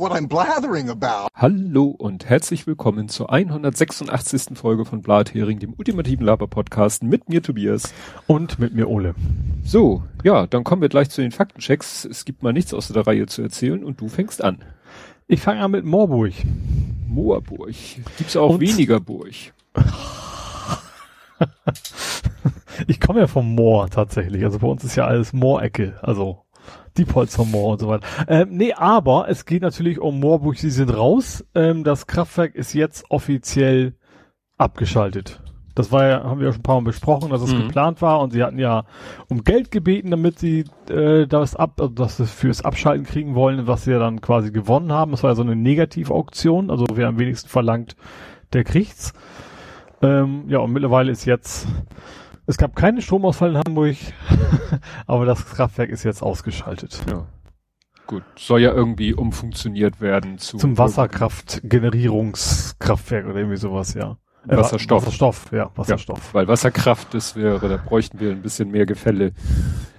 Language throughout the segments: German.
what I'm blathering about. Hallo und herzlich willkommen zur 186. Folge von Blathering, dem ultimativen Laber-Podcast mit mir Tobias. Und mit mir Ole. So, ja, dann kommen wir gleich zu den Faktenchecks. Es gibt mal nichts aus der Reihe zu erzählen und du fängst an. Ich fange an mit Moorburg. Moorburg. Gibt's auch und weniger Burg. ich komme ja vom Moor tatsächlich. Also bei uns ist ja alles Moorecke. Also die Moor und so weiter. Ähm, nee, aber es geht natürlich um Moorburg. Sie sind raus. Ähm, das Kraftwerk ist jetzt offiziell abgeschaltet. Das war ja, haben wir ja schon ein paar Mal besprochen, dass es mhm. geplant war und sie hatten ja um Geld gebeten, damit sie äh, das ab, also dass sie fürs Abschalten kriegen wollen, was sie ja dann quasi gewonnen haben. Das war ja so eine Negativauktion, also wer am wenigsten verlangt, der kriegt's. Ähm, ja, und mittlerweile ist jetzt es gab keinen Stromausfall in Hamburg, aber das Kraftwerk ist jetzt ausgeschaltet. Ja. Gut, soll ja irgendwie umfunktioniert werden zu zum Wasserkraftgenerierungskraftwerk oder irgendwie sowas, ja. Äh, Wasserstoff. Wasserstoff, ja, Wasserstoff. Ja, weil Wasserkraft, das wäre, da bräuchten wir ein bisschen mehr Gefälle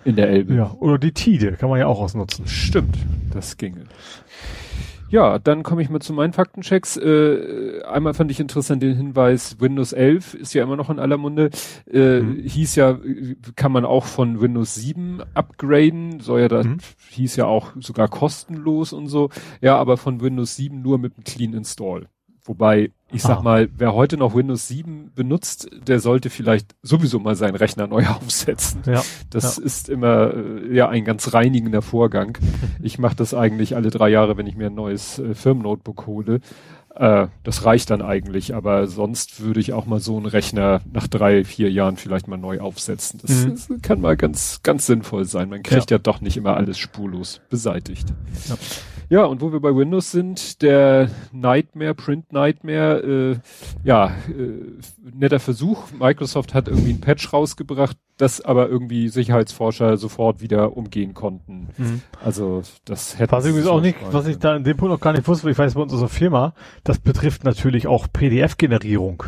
in der Elbe. Ja, oder die Tide kann man ja auch ausnutzen. Stimmt, das ginge. Ja, dann komme ich mal zu meinen Faktenchecks. Äh, einmal fand ich interessant den Hinweis, Windows 11 ist ja immer noch in aller Munde. Äh, mhm. Hieß ja, kann man auch von Windows 7 upgraden. Soll ja das, mhm. hieß ja auch sogar kostenlos und so. Ja, aber von Windows 7 nur mit einem Clean Install. Wobei, ich sag ah. mal, wer heute noch Windows 7 benutzt, der sollte vielleicht sowieso mal seinen Rechner neu aufsetzen. Ja, das ja. ist immer äh, ja ein ganz reinigender Vorgang. ich mache das eigentlich alle drei Jahre, wenn ich mir ein neues äh, Firmennotebook hole. Äh, das reicht dann eigentlich, aber sonst würde ich auch mal so einen Rechner nach drei, vier Jahren vielleicht mal neu aufsetzen. Das, mhm. das kann mal ganz, ganz sinnvoll sein. Man kriegt ja. ja doch nicht immer alles spurlos beseitigt. Ja. Ja, und wo wir bei Windows sind, der Nightmare, Print Nightmare, äh, ja, äh, netter Versuch. Microsoft hat irgendwie ein Patch rausgebracht, das aber irgendwie Sicherheitsforscher sofort wieder umgehen konnten. Mhm. Also das hätte Was übrigens auch nicht, was ich da in dem Punkt noch gar nicht wusste, weil ich weiß bei uns ist eine Firma, das betrifft natürlich auch PDF-Generierung.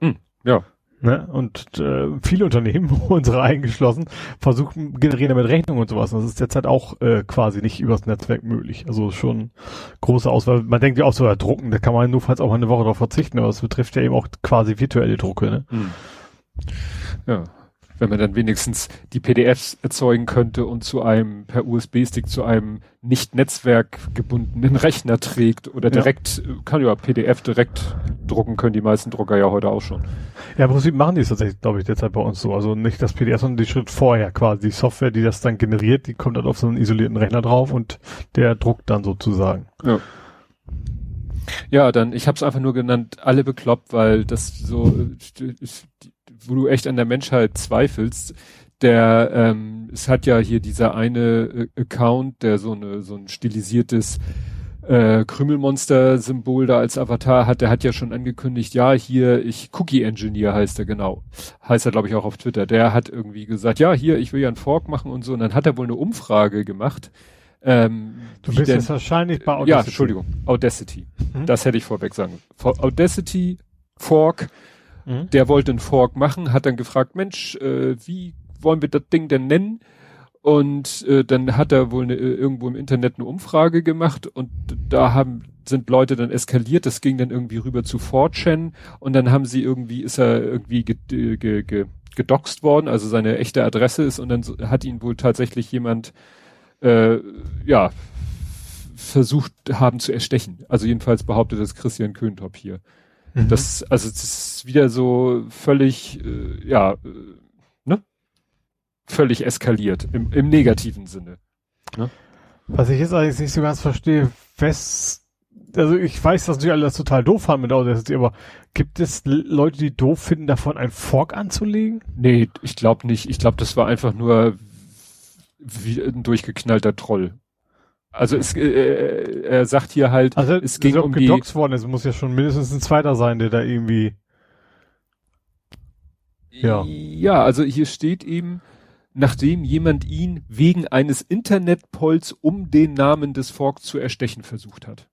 Mhm. Ja. Ne? Und äh, viele Unternehmen, unsere eingeschlossen, versuchen, generieren damit Rechnungen und sowas. Und das ist derzeit auch äh, quasi nicht übers Netzwerk möglich. Also schon große Auswahl. Man denkt ja auch so, ja, drucken, da kann man nur falls auch mal eine Woche darauf verzichten, aber es betrifft ja eben auch quasi virtuelle Drucke. Ne? Mhm. Ja, wenn man dann wenigstens die PDFs erzeugen könnte und zu einem per USB-Stick zu einem nicht netzwerkgebundenen Rechner trägt oder direkt, ja. kann ja PDF direkt drucken können die meisten Drucker ja heute auch schon. Ja, im Prinzip machen die es tatsächlich, glaube ich, derzeit bei uns so. Also nicht das PDF, sondern die Schritt vorher quasi. Die Software, die das dann generiert, die kommt dann auf so einen isolierten Rechner drauf und der druckt dann sozusagen. Ja. Ja, dann, ich habe es einfach nur genannt, alle bekloppt, weil das so, wo du echt an der Menschheit zweifelst, der, ähm, es hat ja hier dieser eine äh, Account, der so eine, so ein stilisiertes äh, Krümelmonster-Symbol da als Avatar hat, der hat ja schon angekündigt, ja, hier, ich Cookie Engineer heißt er genau. Heißt er, glaube ich, auch auf Twitter. Der hat irgendwie gesagt, ja, hier, ich will ja einen Fork machen und so. Und dann hat er wohl eine Umfrage gemacht. Ähm, du bist denn, jetzt wahrscheinlich bei Audacity. Ja, Entschuldigung, Audacity. Mhm. Das hätte ich vorweg sagen. Audacity, Fork, Mhm. Der wollte einen Fork machen, hat dann gefragt, Mensch, äh, wie wollen wir das Ding denn nennen? Und äh, dann hat er wohl eine, äh, irgendwo im Internet eine Umfrage gemacht und da haben sind Leute dann eskaliert, das ging dann irgendwie rüber zu 4chan und dann haben sie irgendwie, ist er irgendwie ge, ge, ge, gedoxt worden, also seine echte Adresse ist und dann hat ihn wohl tatsächlich jemand äh, ja versucht haben zu erstechen. Also jedenfalls behauptet das Christian Köntop hier. Mhm. Das, also das ist wieder so völlig, äh, ja, äh, ne? Völlig eskaliert, im, im negativen Sinne. Ne? Was ich jetzt eigentlich nicht so ganz verstehe, wes, also ich weiß, dass die alle das total doof haben mit Audacity, aber gibt es Leute, die doof finden, davon ein Fork anzulegen? Nee, ich glaube nicht. Ich glaube, das war einfach nur wie ein durchgeknallter Troll. Also es, äh, äh, er sagt hier halt, also es ging um die... worden es muss ja schon mindestens ein zweiter sein, der da irgendwie... Ja. Ja, also hier steht eben, nachdem jemand ihn wegen eines Internetpolls um den Namen des Fork zu erstechen versucht hat.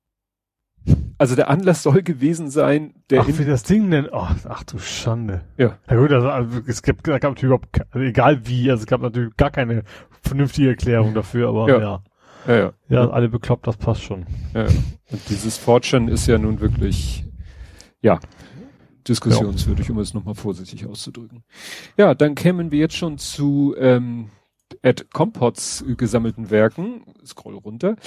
Also der Anlass soll gewesen sein, der. Ach, wie das Ding denn? Oh, ach du Schande. Ja. Ja gut, also, also es gibt, da gab natürlich überhaupt, also egal wie, also es gab natürlich gar keine vernünftige Erklärung dafür, aber ja. ja. Ja, ja. ja alle bekloppt, das passt schon. Ja, ja. Und dieses Fortune ist ja nun wirklich, ja, diskussionswürdig, um es nochmal vorsichtig auszudrücken. Ja, dann kämen wir jetzt schon zu ähm, Ed Compots gesammelten Werken. Scroll runter.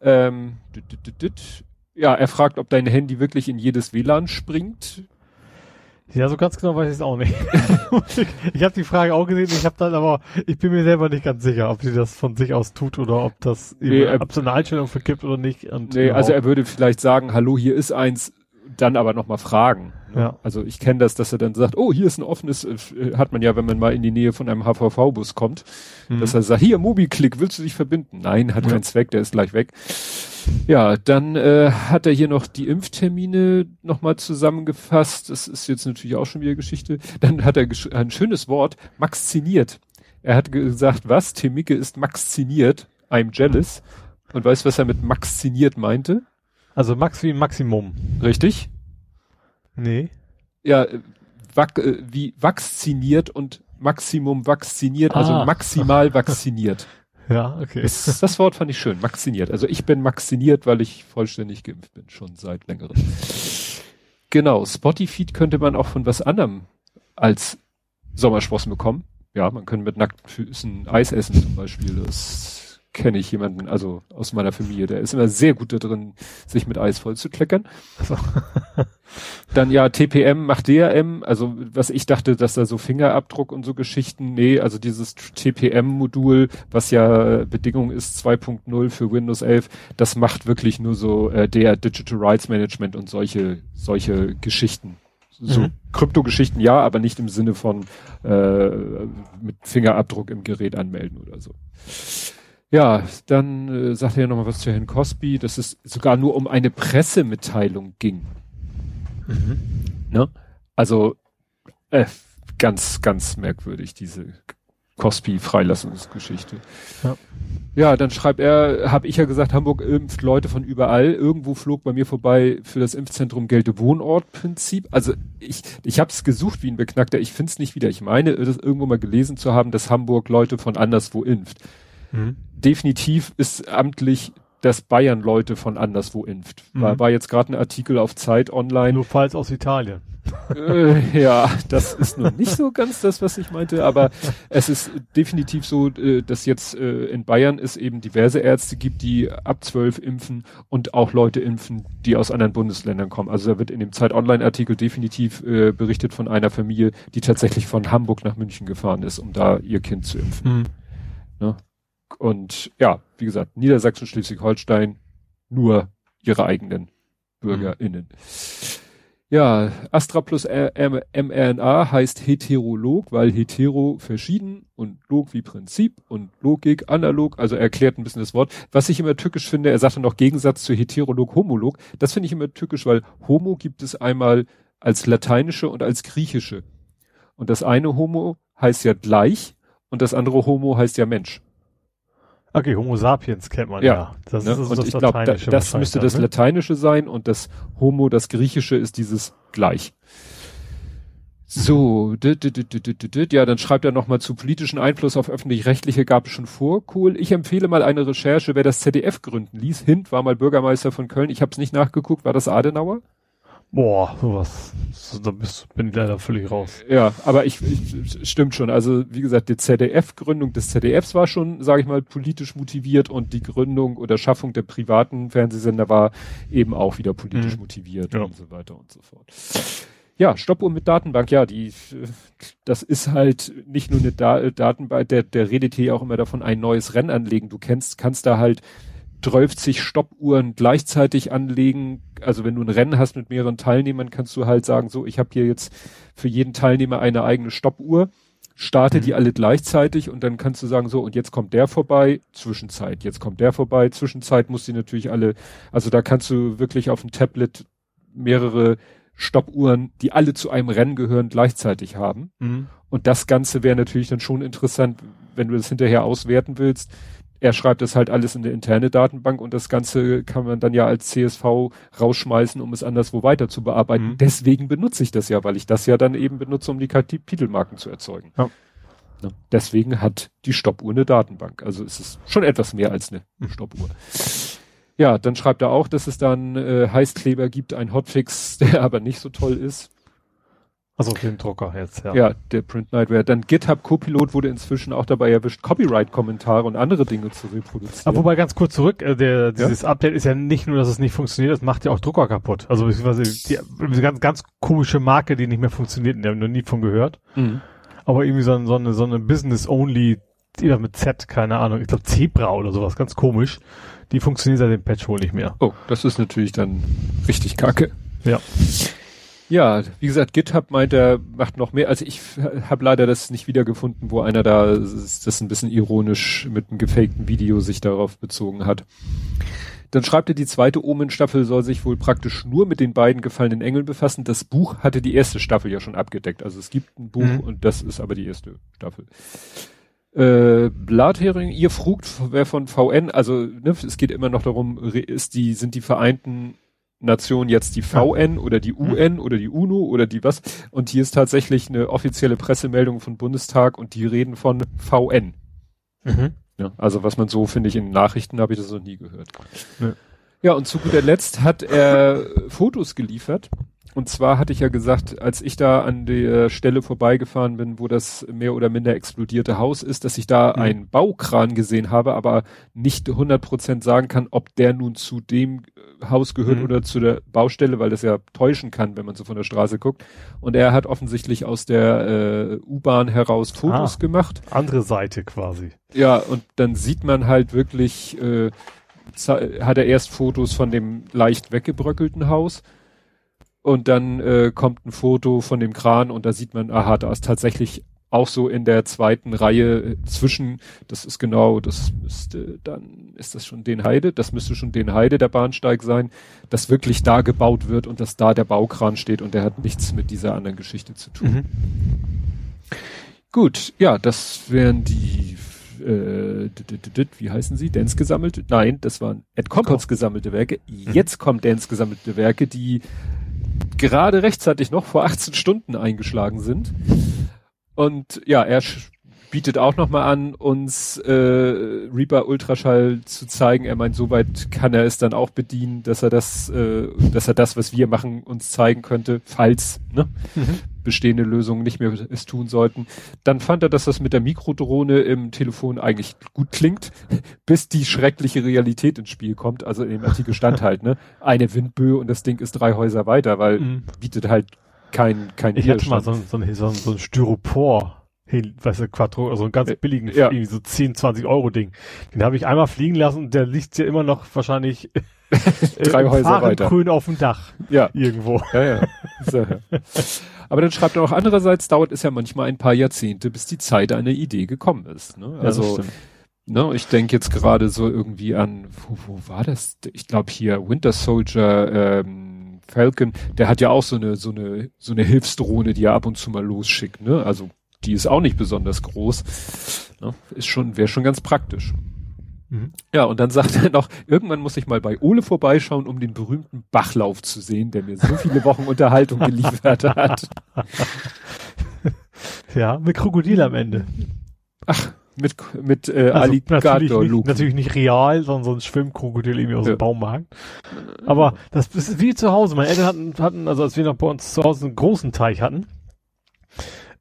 Ähm, dit, dit, dit, ja, er fragt, ob dein Handy wirklich in jedes WLAN springt. Ja, so ganz genau weiß ich es auch nicht. ich habe die Frage auch gesehen, ich habe dann aber, ich bin mir selber nicht ganz sicher, ob sie das von sich aus tut oder ob das nee, eben, ob so eine Einstellung verkippt oder nicht. Und nee, also er würde vielleicht sagen, hallo, hier ist eins, dann aber nochmal fragen. Ne? Ja. Also ich kenne das, dass er dann sagt, oh, hier ist ein offenes, äh, hat man ja, wenn man mal in die Nähe von einem HVV-Bus kommt, mhm. dass er sagt, hier, Mobiklick, willst du dich verbinden? Nein, hat ja. keinen Zweck, der ist gleich weg. Ja, dann äh, hat er hier noch die Impftermine nochmal zusammengefasst. Das ist jetzt natürlich auch schon wieder Geschichte. Dann hat er ein schönes Wort, maxiniert. Er hat gesagt, was? Temike ist maxiniert. I'm jealous. Und weißt du, was er mit maxiniert meinte? Also Max wie Maximum. Richtig? Nee. Ja, wak äh, wie vacciniert und Maximum vacciniert, also ah. maximal vacciniert. ja, okay. Das, das, Wort fand ich schön, maxiniert. Also ich bin maxiniert, weil ich vollständig geimpft bin, schon seit längerem. Genau, Spotify könnte man auch von was anderem als Sommersprossen bekommen. Ja, man könnte mit nackten Füßen Eis essen zum Beispiel. Das kenne ich jemanden, also aus meiner Familie, der ist immer sehr gut da drin, sich mit Eis voll zu kleckern. Also. Dann ja, TPM macht DRM, also was ich dachte, dass da so Fingerabdruck und so Geschichten, nee, also dieses TPM-Modul, was ja Bedingung ist 2.0 für Windows 11, das macht wirklich nur so äh, der Digital Rights Management und solche, solche Geschichten. So mhm. Kryptogeschichten ja, aber nicht im Sinne von äh, mit Fingerabdruck im Gerät anmelden oder so. Ja, dann äh, sagt er nochmal was zu Herrn Cosby, dass es sogar nur um eine Pressemitteilung ging. Mhm. Ne? Also äh, ganz, ganz merkwürdig, diese Cosby-Freilassungsgeschichte. Ja. ja, dann schreibt er, habe ich ja gesagt, Hamburg impft Leute von überall. Irgendwo flog bei mir vorbei für das Impfzentrum gelte Wohnortprinzip. Also ich, ich habe es gesucht wie ein Beknackter. Ich finde es nicht wieder. Ich meine, das irgendwo mal gelesen zu haben, dass Hamburg Leute von anderswo impft. Mhm. Definitiv ist amtlich, dass Bayern Leute von anderswo impft. Mhm. War, war jetzt gerade ein Artikel auf Zeit online. Nur falls aus Italien. Äh, ja, das ist nun nicht so ganz das, was ich meinte, aber es ist definitiv so, äh, dass jetzt äh, in Bayern es eben diverse Ärzte gibt, die ab zwölf impfen und auch Leute impfen, die aus anderen Bundesländern kommen. Also da wird in dem Zeit Online-Artikel definitiv äh, berichtet von einer Familie, die tatsächlich von Hamburg nach München gefahren ist, um da ihr Kind zu impfen. Mhm. Ne? Und ja, wie gesagt, Niedersachsen, Schleswig-Holstein nur ihre eigenen BürgerInnen. Ja, Astra plus mRNA heißt Heterolog, weil hetero verschieden und log wie Prinzip und Logik analog, also erklärt ein bisschen das Wort. Was ich immer tückisch finde, er sagte noch Gegensatz zu Heterolog, Homolog. Das finde ich immer tückisch, weil Homo gibt es einmal als lateinische und als griechische. Und das eine Homo heißt ja gleich und das andere Homo heißt ja Mensch. Okay, Homo sapiens kennt man ja. ja. Das ne? ist und das ich glaube, da, das müsste das ne? Lateinische sein und das Homo, das Griechische ist dieses gleich. So, ja, dann schreibt er nochmal zu politischen Einfluss auf öffentlich-rechtliche gab es schon vor. Cool. Ich empfehle mal eine Recherche, wer das ZDF gründen ließ. Hint war mal Bürgermeister von Köln. Ich habe es nicht nachgeguckt. War das Adenauer? Boah, sowas. Da bist, bin ich leider völlig raus. Ja, aber ich, ich stimmt schon. Also wie gesagt, die ZDF-Gründung des ZDFs war schon, sage ich mal, politisch motiviert und die Gründung oder Schaffung der privaten Fernsehsender war eben auch wieder politisch mhm. motiviert ja. und so weiter und so fort. Ja, Stoppuhr mit Datenbank, ja, die, das ist halt nicht nur eine da Datenbank, der, der redet hier auch immer davon, ein neues Rennen anlegen. Du kennst, kannst da halt 30 Stoppuhren gleichzeitig anlegen. Also wenn du ein Rennen hast mit mehreren Teilnehmern, kannst du halt sagen, so, ich habe hier jetzt für jeden Teilnehmer eine eigene Stoppuhr, starte mhm. die alle gleichzeitig und dann kannst du sagen, so, und jetzt kommt der vorbei, Zwischenzeit, jetzt kommt der vorbei, Zwischenzeit muss die natürlich alle, also da kannst du wirklich auf dem Tablet mehrere Stoppuhren, die alle zu einem Rennen gehören, gleichzeitig haben. Mhm. Und das Ganze wäre natürlich dann schon interessant, wenn du das hinterher auswerten willst er schreibt das halt alles in der interne Datenbank und das Ganze kann man dann ja als CSV rausschmeißen, um es anderswo weiter zu bearbeiten. Mhm. Deswegen benutze ich das ja, weil ich das ja dann eben benutze, um die Kapitelmarken zu erzeugen. Ja. Ne? Deswegen hat die Stoppuhr eine Datenbank. Also es ist schon etwas mehr als eine Hm. Stoppuhr. Ja, dann schreibt er auch, dass es dann äh, Heißkleber gibt, ein Hotfix, der aber nicht so toll ist. Also den Drucker jetzt, ja. Ja, der Print Nightware. Dann GitHub Copilot wurde inzwischen auch dabei erwischt, Copyright-Kommentare und andere Dinge zu reproduzieren. Aber wobei ganz kurz zurück, äh, der, dieses Update ist ja nicht nur, dass es nicht funktioniert, es macht ja auch Drucker kaputt. Also beziehungsweise die, die ganz, ganz komische Marke, die nicht mehr funktioniert, die haben noch nie von gehört. Mhm. Aber irgendwie so, so eine, so eine Business-Only, die mit Z, keine Ahnung, ich glaube Zebra oder sowas, ganz komisch. Die funktioniert seit dem Patch wohl nicht mehr. Oh, das ist natürlich dann richtig kacke. Ja. Ja, wie gesagt, GitHub meint, er macht noch mehr. Also ich habe leider das nicht wiedergefunden, wo einer da das ein bisschen ironisch mit einem gefakten Video sich darauf bezogen hat. Dann schreibt er, die zweite Omen-Staffel soll sich wohl praktisch nur mit den beiden gefallenen Engeln befassen. Das Buch hatte die erste Staffel ja schon abgedeckt. Also es gibt ein Buch Mhm. und das ist aber die erste Staffel. Äh, Blathering, ihr frugt, wer von VN, also ne, es geht immer noch darum, ist die, sind die Vereinten Nationen jetzt die VN oder die UN oder die UNO oder die was? Und hier ist tatsächlich eine offizielle Pressemeldung von Bundestag und die reden von VN. Mhm. Ja, also was man so, finde ich, in Nachrichten habe ich das noch nie gehört. Nee. Ja, und zu guter Letzt hat er Fotos geliefert. Und zwar hatte ich ja gesagt, als ich da an der Stelle vorbeigefahren bin, wo das mehr oder minder explodierte Haus ist, dass ich da Mhm. einen Baukran gesehen habe, aber nicht 100% sagen kann, ob der nun zu dem äh, Haus gehört Mhm. oder zu der Baustelle, weil das ja täuschen kann, wenn man so von der Straße guckt. Und er hat offensichtlich aus der äh, U-Bahn heraus Fotos Ah. gemacht. Andere Seite quasi. Ja, und dann sieht man halt wirklich, äh, hat er erst Fotos von dem leicht weggebröckelten Haus und dann äh, kommt ein Foto von dem Kran und da sieht man, aha, da ist tatsächlich auch so in der zweiten Reihe äh, zwischen, das ist genau, das müsste, dann ist das schon den Heide, das müsste schon den Heide der Bahnsteig sein, dass wirklich da gebaut wird und dass da der Baukran steht und der hat nichts mit dieser anderen Geschichte zu tun. Mhm. Gut, ja, das wären die, äh, wie heißen sie? Dance gesammelte? Nein, das waren Ed Compots gesammelte Werke. Jetzt kommt Dance gesammelte Werke, die gerade rechtzeitig noch vor 18 Stunden eingeschlagen sind. Und ja, er bietet auch nochmal an, uns äh, Reaper Ultraschall zu zeigen. Er meint, soweit kann er es dann auch bedienen, dass er das, äh, dass er das, was wir machen, uns zeigen könnte, falls ne, Mhm. bestehende Lösungen nicht mehr es tun sollten. Dann fand er, dass das mit der Mikrodrohne im Telefon eigentlich gut klingt, bis die schreckliche Realität ins Spiel kommt. Also in dem Artikel stand halt, ne, eine Windböe und das Ding ist drei Häuser weiter, weil Mhm. bietet halt kein, kein Ich hatte mal so, so, so ein Styropor, hey, weißt du, Quattro, also einen ganz Äh, billigen, ja. irgendwie so 10, 20 Euro Ding. Den habe ich einmal fliegen lassen und der liegt ja immer noch wahrscheinlich Drei Häuser weiter. Grün auf dem Dach Ja, irgendwo. ja, ja. So, ja. Aber dann schreibt er auch, andererseits dauert es ja manchmal ein paar Jahrzehnte, bis die Zeit einer Idee gekommen ist. Ne? Also, stimmt. ne, ich denke jetzt gerade so irgendwie an, wo, wo war das? Ich glaube hier Winter Soldier, ähm, Falcon, der hat ja auch so eine, so eine, so eine Hilfsdrohne, die er ab und zu mal losschickt, ne? Also, die ist auch nicht besonders groß. Ne? Ist schon, wäre schon ganz praktisch. Mhm. Ja, und dann sagt er noch, irgendwann muss ich mal bei Ole vorbeischauen, um den berühmten Bachlauf zu sehen, der mir so viele Wochen Unterhaltung geliefert hat. Ja, mit Krokodil am Ende. Mit, mit äh, Also natürlich, nicht, natürlich nicht real, sondern so ein Schwimmkrokodil irgendwie aus Ja. dem Baumarkt. Aber das ist wie zu Hause. Meine Eltern hatten, hatten, also als wir noch bei uns zu Hause einen großen Teich hatten,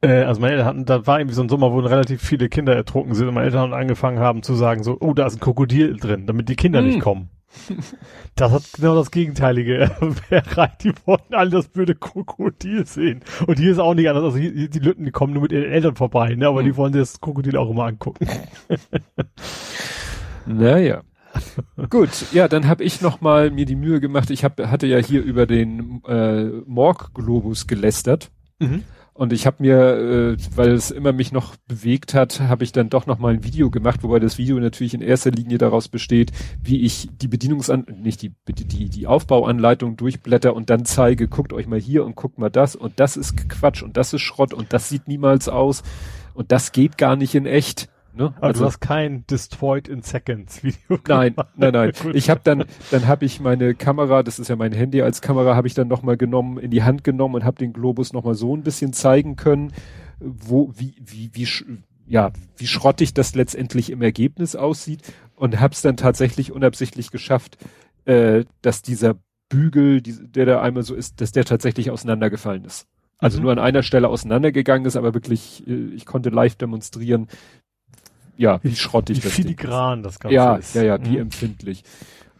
äh, also meine Eltern hatten, da war irgendwie so ein Sommer, wo relativ viele Kinder ertrunken sind und meine Eltern angefangen haben zu sagen so, oh, da ist ein Krokodil drin, damit die Kinder Hm. nicht kommen. Das hat genau das Gegenteilige erreicht. Die wollten alle das blöde Krokodil sehen. Und hier ist auch nicht anders. Also hier, die Lütten, die kommen nur mit ihren Eltern vorbei, ne? aber Hm. die wollen das Krokodil auch immer angucken. Naja. Gut, ja, dann habe ich noch mal mir die Mühe gemacht. Ich hab, hatte ja hier über den äh, Morg-Globus gelästert. Und ich habe mir, äh, weil es immer mich noch bewegt hat, habe ich dann doch noch mal ein Video gemacht, wobei das Video natürlich in erster Linie daraus besteht, wie ich die Bedienungsan nicht die die die Aufbauanleitung durchblätter und dann zeige, guckt euch mal hier und guckt mal das und das ist Quatsch und das ist Schrott und das sieht niemals aus und das geht gar nicht in echt. Ne? Also du hast kein Destroyed in Seconds Video. Nein, gemacht. nein, nein. Ich habe dann, dann habe ich meine Kamera, das ist ja mein Handy als Kamera, habe ich dann noch mal genommen, in die Hand genommen und habe den Globus noch mal so ein bisschen zeigen können, wo, wie, wie, wie, ja, wie schrottig das letztendlich im Ergebnis aussieht und hab's dann tatsächlich unabsichtlich geschafft, äh, dass dieser Bügel, die, der da einmal so ist, dass der tatsächlich auseinandergefallen ist. Also mhm. nur an einer Stelle auseinandergegangen ist, aber wirklich, äh, ich konnte live demonstrieren, ja, wie schrottig wie das filigran das Ganze ja, ist. Ja, ja, ja, wie mhm. empfindlich.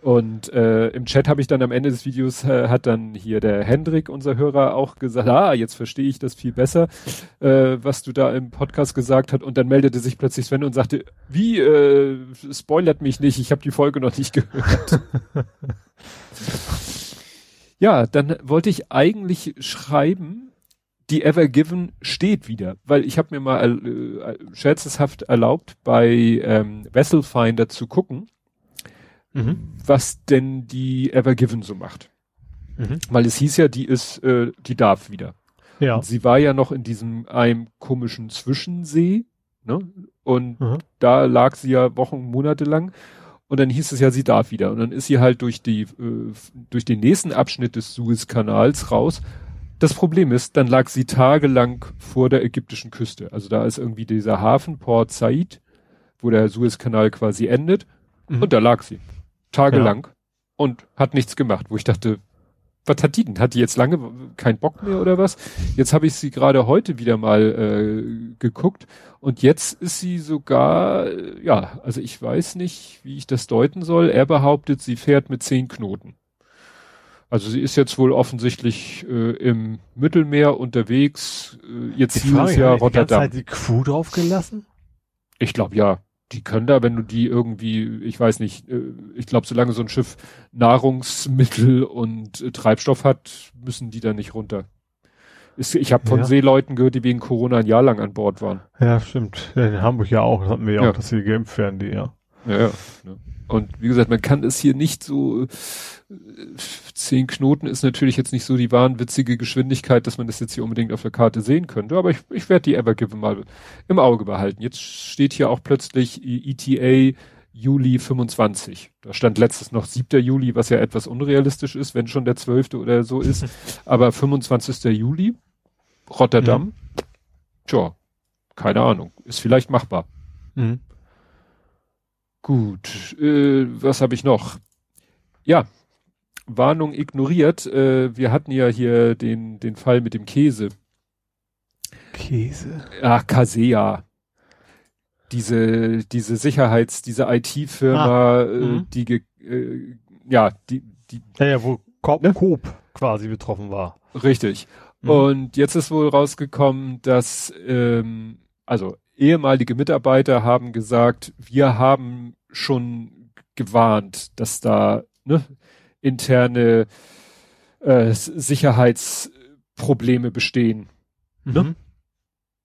Und äh, im Chat habe ich dann am Ende des Videos, äh, hat dann hier der Hendrik, unser Hörer, auch gesagt, ah, jetzt verstehe ich das viel besser, äh, was du da im Podcast gesagt hast. Und dann meldete sich plötzlich Sven und sagte, wie, äh, spoilert mich nicht, ich habe die Folge noch nicht gehört. ja, dann wollte ich eigentlich schreiben, die Ever Given steht wieder, weil ich habe mir mal äh, scherzeshaft erlaubt, bei ähm, Vessel Finder zu gucken mhm. was denn die Ever Given so macht. Mhm. Weil es hieß ja, die ist, äh, die darf wieder. Ja. Und sie war ja noch in diesem einem komischen Zwischensee, ne? Und mhm. da lag sie ja Wochen, Monate lang. Und dann hieß es ja, sie darf wieder. Und dann ist sie halt durch die, äh, durch den nächsten Abschnitt des Suezkanals raus. Das Problem ist, dann lag sie tagelang vor der ägyptischen Küste. Also da ist irgendwie dieser Hafen Port Said, wo der Suezkanal quasi endet. Mhm. Und da lag sie tagelang ja. und hat nichts gemacht, wo ich dachte, was hat die denn? Hat die jetzt lange keinen Bock mehr oder was? Jetzt habe ich sie gerade heute wieder mal äh, geguckt und jetzt ist sie sogar, ja, also ich weiß nicht, wie ich das deuten soll. Er behauptet, sie fährt mit zehn Knoten. Also sie ist jetzt wohl offensichtlich äh, im Mittelmeer unterwegs. Äh, ihr Ziel ist ja Rotterdam. Zeit die Crew draufgelassen? Ich glaube ja die können da, wenn du die irgendwie, ich weiß nicht, äh, ich glaube, solange so ein Schiff Nahrungsmittel und äh, Treibstoff hat, müssen die da nicht runter. ich habe von ja. Seeleuten gehört, die wegen Corona ein Jahr lang an Bord waren. Ja, stimmt. in Hamburg ja auch, das hatten wir ja, ja. auch, dass sie geimpft werden, die, ja. Ja, ja. Und wie gesagt, man kann es hier nicht so, zehn Knoten ist natürlich jetzt nicht so die wahnwitzige Geschwindigkeit, dass man das jetzt hier unbedingt auf der Karte sehen könnte, aber ich, ich werde die Evergiven mal im Auge behalten. Jetzt steht hier auch plötzlich ETA Juli 25. Da stand letztes noch 7. Juli, was ja etwas unrealistisch ist, wenn schon der 12. oder so ist. Aber 25. Juli, Rotterdam, mhm. tja, keine Ahnung, ist vielleicht machbar. Mhm. Gut, äh, was habe ich noch? Ja, Warnung ignoriert. Äh, wir hatten ja hier den, den Fall mit dem Käse. Käse? Ach, Casea. Diese, diese Sicherheits-, diese IT-Firma, ah, äh, mhm. die, äh, ja, die, die. Ja, ja, wo Coop, ne? Coop quasi betroffen war. Richtig. Mhm. Und jetzt ist wohl rausgekommen, dass, ähm, also ehemalige Mitarbeiter haben gesagt, wir haben schon gewarnt, dass da ne, interne äh, Sicherheitsprobleme bestehen. Ne? Mhm.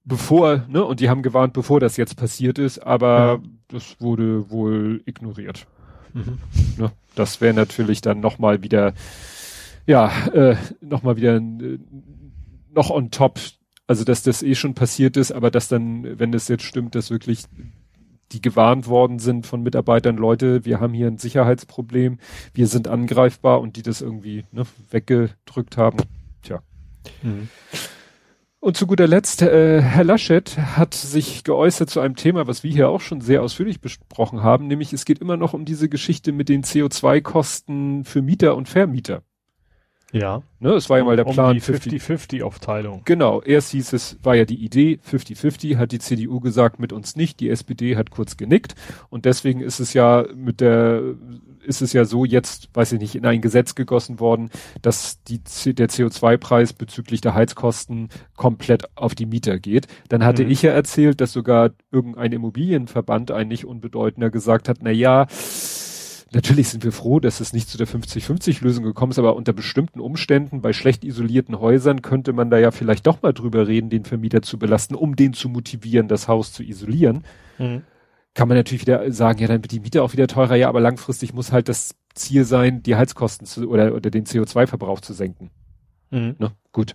Bevor, ne, und die haben gewarnt, bevor das jetzt passiert ist, aber ja. das wurde wohl ignoriert. Mhm. Ne? Das wäre natürlich dann nochmal wieder, ja, äh, nochmal wieder äh, noch on top, also dass das eh schon passiert ist, aber dass dann, wenn das jetzt stimmt, dass wirklich die gewarnt worden sind von Mitarbeitern, Leute, wir haben hier ein Sicherheitsproblem, wir sind angreifbar und die das irgendwie ne, weggedrückt haben. Tja. Mhm. Und zu guter Letzt, äh, Herr Laschet hat sich geäußert zu einem Thema, was wir hier auch schon sehr ausführlich besprochen haben, nämlich es geht immer noch um diese Geschichte mit den CO2-Kosten für Mieter und Vermieter. Ja. Ne, es war ja mal der um Plan. Die 50-50-Aufteilung. Genau. Erst hieß es, war ja die Idee, 50-50, hat die CDU gesagt, mit uns nicht. Die SPD hat kurz genickt. Und deswegen ist es ja mit der, ist es ja so jetzt, weiß ich nicht, in ein Gesetz gegossen worden, dass die, der CO2-Preis bezüglich der Heizkosten komplett auf die Mieter geht. Dann hatte mhm. ich ja erzählt, dass sogar irgendein Immobilienverband, ein nicht unbedeutender, gesagt hat, na ja, Natürlich sind wir froh, dass es nicht zu der 50-50-Lösung gekommen ist, aber unter bestimmten Umständen bei schlecht isolierten Häusern könnte man da ja vielleicht doch mal drüber reden, den Vermieter zu belasten, um den zu motivieren, das Haus zu isolieren. Mhm. Kann man natürlich wieder sagen, ja, dann wird die Miete auch wieder teurer, ja, aber langfristig muss halt das Ziel sein, die Heizkosten zu, oder, oder den CO2-Verbrauch zu senken. Mhm. Ne? Gut.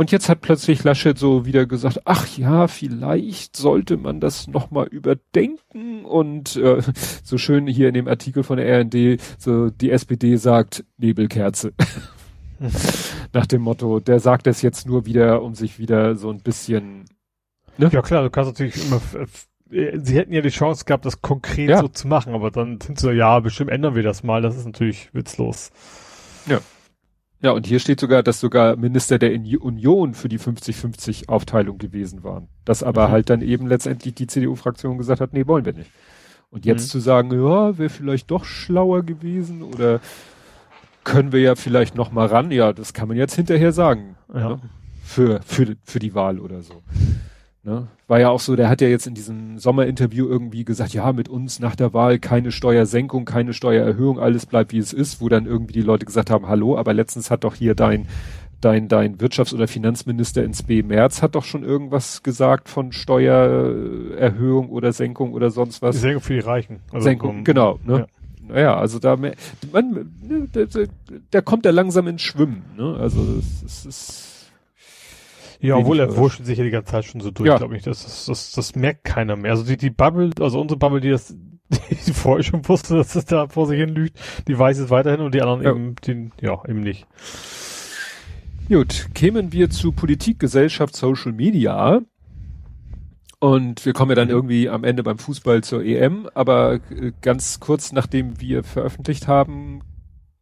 Und jetzt hat plötzlich Laschet so wieder gesagt, ach ja, vielleicht sollte man das nochmal überdenken. Und äh, so schön hier in dem Artikel von der RND, so die SPD sagt Nebelkerze. Nach dem Motto, der sagt es jetzt nur wieder, um sich wieder so ein bisschen Ne? Ja klar, du kannst natürlich immer, sie hätten ja die Chance gehabt, das konkret ja. so zu machen, aber dann sind sie so, ja, bestimmt ändern wir das mal, das ist natürlich witzlos. Ja. Und hier steht sogar, dass sogar Minister der Union für die 50-50 Aufteilung gewesen waren. Dass aber mhm. halt dann eben letztendlich die CDU-Fraktion gesagt hat, nee, wollen wir nicht. Und jetzt mhm. zu sagen, ja, wäre vielleicht doch schlauer gewesen oder können wir ja vielleicht noch mal ran. Ja, das kann man jetzt hinterher sagen. Ja. Ne? Für, für, für die Wahl oder so. Ne? War ja auch so, der hat ja jetzt in diesem Sommerinterview irgendwie gesagt, ja, mit uns nach der Wahl keine Steuersenkung, keine Steuererhöhung, alles bleibt wie es ist, wo dann irgendwie die Leute gesagt haben, hallo, aber letztens hat doch hier dein, dein, dein Wirtschafts- oder Finanzminister ins B. März hat doch schon irgendwas gesagt von Steuererhöhung oder Senkung oder sonst was. Senkung für die Reichen. Also Senkung, um, genau, ne? Ja. Naja, also da, man, ne, da, da, da kommt er langsam ins Schwimmen, ne? Also, es ist, ja, obwohl er wurscht sich ja die ganze Zeit schon so durch, ja. glaube ich. Das, das, das, das merkt keiner mehr. Also die, die Bubble, also unsere Bubble, die das die vorher schon wusste, dass es da vor sich hin lügt, die weiß es weiterhin und die anderen ja. eben, den, ja, eben nicht. Gut, kämen wir zu Politik, Gesellschaft, Social Media. Und wir kommen ja dann irgendwie am Ende beim Fußball zur EM, aber äh, ganz kurz nachdem wir veröffentlicht haben,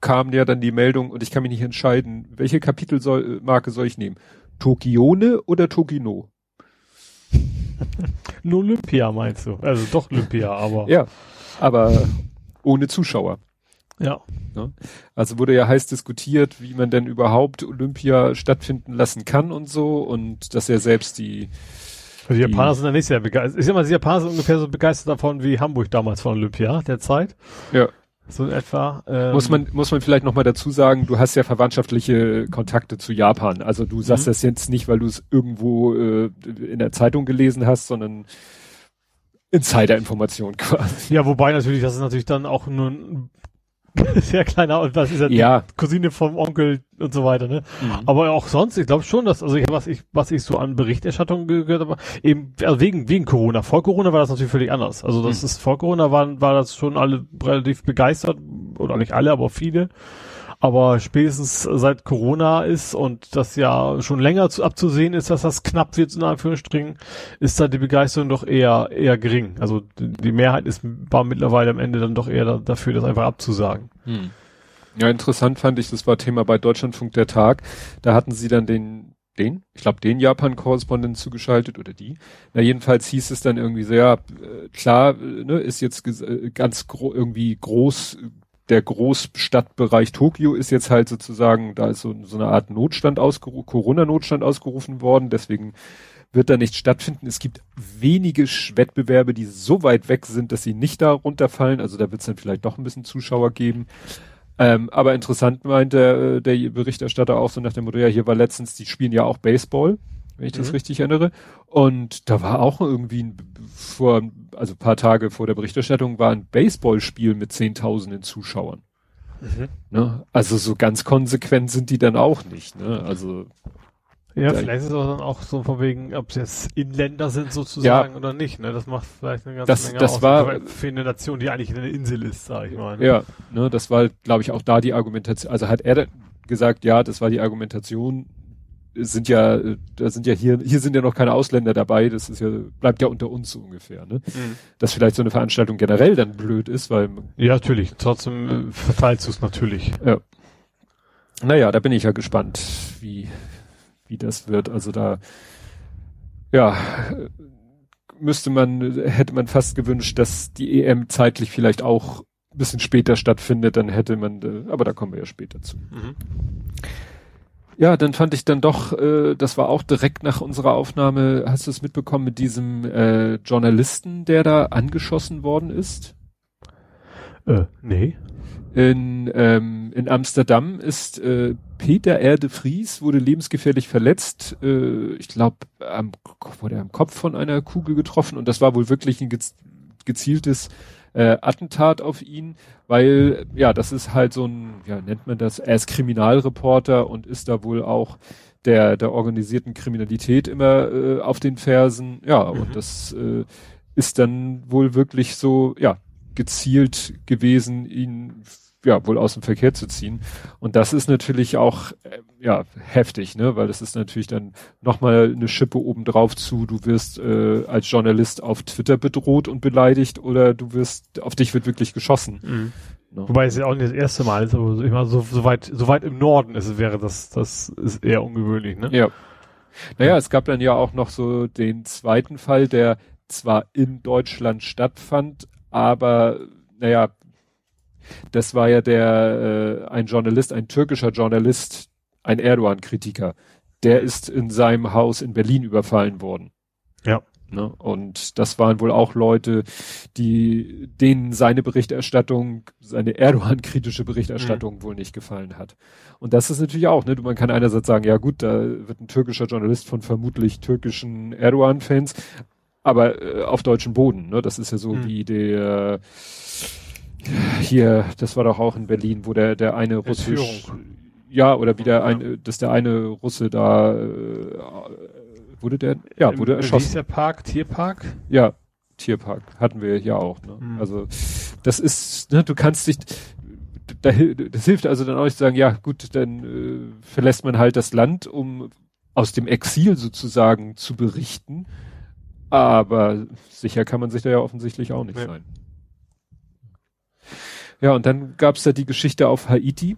kam ja dann die Meldung und ich kann mich nicht entscheiden, welche Kapitelmarke soll ich nehmen? Tokione oder Tokino? Nur Olympia meinst du? Also doch Olympia, aber. Ja, aber ohne Zuschauer. Ja. Ne? Also wurde ja heiß diskutiert, wie man denn überhaupt Olympia stattfinden lassen kann und so und dass er selbst die also die Japaner sind ja nicht sehr begeistert. Ich sag mal, die Japaner sind ungefähr so begeistert davon wie Hamburg damals von Olympia, der Zeit. Ja. So in etwa. Ähm, muss man muss man vielleicht noch mal dazu sagen, du hast ja verwandtschaftliche Kontakte zu Japan. Also du sagst mhm. das jetzt nicht, weil du es irgendwo äh, in der Zeitung gelesen hast, sondern Insider-Information quasi. Ja, wobei natürlich, das ist natürlich dann auch nur ein sehr kleiner und was ist ja, ja. Cousine vom Onkel und so weiter, ne? Mhm. Aber auch sonst, ich glaube schon, dass, also ich, was ich, was ich so an Berichterstattung gehört habe, eben, also wegen, wegen Corona. Vor Corona war das natürlich völlig anders. Also das mhm. ist, vor Corona waren, war das schon alle relativ begeistert, oder nicht alle, aber viele. Aber spätestens seit Corona ist und das ja schon länger zu, abzusehen ist, dass das knapp wird, in Anführungsstrichen, ist da die Begeisterung doch eher, eher gering. Also die Mehrheit ist, war mittlerweile am Ende dann doch eher da, dafür, das einfach abzusagen. Hm. Ja, interessant fand ich, das war Thema bei Deutschlandfunk der Tag. Da hatten sie dann den, den, ich glaube, den Japan-Korrespondenten zugeschaltet oder die. Na, jedenfalls hieß es dann irgendwie so, ja, äh, klar, äh, ne, ist jetzt äh, ganz gro irgendwie groß der Großstadtbereich Tokio ist jetzt halt sozusagen, da ist so, so eine Art Notstand ausgerufen, Corona-Notstand ausgerufen worden, deswegen wird da nicht stattfinden. Es gibt wenige Wettbewerbe, die so weit weg sind, dass sie nicht da runterfallen. Also da wird es dann vielleicht doch ein bisschen Zuschauer geben. Ähm, aber interessant meinte der, der Berichterstatter auch so nach dem Motto, ja, hier war letztens, die spielen ja auch Baseball wenn ich das mhm. richtig erinnere. Und da war auch irgendwie ein, vor, also paar Tage vor der Berichterstattung war ein Baseballspiel mit zehntausenden Zuschauern. Mhm. Ne? Also so ganz konsequent sind die dann auch nicht. Ne? Also ja, vielleicht ist es dann auch so von wegen, ob es jetzt Inländer sind sozusagen ja, oder nicht. Ne? Das macht vielleicht eine ganze das, Menge das aus. War, für eine Nation, die eigentlich eine Insel ist, sag ich mal. Ne? Ja, ne, das war, glaube ich, auch da die Argumentation. Also hat er gesagt, ja, das war die Argumentation sind ja, da sind ja hier, hier sind ja noch keine Ausländer dabei, das ist ja, bleibt ja unter uns so ungefähr, ne? Mhm. Dass vielleicht so eine Veranstaltung generell dann blöd ist, weil. Ja, natürlich, trotzdem äh, verteilst du es natürlich. Ja. Naja, da bin ich ja gespannt, wie, wie das wird. Also da, ja, müsste man, hätte man fast gewünscht, dass die EM zeitlich vielleicht auch ein bisschen später stattfindet, dann hätte man, äh, aber da kommen wir ja später zu. Mhm. Ja, dann fand ich dann doch, äh, das war auch direkt nach unserer Aufnahme, hast du es mitbekommen mit diesem äh, Journalisten, der da angeschossen worden ist? Äh, nee. In, ähm, in Amsterdam ist äh, Peter Erde Vries wurde lebensgefährlich verletzt. Äh, ich glaube, wurde er am Kopf von einer Kugel getroffen und das war wohl wirklich ein gezieltes äh, Attentat auf ihn, weil ja, das ist halt so ein, ja, nennt man das, er ist Kriminalreporter und ist da wohl auch der der organisierten Kriminalität immer äh, auf den Fersen. Ja, mhm. und das äh, ist dann wohl wirklich so, ja, gezielt gewesen, ihn ja, wohl aus dem Verkehr zu ziehen. Und das ist natürlich auch, äh, ja, heftig, ne, weil das ist natürlich dann nochmal eine Schippe obendrauf zu, du wirst äh, als Journalist auf Twitter bedroht und beleidigt oder du wirst, auf dich wird wirklich geschossen. Mhm. No. Wobei es ja auch nicht das erste Mal ist, aber ich meine, so, so weit, so weit im Norden ist, wäre das, das ist eher ungewöhnlich, ne? Ja. Naja, es gab dann ja auch noch so den zweiten Fall, der zwar in Deutschland stattfand, aber naja, das war ja der äh, ein Journalist, ein türkischer Journalist, ein Erdogan-Kritiker. Der ist in seinem Haus in Berlin überfallen worden. Ja. Ne? Und das waren wohl auch Leute, die denen seine Berichterstattung, seine Erdogan-kritische Berichterstattung mhm. wohl nicht gefallen hat. Und das ist natürlich auch, ne? Man kann einerseits sagen, ja gut, da wird ein türkischer Journalist von vermutlich türkischen Erdogan-Fans, aber äh, auf deutschem Boden. Ne? Das ist ja so mhm. wie der hier, das war doch auch in Berlin, wo der der eine russisch, ja oder wieder ein, dass der eine Russe da äh, wurde der, ja wurde erschossen. Wie ist der Park, Tierpark? Ja, Tierpark hatten wir ja auch. Ne? Mhm. Also das ist, ne, du kannst dich da, das hilft also dann auch nicht zu sagen, ja gut, dann äh, verlässt man halt das Land, um aus dem Exil sozusagen zu berichten. Aber sicher kann man sich da ja offensichtlich auch nicht ja. sein. Ja, und dann gab's da die Geschichte auf Haiti.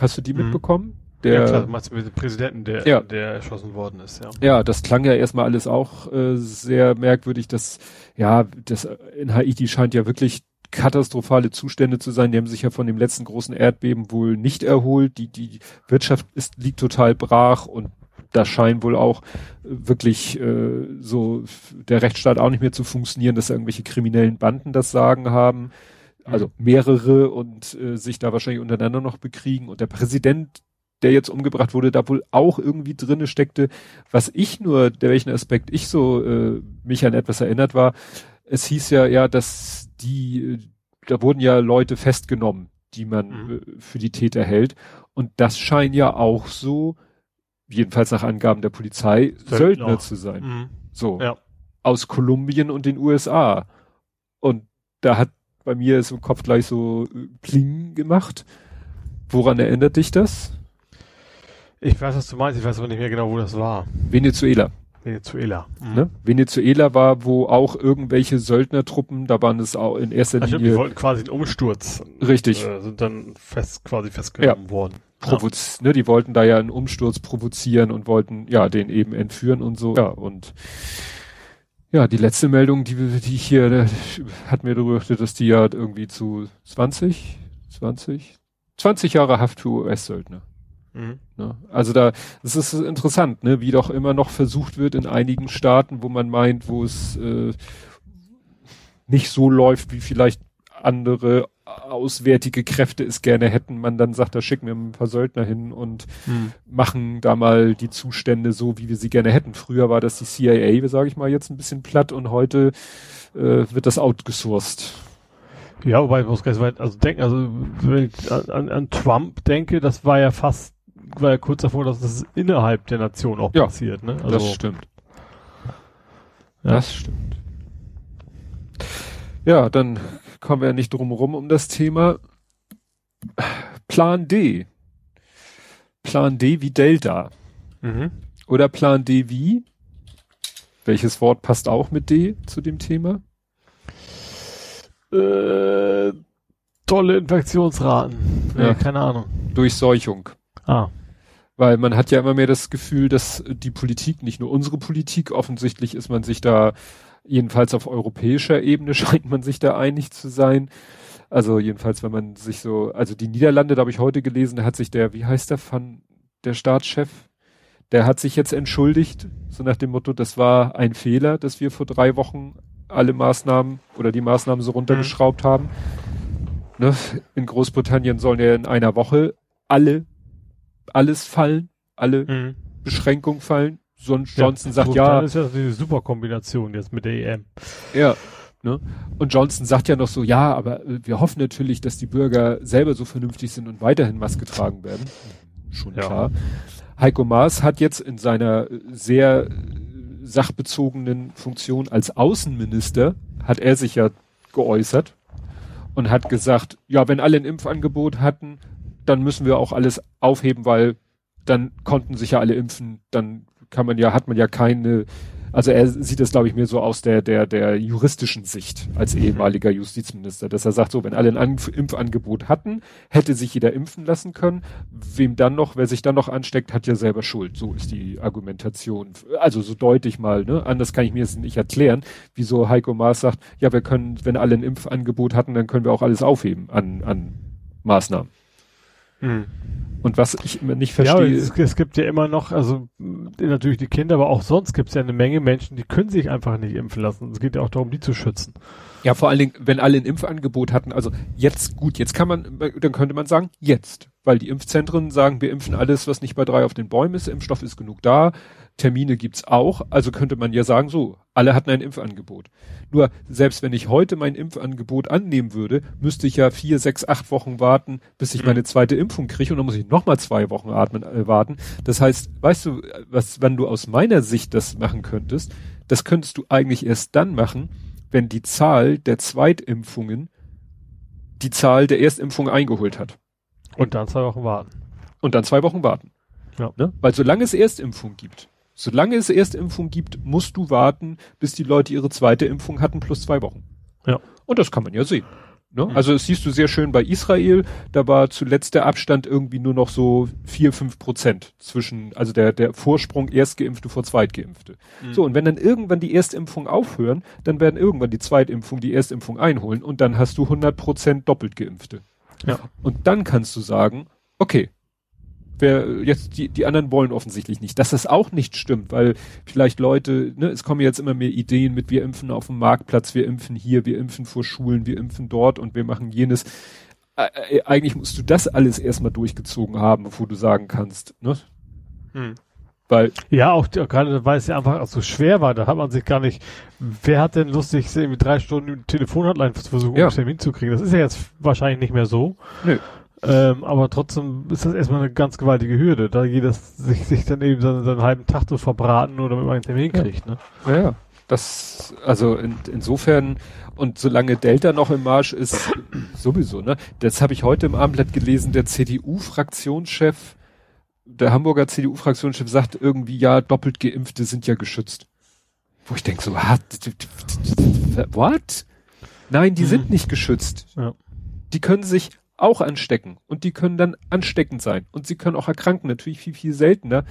Hast du die mhm. mitbekommen? Der, ja klar, du mit dem Präsidenten, der, ja. der erschossen worden ist, ja. Ja, das klang ja erstmal alles auch äh, sehr merkwürdig, dass, ja, das in Haiti scheint ja wirklich katastrophale Zustände zu sein. Die haben sich ja von dem letzten großen Erdbeben wohl nicht erholt. Die, die Wirtschaft ist, liegt total brach und da scheint wohl auch wirklich äh, so der Rechtsstaat auch nicht mehr zu funktionieren, dass irgendwelche kriminellen Banden das Sagen haben. Also mhm. mehrere und äh, sich da wahrscheinlich untereinander noch bekriegen. Und der Präsident, der jetzt umgebracht wurde, da wohl auch irgendwie drinne steckte. Was ich nur, der welchen Aspekt ich so äh, mich an etwas erinnert war, es hieß ja, ja, dass die, da wurden ja Leute festgenommen, die man mhm. äh, für die Täter hält. Und das scheint ja auch so, jedenfalls nach Angaben der Polizei, Söldner, Söldner zu sein. Mhm. So. Ja. Aus Kolumbien und den USA. Und da hat bei mir ist im Kopf gleich so äh, Pling gemacht. Woran erinnert dich das? Ich weiß, was du meinst, ich weiß aber nicht mehr genau, wo das war. Venezuela. Venezuela. Mhm. Ne? Venezuela war, wo auch irgendwelche Söldnertruppen, da waren es auch in erster Linie. Die wollten quasi einen Umsturz. Richtig. Äh, sind dann fest, quasi festgenommen ja. worden. Provoz ja. ne, die wollten da ja einen Umsturz provozieren und wollten, ja, den eben entführen und so. Ja, und ja, die letzte Meldung, die, die ich hier, da hat mir darüber, dass die ja irgendwie zu 20, 20, 20 Jahre Haft für US-Söldner. Mhm. Ne? Also da, das ist interessant, ne, wie doch immer noch versucht wird in einigen Staaten, wo man meint, wo es äh, nicht so läuft, wie vielleicht andere auswärtige Kräfte es gerne hätten, man dann sagt, da schicken wir ein paar Söldner hin und hm. machen da mal die Zustände so, wie wir sie gerne hätten. Früher war das die CIA, sage ich mal jetzt ein bisschen platt und heute äh, wird das outgesourced. Ja, wobei ich muss ganz weit, also denken, also wenn ich an, an Trump denke, das war ja fast, war ja kurz davor, dass das innerhalb der Nation auch ja, passiert, ne? Also, das stimmt. Ja. Das stimmt. Ja, dann kommen wir ja nicht drum rum um das Thema. Plan D. Plan D wie Delta. Mhm. Oder Plan D wie? Welches Wort passt auch mit D zu dem Thema? Äh, tolle Infektionsraten. Ja, ja, keine Ahnung. Durchseuchung. Ah. Weil man hat ja immer mehr das Gefühl, dass die Politik, nicht nur unsere Politik, offensichtlich ist man sich da jedenfalls auf europäischer Ebene scheint man sich da einig zu sein. Also jedenfalls, wenn man sich so, also die Niederlande, da habe ich heute gelesen, da hat sich der, wie heißt der von der Staatschef, der hat sich jetzt entschuldigt, so nach dem Motto, das war ein Fehler, dass wir vor drei Wochen alle Maßnahmen oder die Maßnahmen so runtergeschraubt mhm. haben. Ne? In Großbritannien sollen ja in einer Woche alle, alles fallen, alle mhm. Beschränkungen fallen. Sonst ja, Johnson sagt ja. Das ist ja die super Kombination jetzt mit der EM. Ja. Ne? Und Johnson sagt ja noch so, ja, aber äh, wir hoffen natürlich, dass die Bürger selber so vernünftig sind und weiterhin Maske tragen werden. Schon ja. klar. Heiko Maas hat jetzt in seiner äh, sehr äh, sachbezogenen Funktion als Außenminister, hat er sich ja geäußert und hat gesagt, ja, wenn alle ein Impfangebot hatten, dann müssen wir auch alles aufheben, weil dann konnten sich ja alle impfen, dann kann man ja, hat man ja keine, also er sieht es, glaube ich, mehr so aus der, der, der juristischen Sicht als ehemaliger Justizminister, dass er sagt, so, wenn alle ein Impfangebot hatten, hätte sich jeder impfen lassen können. Wem dann noch, wer sich dann noch ansteckt, hat ja selber Schuld. So ist die Argumentation. Also so deutlich mal, ne? Anders kann ich mir es nicht erklären, wieso Heiko Maas sagt, ja, wir können, wenn alle ein Impfangebot hatten, dann können wir auch alles aufheben an, an Maßnahmen. Hm. Und was ich immer nicht verstehe. Ja, es, es, gibt ja immer noch, also natürlich die Kinder, aber auch sonst gibt es ja eine Menge Menschen, die können sich einfach nicht impfen lassen. Es geht ja auch darum, die zu schützen. Ja, vor allen Dingen, wenn alle ein Impfangebot hatten, also jetzt gut, jetzt kann man, dann könnte man sagen, jetzt. Weil die Impfzentren sagen, wir impfen alles, was nicht bei drei auf den Bäumen ist, Impfstoff ist genug da, Termine gibt's auch, also könnte man ja sagen, so, alle hatten ein Impfangebot. Nur, selbst wenn ich heute mein Impfangebot annehmen würde, müsste ich ja vier, sechs, acht Wochen warten, bis ich mhm. meine zweite Impfung kriege und dann muss ich nochmal zwei Wochen atmen, äh, warten. Das heißt, weißt du, was, wenn du aus meiner Sicht das machen könntest, das könntest du eigentlich erst dann machen, wenn die Zahl der Zweitimpfungen die Zahl der Erstimpfung eingeholt hat. Und dann zwei Wochen warten. Und dann zwei Wochen warten. Ja. Ne? Weil solange es Erstimpfung gibt, solange es Erstimpfung gibt, musst du warten, bis die Leute ihre zweite Impfung hatten, plus zwei Wochen. Ja. Und das kann man ja sehen. Ne? Mhm. Also das siehst du sehr schön bei Israel, da war zuletzt der Abstand irgendwie nur noch so vier, fünf Prozent zwischen, also der, der Vorsprung Erstgeimpfte vor Zweitgeimpfte. Mhm. So, und wenn dann irgendwann die Erstimpfung aufhören, dann werden irgendwann die Zweitimpfung die Erstimpfung einholen und dann hast du 100 Prozent doppelt Geimpfte. Ja. Und dann kannst du sagen, okay, wer jetzt die, die anderen wollen offensichtlich nicht. Dass das auch nicht stimmt, weil vielleicht Leute, ne, es kommen jetzt immer mehr Ideen mit, wir impfen auf dem Marktplatz, wir impfen hier, wir impfen vor Schulen, wir impfen dort und wir machen jenes. Äh, eigentlich musst du das alles erstmal durchgezogen haben, bevor du sagen kannst, ne? Hm. Weil ja, auch gerade weil es ja einfach so schwer war, da hat man sich gar nicht. Wer hat denn Lust, sich irgendwie drei Stunden Telefonhotline zu versuchen, ja. einen Termin zu kriegen? Das ist ja jetzt wahrscheinlich nicht mehr so. Nö. Ähm, aber trotzdem ist das erstmal eine ganz gewaltige Hürde, da jedes sich, sich dann eben seinen, seinen halben Tag zu verbraten oder mit man einen Termin kriegt, ne? Ja, ja. Das, also in, insofern, und solange Delta noch im Marsch ist, sowieso, ne? Das habe ich heute im Abendblatt gelesen, der CDU-Fraktionschef, der Hamburger CDU-Fraktionschef sagt irgendwie, ja, doppelt Geimpfte sind ja geschützt. Wo ich denke so, what? Nein, die mhm. sind nicht geschützt. Ja. Die können sich auch anstecken und die können dann ansteckend sein und sie können auch erkranken, natürlich viel, viel seltener.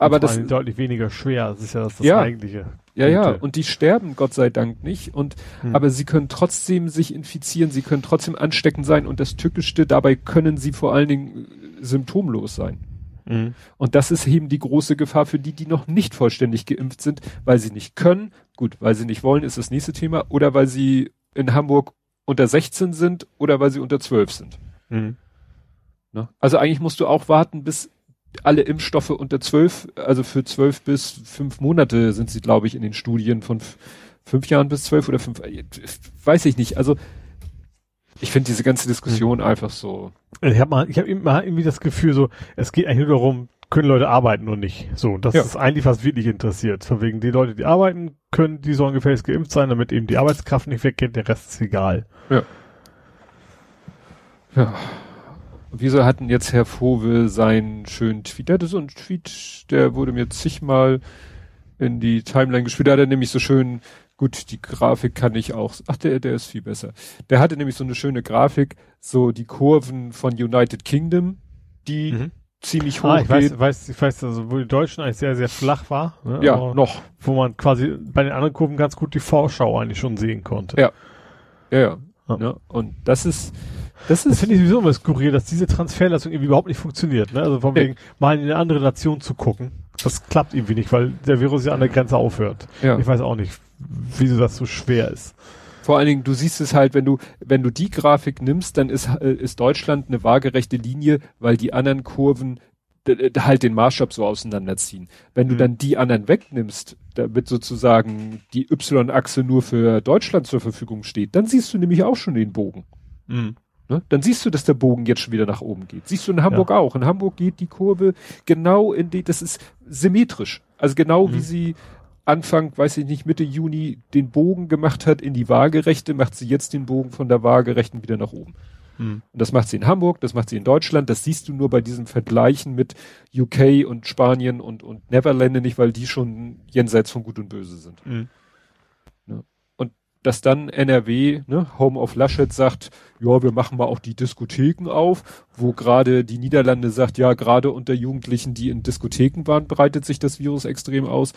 Aber das ist deutlich weniger schwer, das ist ja das, das ja, eigentliche. Ja, ja, und die sterben Gott sei Dank nicht und hm. aber sie können trotzdem sich infizieren, sie können trotzdem ansteckend sein und das Tückischste, dabei können sie vor allen Dingen äh, symptomlos sein. Mhm. Und das ist eben die große Gefahr für die, die noch nicht vollständig geimpft sind, weil sie nicht können. Gut, weil sie nicht wollen, ist das nächste Thema. Oder weil sie in Hamburg unter 16 sind oder weil sie unter 12 sind. Mhm. Ne? Also eigentlich musst du auch warten, bis alle Impfstoffe unter 12, also für 12 bis 5 Monate sind sie, glaube ich, in den Studien von 5 Jahren bis 12 oder 5, äh, weiß ich nicht. Also ich finde diese ganze Diskussion mhm. einfach so. Ich habe mal, ich habe immer irgendwie das Gefühl, so es geht eigentlich nur darum, können Leute arbeiten und nicht. So, das ja. ist eigentlich was wirklich interessiert. Von wegen die Leute, die arbeiten können, die sollen gefälligst geimpft sein, damit eben die Arbeitskraft nicht weggeht, der Rest ist egal. Ja. Ja. Wieso hatten jetzt Herr Fove seinen schönen Tweet? Der hatte so einen Tweet, der wurde mir zigmal in die Timeline gespielt. Da hat er nämlich so schön, gut, die Grafik kann ich auch, ach, der, der ist viel besser. Der hatte nämlich so eine schöne Grafik, so die Kurven von United Kingdom, die mhm ziemlich hoch ah, ich geht. Weiß, weiß, ich weiß, also wo die Deutschen eigentlich sehr, sehr flach war. Ne? Ja, Aber noch. Wo man quasi bei den anderen Kurven ganz gut die Vorschau eigentlich schon sehen konnte. Ja. Ja, ja. ja. Ne? Und das ist, das ist. Finde ich sowieso immer skurril, dass diese Transferleistung irgendwie überhaupt nicht funktioniert. Ne? Also von wegen, mal in eine andere Nation zu gucken. Das klappt irgendwie nicht, weil der Virus ja an der Grenze aufhört. Ja. Ich weiß auch nicht, wieso das so schwer ist. Vor allen Dingen, du siehst es halt, wenn du, wenn du die Grafik nimmst, dann ist, äh, ist Deutschland eine waagerechte Linie, weil die anderen Kurven halt den Maßstab so auseinanderziehen. Wenn du mhm. dann die anderen wegnimmst, damit sozusagen die Y-Achse nur für Deutschland zur Verfügung steht, dann siehst du nämlich auch schon den Bogen. Mhm. Ne? Dann siehst du, dass der Bogen jetzt schon wieder nach oben geht. Siehst du in Hamburg ja. auch. In Hamburg geht die Kurve genau in die, das ist symmetrisch. Also genau mhm. wie sie Anfang, weiß ich nicht, Mitte Juni den Bogen gemacht hat in die Waagerechte, macht sie jetzt den Bogen von der Waagerechten wieder nach oben. Hm. Und das macht sie in Hamburg, das macht sie in Deutschland, das siehst du nur bei diesem Vergleichen mit UK und Spanien und, und Neverlande nicht, weil die schon jenseits von Gut und Böse sind. Hm. Ja. Und dass dann NRW, ne, Home of Laschet sagt, ja, wir machen mal auch die Diskotheken auf, wo gerade die Niederlande sagt, ja, gerade unter Jugendlichen, die in Diskotheken waren, breitet sich das Virus extrem aus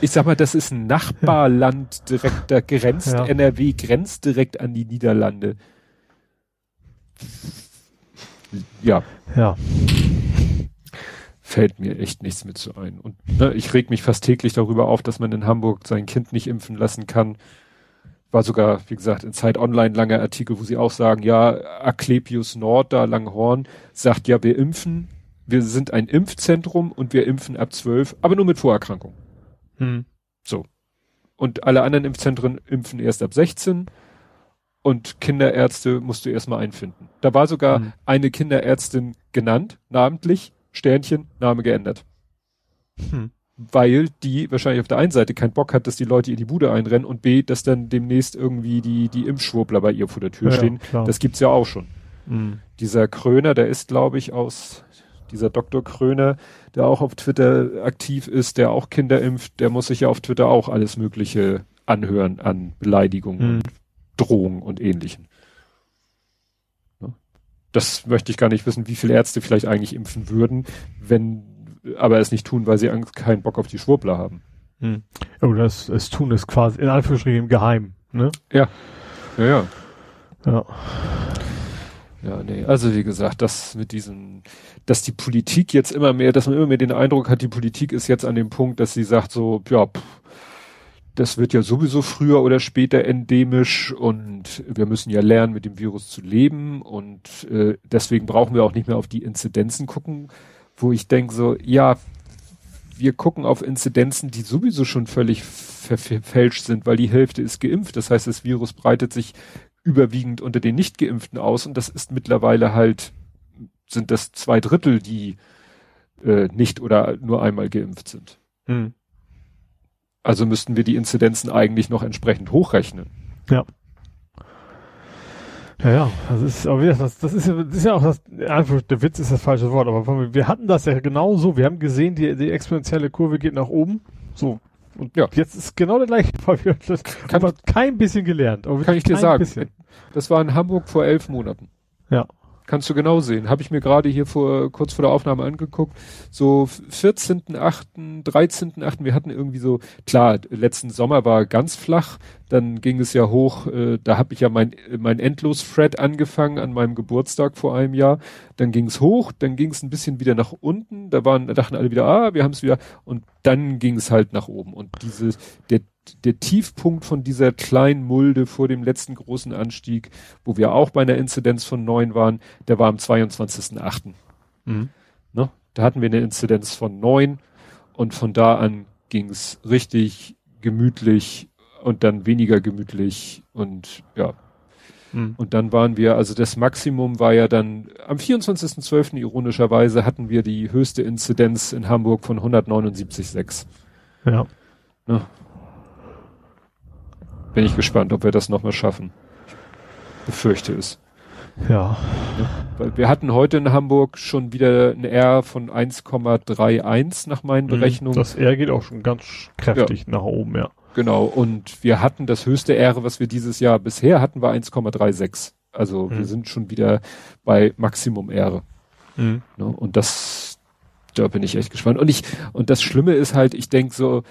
ich sag mal, das ist ein Nachbarland direkt, da grenzt, ja. NRW grenzt direkt an die Niederlande. Ja. Ja. Fällt mir echt nichts mit so ein. Und ne, ich reg mich fast täglich darüber auf, dass man in Hamburg sein Kind nicht impfen lassen kann. War sogar, wie gesagt, in Zeit Online langer Artikel, wo sie auch sagen, ja, Aklepius Nord, da Langhorn, sagt, ja, wir impfen, wir sind ein Impfzentrum und wir impfen ab zwölf, aber nur mit Vorerkrankung. Hm. So. Und alle anderen Impfzentren impfen erst ab 16 und Kinderärzte musst du erstmal einfinden. Da war sogar hm. eine Kinderärztin genannt, namentlich, Sternchen, Name geändert. Hm. Weil die wahrscheinlich auf der einen Seite keinen Bock hat, dass die Leute ihr die Bude einrennen und B, dass dann demnächst irgendwie die, die Impfschwurbler bei ihr vor der Tür ja, stehen. Klar. Das gibt's ja auch schon. Hm. Dieser Kröner, der ist, glaube ich, aus dieser Dr. Kröner, der auch auf Twitter aktiv ist, der auch Kinder impft, der muss sich ja auf Twitter auch alles Mögliche anhören an Beleidigungen mhm. Drohungen und ähnlichen. Ne? Das möchte ich gar nicht wissen, wie viele Ärzte vielleicht eigentlich impfen würden, wenn, aber es nicht tun, weil sie keinen Bock auf die Schwurbler haben. Hm. Oh, das, es tun ist quasi in Anführungsstrichen geheim, ne? Ja. Ja, ja. Ja. Ja, nee, also wie gesagt, das mit diesem, dass die Politik jetzt immer mehr, dass man immer mehr den Eindruck hat, die Politik ist jetzt an dem Punkt, dass sie sagt so, ja, pff, das wird ja sowieso früher oder später endemisch und wir müssen ja lernen, mit dem Virus zu leben und äh, deswegen brauchen wir auch nicht mehr auf die Inzidenzen gucken, wo ich denke so, ja, wir gucken auf Inzidenzen, die sowieso schon völlig verfälscht sind, weil die Hälfte ist geimpft. Das heißt, das Virus breitet sich überwiegend unter den Nicht-Geimpften aus und das ist mittlerweile halt, sind das zwei Drittel, die äh, nicht oder nur einmal geimpft sind. Hm. Also müssten wir die Inzidenzen eigentlich noch entsprechend hochrechnen. Ja. Ja, ja, das ist, aber wie das, das ist ja, das ist ja auch das, der Witz ist das falsche Wort, aber wir hatten das ja genau so, wir haben gesehen, die, die exponentielle Kurve geht nach oben, so, und ja. jetzt ist genau der gleiche Fall. Das kann, kein bisschen gelernt. kann ich dir sagen. Bisschen. Das war in Hamburg vor elf Monaten. Ja. Kannst du genau sehen. Habe ich mir gerade hier vor kurz vor der Aufnahme angeguckt. So 14.8., 13.8. Wir hatten irgendwie so, klar, letzten Sommer war ganz flach, dann ging es ja hoch, äh, da habe ich ja mein, mein Endlos-Thread angefangen an meinem Geburtstag vor einem Jahr. Dann ging es hoch, dann ging es ein bisschen wieder nach unten, da waren, da dachten alle wieder, ah, wir haben es wieder, und dann ging es halt nach oben. Und dieses, der der Tiefpunkt von dieser kleinen Mulde vor dem letzten großen Anstieg, wo wir auch bei einer Inzidenz von neun waren, der war am 22.8. Mhm. Ne? Da hatten wir eine Inzidenz von neun und von da an ging es richtig gemütlich und dann weniger gemütlich und ja. Mhm. Und dann waren wir, also das Maximum war ja dann am 24.12. ironischerweise hatten wir die höchste Inzidenz in Hamburg von 179,6. Ja. Ne? Bin ich gespannt, ob wir das nochmal schaffen. Ich befürchte es. Ja. ja. Weil wir hatten heute in Hamburg schon wieder ein R von 1,31 nach meinen mhm. Berechnungen. Das R geht auch schon ganz kräftig ja. nach oben, ja. Genau. Und wir hatten das höchste R, was wir dieses Jahr bisher hatten, war 1,36. Also mhm. wir sind schon wieder bei Maximum R. Mhm. Ne? Und das, da bin ich echt gespannt. Und ich, und das Schlimme ist halt, ich denke so,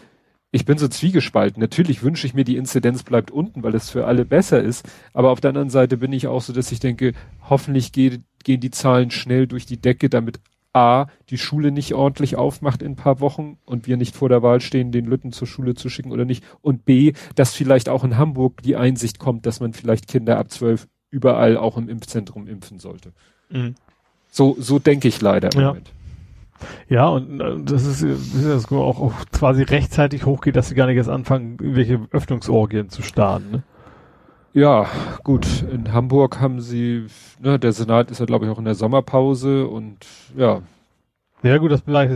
ich bin so zwiegespalten. Natürlich wünsche ich mir, die Inzidenz bleibt unten, weil es für alle besser ist. Aber auf der anderen Seite bin ich auch so, dass ich denke, hoffentlich geht, gehen die Zahlen schnell durch die Decke, damit A, die Schule nicht ordentlich aufmacht in ein paar Wochen und wir nicht vor der Wahl stehen, den Lütten zur Schule zu schicken oder nicht. Und B, dass vielleicht auch in Hamburg die Einsicht kommt, dass man vielleicht Kinder ab zwölf überall auch im Impfzentrum impfen sollte. Mhm. So, so denke ich leider im ja. Moment. Ja, und äh, das ist, das ist auch, auch quasi rechtzeitig hochgeht, dass sie gar nicht erst anfangen, irgendwelche Öffnungsorgien zu starten. Ne? Ja, gut. In Hamburg haben sie, ne, der Senat ist ja glaube ich auch in der Sommerpause und ja, Ja gut, das war,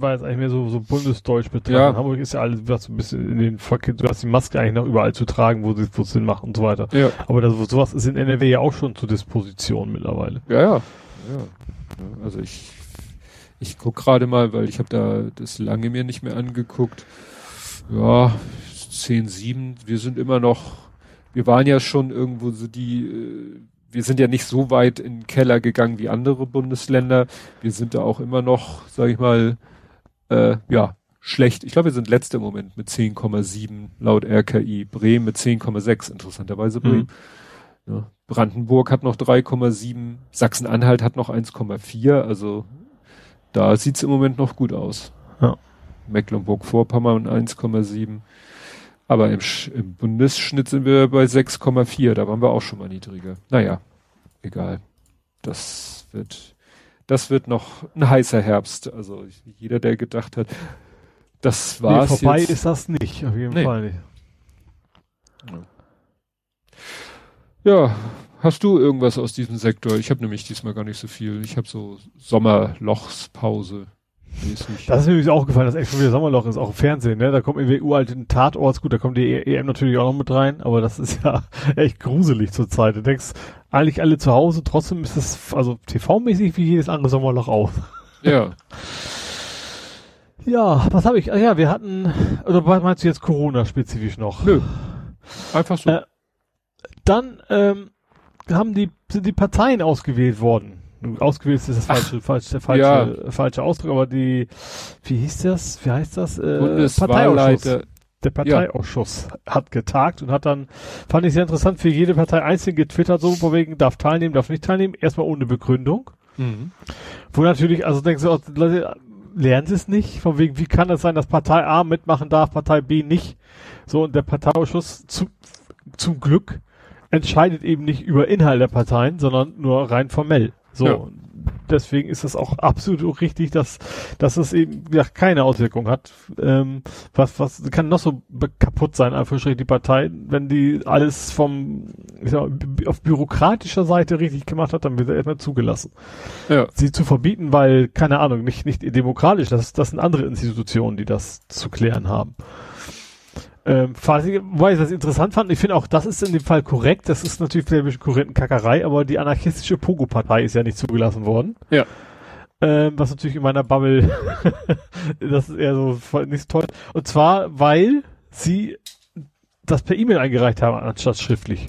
war jetzt eigentlich mehr so, so bundesdeutsch betrachtet. Ja. Hamburg ist ja alles was so ein bisschen in den Verkehr, du hast die Maske eigentlich noch überall zu tragen, wo sie wo es Sinn macht und so weiter. Ja. Aber das, sowas ist in NRW ja auch schon zur Disposition mittlerweile. Ja, ja. ja. Also ich, ich guck gerade mal, weil ich habe da das lange mir nicht mehr angeguckt. Ja, 10, 7, wir sind immer noch, wir waren ja schon irgendwo so die, äh, wir sind ja nicht so weit in den Keller gegangen wie andere Bundesländer. Wir sind da auch immer noch, sag ich mal, äh, ja, schlecht. Ich glaube, wir sind letzter im Moment mit 10,7 laut RKI. Bremen mit 10,6, interessanterweise Bremen. Ja, Brandenburg hat noch 3,7, Sachsen-Anhalt hat noch 1,4, also da sieht's im Moment noch gut aus. Ja. Mecklenburg-Vorpommern 1,7. Aber im, im Bundesschnitt sind wir bei 6,4, da waren wir auch schon mal niedriger. Naja, egal. Das wird, das wird noch ein heißer Herbst. Also jeder, der gedacht hat, das Nee, war's vorbei jetzt. ist das nicht, auf jeden Nee. Fall nicht. Ja, hast du irgendwas aus diesem Sektor? Ich habe nämlich diesmal gar nicht so viel. Ich habe so Sommerlochspause. Das ist mir übrigens auch gefallen, dass echt schon wieder Sommerloch ist, auch im Fernsehen, ne? Da kommt irgendwie uralten Tatorts, gut, da kommt die EM natürlich auch noch mit rein, aber das ist ja echt gruselig zur Zeit. Du denkst, eigentlich alle zu Hause, trotzdem ist es, also TV-mäßig wie jedes andere Sommerloch auch. ja, Ja, was habe ich? Ah ja, wir hatten, oder was meinst du jetzt Corona-spezifisch noch? nö. Einfach so. Äh, Dann ähm, haben die, sind die Parteien ausgewählt worden. Ausgewählt ist das falsche, falsche, der falsche, falsche Ausdruck, aber die, wie hieß das? Wie heißt das? Äh, Bundeswahlleiter. Der Parteiausschuss hat getagt und hat dann, fand ich sehr interessant, für jede Partei einzeln getwittert, so von wegen, darf teilnehmen, darf nicht teilnehmen, erstmal ohne Begründung. Mhm. Wo natürlich, also denkst du, auch, Leute, lernen sie es nicht, von wegen, wie kann es sein, dass Partei A mitmachen darf, Partei B nicht. So, und der Parteiausschuss zu, zum Glück entscheidet eben nicht über Inhalt der Parteien, sondern nur rein formell. So. Ja. Deswegen ist es auch absolut richtig, dass, dass es eben ja, keine Auswirkung hat. Ähm, was, was kann noch so kaputt sein, einfach die Partei, wenn die alles vom, ich sag mal, auf bürokratischer Seite richtig gemacht hat, dann wird er erstmal zugelassen Ja. sie zu verbieten, weil, keine Ahnung, nicht, nicht demokratisch, das, das sind andere Institutionen, die das zu klären haben. Ähm, falls ich, wobei ich das interessant fand, ich finde auch, das ist in dem Fall korrekt, das ist natürlich vielleicht ein bisschen Korrektenkackerei, aber die anarchistische Pogo-Partei ist ja nicht zugelassen worden. Ja. Ähm, was natürlich in meiner Bubble, das ist eher so voll- nicht so toll. Und zwar, weil sie das per E-Mail eingereicht haben, anstatt schriftlich.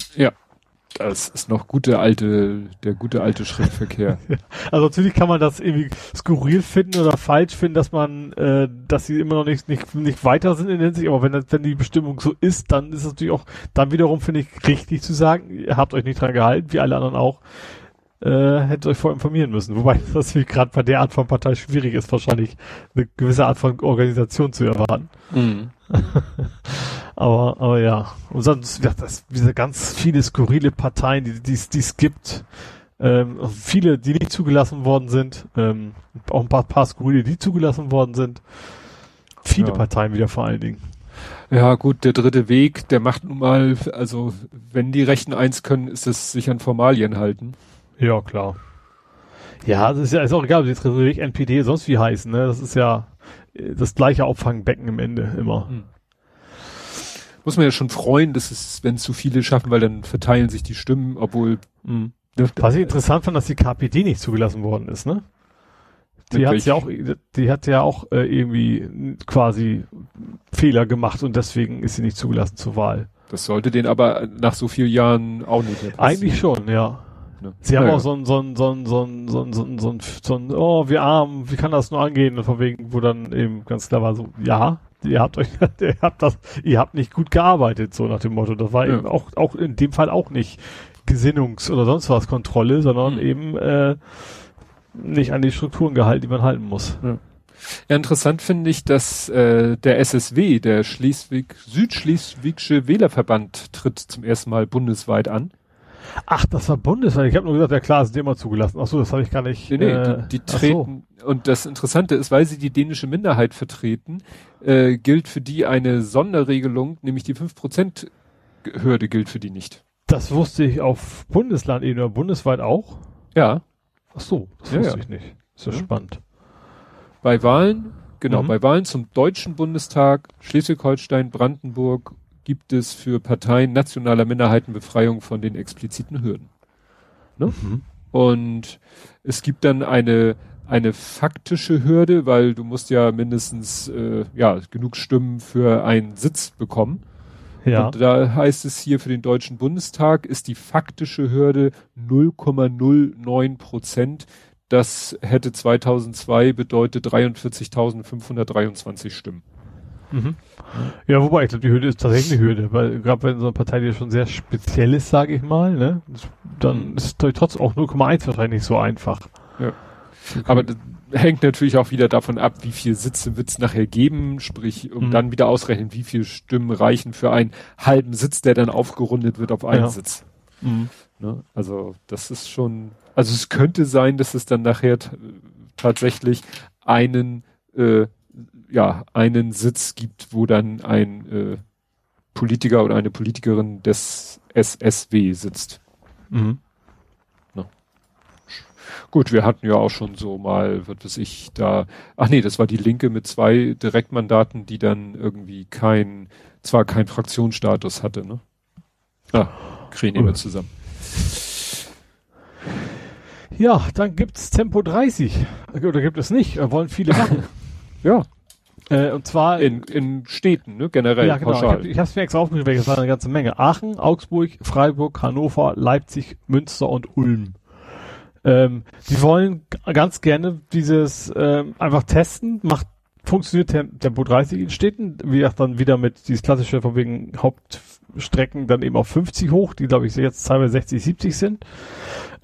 Das ist noch gute alte, der gute alte Schriftverkehr. Also natürlich kann man das irgendwie skurril finden oder falsch finden, dass man, äh, dass sie immer noch nicht, nicht, nicht weiter sind in der Hinsicht, aber wenn, wenn die Bestimmung so ist, dann ist es natürlich auch, dann wiederum finde ich richtig zu sagen, ihr habt euch nicht dran gehalten, wie alle anderen auch, äh, hättet euch vorher informieren müssen. Wobei das wie gerade bei der Art von Partei schwierig ist, wahrscheinlich eine gewisse Art von Organisation zu erwarten. mhm. Aber, aber ja. Und sonst, ja, das, diese ganz viele skurrile Parteien, die die die es gibt. Ähm, viele, die nicht zugelassen worden sind. Ähm, auch ein paar, paar skurrile, die zugelassen worden sind. Viele Ja. Parteien wieder vor allen Dingen. Ja, gut, der dritte Weg, der macht nun mal, also wenn die Rechten eins können, ist es sich an Formalien halten. Ja, klar. Ja, das ist ja ist auch egal, ob die dritte Weg, NPD, sonst wie heißen. Ne? Das ist ja äh, das gleiche Auffangbecken im Ende immer. Muss man ja schon freuen, dass es, wenn zu viele schaffen, weil dann verteilen sich die Stimmen, obwohl Mhm. Was ich interessant fand, dass die KPD nicht zugelassen worden ist, ne? Die hat ja auch, die hat ja auch äh, irgendwie quasi Fehler gemacht und deswegen ist sie nicht zugelassen zur Wahl. das sollte den aber nach so vielen Jahren auch nicht mehr passieren. Eigentlich schon, ja. Ne? Sie haben Naja. auch so ein, so ein, so ein, so ein, so ein, so ein, so ein, so ein, oh, wir arm, wie kann das nur angehen? Und von wegen, wo dann eben ganz klar war so, ja, ihr habt euch, ihr habt das, ihr habt nicht gut gearbeitet, so nach dem Motto. Das war Ja. eben auch, auch in dem Fall auch nicht Gesinnungs- oder sonst was Kontrolle, sondern Hm. eben, äh, nicht an die Strukturen gehalten, die man halten muss. Ja, interessant finde ich, dass äh, der SSW, der Schleswig, Südschleswigsche Wählerverband, tritt zum ersten Mal bundesweit an. Ach, das war bundesweit. Ich habe nur gesagt, ja klar, sind immer zugelassen. Ach so, das habe ich gar nicht. Nee, nee, äh, die, die ach so. treten. Und das Interessante ist, weil sie die dänische Minderheit vertreten, äh, gilt für die eine Sonderregelung, nämlich die 5%-Hürde gilt für die nicht. Das wusste ich auf Bundesland-Ebene, bundesweit auch. Ja. Ach so, das Ja, wusste ja. ich nicht. Ist ja, Ja. spannend. Bei Wahlen, genau, Mhm. bei Wahlen zum Deutschen Bundestag, Schleswig-Holstein, Brandenburg gibt es für Parteien nationaler Minderheiten Befreiung von den expliziten Hürden. Mhm. Und es gibt dann eine, eine faktische Hürde, weil du musst ja mindestens äh, ja, genug Stimmen für einen Sitz bekommen. Ja. Und da heißt es hier für den Deutschen Bundestag ist die faktische Hürde 0,09 Prozent. Das hätte 2002 bedeutet 43.523 Stimmen. Mhm. Ja, wobei, ich glaube, die Hürde ist tatsächlich eine Hürde, weil gerade wenn so eine Partei, die schon sehr speziell ist, sage ich mal, ne, dann ist es trotzdem auch 0,1 wahrscheinlich so einfach. Ja. Aber das hängt natürlich auch wieder davon ab, wie viel Sitze wird es nachher geben, sprich, um Mhm. dann wieder ausrechnen, wie viele Stimmen reichen für einen halben Sitz, der dann aufgerundet wird auf einen Ja. Sitz. Ne? Also das ist schon, also es könnte sein, dass es dann nachher tatsächlich einen, äh, ja, einen Sitz gibt, wo dann ein äh, Politiker oder eine Politikerin des SSW sitzt. Mhm. Gut, wir hatten ja auch schon so mal, was weiß ich, da, ach nee, das war die Linke mit zwei Direktmandaten, die dann irgendwie kein, zwar kein Fraktionsstatus hatte, ne? Ah, kriegen wir zusammen. Ja, dann gibt's Tempo 30. Oder gibt es nicht? Wollen viele machen. Ja, äh, und zwar in, in Städten, ne, generell, ja, genau. Ich pauschal. habe ich hab's mir extra aufgeschrieben, weil es war eine ganze Menge. Aachen, Augsburg, Freiburg, Hannover, Leipzig, Münster und Ulm. Ähm, die wollen ganz gerne dieses ähm, einfach testen. Macht funktioniert Tem Tempo 30 in Städten. Wie gesagt, dann wieder mit dieses klassische von wegen Hauptstrecken dann eben auf 50 hoch, die glaube ich jetzt teilweise 60, 70 sind.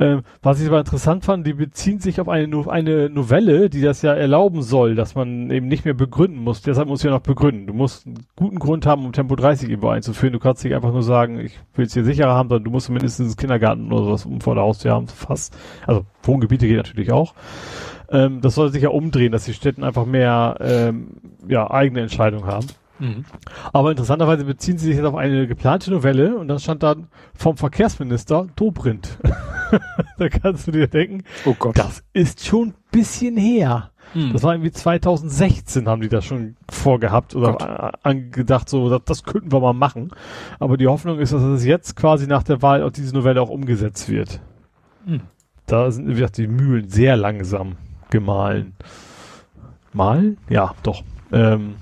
Ähm, was ich aber interessant fand, die beziehen sich auf eine, eine Novelle, die das ja erlauben soll, dass man eben nicht mehr begründen muss. Deshalb muss ja noch begründen. Du musst einen guten Grund haben, um Tempo 30 irgendwo einzuführen. Du kannst nicht einfach nur sagen, ich will es hier sicherer haben, sondern du musst mindestens Kindergarten oder sowas um vor der Haustür haben, fast. Also Wohngebiete geht natürlich auch. Ähm, das soll sich ja umdrehen, dass die Städten einfach mehr ähm, ja, eigene Entscheidungen haben. Mhm. Aber interessanterweise beziehen sie sich jetzt auf eine geplante Novelle und dann stand dann vom Verkehrsminister Dobrindt. da kannst du dir denken, Oh Gott. das ist schon ein bisschen her. Mhm. Das war irgendwie 2016 haben die das schon vorgehabt oder Gott. angedacht, so das, das könnten wir mal machen. Aber die Hoffnung ist, dass es jetzt quasi nach der Wahl auch diese Novelle auch umgesetzt wird. Mhm. Da sind wie gesagt, die Mühlen sehr langsam gemahlen. Malen? Ja, doch. Ähm,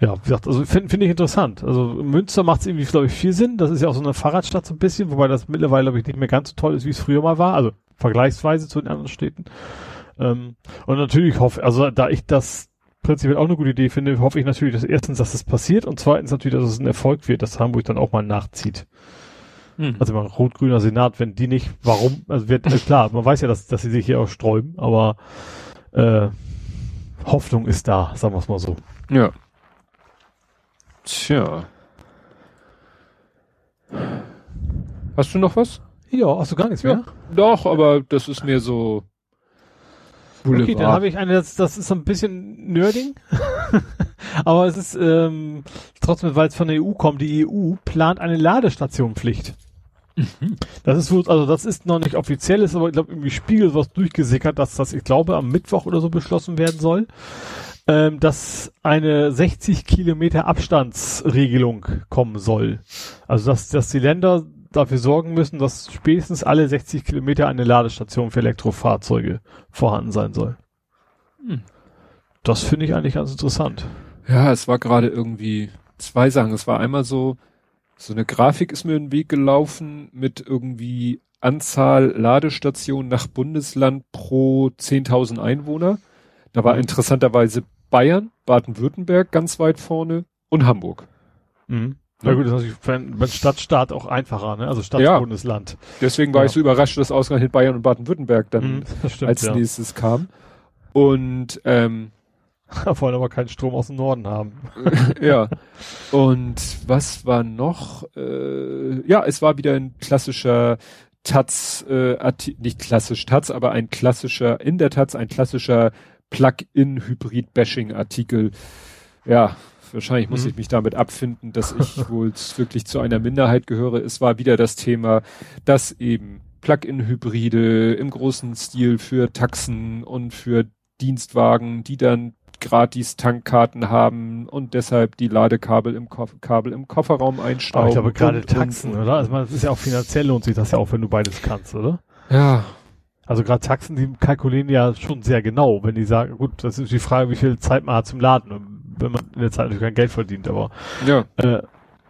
ja, wie gesagt, also finde find ich interessant. Also Münster macht es irgendwie, glaube ich, viel Sinn. Das ist ja auch so eine Fahrradstadt so ein bisschen, wobei das mittlerweile, glaube ich, nicht mehr ganz so toll ist, wie es früher mal war. Also vergleichsweise zu den anderen Städten. Ähm, und natürlich hoffe, also da ich das prinzipiell auch eine gute Idee finde, hoffe ich natürlich, dass erstens, dass es passiert und zweitens natürlich, dass es ein Erfolg wird, dass Hamburg dann auch mal nachzieht. Mhm. Also mal rot-grüner Senat, wenn die nicht, warum, also wird, äh, klar, man weiß ja, dass, dass sie sich hier auch sträuben, aber äh, Hoffnung ist da, sagen wir es mal so. Ja. Tja. Hast du noch was? Ja, hast du gar nichts Ja. Doch, aber das ist mehr so Okay, dann habe ich eine, das, das ist so ein bisschen Nerding. Aber es ist ähm, trotzdem, weil es von der EU kommt, die EU plant eine Ladestationpflicht. Das ist wohl, also das ist noch nicht offiziell, ist aber ich glaube irgendwie Spiegel was durchgesickert, dass das, ich glaube, am Mittwoch oder so beschlossen werden soll, ähm, dass eine 60 Kilometer Abstandsregelung kommen soll. Also dass, dass die Länder dafür sorgen müssen, dass spätestens alle 60 Kilometer eine Ladestation für Elektrofahrzeuge vorhanden sein soll. Hm. Das finde ich eigentlich ganz interessant. Ja, es war gerade irgendwie zwei Sachen. Es war einmal so, so eine Grafik ist mir in den Weg gelaufen mit irgendwie Anzahl Ladestationen nach Bundesland pro 10.000 Einwohner. Da war Mhm. interessanterweise Bayern, Baden-Württemberg ganz weit vorne und Hamburg. Mhm. Na gut, das ist natürlich für Stadtstaat auch einfacher, ne? Also Stadt, Ja. Bundesland. Deswegen war Ja. ich so überrascht, dass ausgerechnet Bayern und Baden-Württemberg dann Mhm, stimmt, als ja. nächstes kam. Und ähm, Wollen aber keinen Strom aus dem Norden haben. ja. Und was war noch? Äh, ja, es war wieder ein klassischer Taz, äh, Arti nicht klassisch Taz, aber ein klassischer, in der Taz ein klassischer Plug-in-Hybrid-Bashing-Artikel. Ja, wahrscheinlich muss Mhm. ich mich damit abfinden, dass ich wohl wirklich zu einer Minderheit gehöre. Es war wieder das Thema, dass eben Plug-in-Hybride im großen Stil für Taxen und für Dienstwagen, die dann gratis Tankkarten haben und deshalb die Ladekabel im, Koff Kabel im Kofferraum einstauben. Aber ich glaube gerade Taxen, oder? Also man, das ist ja auch finanziell lohnt sich das ja auch, wenn du beides kannst, oder? Ja. Also gerade Taxen, die kalkulieren ja schon sehr genau, wenn die sagen, gut, das ist die Frage, wie viel Zeit man hat zum Laden, wenn man in der Zeit natürlich kein Geld verdient, aber ja. äh,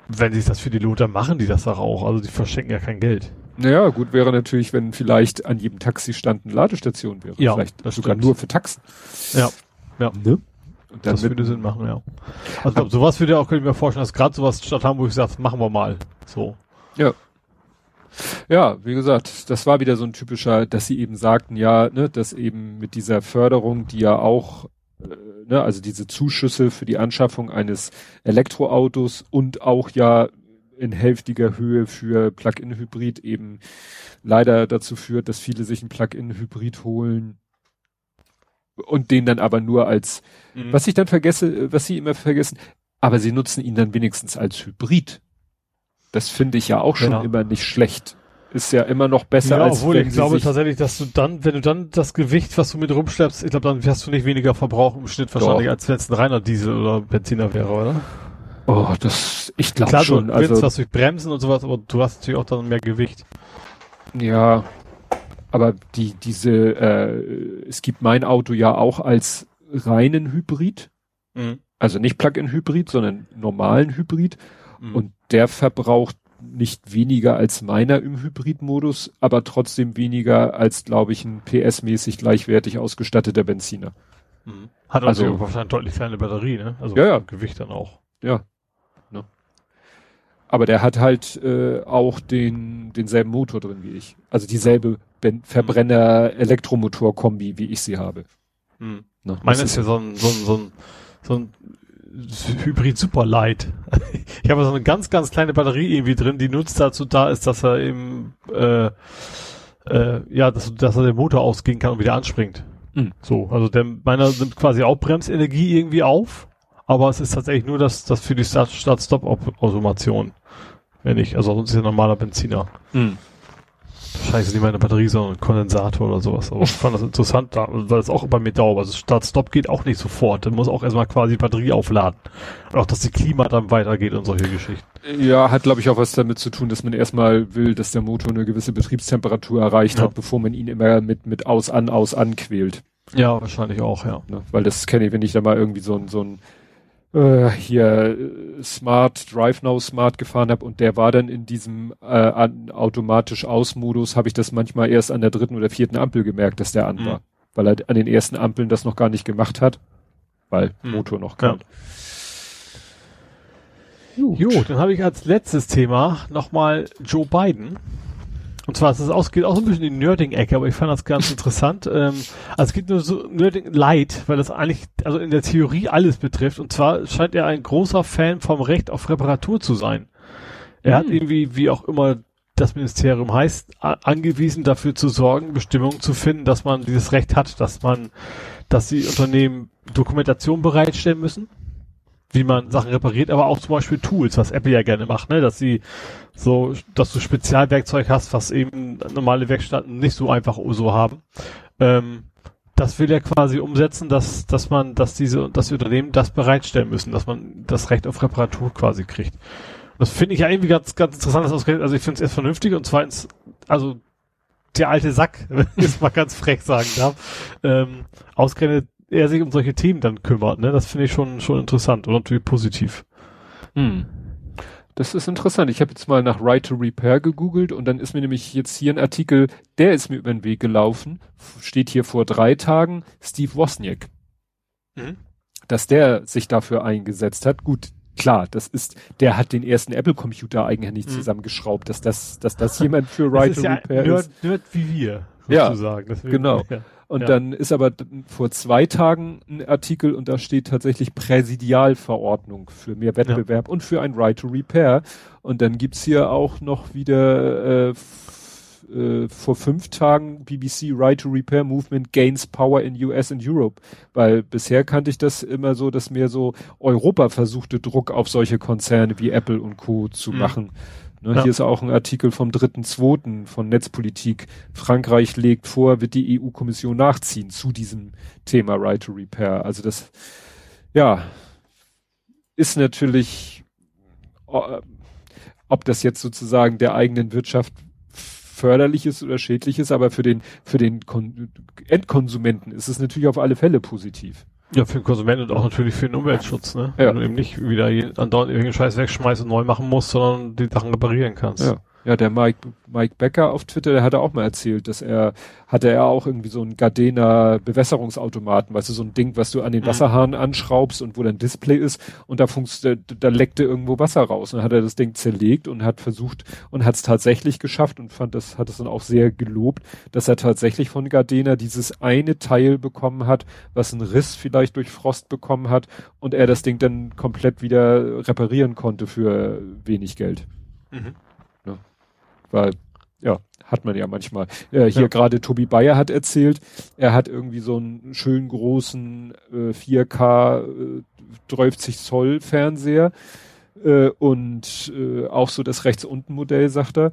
wenn sich das für die lohnt, dann machen die das doch auch. Also die verschenken ja kein Geld. Naja, gut wäre natürlich, wenn vielleicht an jedem Taxistand eine Ladestation wäre. Ja, vielleicht das sogar stimmt. nur für Taxen. Ja. Ja. Ne? Und das würde Sinn machen, ja. Also glaub, sowas würde ja auch, könnte ich mir vorstellen, dass gerade sowas statt Hamburg sagt, machen wir mal. So. Ja. Ja, wie gesagt, das war wieder so ein typischer, dass sie eben sagten, ja, ne, dass eben mit dieser Förderung, die ja auch, äh, ne, also diese Zuschüsse für die Anschaffung eines Elektroautos und auch ja in hälftiger Höhe für Plug-in-Hybrid eben leider dazu führt, dass viele sich ein Plug-in-Hybrid holen und den dann aber nur als, mhm. was ich dann vergesse, was sie immer vergessen, aber sie nutzen ihn dann wenigstens als Hybrid. Das finde ich ja auch schon ja. immer nicht schlecht. Ist ja immer noch besser ja, als obwohl ich glaube tatsächlich, dass du dann, wenn du dann das Gewicht, was du mit rumschleppst, ich glaube, dann hast du nicht weniger Verbrauch im Schnitt wahrscheinlich, Doch. als wenn es ein reiner Diesel oder Benziner wäre, oder? Oh, das, ich glaube schon. Du also, was durch Bremsen und sowas, aber du hast natürlich auch dann mehr Gewicht. Ja, aber die, diese, äh, es gibt mein Auto ja auch als reinen Hybrid. Mhm. Also nicht Plug-in-Hybrid, sondern normalen Hybrid. Mhm. Und der verbraucht nicht weniger als meiner im Hybrid-Modus, aber trotzdem weniger als, glaube ich, ein PS-mäßig gleichwertig ausgestatteter Benziner. Mhm. Hat also wahrscheinlich deutlich kleine Batterie, ne? Also ja, ja. Gewicht dann auch. Ja. Aber der hat halt äh, auch den denselben Motor drin wie ich. Also dieselbe ben Verbrenner-Elektromotor-Kombi, wie ich sie habe. Hm. Ne? Meiner ist ja so ein, so ein, so ein, so ein Hybrid Super Light. ich habe so eine ganz, ganz kleine Batterie irgendwie drin, die nutzt dazu da ist, dass er eben äh, äh, ja, dass, dass er den Motor ausgehen kann und wieder anspringt. Mhm. So, also der meiner nimmt quasi auch Bremsenergie irgendwie auf aber es ist tatsächlich nur das, das für die Start-Stop-Automation. Wenn nicht, also sonst ist ja normaler Benziner. Mhm. Wahrscheinlich ist nicht meine Batterie, sondern ein Kondensator oder sowas. Aber ich fand das interessant, weil es auch bei mir dauert. Also Start-Stop geht auch nicht sofort. Dann muss auch erstmal quasi die Batterie aufladen. Und auch, dass die Klima dann weitergeht und solche Geschichten. Ja, hat glaube ich auch was damit zu tun, dass man erstmal will, dass der Motor eine gewisse Betriebstemperatur erreicht ja. hat, bevor man ihn immer mit, mit aus, an, aus, an quält. Ja, wahrscheinlich auch, ja. Ne? Weil das kenne ich, wenn ich da mal irgendwie so ein, so ein äh, hier äh, Smart Drive Now Smart gefahren habe und der war dann in diesem äh, an, automatisch Ausmodus, habe ich das manchmal erst an der dritten oder vierten Ampel gemerkt, dass der an mhm. war, weil er an den ersten Ampeln das noch gar nicht gemacht hat, weil mhm. Motor noch kam. Ja. Jo, dann habe ich als letztes Thema nochmal Joe Biden. Und zwar, es ist auch, geht auch so ein bisschen in die Nerding-Ecke, aber ich fand das ganz interessant. Ähm, also es geht nur so Nerding Light, weil das eigentlich, also in der Theorie alles betrifft. Und zwar scheint er ein großer Fan vom Recht auf Reparatur zu sein. Er mhm. hat irgendwie, wie auch immer das Ministerium heißt, angewiesen dafür zu sorgen, Bestimmungen zu finden, dass man dieses Recht hat, dass man, dass die Unternehmen Dokumentation bereitstellen müssen wie man Sachen repariert, aber auch zum Beispiel Tools, was Apple ja gerne macht, ne, dass sie so, dass du Spezialwerkzeug hast, was eben normale Werkstätten nicht so einfach so haben. Ähm, das will er quasi umsetzen, dass, dass man, dass diese, dass die Unternehmen das bereitstellen müssen, dass man das Recht auf Reparatur quasi kriegt. Das finde ich ja irgendwie ganz, ganz interessant, dass ausgerechnet, also ich finde es erst vernünftig und zweitens, also der alte Sack, wenn ich es mal ganz frech sagen darf, ähm, ausgerechnet er sich um solche Themen dann kümmert, ne? Das finde ich schon, schon interessant und natürlich positiv. Hm. Das ist interessant. Ich habe jetzt mal nach Right to Repair gegoogelt und dann ist mir nämlich jetzt hier ein Artikel, der ist mir über den Weg gelaufen, steht hier vor drei Tagen, Steve Wozniak. Mhm. Dass der sich dafür eingesetzt hat. Gut, klar, das ist, der hat den ersten Apple-Computer eigentlich mhm. zusammengeschraubt, dass das, dass das jemand für Right to ja Repair Nerd, ist. Nerd wie wir, sozusagen. Ja, Deswegen, genau. Ja. Und ja. dann ist aber vor zwei Tagen ein Artikel und da steht tatsächlich Präsidialverordnung für mehr Wettbewerb ja. und für ein Right to Repair. Und dann gibt's hier auch noch wieder äh, äh, vor fünf Tagen BBC Right to Repair Movement gains power in US and Europe. Weil bisher kannte ich das immer so, dass mehr so Europa versuchte Druck auf solche Konzerne wie Apple und Co. zu mhm. machen. Ne, ja. Hier ist auch ein Artikel vom 3.2. von Netzpolitik. Frankreich legt vor, wird die EU-Kommission nachziehen zu diesem Thema Right to Repair. Also das, ja, ist natürlich, ob das jetzt sozusagen der eigenen Wirtschaft förderlich ist oder schädlich ist, aber für den, für den Kon Endkonsumenten ist es natürlich auf alle Fälle positiv. Ja, für den Konsumenten und auch natürlich für den Umweltschutz, ne? Ja. Wenn du eben nicht wieder andauernd irgendeinen Scheiß wegschmeißen und neu machen musst, sondern die Sachen reparieren kannst. Ja. Ja, der Mike, Mike Becker auf Twitter, der hatte auch mal erzählt, dass er, hatte er auch irgendwie so einen Gardena Bewässerungsautomaten, weißt du, so ein Ding, was du an den mhm. Wasserhahn anschraubst und wo dann Display ist und da funkst, da leckte irgendwo Wasser raus. Und dann hat er das Ding zerlegt und hat versucht und hat es tatsächlich geschafft und fand das, hat es dann auch sehr gelobt, dass er tatsächlich von Gardena dieses eine Teil bekommen hat, was einen Riss vielleicht durch Frost bekommen hat und er das Ding dann komplett wieder reparieren konnte für wenig Geld. Mhm. Weil, ja, hat man ja manchmal. Äh, hier ja. gerade Tobi Bayer hat erzählt, er hat irgendwie so einen schönen großen äh, 4K äh, 30 Zoll Fernseher äh, und äh, auch so das rechts unten Modell, sagt er.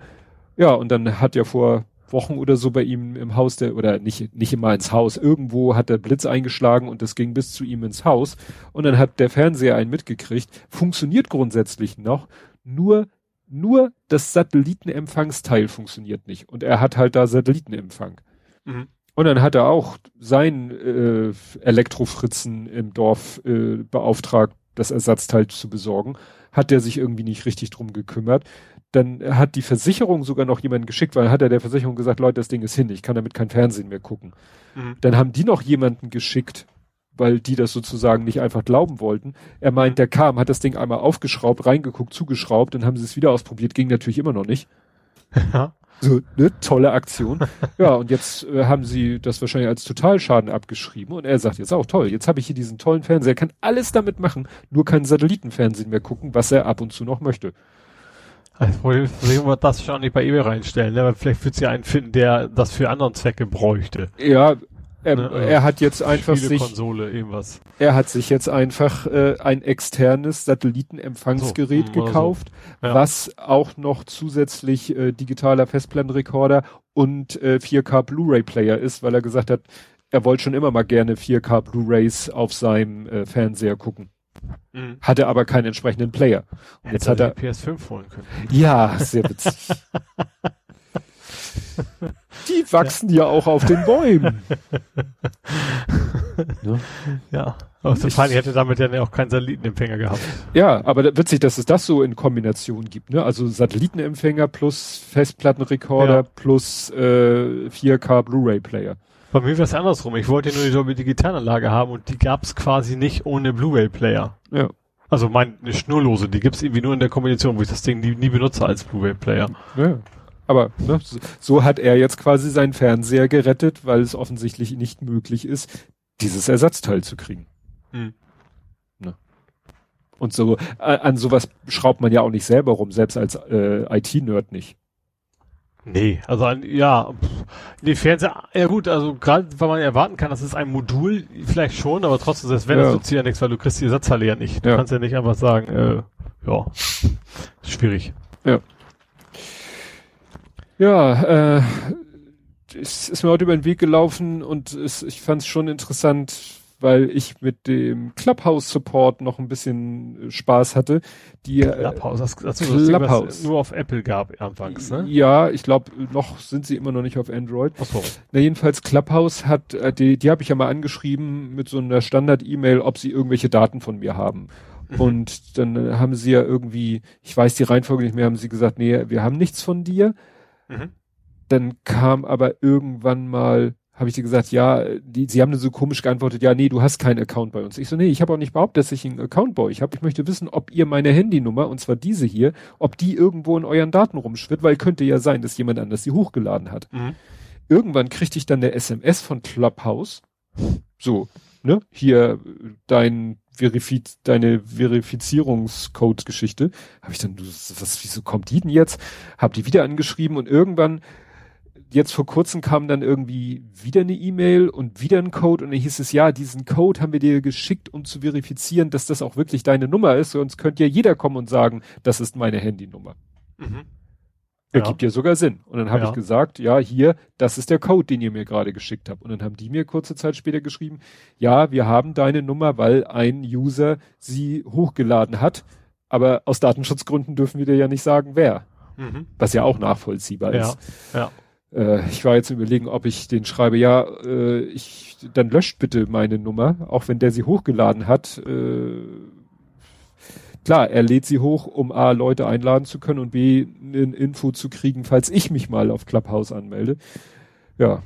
Ja, und dann hat ja vor Wochen oder so bei ihm im Haus der, oder nicht, nicht immer ins Haus, irgendwo hat der Blitz eingeschlagen und das ging bis zu ihm ins Haus und dann hat der Fernseher einen mitgekriegt, funktioniert grundsätzlich noch, nur nur das Satellitenempfangsteil funktioniert nicht. Und er hat halt da Satellitenempfang. Mhm. Und dann hat er auch sein äh, Elektrofritzen im Dorf äh, beauftragt, das Ersatzteil zu besorgen. Hat der sich irgendwie nicht richtig drum gekümmert. Dann hat die Versicherung sogar noch jemanden geschickt, weil hat er der Versicherung gesagt, Leute, das Ding ist hin, ich kann damit kein Fernsehen mehr gucken. Mhm. Dann haben die noch jemanden geschickt, weil die das sozusagen nicht einfach glauben wollten. Er meint, der kam, hat das Ding einmal aufgeschraubt, reingeguckt, zugeschraubt, dann haben sie es wieder ausprobiert, ging natürlich immer noch nicht. Ja. So, ne, tolle Aktion. ja, und jetzt äh, haben sie das wahrscheinlich als Totalschaden abgeschrieben und er sagt jetzt auch toll, jetzt habe ich hier diesen tollen Fernseher, er kann alles damit machen, nur kein Satellitenfernsehen mehr gucken, was er ab und zu noch möchte. Also, sehen wir das schon nicht bei eBay reinstellen, ne? vielleicht wird ja einen finden, der das für anderen Zwecke bräuchte. Ja, er, ne, er also hat jetzt einfach sich, irgendwas. er hat sich jetzt einfach äh, ein externes Satellitenempfangsgerät so, hm, gekauft, so. ja. was auch noch zusätzlich äh, digitaler Festplattenrekorder und äh, 4K Blu-ray Player ist, weil er gesagt hat, er wollte schon immer mal gerne 4K Blu-rays auf seinem äh, Fernseher gucken. Mhm. Hatte aber keinen entsprechenden Player. Und jetzt hat er PS5 holen können. Ja, sehr witzig. Die wachsen ja, ja auch auf den Bäumen. ne? Ja. Aber so Fall, hätte damit ja auch keinen Satellitenempfänger gehabt. Ja, aber witzig, dass es das so in Kombination gibt, ne? Also Satellitenempfänger plus Festplattenrekorder ja. plus äh, 4K Blu-ray-Player. Bei mir war es andersrum. Ich wollte nur die Digitalanlage haben und die gab es quasi nicht ohne Blu-ray-Player. Ja. Also meine schnurlose, die gibt es irgendwie nur in der Kombination, wo ich das Ding nie, nie benutze als Blu-ray-Player. Ja. Aber ne, so hat er jetzt quasi seinen Fernseher gerettet, weil es offensichtlich nicht möglich ist, dieses Ersatzteil zu kriegen. Mhm. Ne? Und so an sowas schraubt man ja auch nicht selber rum, selbst als äh, IT-Nerd nicht. Nee, also ja, nee, Fernseher, ja gut, also gerade weil man erwarten kann, dass es ein Modul vielleicht schon, aber trotzdem, selbst wenn ja. das nutzt ja nichts, weil du kriegst die Ersatzteile ja nicht. Du ja. kannst ja nicht einfach sagen, äh, ja, schwierig. Ja. Ja, äh, es ist mir heute über den Weg gelaufen und es, ich fand es schon interessant, weil ich mit dem Clubhouse-Support noch ein bisschen Spaß hatte. Die äh, Clubhouse, das, das, Clubhouse. Das nur auf Apple gab anfangs, ne? Ja, ich glaube, noch sind sie immer noch nicht auf Android. Ach so. Na jedenfalls Clubhouse hat, äh, die, die habe ich ja mal angeschrieben mit so einer Standard-E-Mail, ob sie irgendwelche Daten von mir haben. Mhm. Und dann haben sie ja irgendwie, ich weiß die Reihenfolge nicht mehr, haben sie gesagt, nee, wir haben nichts von dir. Mhm. Dann kam aber irgendwann mal, habe ich dir gesagt, ja, die, sie haben dann so komisch geantwortet, ja, nee, du hast keinen Account bei uns. Ich so, nee, ich habe auch nicht behauptet, dass ich einen Account bei euch habe. Ich möchte wissen, ob ihr meine Handynummer, und zwar diese hier, ob die irgendwo in euren Daten rumschwirrt, weil könnte ja sein, dass jemand anders sie hochgeladen hat. Mhm. Irgendwann kriegte ich dann eine SMS von Clubhouse. So, ne, hier dein Verifiz deine Verifizierungscode-Geschichte. Habe ich dann, was, wieso kommt die denn jetzt? Hab die wieder angeschrieben und irgendwann, jetzt vor kurzem kam dann irgendwie wieder eine E-Mail und wieder ein Code und dann hieß es, ja, diesen Code haben wir dir geschickt, um zu verifizieren, dass das auch wirklich deine Nummer ist, sonst könnte ja jeder kommen und sagen, das ist meine Handynummer. Mhm. Ergibt ja. ja sogar Sinn. Und dann habe ja. ich gesagt, ja, hier, das ist der Code, den ihr mir gerade geschickt habt. Und dann haben die mir kurze Zeit später geschrieben, ja, wir haben deine Nummer, weil ein User sie hochgeladen hat. Aber aus Datenschutzgründen dürfen wir dir ja nicht sagen, wer. Mhm. Was ja auch nachvollziehbar ist. Ja. Äh, ich war jetzt überlegen, ob ich den schreibe, ja, äh, ich, dann löscht bitte meine Nummer, auch wenn der sie hochgeladen hat. Äh, klar, er lädt sie hoch, um A, Leute einladen zu können und B, eine Info zu kriegen, falls ich mich mal auf Clubhouse anmelde. Ja.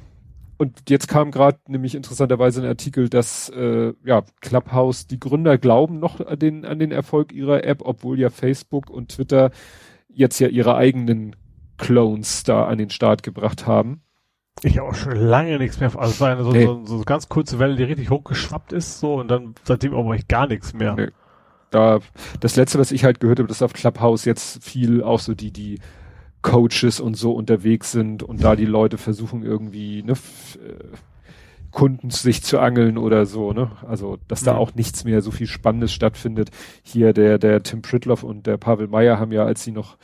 Und jetzt kam gerade nämlich interessanterweise ein Artikel, dass äh, ja, Clubhouse, die Gründer glauben noch an den, an den Erfolg ihrer App, obwohl ja Facebook und Twitter jetzt ja ihre eigenen Clones da an den Start gebracht haben. Ich habe auch schon lange nichts mehr. Also es war eine so, nee. so, so ganz kurze Welle, die richtig hochgeschwappt ist, so und dann seitdem aber ich gar nichts mehr. Nee da das letzte, was ich halt gehört habe, dass auf Clubhouse jetzt viel auch so die die Coaches und so unterwegs sind und da die Leute versuchen irgendwie ne, äh, Kunden sich zu angeln oder so, ne? Also, dass da mhm. auch nichts mehr so viel Spannendes stattfindet. Hier der der Tim Pritloff und der Pavel Meyer haben ja, als sie noch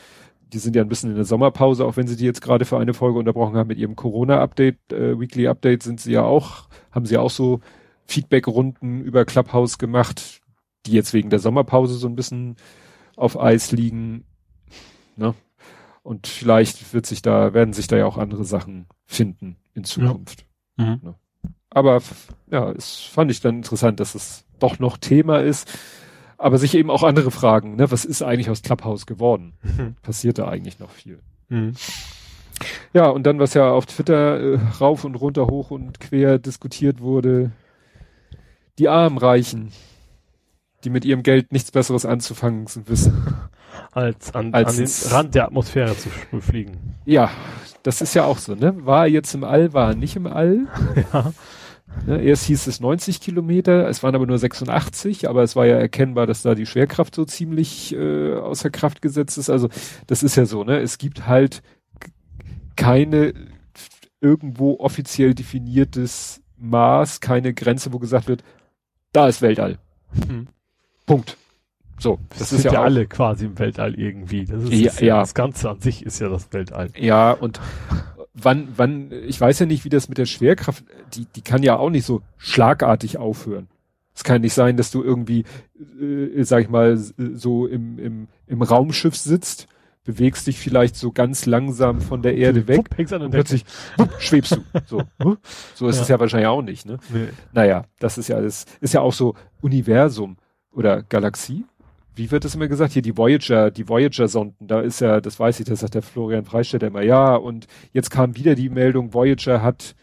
die sind ja ein bisschen in der Sommerpause, auch wenn sie die jetzt gerade für eine Folge unterbrochen haben mit ihrem Corona-Update, äh, Weekly Update, sind sie ja auch, haben sie auch so Feedback-Runden über Clubhouse gemacht die jetzt wegen der Sommerpause so ein bisschen auf Eis liegen. Ne? Und vielleicht wird sich da, werden sich da ja auch andere Sachen finden in Zukunft. Ja. Mhm. Ne? Aber ja, es fand ich dann interessant, dass es doch noch Thema ist. Aber sich eben auch andere Fragen, ne? Was ist eigentlich aus Clubhouse geworden? Mhm. Passiert da eigentlich noch viel? Mhm. Ja, und dann, was ja auf Twitter äh, rauf und runter, hoch und quer diskutiert wurde, die Armreichen die mit ihrem Geld nichts Besseres anzufangen wissen. Als an, Als an den Rand der Atmosphäre zu fliegen. Ja, das ist ja auch so, ne? War er jetzt im All, war er nicht im All. ja. Ne, erst hieß es 90 Kilometer, es waren aber nur 86, aber es war ja erkennbar, dass da die Schwerkraft so ziemlich äh, außer Kraft gesetzt ist. Also das ist ja so, ne? Es gibt halt keine irgendwo offiziell definiertes Maß, keine Grenze, wo gesagt wird, da ist Weltall. Hm. Punkt. So, das, das ist ja, ja alle quasi im Weltall irgendwie. Das ist, ja, ist ja, ja, das Ganze an sich ist ja das Weltall. Ja, und wann, wann, ich weiß ja nicht, wie das mit der Schwerkraft, die, die kann ja auch nicht so schlagartig aufhören. Es kann nicht sein, dass du irgendwie, äh, sag ich mal, so im, im, im Raumschiff sitzt, bewegst dich vielleicht so ganz langsam von der Erde weg wupp, und, und plötzlich wupp, schwebst du. So, so ist ja. es ja wahrscheinlich auch nicht. Ne? Nee. Naja, das ist ja alles, ist ja auch so Universum oder Galaxie. Wie wird das immer gesagt? Hier die Voyager, die Voyager-Sonden, da ist ja, das weiß ich, das sagt der Florian Freistetter immer, ja, und jetzt kam wieder die Meldung, Voyager hat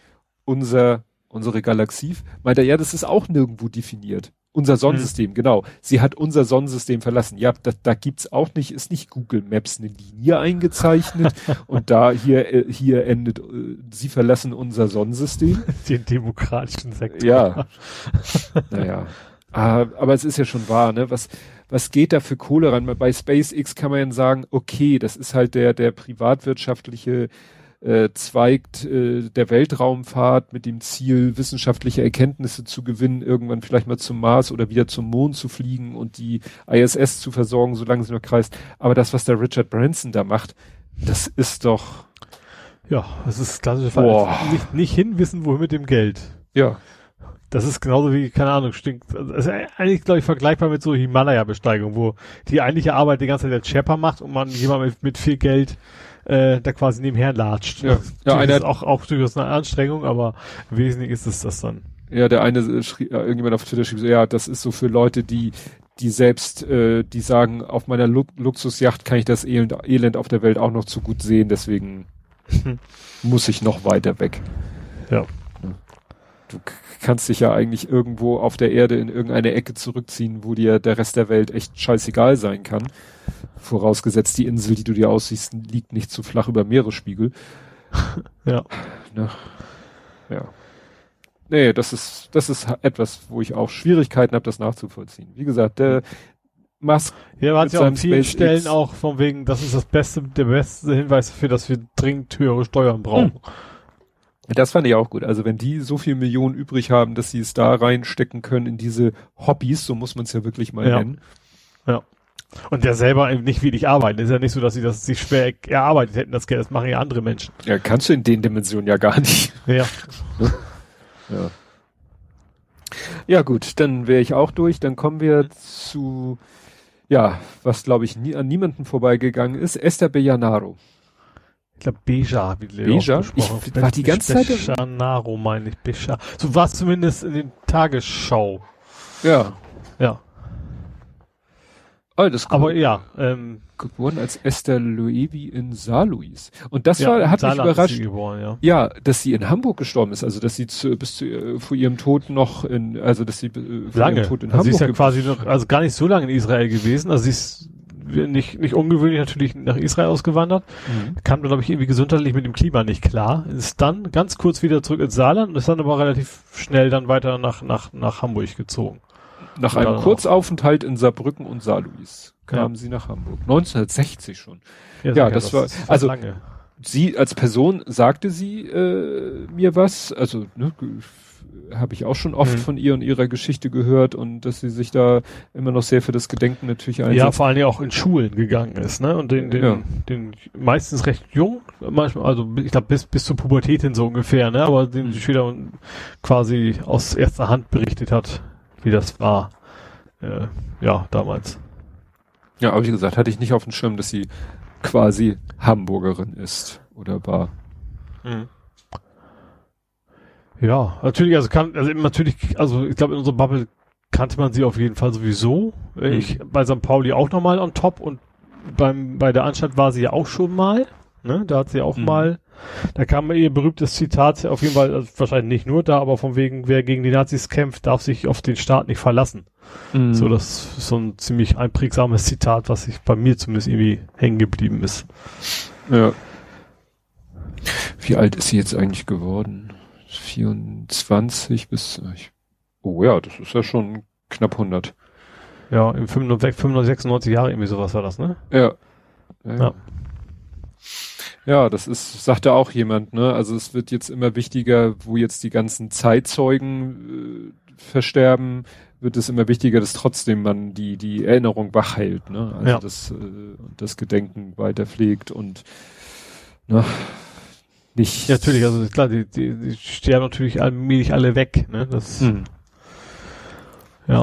unser, unsere Galaxie. Meint er, ja, das ist auch nirgendwo definiert. Unser Sonnensystem, mhm. genau. Sie hat unser Sonnensystem verlassen. Ja, da, da gibt's auch nicht, ist nicht Google Maps eine Linie eingezeichnet und da hier, äh, hier endet, äh, sie verlassen unser Sonnensystem. Den demokratischen Sektor. Ja. naja. Ah, aber es ist ja schon wahr, ne? Was, was geht da für Kohle ran? Bei SpaceX kann man ja sagen, okay, das ist halt der, der privatwirtschaftliche äh, Zweig äh, der Weltraumfahrt mit dem Ziel, wissenschaftliche Erkenntnisse zu gewinnen, irgendwann vielleicht mal zum Mars oder wieder zum Mond zu fliegen und die ISS zu versorgen, solange sie noch kreist. Aber das, was der Richard Branson da macht, das ist doch. Ja, das ist klassische Fall. Nicht, nicht hinwissen, wohin mit dem Geld. Ja. Das ist genauso wie, keine Ahnung, stinkt. Das ist eigentlich, glaube ich, vergleichbar mit so Himalaya-Besteigung, wo die eigentliche Arbeit die ganze Zeit der Sherpa macht und man jemand mit, mit viel Geld äh, da quasi nebenher latscht. Ja, ja einer ist auch, auch durchaus eine Anstrengung, aber im Wesentlichen ist es das dann. Ja, der eine schrieb, ja, irgendjemand auf Twitter schrieb so, ja, das ist so für Leute, die, die selbst, äh, die sagen, auf meiner Lu Luxusjacht kann ich das Elend, Elend auf der Welt auch noch zu gut sehen, deswegen muss ich noch weiter weg. Ja. Du kannst dich ja eigentlich irgendwo auf der Erde in irgendeine Ecke zurückziehen, wo dir der Rest der Welt echt scheißegal sein kann. Vorausgesetzt, die Insel, die du dir aussiehst, liegt nicht zu flach über Meeresspiegel. ja. Ne? Ja. Nee, das ist, das ist etwas, wo ich auch Schwierigkeiten habe, das nachzuvollziehen. Wie gesagt, der Musk. Man hat ja an vielen SpaceX Stellen auch von wegen, das ist das beste, der beste Hinweis dafür, dass wir dringend höhere Steuern brauchen. Hm. Das fand ich auch gut. Also wenn die so viel Millionen übrig haben, dass sie es da reinstecken können in diese Hobbys, so muss man es ja wirklich mal ja. nennen. Ja. Und der selber eben nicht wirklich arbeiten. Ist ja nicht so, dass sie das sich schwer erarbeitet hätten, das Geld. Das machen ja andere Menschen. Ja, kannst du in den Dimensionen ja gar nicht. Ja. Ja. Ja gut, dann wäre ich auch durch. Dann kommen wir zu, ja, was glaube ich nie, an niemanden vorbeigegangen ist, Esther Bejanaro. Ich glaube Beja, wie Leo Beja? Ich war die ganze Zeit... Bejanaro meine ich, Beja. So war es zumindest in den Tagesschau. Ja. Ja. Oh, das Aber ja, ähm, geboren als Esther Loewi in Saarlouis. Und das ja, war, hat mich überrascht. sie Geboren, ja. Ja, dass sie in Hamburg gestorben ist, also dass sie zu, bis zu äh, vor ihrem Tod noch in, also dass sie äh, vor Lange. ihrem Tod in also sie Hamburg ist ja quasi noch, also gar nicht so lange in Israel gewesen. Also sie ist nicht, nicht ungewöhnlich natürlich nach Israel ausgewandert. Mhm. Kam dann, glaube ich, irgendwie gesundheitlich mit dem Klima nicht klar. Ist dann ganz kurz wieder zurück ins Saarland und ist dann aber relativ schnell dann weiter nach, nach, nach Hamburg gezogen. Nach Ja, einem. Kurzaufenthalt in Saarbrücken und Saarlouis kam Ja. sie nach Hamburg. 1960 schon. Ja, sicher, das war- ist also- lange. Sie als Person sagte sie äh, mir was, also ne, habe ich auch schon oft Mhm. von ihr und ihrer Geschichte gehört und dass sie sich da immer noch sehr für das Gedenken natürlich einsetzt. Ja, vor allen Dingen auch in Schulen gegangen ist, ne? Und den, den, Ja. den meistens recht jung, manchmal, also ich glaube bis bis zur Pubertät hin so ungefähr, ne? Aber den Mhm. die Schüler quasi aus erster Hand berichtet hat, wie das war. Äh, ja, damals. Ja, aber wie gesagt, hatte ich nicht auf dem Schirm, dass sie quasi Hamburgerin ist oder war. Ja, natürlich, also kann, also natürlich, also ich glaube in unserer Bubble kannte man sie auf jeden Fall sowieso. Mhm. Ich bei St. Pauli auch nochmal on top und beim bei der Anstalt war sie ja auch schon mal. Ne? Da hat sie auch Mhm. mal, da kam ihr berühmtes Zitat, auf jeden Fall, also wahrscheinlich nicht nur da, aber von wegen, wer gegen die Nazis kämpft, darf sich auf den Staat nicht verlassen. Mhm. So, das ist so ein ziemlich einprägsames Zitat, was sich bei mir zumindest irgendwie hängen geblieben ist. Ja. Wie alt ist sie jetzt eigentlich geworden? 24 bis, oh ja, das ist ja schon knapp 100. Ja, im 95, 95 96 Jahre irgendwie sowas war das, ne? Ja. Ja. Ja. Ja, das ist, sagte auch jemand, ne? Also es wird jetzt immer wichtiger, wo jetzt die ganzen Zeitzeugen äh, versterben, wird es immer wichtiger, dass trotzdem man die, die Erinnerung wach hält, ne? Also Ja. das, äh, das Gedenken weiter pflegt und ne, nicht. Ja, natürlich, also klar, die, die, die sterben natürlich allmählich alle weg, ne? Das, Hm. ja.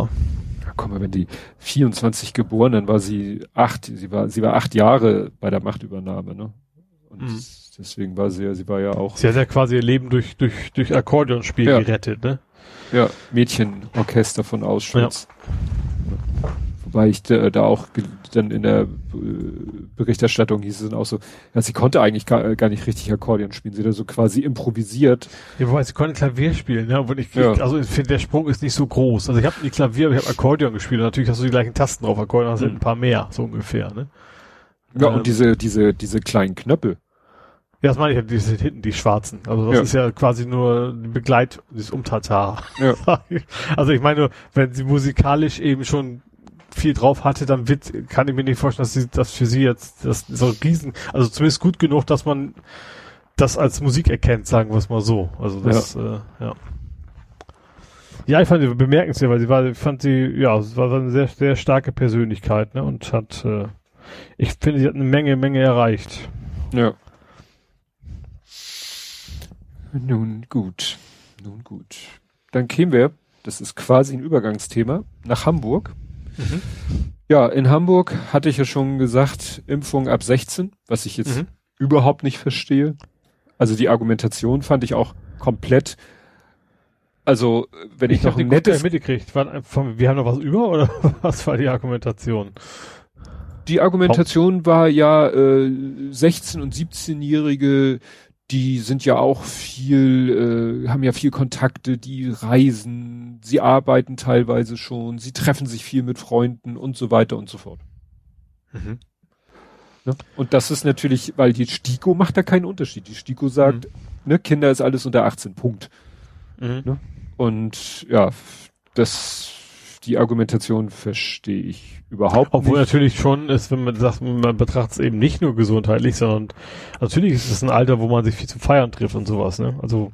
Ja, guck mal, wenn die 24 geboren, dann war sie acht, sie war, sie war acht Jahre bei der Machtübernahme, ne? Und Mhm. deswegen war sie ja, sie war ja auch, Sie hat ja quasi ihr Leben durch, durch, durch Akkordeonspiel Ja. gerettet, ne? ja, Mädchenorchester von Auschwitz. Wobei ich da, da auch dann in der äh, Berichterstattung hieß es dann auch so, ja, sie konnte eigentlich gar, gar nicht richtig Akkordeon spielen, sie hat da so quasi improvisiert. Ja, wobei sie konnte Klavier spielen, ne? Und ich, Ja. also ich finde, der Sprung ist nicht so groß. Also ich habe nie Klavier, aber ich habe Akkordeon gespielt. Und natürlich hast du die gleichen Tasten drauf. Akkordeon hast du Mhm. ein paar mehr, so ungefähr, ne? Ja, Ähm. und diese, diese, diese kleinen Knöpfe. Ja, das meine ich, ja, die sind hinten, die schwarzen. Also das Ja. ist ja quasi nur Begleit, dieses Umtatar. Ja. Also ich meine, wenn sie musikalisch eben schon viel drauf hatte, dann wird, kann ich mir nicht vorstellen, dass sie das für sie jetzt das so riesen, also zumindest gut genug, dass man das als Musik erkennt, sagen wir es mal so. Also das, ja. Äh, ja. Ja, ich fand sie bemerkenswert, weil sie war, ich fand sie, ja, es war eine sehr, sehr starke Persönlichkeit, ne, und hat, äh, ich finde, sie hat eine Menge, Menge erreicht. Ja. Nun gut. Nun gut. Dann kämen wir, das ist quasi ein Übergangsthema, nach Hamburg. Mhm. Ja, in Hamburg hatte ich ja schon gesagt, Impfung ab 16, was ich jetzt Mhm. überhaupt nicht verstehe. Also die Argumentation fand ich auch komplett. Also, wenn ich, Ich noch ein nettes, mitgekriegt. War, wir haben noch was über oder was war die Argumentation? die Argumentation war ja, äh, 16- und 17-Jährige, die sind ja auch viel, äh, haben ja viel Kontakte, die reisen, sie arbeiten teilweise schon, sie treffen sich viel mit Freunden und so weiter und so fort. Ne? Und das ist natürlich, weil die STIKO macht da keinen Unterschied. Die STIKO sagt, ne, Kinder ist alles unter 18, Punkt. Mhm. Und ja, das, die Argumentation verstehe ich überhaupt Obwohl nicht. natürlich schon ist, wenn man sagt, man betrachtet es eben nicht nur gesundheitlich, sondern natürlich ist es ein Alter, wo man sich viel zu feiern trifft und sowas, ne? Also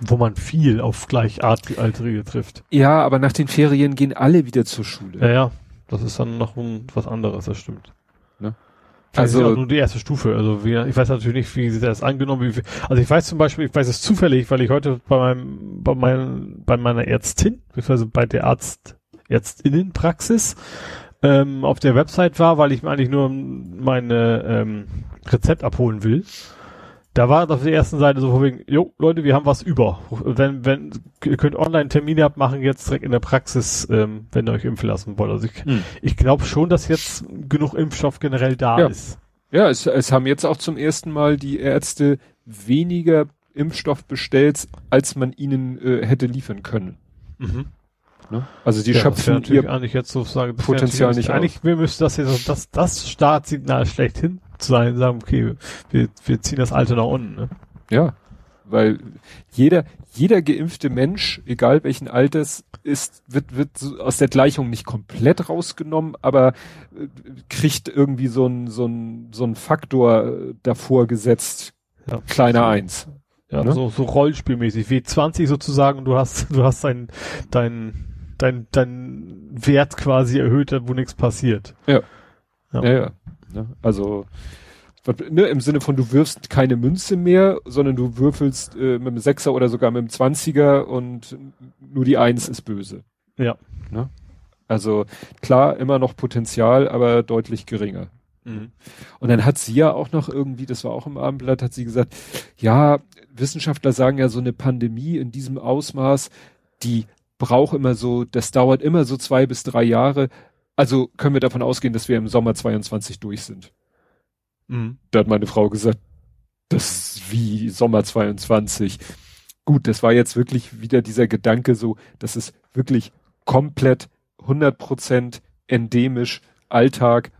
wo man viel auf Gleichaltrige trifft. Ja, aber nach den Ferien gehen alle wieder zur Schule. Ja, ja. Das ist dann noch ein, was anderes, das stimmt. Ne? Also nur die erste Stufe. Also wie, ich weiß natürlich nicht, wie sie das angenommen. Wie, also ich weiß zum Beispiel, ich weiß es zufällig, weil ich heute bei meinem, bei meinem, bei meiner Ärztin, beziehungsweise bei der Arzt, Ärztinnenpraxis, ähm, auf der Website war, weil ich mir eigentlich nur meine ähm, Rezept abholen will. Da war auf der ersten Seite so von wegen, jo, Leute, wir haben was über. Wenn, wenn, ihr könnt Online-Termine abmachen, jetzt direkt in der Praxis, ähm, wenn ihr euch impfen lassen wollt. Also ich, hm. ich glaube schon, dass jetzt genug Impfstoff generell da ja. ist. Ja, es, es haben jetzt auch zum ersten Mal die Ärzte weniger Impfstoff bestellt, als man ihnen äh, hätte liefern können. Mhm. Ne? Also die ja, schöpfen ihr eigentlich jetzt sozusagen Potenzial nicht Eigentlich, wir müssen das jetzt, das, das Startsignal schlechthin sein, sagen, okay, wir, wir ziehen das Alte nach unten. Ne? Ja, weil jeder, jeder geimpfte Mensch, egal welchen Alters, ist, wird, wird aus der Gleichung nicht komplett rausgenommen, aber äh, kriegt irgendwie so ein, so ein, so ein Faktor äh, davor gesetzt, ja. kleiner eins. Ja, ne? so, so Rollspielmäßig, wie 20 sozusagen, du hast, du hast dein, dein, dein, dein Wert quasi erhöht, wo nichts passiert. Ja. Ja, ja. ja. Also, ne, im Sinne von, du wirfst keine Münze mehr, sondern du würfelst äh, mit einem Sechser oder sogar mit einem Zwanziger und nur die Eins ist böse. Ja. Ne? Also klar, immer noch Potenzial, aber deutlich geringer. Mhm. Und dann hat sie ja auch noch irgendwie, das war auch im Abendblatt, hat sie gesagt, ja, Wissenschaftler sagen ja so eine Pandemie in diesem Ausmaß, die braucht immer so, das dauert immer so zwei bis drei Jahre, also können wir davon ausgehen, dass wir im Sommer 22 durch sind. Mhm. Da hat meine Frau gesagt, das ist wie Sommer 22. Gut, das war jetzt wirklich wieder dieser Gedanke so, dass es wirklich komplett 100 Prozent endemisch Alltag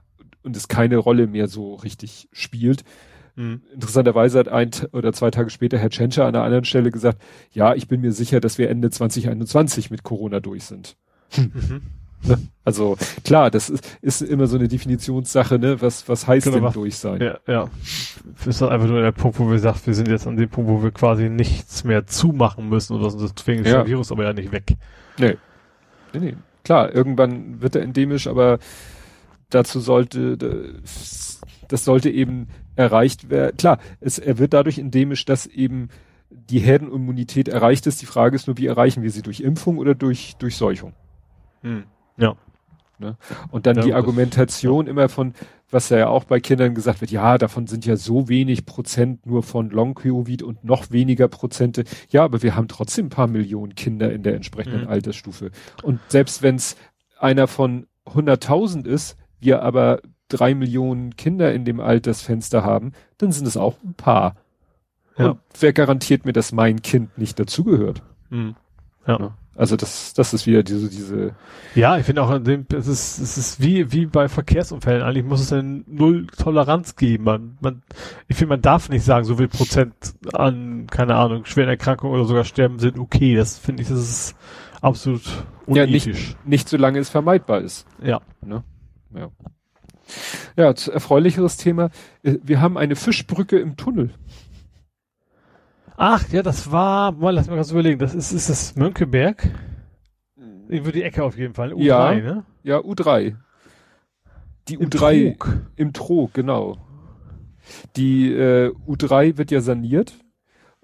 und es keine Rolle mehr so richtig spielt. Mhm. Interessanterweise hat ein oder zwei Tage später Herr Tschentscher an einer anderen Stelle gesagt, ja, ich bin mir sicher, dass wir Ende 2021 mit Corona durch sind. Mhm. Ne? Also klar, das ist, ist immer so eine Definitionssache, ne? Was, was heißt genau, denn was, durch sein? Ja, ja. Das ist einfach nur der Punkt, wo wir sagen, wir sind jetzt an dem Punkt, wo wir quasi nichts mehr zumachen müssen oder so. Deswegen ist ja. der Virus aber ja nicht weg. Nee. Nee, nee. Klar, irgendwann wird er endemisch, aber dazu sollte, das sollte eben erreicht werden. Klar, es, er wird dadurch endemisch, dass eben die Herdenimmunität erreicht ist. Die Frage ist nur, wie erreichen wir sie? Durch Impfung oder durch Durchseuchung? Hm. Ja. Ne? Und dann ja, die Argumentation ja. immer von, was ja auch bei Kindern gesagt wird, ja, davon sind ja so wenig Prozent nur von Long-Covid und noch weniger Prozente. Ja, aber wir haben trotzdem ein paar Millionen Kinder in der entsprechenden mhm. Altersstufe. Und selbst wenn es einer von 100.000 ist, wir aber drei Millionen Kinder in dem Altersfenster haben, dann sind es auch ein paar. Ja. Und wer garantiert mir, dass mein Kind nicht dazugehört? Mhm. Ja. Also das, das ist wieder diese, diese. Ja, ich finde auch, es ist, es ist wie, wie bei Verkehrsunfällen. Eigentlich muss es eine Null Toleranz geben. Man, man, ich finde, man darf nicht sagen, so viel Prozent an, keine Ahnung, schweren Erkrankungen oder sogar Sterben sind okay. Das finde ich, das ist absolut unethisch. Ja, nicht, nicht solange es vermeidbar ist. Ja. Ne? Ja. Ja, erfreulicheres Thema. Äh, wir haben eine Fischbrücke im Tunnel. Ach, ja, das war, mal lass mal ganz überlegen, das ist, ist das Mönckeberg? Über die Ecke auf jeden Fall. U3, ja, ne? Ja, U3. Die Im U3 Trog. im Trog, genau. Die äh, U3 wird ja saniert.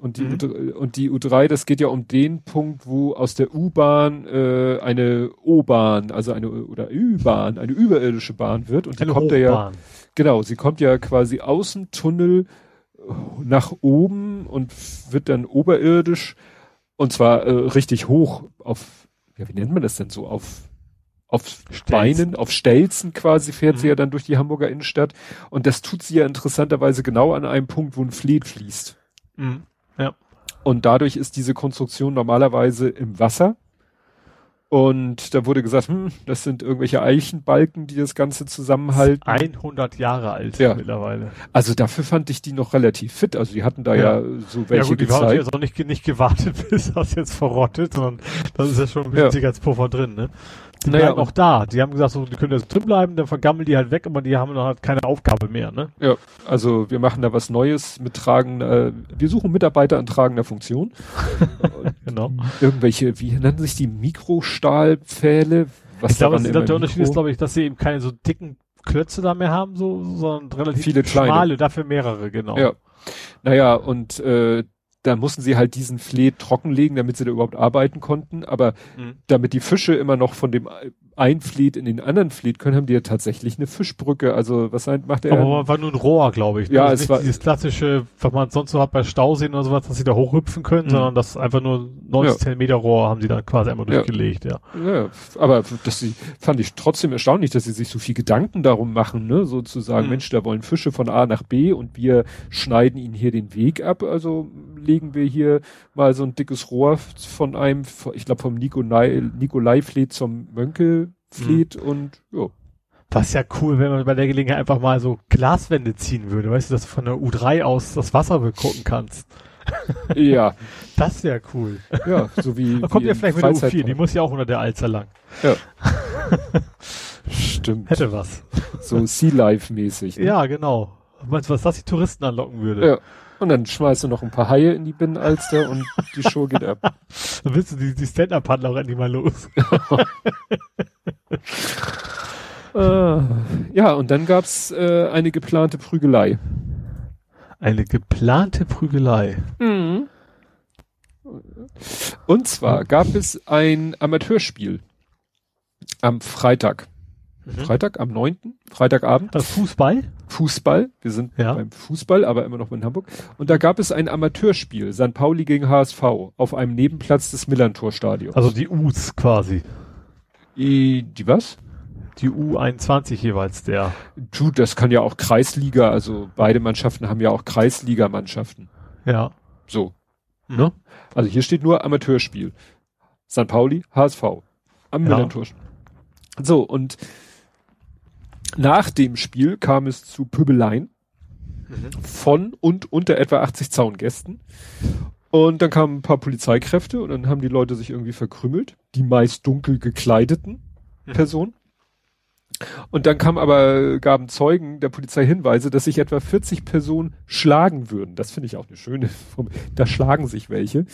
Und die, mhm. U3, und die U3, das geht ja um den Punkt, wo aus der U-Bahn äh, eine O-Bahn, also eine oder Ü-Bahn, eine überirdische Bahn wird. Und die eine kommt ja, genau, sie kommt ja quasi aus dem Tunnel nach oben und wird dann oberirdisch und zwar äh, richtig hoch auf, ja, wie nennt man das denn so, auf auf Stelzen. Beinen, auf Stelzen quasi fährt mhm. sie ja dann durch die Hamburger Innenstadt und das tut sie ja interessanterweise genau an einem Punkt, wo ein Fleet fließt. Mhm. Und dadurch ist diese Konstruktion normalerweise im Wasser und da wurde gesagt, hm, das sind irgendwelche Eichenbalken, die das Ganze zusammenhalten. 100 Jahre alt ja. mittlerweile. Also dafür fand ich die noch relativ fit. Also die hatten da ja, ja so welche ja, gut, die gezeigt. Die haben jetzt auch nicht, nicht gewartet, bis das jetzt verrottet, sondern das ist ja schon ein bisschen ja. Sicherheitspuffer drin, ne? Die naja, auch da. Die haben gesagt, so, die können jetzt drin bleiben, dann vergammeln die halt weg, aber die haben dann halt keine Aufgabe mehr, ne? Ja, also wir machen da was Neues mit tragen, äh, wir suchen Mitarbeiter an tragender Funktion. genau. Irgendwelche, wie nennen sich die Mikrostahlpfähle? was ich glaube, der Unterschied ist, glaube ich, dass sie eben keine so dicken Klötze da mehr haben, so, sondern relativ Viele kleine. schmale, dafür mehrere, genau. Ja. Naja, und äh, da mussten sie halt diesen Fleet trockenlegen, damit sie da überhaupt arbeiten konnten. Aber Mhm. damit die Fische immer noch von dem einen Fleet in den anderen Fleet können, haben die ja tatsächlich eine Fischbrücke. Also was macht er? Aber war nur ein Rohr, glaube ich. ne? Ja, Also es war- dieses klassische, was man sonst so hat bei Stauseen oder sowas, dass sie da hochhüpfen können, Mhm. sondern das einfach nur 90 Ja. Zentimeter Rohr haben sie dann quasi einmal Ja. durchgelegt, ja. Ja, aber das fand ich trotzdem erstaunlich, dass sie sich so viel Gedanken darum machen, ne, sozusagen, Mhm. Mensch, da wollen Fische von A nach B und wir schneiden ihnen hier den Weg ab, also legen wir hier mal so ein dickes Rohr von einem, ich glaube vom Nikolai, Nikolai-Fleet zum Mönke-Fleet Mhm. und, ja. Das ist ja cool, wenn man bei der Gelegenheit einfach mal so Glaswände ziehen würde, weißt du, dass du von der U3 aus das Wasser begucken kannst. Ja, Das wäre cool. ja, so wie. Da kommt ja vielleicht mit der U4, Freizeitpark. die muss ja auch unter der Alster lang. Stimmt. Hätte was. So Sea Life-mäßig. Ne? Ja, genau. Meinst du, was das die Touristen anlocken würde? Ja. Und dann schmeißt du noch ein paar Haie in die Binnenalster und die Show geht ab. Dann willst du die, die Stand-Up-Paddler auch endlich mal los. Äh, ja, und dann gab's äh, eine geplante Prügelei. Eine geplante Prügelei. Und zwar gab es ein Amateurspiel am Freitag. Mhm. Freitag am 9. Freitagabend. Das Fußball? Fußball. Wir sind Ja. beim Fußball, aber immer noch in Hamburg. Und da gab es ein Amateurspiel. St. Pauli gegen HSV auf einem Nebenplatz des Millantor-Stadions. Also die U's quasi. die, die was? Die U21 jeweils der. Du, das kann ja auch Kreisliga, also beide Mannschaften haben ja auch Kreisligamannschaften. Ja. So. Ne? Also hier steht nur Amateurspiel. St. Pauli, HSV. Am Ja. Millantor. So, und nach dem Spiel kam es zu Pöbeleien von und unter etwa 80 Zaungästen. Und dann kamen ein paar Polizeikräfte und dann haben die Leute sich irgendwie verkrümmelt. Die meist dunkel gekleideten Mhm. Personen. Und dann kam aber, gaben Zeugen der Polizei Hinweise, dass sich etwa 40 Personen schlagen würden. Das finde ich auch eine schöne Form. Da schlagen sich welche.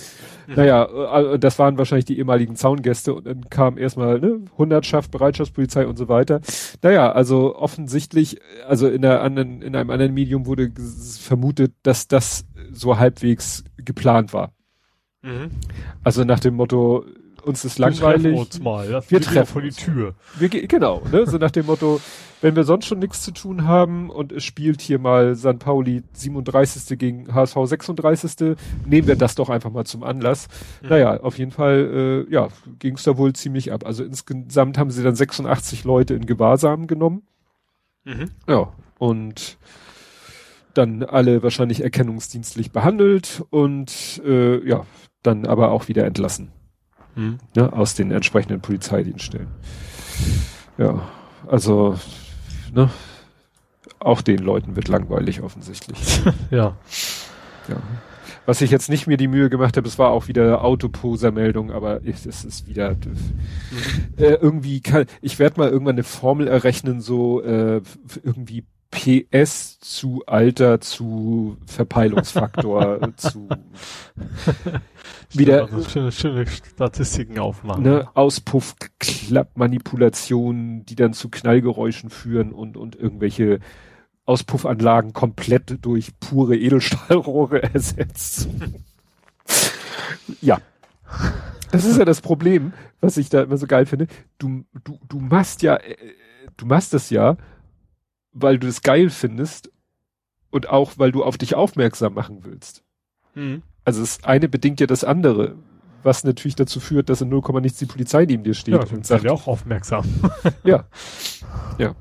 Naja, äh, das waren wahrscheinlich die ehemaligen Zaungäste und dann kam erstmal ne, Hundertschaft, Bereitschaftspolizei und so weiter. Naja, also offensichtlich, also in, der anderen, in einem anderen Medium wurde vermutet, dass das so halbwegs geplant war. Mhm. Also nach dem Motto, uns ist Wir treffen langweilig. uns mal. Das Wir treffen vor die. Tür. Wir, ge- genau, ne? so nach dem Motto, wenn wir sonst schon nichts zu tun haben und es spielt hier mal St. Pauli 37. gegen HSV 36. Nehmen wir das doch einfach mal zum Anlass. Mhm. Naja, auf jeden Fall, äh, ja, ging es da wohl ziemlich ab. Also insgesamt haben sie dann 86 Leute in Gewahrsam genommen. Mhm. Ja, und dann alle wahrscheinlich erkennungsdienstlich behandelt und äh, ja, dann aber auch wieder entlassen Mhm. ne, aus den entsprechenden Polizeidienststellen. Ja, also ne, auch den Leuten wird langweilig offensichtlich. Ja. ja. Was ich jetzt nicht mir die Mühe gemacht habe, es war auch wieder Autoposer-Meldung, aber es ist wieder äh, irgendwie kann, ich werde mal irgendwann eine Formel errechnen, so äh, irgendwie PS zu Alter zu Verpeilungsfaktor zu wieder Also schöne, schöne Statistiken aufmachen. ne, Auspuff-Klappmanipulationen, die dann zu Knallgeräuschen führen und, und irgendwelche Auspuffanlagen komplett durch pure Edelstahlrohre ersetzt. ja. Das ist ja das Problem, was ich da immer so geil finde. Du, du, du machst ja, äh, du machst das ja, weil du es geil findest und auch, weil du auf dich aufmerksam machen willst. Mhm. Also das eine bedingt ja das andere, was natürlich dazu führt, dass in 0, nichts die Polizei neben dir steht Ja, und sagt, ihr auch aufmerksam. ja. Ja.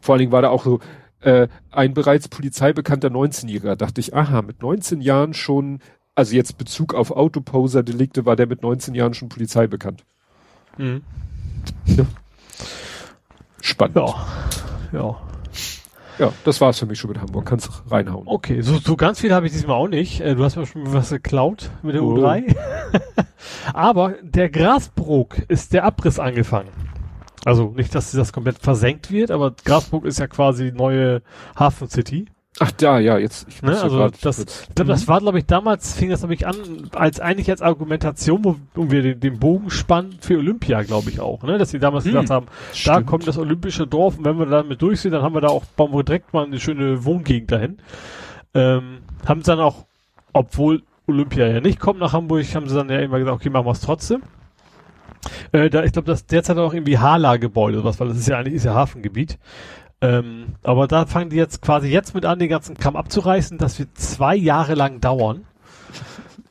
Vor allen Dingen war da auch so äh, ein bereits polizeibekannter 19-Jähriger. Dachte ich, aha, mit 19 Jahren schon, also jetzt Bezug auf Autoposer-Delikte, war der mit 19 Jahren schon polizeibekannt. Mhm. Spannend. Ja. Ja. Ja, das war's für mich schon mit Hamburg. Kannst reinhauen. Okay, so, so ganz viel habe ich diesmal auch nicht. Äh, Du hast mir schon was geklaut mit der Oh. U3. Aber der Grasbrook ist der Abriss angefangen. Also nicht, dass das komplett versenkt wird, aber Grasbrook ist ja quasi die neue Hafen City. Ach da, ja, jetzt. Ich ne? Also grad, das, ich glaub, das mhm. war, glaube ich, damals fing das nämlich an, als eigentlich als Argumentation, wo, wo wir den, den Bogen spannen für Olympia, glaube ich auch, ne? Dass sie damals hm, gesagt haben, stimmt. da kommt das olympische Dorf und wenn wir damit durch sind, dann haben wir da auch, bauen wir direkt mal eine schöne Wohngegend dahin. Ähm, haben sie dann auch, obwohl Olympia ja nicht kommt nach Hamburg, haben sie dann ja immer gesagt, okay, machen wir es trotzdem. Äh, da, ich glaube, das derzeit auch irgendwie Hala-Gebäude, was, weil das ist ja eigentlich ist ja Hafengebiet. Ähm, aber da fangen die jetzt quasi jetzt mit an, den ganzen Kram abzureißen. Das wird zwei Jahre lang dauern.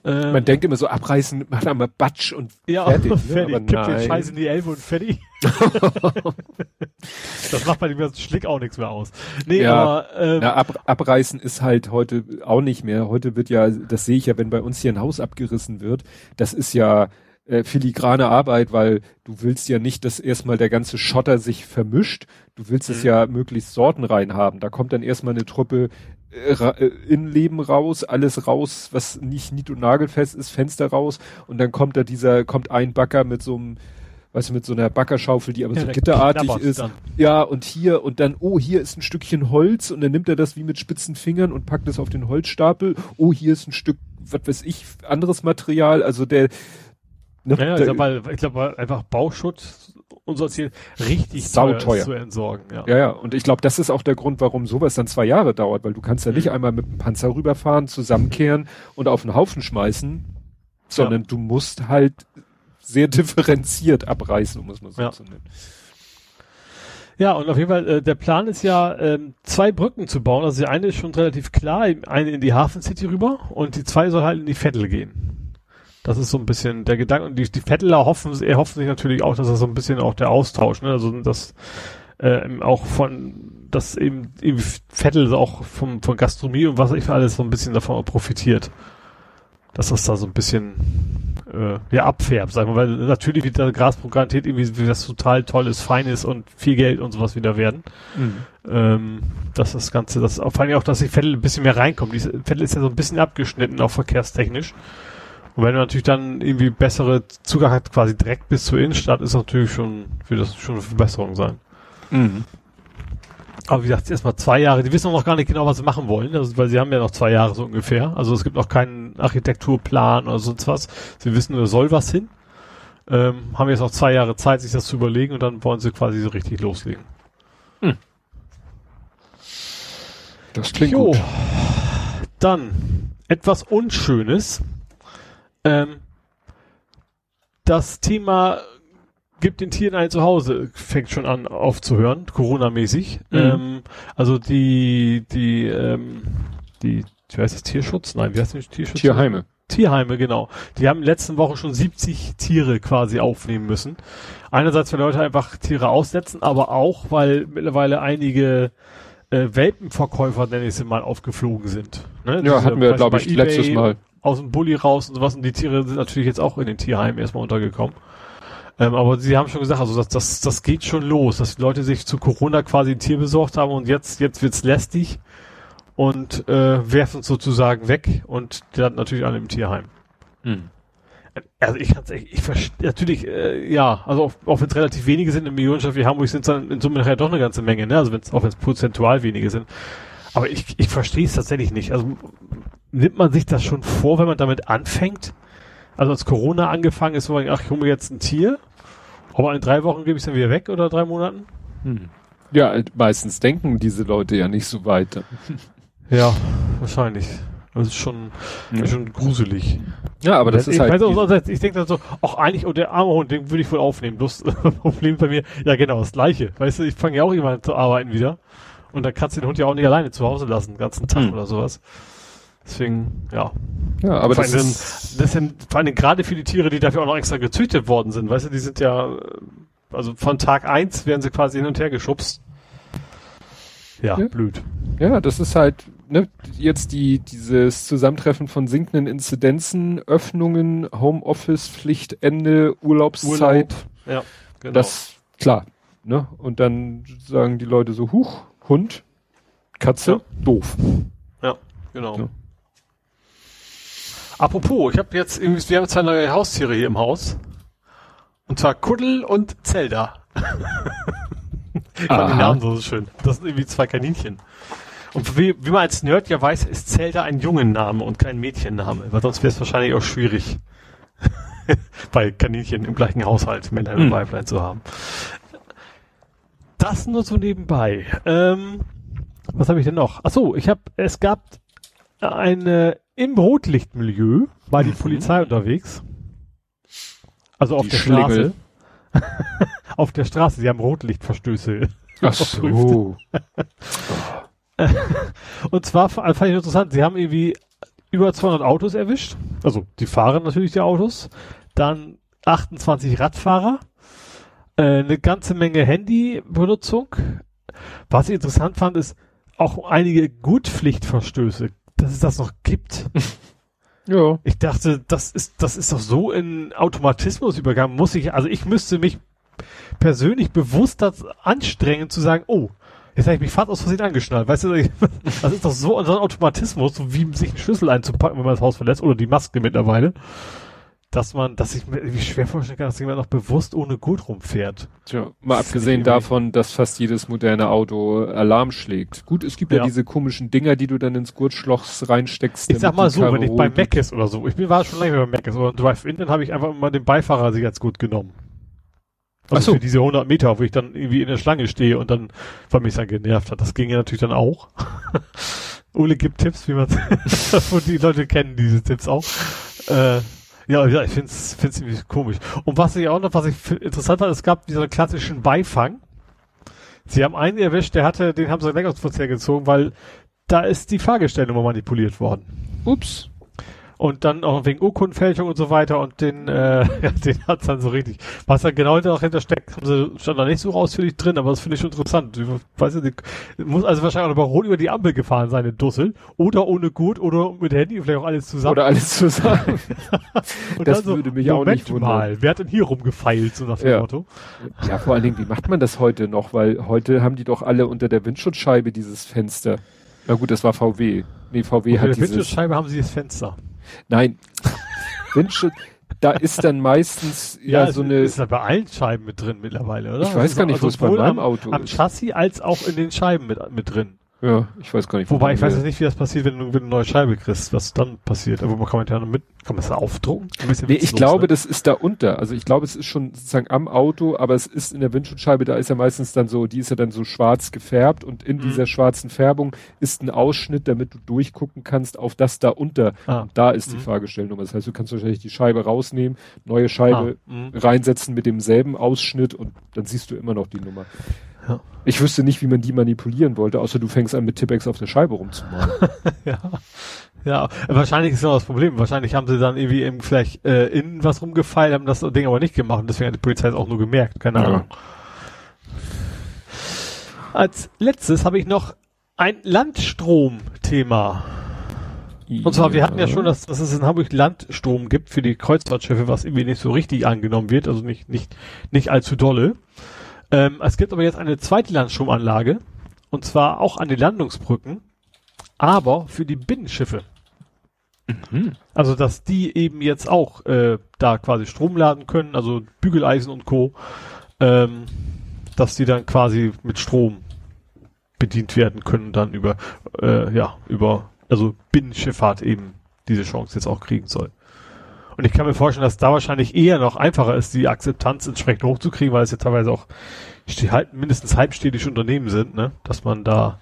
Ähm, Man denkt immer so, abreißen, macht einmal Batsch und ja, fertig. Ne? fertig. Aber Kippt den Scheiß in die Elbe und fertig. das macht bei dem ganzen Schlick auch nichts mehr aus. Nee, ja, aber ähm, ja, ab, abreißen ist halt heute auch nicht mehr. Heute wird ja, das sehe ich ja, wenn bei uns hier ein Haus abgerissen wird, das ist ja äh, filigrane Arbeit, weil du willst ja nicht, dass erstmal der ganze Schotter sich vermischt. Du willst mhm. es ja möglichst sortenrein haben. Da kommt dann erstmal eine Truppe äh, äh, Innenleben raus, alles raus, was nicht nied- und nagelfest ist, Fenster raus und dann kommt da dieser, kommt ein Backer mit so einem weißt du, mit so einer Backerschaufel, die aber ja, so gitterartig ist. Dann. Ja, und hier, und dann, oh, hier ist ein Stückchen Holz, und dann nimmt er das wie mit spitzen Fingern und packt es auf den Holzstapel. Oh, hier ist ein Stück, was weiß ich, anderes Material. Also der, Ne? Ja, ich glaube, glaub, einfach Bauschutz unser Ziel richtig teuer, teuer. zu entsorgen. Ja, ja, ja. und ich glaube, das ist auch der Grund, warum sowas dann zwei Jahre dauert, weil du kannst ja nicht mhm. einmal mit dem Panzer rüberfahren, zusammenkehren und auf den Haufen schmeißen, sondern ja. du musst halt sehr differenziert abreißen, um es mal so ja. zu nennen. Ja, und auf jeden Fall, äh, der Plan ist ja, ähm, zwei Brücken zu bauen. Also die eine ist schon relativ klar, eine in die Hafen City rüber und die zwei soll halt in die Vettel gehen. Das ist so ein bisschen der Gedanke. Und die, die Vettler hoffen, erhoffen sich natürlich auch, dass das so ein bisschen auch der Austausch, ne? Also das äh, auch von, dass eben, eben Vettel auch vom, von Gastronomie und was ich für alles so ein bisschen davon profitiert. Dass das da so ein bisschen äh, ja abfärbt, sagen wir, weil natürlich wird der Grasprogramm irgendwie wie das total tolles, feines und viel Geld und sowas wieder werden. Mhm. Ähm, dass das Ganze, das vor allem auch, dass die Vettel ein bisschen mehr reinkommt. Die Vettel ist ja so ein bisschen abgeschnitten, auch verkehrstechnisch. Und wenn du natürlich dann irgendwie bessere Zugang hat, quasi direkt bis zur Innenstadt, ist natürlich schon, wird das schon eine Verbesserung sein. Mhm. Aber wie gesagt, erstmal zwei Jahre, die wissen auch noch gar nicht genau, was sie machen wollen, also, weil sie haben ja noch zwei Jahre so ungefähr. Also es gibt noch keinen Architekturplan oder sonst was. Sie wissen nur, soll was hin. Ähm, haben jetzt noch zwei Jahre Zeit, sich das zu überlegen und dann wollen sie quasi so richtig loslegen. Hm. Das klingt jo. gut. Dann etwas Unschönes. Ähm, das Thema gibt den Tieren ein Zuhause, fängt schon an aufzuhören, Corona-mäßig. Mhm. Ähm, also die, die, ähm, die, wie heißt das, Tierschutz? Nein, wie heißt das Tierschutz? Tierheime. Tierheime, genau. Die haben in letzten Woche schon 70 Tiere quasi aufnehmen müssen. Einerseits, weil Leute einfach Tiere aussetzen, aber auch, weil mittlerweile einige äh, Welpenverkäufer, nenne ich sie mal, aufgeflogen sind. Ne? Ja, Diese, hatten wir, glaube ich, letztes Mal aus dem Bulli raus und sowas und die Tiere sind natürlich jetzt auch in den Tierheimen erstmal untergekommen. Ähm, aber sie haben schon gesagt, also das, das, das geht schon los, dass die Leute sich zu Corona quasi ein Tier besorgt haben und jetzt, jetzt wird's lästig und äh, werfen es sozusagen weg und der hat natürlich alle im Tierheim. Hm. Also ich kann's echt, ich verstehe natürlich, äh, ja, also auch, auch wenn es relativ wenige sind in Millionenstadt wie Hamburg, sind es dann in Summe nachher doch eine ganze Menge, ne? Also wenn's, auch wenn es prozentual wenige sind. Aber ich, ich verstehe es tatsächlich nicht. Also nimmt man sich das schon vor, wenn man damit anfängt? Also als Corona angefangen ist, wo man, ach, ich hole mir jetzt ein Tier, aber in drei Wochen gebe ich es dann wieder weg oder drei Monaten? Hm. Ja, meistens denken diese Leute ja nicht so weit. ja, wahrscheinlich. Das ist schon, ja. schon gruselig. Ja, aber das ich, ist halt. Auch, ich denke dann so, auch eigentlich, oh, der arme Hund, den würde ich wohl aufnehmen. Bloß Problem bei mir, ja genau, das gleiche. Weißt du, ich fange ja auch irgendwann zu arbeiten wieder. Und dann kannst du den Hund ja auch nicht alleine zu Hause lassen, den ganzen Tag hm. oder sowas. Deswegen, ja. Ja, aber das, ist, das sind vor allem gerade für die Tiere, die dafür auch noch extra gezüchtet worden sind, weißt du, die sind ja, also von Tag eins werden sie quasi hin und her geschubst. Ja, ja, blöd. Ja, das ist halt, ne, jetzt die, dieses Zusammentreffen von sinkenden Inzidenzen, Öffnungen, Homeoffice, Pflichtende, Urlaubszeit. Urlaub. Ja, genau. Das, klar, ne, und dann sagen die Leute so, huch, Hund, Katze, ja. doof. Ja, genau. Ja. Apropos, ich habe jetzt irgendwie, wir haben zwei neue Haustiere hier im Haus. Und zwar Kuddel und Zelda. ich fand die Namen so schön. Das sind irgendwie zwei Kaninchen. Und wie, wie man als Nerd ja weiß, ist Zelda ein Jungenname und kein Mädchenname, weil sonst wäre es wahrscheinlich auch schwierig, bei Kaninchen im gleichen Haushalt Männlein und Hm. Weiblein zu haben. Das nur so nebenbei. Ähm, was habe ich denn noch? Ach so, ich habe, es gab eine im Rotlichtmilieu war die Mhm. Polizei unterwegs. Also auf Die der Schlingel. Straße. auf der Straße, sie haben Rotlichtverstöße. Ach so. Und zwar fand ich interessant, sie haben irgendwie über 200 Autos erwischt. Also die Fahrer natürlich die Autos. Dann 28 Radfahrer. Äh, eine ganze Menge Handybenutzung. Was ich interessant fand, ist auch einige Gutpflichtverstöße, dass es das noch gibt. Ja. Ich dachte, das ist, das ist doch so in Automatismus übergangen. Muss ich, also ich müsste mich persönlich bewusst das anstrengen zu sagen, oh, jetzt habe ich mich fast aus Versehen angeschnallt. Weißt du, das ist doch so, so ein Automatismus, so wie sich einen Schlüssel einzupacken, wenn man das Haus verlässt, oder die Maske mittlerweile, dass man, dass ich mir schwer vorstellen kann, dass jemand noch bewusst ohne Gurt rumfährt. Tja, mal Das abgesehen davon, dass fast jedes moderne Auto Alarm schlägt. Gut, es gibt ja, Ja. diese komischen Dinger, die du dann ins Gurtschloch reinsteckst. Ich sag mal so, wenn ich bei ist oder so, ich bin, war schon lange bei Mac ist, oder Drive-In, dann habe ich einfach mal den Beifahrer sich ganz gut genommen. Ach Also so. für diese 100 Meter, wo ich dann irgendwie in der Schlange stehe und dann, weil mich dann genervt hat. Das ging ja natürlich dann auch. Ule gibt Tipps, wie man und die Leute kennen diese Tipps auch. Äh, ja, ja, ich find's, find's ziemlich komisch. Und was ich auch noch, was ich interessant fand, es gab diesen klassischen Beifang. Sie haben einen erwischt, der hatte, den haben sie Lenkungsverzehr gezogen, weil da ist die Fahrgestellnummer manipuliert worden. Ups. Und dann auch wegen Urkundenfälschung und so weiter und den, äh, ja, den hat's dann so richtig. Was da genau dahinter steckt, haben sie, stand da nicht so ausführlich drin, aber das finde ich schon interessant. Ich weiß nicht, muss also wahrscheinlich auch bei Rot über die Ampel gefahren sein, in Dussel. Oder ohne Gurt oder mit Handy, vielleicht auch alles zusammen. Oder alles zusammen. und das würde mich auch Moment nicht wundern. mal, wer hat denn hier rumgefeilt, so nach dem Ja. Motto? ja, vor allen Dingen, wie macht man das heute noch? Weil heute haben die doch alle unter der Windschutzscheibe dieses Fenster. Na gut, das war VW. Nee, VW Unter hat der dieses. Windschutzscheibe haben sie das Fenster. Nein. Windschutz, da ist dann meistens ja, so es eine. ist ja bei allen Scheiben mit drin mittlerweile, oder? Ich weiß gar nicht, wo es bei meinem am, Auto am ist. Chassis als auch in den Scheiben mit, mit drin. Ja, ich weiß gar nicht. Wobei ich weiß jetzt nicht, wie das passiert, wenn du, wenn du eine neue Scheibe kriegst, was dann passiert. Aber man kann man ja noch mit, kann man das da aufdrucken? Ein Nee, ich glaube, ne? das ist da unter. Also ich glaube, es ist schon sozusagen am Auto, aber es ist in der Windschutzscheibe, da ist ja meistens dann so, die ist ja dann so schwarz gefärbt und in Mhm. dieser schwarzen Färbung ist ein Ausschnitt, damit du durchgucken kannst auf das da unter. Ah. Da ist die Mhm. Fahrgestellnummer. Das heißt, du kannst wahrscheinlich die Scheibe rausnehmen, neue Scheibe Ah, mhm. reinsetzen mit demselben Ausschnitt und dann siehst du immer noch die Nummer. Ja. Ich wüsste nicht, wie man die manipulieren wollte, außer du fängst an mit Tippex auf der Scheibe rumzumalen. ja. Ja, wahrscheinlich ist noch das Problem. Wahrscheinlich haben sie dann irgendwie eben vielleicht äh, innen was rumgefeilt, haben das Ding aber nicht gemacht und deswegen hat die Polizei es auch nur gemerkt. Keine Ja. Ahnung. Als letztes habe ich noch ein Landstrom-Thema. Und zwar, wir hatten ja schon, dass, dass es in Hamburg Landstrom gibt für die Kreuzfahrtschiffe, was irgendwie nicht so richtig angenommen wird, also nicht, nicht, nicht allzu dolle. Ähm, es gibt aber jetzt eine zweite Landstromanlage, und zwar auch an den Landungsbrücken, aber für die Binnenschiffe. Mhm. Also, dass die eben jetzt auch äh, da quasi Strom laden können, also Bügeleisen und Co., ähm, dass die dann quasi mit Strom bedient werden können, dann über, äh, ja, über, also Binnenschifffahrt eben diese Chance jetzt auch kriegen soll. Und ich kann mir vorstellen, dass da wahrscheinlich eher noch einfacher ist, die Akzeptanz entsprechend hochzukriegen, weil es ja teilweise auch halt mindestens halbstädtische Unternehmen sind, ne, dass man da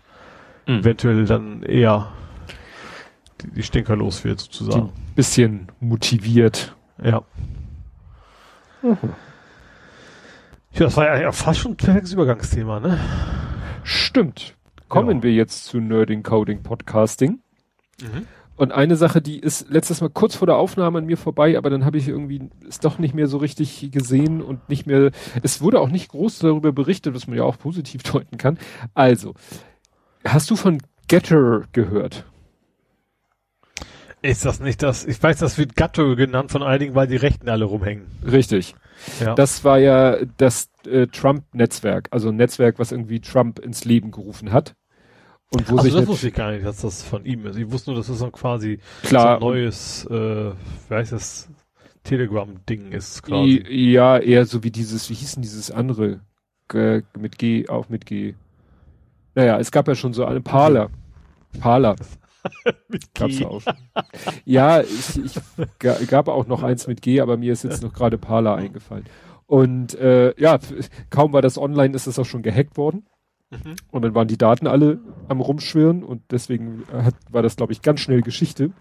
Mhm. eventuell dann eher die, die Stinker los wird, sozusagen. Bisschen motiviert. Ja. Ja, das war ja fast schon ein perfektes Übergangsthema, ne? Stimmt. Kommen Ja. wir jetzt zu Nerding Coding Podcasting. Und eine Sache, die ist letztes Mal kurz vor der Aufnahme an mir vorbei, aber dann habe ich irgendwie es doch nicht mehr so richtig gesehen und nicht mehr. Es wurde auch nicht groß darüber berichtet, was man ja auch positiv deuten kann. Also, hast du von Getter gehört? Ist das nicht das? Ich weiß, das wird Gatto genannt von einigen, weil die Rechten alle rumhängen. Richtig. Ja. Das war ja das äh, Trump-Netzwerk, also ein Netzwerk, was irgendwie Trump ins Leben gerufen hat. Und wo also sich das net- wusste ich gar nicht, dass das von ihm ist. Ich wusste nur, dass das so quasi klar so ein neues, äh, wie heißt das, Telegram-Ding ist quasi. Ja, eher so wie dieses, wie hieß denn dieses andere? G, mit G, auch mit G. Naja, es gab ja schon so eine Parler. Parler. mit G. Gab's auch schon. Ja, ich, ich gab auch noch eins mit G, aber mir ist jetzt noch gerade Parler eingefallen. Und äh, ja, kaum war das online, ist es auch schon gehackt worden. Mhm. Und dann waren die Daten alle am Rumschwirren und deswegen hat, war das, glaube ich, ganz schnell Geschichte.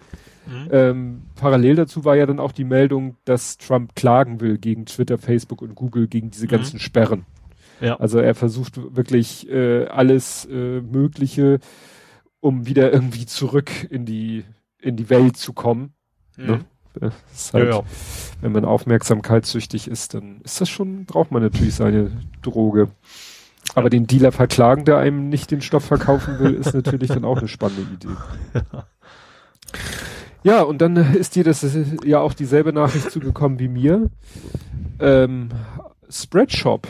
Mhm. Ähm, parallel dazu war ja dann auch die Meldung, dass Trump klagen will gegen Twitter, Facebook und Google gegen diese mhm. ganzen Sperren. Ja. Also er versucht wirklich äh, alles äh, Mögliche, um wieder irgendwie zurück in die in die Welt zu kommen. Mhm. Ne? Halt, ja, ja. Wenn man aufmerksamkeitssüchtig ist, dann ist das schon, braucht man natürlich seine Droge. Aber den Dealer verklagen, der einem nicht den Stoff verkaufen will, ist natürlich dann auch eine spannende Idee. Ja. ja, und dann ist dir das ja auch dieselbe Nachricht zugekommen wie mir. Ähm, Spreadshop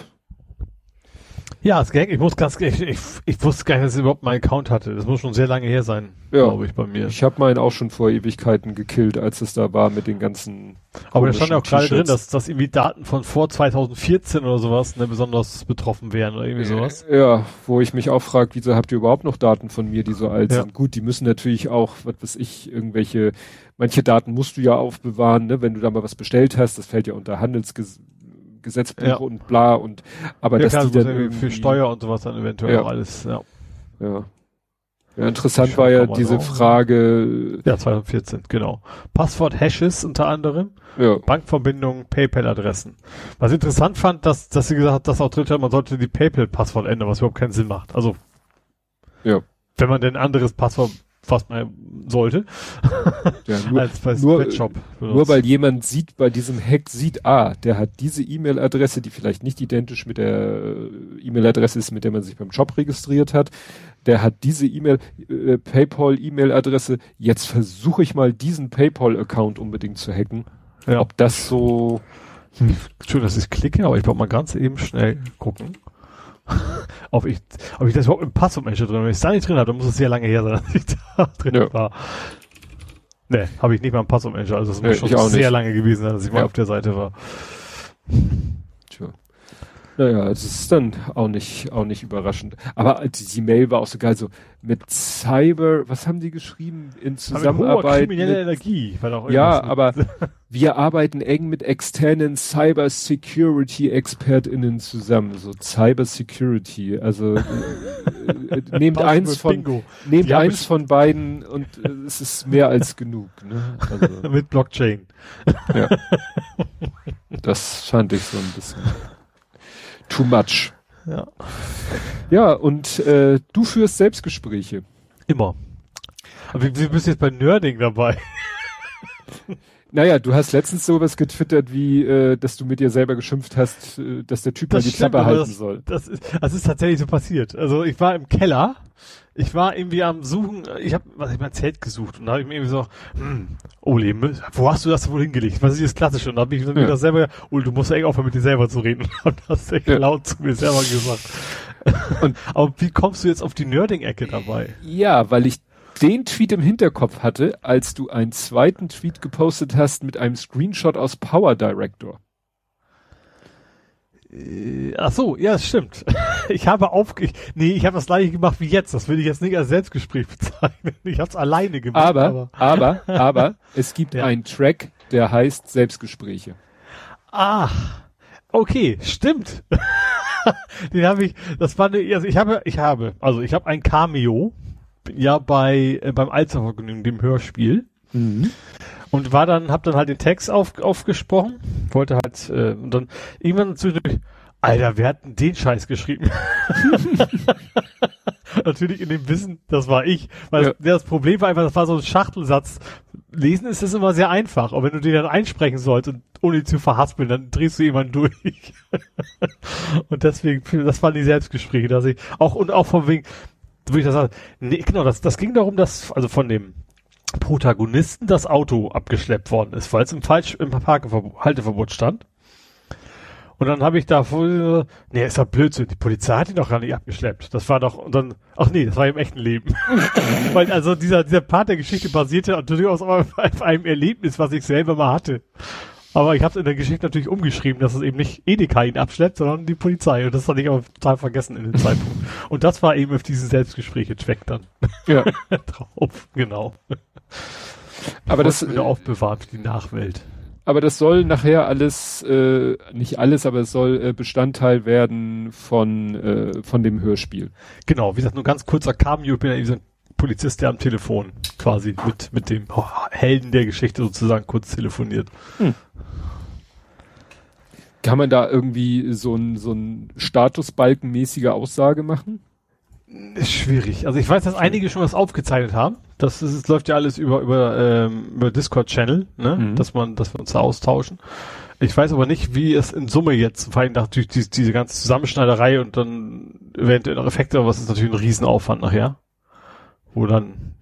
ja, es ging, ich muss ganz, ich, ich, ich wusste gar nicht, dass ich überhaupt meinen Account hatte. Das muss schon sehr lange her sein, ja. glaube ich, bei mir. Ich habe meinen auch schon vor Ewigkeiten gekillt, als es da war mit den ganzen. Aber da stand ja auch gerade drin, dass, dass irgendwie Daten von vor 2014 oder sowas ne, besonders betroffen wären oder irgendwie sowas. Ja, wo ich mich auch frage, wieso habt ihr überhaupt noch Daten von mir, die so alt ja. sind? Gut, die müssen natürlich auch, was weiß ich, irgendwelche, manche Daten musst du ja aufbewahren, ne, wenn du da mal was bestellt hast, das fällt ja unter Handelsgesetz Gesetzbuch ja. und bla und aber ja, klar, die dann für Steuer und sowas dann eventuell auch alles, ja. Ja. Ja, interessant war ja diese Frage. Ja, 2014, genau. Passwort-Hashes unter anderem. Ja. Bankverbindungen, PayPal-Adressen. Was ich interessant fand, dass, dass sie gesagt hat, dass auch drin steht, man sollte die PayPal-Passwort ändern, was überhaupt keinen Sinn macht. Also. Ja. Wenn man denn ein anderes Passwort fast mal sollte. Ja, nur, als bei nur, nur weil jemand sieht, bei diesem Hack sieht, ah, der hat diese E-Mail-Adresse, die vielleicht nicht identisch mit der E-Mail-Adresse ist, mit der man sich beim Job registriert hat. Der hat diese E-Mail, äh, PayPal-E-Mail-Adresse. Jetzt versuche ich mal diesen PayPal-Account unbedingt zu hacken. Ja. Ob das so... Hm. Schön, dass ich klicke, aber ich brauche mal ganz eben schnell gucken ob ich, ob ich das überhaupt im Passwortmanager drin habe. Wenn ich es da nicht drin habe, dann muss es sehr lange her sein, dass ich da drin ja. war. Ne, habe ich nicht mal im Passwortmanager. Also es muss nee, schon sehr nicht. lange gewesen sein, dass ich ja. mal auf der Seite war. Naja, es ist dann auch nicht, auch nicht überraschend. Aber die, die, Mail war auch so geil, so mit Cyber, was haben die geschrieben? In Zusammenarbeit. Mit kriminelle Energie. ja, aber wir arbeiten eng mit externen Cyber Security ExpertInnen zusammen. So Cyber Security. Also, äh, äh nehmt eins von, Bingo. nehmt die eins von beiden und äh, es ist mehr als genug, ne? Also, mit Blockchain. ja. Das fand ich so ein bisschen too much. Ja. Ja, und äh, du führst Selbstgespräche. Immer. Aber wie, wie bist du jetzt bei Nerding dabei? Naja, du hast letztens sowas getwittert, wie, äh, dass du mit dir selber geschimpft hast, äh, dass der Typ das mal die Klappe halten das, soll. Das ist, das ist tatsächlich so passiert. Also ich war im Keller, ich war irgendwie am Suchen, ich habe was ich mein Zelt gesucht und da habe ich mir irgendwie so, hm, Oli, wo hast du das wohl hingelegt? Was ist das Klassische? Und da habe ich mir ja. das selber, Oli, du musst echt aufhören, mit dir selber zu reden. Und das echt ja. laut zu mir selber gesagt. Und, aber wie kommst du jetzt auf die Nerding-Ecke dabei? Ja, weil ich den Tweet im Hinterkopf hatte, als du einen zweiten Tweet gepostet hast mit einem Screenshot aus Power Director. Äh, ach so, ja, das stimmt. Ich habe auf, nee, ich habe das gleiche gemacht wie jetzt. Das will ich jetzt nicht als Selbstgespräch bezeichnen. Ich habe es alleine gemacht. Aber, aber, aber, aber es gibt ja. einen Track, der heißt Selbstgespräche. Ah, okay, stimmt. Den habe ich, das war eine, also ich habe, ich habe, also ich habe ein Cameo ja bei äh, beim Alzervergnügen, dem Hörspiel. Mhm. Und war dann, hab dann halt den Text auf, aufgesprochen, wollte halt, äh, und dann irgendwann zwischendurch, Alter, wer hat denn den Scheiß geschrieben? Natürlich in dem Wissen, das war ich. Weil ja. das Problem war einfach, das war so ein Schachtelsatz. Lesen ist das immer sehr einfach. Aber wenn du den dann einsprechen sollst und ohne zu verhaspeln, dann drehst du jemanden durch. und deswegen, das waren die Selbstgespräche, dass ich, auch, und auch von wegen, würde ich das sagen, nee, genau, das, das ging darum, dass, also von dem Protagonisten das Auto abgeschleppt worden ist, weil es im falsch, im Parkhalteverbot stand. Und dann habe ich da nee, ist doch Blödsinn, die Polizei hat ihn doch gar nicht abgeschleppt. Das war doch, und dann, ach nee, das war im echten Leben. Weil also dieser, dieser Part der Geschichte basierte durchaus auf, auf einem Erlebnis, was ich selber mal hatte. Aber ich habe es in der Geschichte natürlich umgeschrieben, dass es eben nicht Edeka ihn abschleppt, sondern die Polizei. Und das hatte ich aber total vergessen in dem Zeitpunkt. Und das war eben auf diese Selbstgespräche Zweck dann. Ja. Drauf, genau. Aber das, wieder aufbewahrt für die Nachwelt. aber das soll nachher alles, äh, nicht alles, aber es soll äh, Bestandteil werden von, äh, von dem Hörspiel. Genau, wie gesagt, nur ganz kurzer Cameo, ich bin ja eben so ein Polizist, der am Telefon quasi mit, mit dem Helden der Geschichte sozusagen kurz telefoniert. Kann man da irgendwie so ein, so ein Statusbalkenmäßige Aussage machen? Ist schwierig. Also ich weiß, dass einige schon was aufgezeichnet haben. Das, ist, das läuft ja alles über über ähm, über Discord-Channel, ne? Mhm. Dass man, dass wir uns da austauschen. Ich weiß aber nicht, wie es in Summe jetzt, vor allem natürlich diese, diese ganze Zusammenschneiderei und dann eventuell noch Effekte, aber was ist natürlich ein Riesenaufwand nachher. Wo dann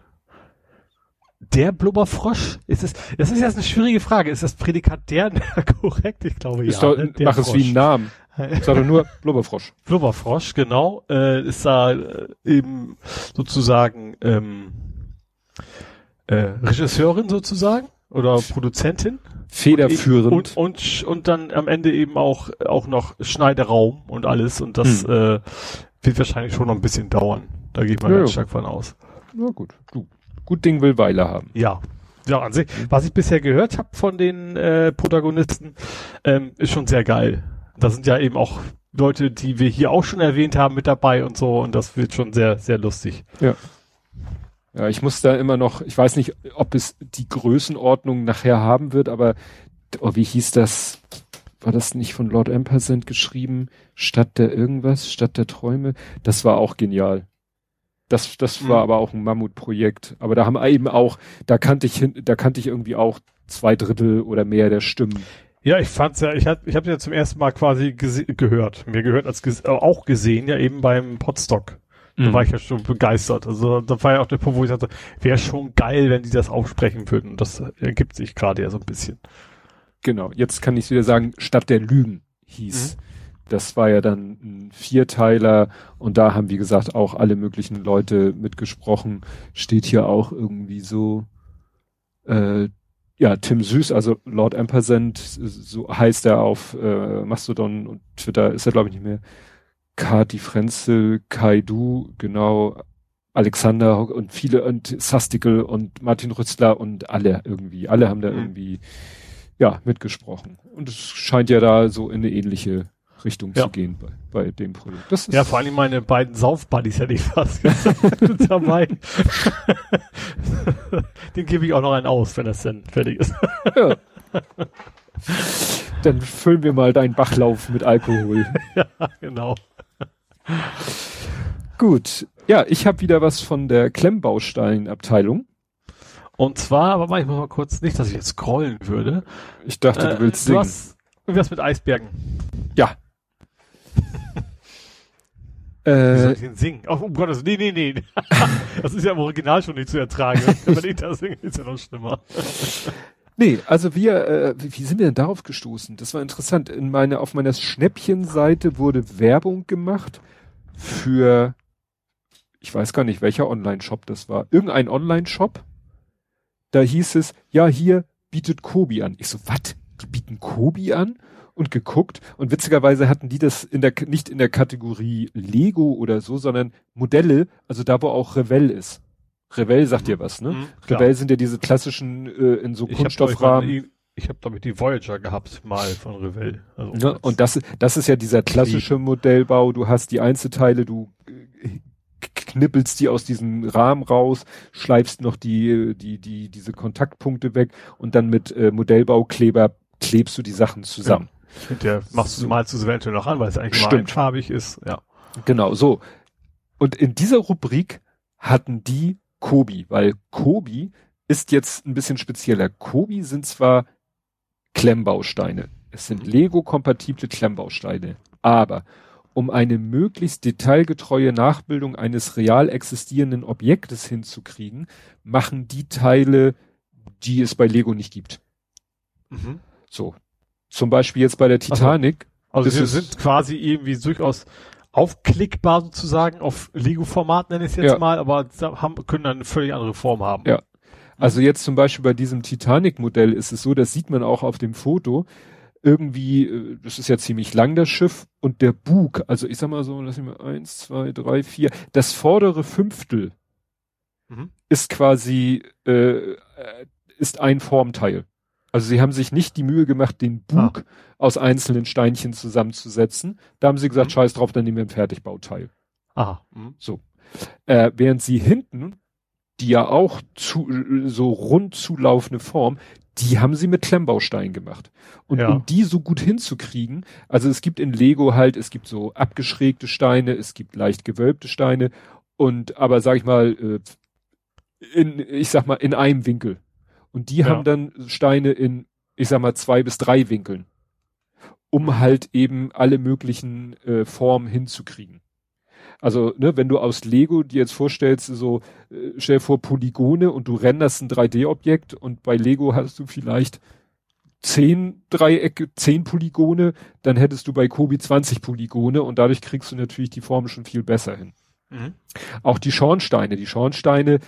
der Blubberfrosch? Ist es, das ist jetzt eine schwierige Frage. Ist das Prädikat der korrekt? Ich glaube Ist ja. doch, ne? Mach es wie Frosch. einen Namen. Sag doch nur Blubberfrosch. Blubberfrosch, genau, äh, ist da äh, eben sozusagen ähm, äh, Regisseurin sozusagen oder Produzentin Federführend. und, und sch- und dann am Ende eben auch auch noch Schneideraum und alles und das Hm. äh, wird wahrscheinlich schon noch ein bisschen dauern. Da gehe ich mal Ja, ganz stark von aus. Na gut, du. Gut Ding will Weile haben. Ja. Ja, an sich, was ich bisher gehört habe von den äh, Protagonisten, ähm, ist schon sehr geil. Da sind ja eben auch Leute, die wir hier auch schon erwähnt haben, mit dabei und so und das wird schon sehr, sehr lustig. Ja, ich muss da immer noch, ich weiß nicht, ob es die Größenordnung nachher haben wird, aber oh, wie hieß das? War das nicht von Lord Ampersand geschrieben? Stadt der irgendwas, Stadt der Träume? Das war auch genial. Das, das Mhm. war aber auch ein Mammutprojekt. Aber da haben eben auch, da kannte ich hin, da kannte ich irgendwie auch zwei Drittel oder mehr der Stimmen. Ja, ich fand's ja, ich hab, ich habe ja zum ersten Mal quasi gehört. Mir gehört als ges äh, auch gesehen, ja eben beim Podstock. Da Mhm. war ich ja schon begeistert. Also da war ja auch der Punkt, wo ich sagte, wäre schon geil, wenn die das aufsprechen würden. Und das ergibt sich gerade ja so ein bisschen. Genau, jetzt kann ich wieder sagen, Stadt der Lügen hieß. Das war ja dann ein Vierteiler und da haben, wie gesagt, auch alle möglichen Leute mitgesprochen. Steht hier auch irgendwie so, äh, ja, Tim Süß, also Lord Ampersand, so heißt er auf äh, Mastodon und Twitter, ist er glaube ich nicht mehr. Kati Frenzel, Kai Du, genau, Alexander und viele und Sastikel und Martin Rützler und alle irgendwie, alle haben da Mhm. irgendwie ja mitgesprochen. Und es scheint ja da so in eine ähnliche Richtung Ja. zu gehen bei, bei dem Projekt. Ja, vor allem meine beiden Saufbuddies hätte ich fast dabei. Den gebe ich auch noch einen aus, wenn das denn fertig ist. ja. Dann füllen wir mal deinen Bachlauf mit Alkohol. genau. Gut. Ja, ich habe wieder was von der Klemmbausteinabteilung. Und zwar, aber ich muss mal kurz, nicht, dass ich jetzt scrollen würde. Ich dachte, Äh, du willst du singen. hast irgendwas mit Eisbergen. Ja. Wie soll äh, ich denn singen? Oh, um Gottes, nee, nee, nee. das ist ja im Original schon nicht zu ertragen. Wenn ich das singe, ist ja noch schlimmer. nee, also wir, äh, wie, wie sind wir denn darauf gestoßen? Das war interessant. In meine, auf meiner Schnäppchenseite wurde Werbung gemacht für, ich weiß gar nicht, welcher Online-Shop das war. Irgendein Online-Shop. Da hieß es, ja, hier bietet Kobi an. Ich so, was? Die bieten Kobi an? Und geguckt. Und witzigerweise hatten die das in der, nicht in der Kategorie Lego oder so, sondern Modelle, also da, wo auch Revell ist. Revell sagt dir was, ne? Mhm. Revell sind ja diese klassischen äh, in so Ich habe Kunststoffrahmen. ich hab damit die Voyager gehabt, mal von Revell. Also, Ne? Und das, das ist ja dieser klassische Modellbau. Du hast die Einzelteile, du äh, knippelst die aus diesem Rahmen raus, schleifst noch die, die, die, diese Kontaktpunkte weg und dann mit äh, Modellbaukleber klebst du die Sachen zusammen. mit der machst du So. malst du es eventuell noch an, weil es eigentlich mal Stimmt. einfarbig ist. Ja. Genau, so. Und in dieser Rubrik hatten die Kobi, weil Kobi ist jetzt ein bisschen spezieller. Kobi sind zwar Klemmbausteine. Es sind Lego-kompatible Klemmbausteine. Aber um eine möglichst detailgetreue Nachbildung eines real existierenden Objektes hinzukriegen, machen die Teile, die es bei Lego nicht gibt. So. Zum Beispiel jetzt bei der Titanic. Also Das wir sind quasi irgendwie durchaus aufklickbar sozusagen auf Lego-Format nenne ich es jetzt Ja. mal, aber haben, können dann eine völlig andere Form haben. Ja. Also jetzt zum Beispiel bei diesem Titanic-Modell ist es so, das sieht man auch auf dem Foto, irgendwie, äh, das ist ja ziemlich lang, das Schiff, und der Bug, also ich sag mal so, lass mich mal eins, zwei, drei, vier, das vordere Fünftel mhm. ist quasi, äh, ist ein Formteil. Also sie haben sich nicht die Mühe gemacht, den Bug ah. aus einzelnen Steinchen zusammenzusetzen. Da haben sie gesagt, mhm. scheiß drauf, dann nehmen wir ein Fertigbauteil. Aha. Mhm. So. Äh, während sie hinten, die ja auch zu, so rund zulaufende Form, die haben sie mit Klemmbaustein gemacht. Und ja. um die so gut hinzukriegen, also es gibt in Lego halt, es gibt so abgeschrägte Steine, es gibt leicht gewölbte Steine und aber sag ich mal, äh, in, ich sag mal, in einem Winkel. Und die ja. haben dann Steine in, ich sag mal, zwei bis drei Winkeln. Um halt eben alle möglichen äh, Formen hinzukriegen. Also, ne, wenn du aus Lego dir jetzt vorstellst, so, äh, stell vor Polygone und du renderst ein 3D-Objekt und bei Lego hast du vielleicht zehn Dreiecke, zehn Polygone, dann hättest du bei Kobi 20 Polygone und dadurch kriegst du natürlich die Form schon viel besser hin. Mhm. Auch die Schornsteine. Die Schornsteine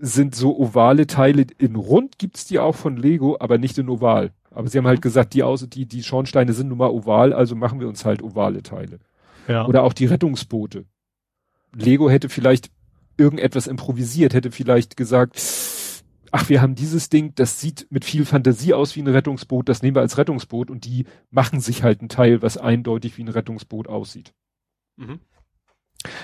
sind so ovale Teile. In rund gibt's die auch von Lego, aber nicht in oval. Aber sie haben halt mhm. gesagt, die, aus, die, die Schornsteine sind nun mal oval, also machen wir uns halt ovale Teile. Ja. Oder auch die Rettungsboote. Lego hätte vielleicht irgendetwas improvisiert, hätte vielleicht gesagt, ach, wir haben dieses Ding, das sieht mit viel Fantasie aus wie ein Rettungsboot, das nehmen wir als Rettungsboot und die machen sich halt ein Teil, was eindeutig wie ein Rettungsboot aussieht. Mhm.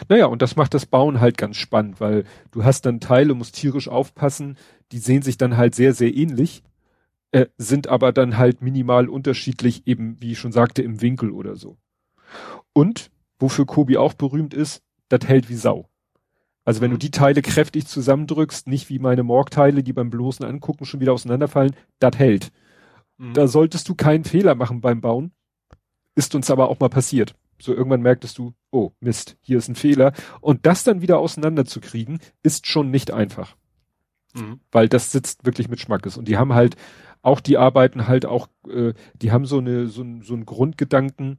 Naja, und das macht das Bauen halt ganz spannend, weil du hast dann Teile, musst tierisch aufpassen, die sehen sich dann halt sehr, sehr ähnlich, äh, sind aber dann halt minimal unterschiedlich, eben, wie ich schon sagte, im Winkel oder so. Und, wofür Kobi auch berühmt ist, das hält wie Sau. Also wenn du die Teile kräftig zusammendrückst, nicht wie meine Morgteile, die beim bloßen Angucken schon wieder auseinanderfallen, das hält. Mhm. Da solltest du keinen Fehler machen beim Bauen. Ist uns aber auch mal passiert. So irgendwann merktest du, oh Mist, hier ist ein Fehler. Und das dann wieder auseinanderzukriegen, ist schon nicht einfach. Mhm. Weil das sitzt wirklich mit Schmackes. Und die haben halt, auch die arbeiten halt auch, äh, die haben so eine, so, so einen Grundgedanken.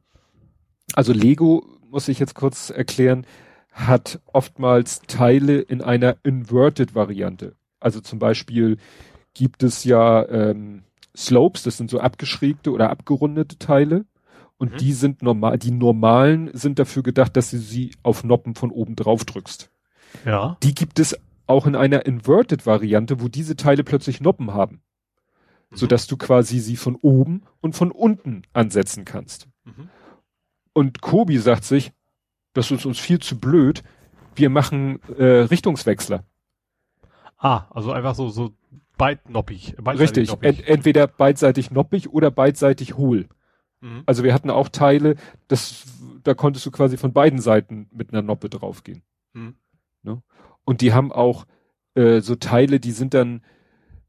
Also Lego, muss ich jetzt kurz erklären, hat oftmals Teile in einer inverted Variante. Also zum Beispiel gibt es ja ähm, Slopes, das sind so abgeschrägte oder abgerundete Teile. Und mhm. die sind normal, die normalen sind dafür gedacht, dass du sie auf Noppen von oben drauf drückst. Ja. Die gibt es auch in einer inverted Variante, wo diese Teile plötzlich Noppen haben. Mhm. So dass du quasi sie von oben und von unten ansetzen kannst. Mhm. Und Kobi sagt sich, das ist uns viel zu blöd. Wir machen äh, Richtungswechsler. Ah, also einfach so, so beidnoppig. Richtig. Ent, entweder beidseitig noppig oder beidseitig hohl. Mhm. Also wir hatten auch Teile, das, da konntest du quasi von beiden Seiten mit einer Noppe draufgehen. Mhm. Ne? Und die haben auch äh, so Teile, die sind dann,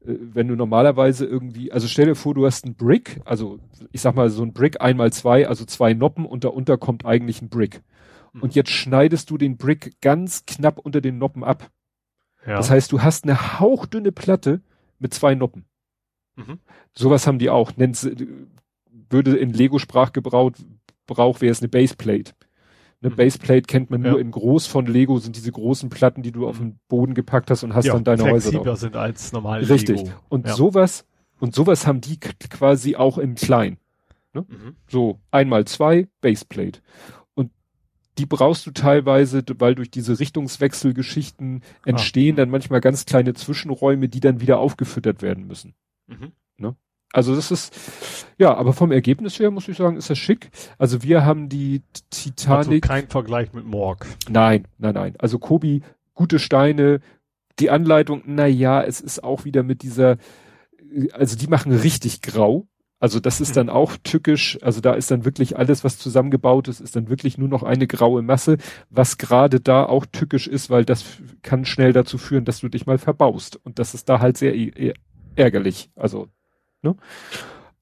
äh, wenn du normalerweise irgendwie, also stell dir vor, du hast ein Brick, also ich sag mal so ein Brick einmal zwei, also zwei Noppen und darunter kommt eigentlich ein Brick und mhm. jetzt schneidest du den Brick ganz knapp unter den Noppen ab. Ja. Das heißt, du hast eine hauchdünne Platte mit zwei Noppen. Mhm. Sowas haben die auch. Nennt, würde in Lego-Sprachgebrauch Brauch wäre es eine Baseplate. Eine mhm. Baseplate kennt man ja. nur in groß von Lego, sind diese großen Platten, die du auf den Boden gepackt hast und hast ja, dann deine Häuser drauf. sind als normal Richtig. Lego. Und ja. sowas, und sowas haben die quasi auch in klein. Ne? Mhm. So, einmal zwei, Baseplate die brauchst du teilweise, weil durch diese Richtungswechselgeschichten entstehen ah. dann manchmal ganz kleine Zwischenräume, die dann wieder aufgefüttert werden müssen. Mhm. Also das ist, ja, aber vom Ergebnis her muss ich sagen, ist das schick. Also wir haben die Titanic. Also kein Vergleich mit Morg. Nein, nein, nein. Also Kobi, gute Steine, die Anleitung, na ja, es ist auch wieder mit dieser, also die machen richtig grau. Also das ist dann auch tückisch. Also da ist dann wirklich alles, was zusammengebaut ist, ist dann wirklich nur noch eine graue Masse, was gerade da auch tückisch ist, weil das kann schnell dazu führen, dass du dich mal verbaust. Und das ist da halt sehr ärgerlich. Also, ne?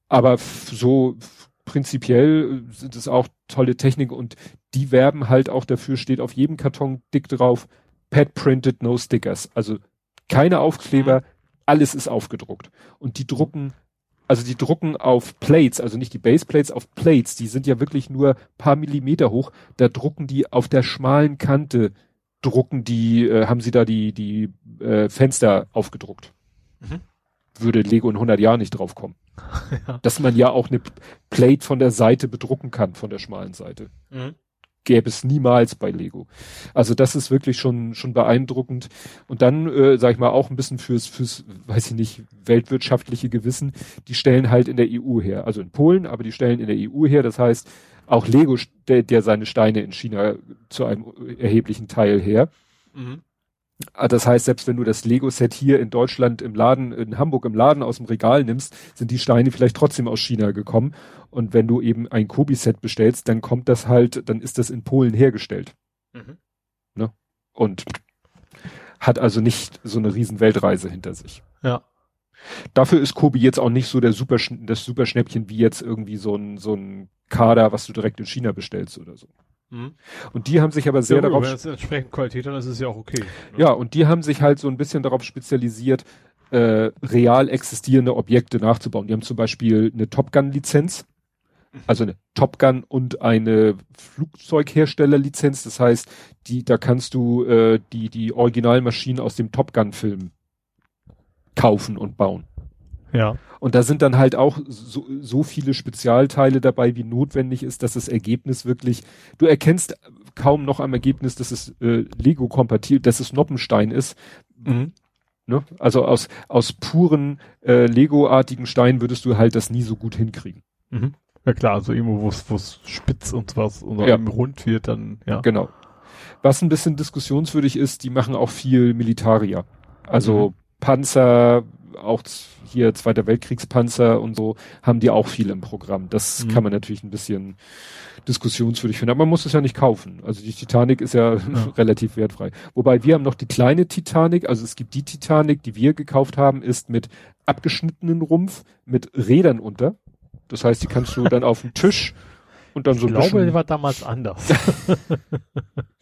Aber so prinzipiell sind es auch tolle Technik und die werben halt auch dafür, steht auf jedem Karton dick drauf, Pad printed, no stickers. Also keine Aufkleber, mhm. alles ist aufgedruckt. Und die drucken also die drucken auf Plates, also nicht die Baseplates, auf Plates, die sind ja wirklich nur paar Millimeter hoch, da drucken die auf der schmalen Kante, drucken die, äh, haben sie da die, die äh, Fenster aufgedruckt. Mhm. Würde Lego in 100 Jahren nicht drauf kommen. Ja. Dass man ja auch eine Plate von der Seite bedrucken kann, von der schmalen Seite. Mhm. Gäbe es niemals bei Lego. Also das ist wirklich schon, schon beeindruckend. Und dann, äh, sag ich mal, auch ein bisschen fürs, fürs, weiß ich nicht, weltwirtschaftliche Gewissen. Die stellen halt in der EU her. Also in Polen, aber die stellen in der EU her. Das heißt, auch Lego stellt der seine Steine in China zu einem erheblichen Teil her. Mhm. Ah, Das heißt, selbst wenn du das Lego-Set hier in Deutschland im Laden, in Hamburg im Laden aus dem Regal nimmst, sind die Steine vielleicht trotzdem aus China gekommen. Und wenn du eben ein Kobi-Set bestellst, dann kommt das halt, dann ist das in Polen hergestellt. Mhm. Und hat also nicht so eine riesen Weltreise hinter sich. Ja. Dafür ist Kobi jetzt auch nicht so der Super, das Superschnäppchen wie jetzt irgendwie so ein, so ein Kader, was du direkt in China bestellst oder so. Mhm. Und die haben sich aber sehr ja, gut, darauf wenn es entsprechend Qualität hat, dann ist es ja auch okay. ne? Ja, und die haben sich halt so ein bisschen darauf spezialisiert, äh, real existierende Objekte nachzubauen. Die haben zum Beispiel eine Top Gun-Lizenz, also eine Top Gun und eine Flugzeughersteller-Lizenz. Das heißt, die, da kannst du äh, die, die Originalmaschinen aus dem Top Gun-Film kaufen und bauen. Ja. Und da sind dann halt auch so, so viele Spezialteile dabei, wie notwendig ist, dass das Ergebnis wirklich, du erkennst kaum noch am Ergebnis, dass es äh, Lego-kompatibel, dass es Noppenstein ist. Mhm. Ne? Also aus, aus puren äh, Lego-artigen Steinen würdest du halt das nie so gut hinkriegen. Mhm. Ja klar, also irgendwo, wo es spitz und was oder Ja. rund wird, dann ja. Genau. Was ein bisschen diskussionswürdig ist, die machen auch viel Militarier. Also Mhm. Panzer, auch hier Zweiter Weltkriegspanzer und so, haben die auch viel im Programm. Das Mhm. kann man natürlich ein bisschen diskussionswürdig finden. Aber man muss es ja nicht kaufen. Also die Titanic ist ja, relativ wertfrei. Wobei wir haben noch die kleine Titanic. Also es gibt die Titanic, die wir gekauft haben, ist mit abgeschnittenen Rumpf, mit Rädern unter. Das heißt, die kannst du dann auf den Tisch und dann so Ich ein glaube, bisschen, war damals anders.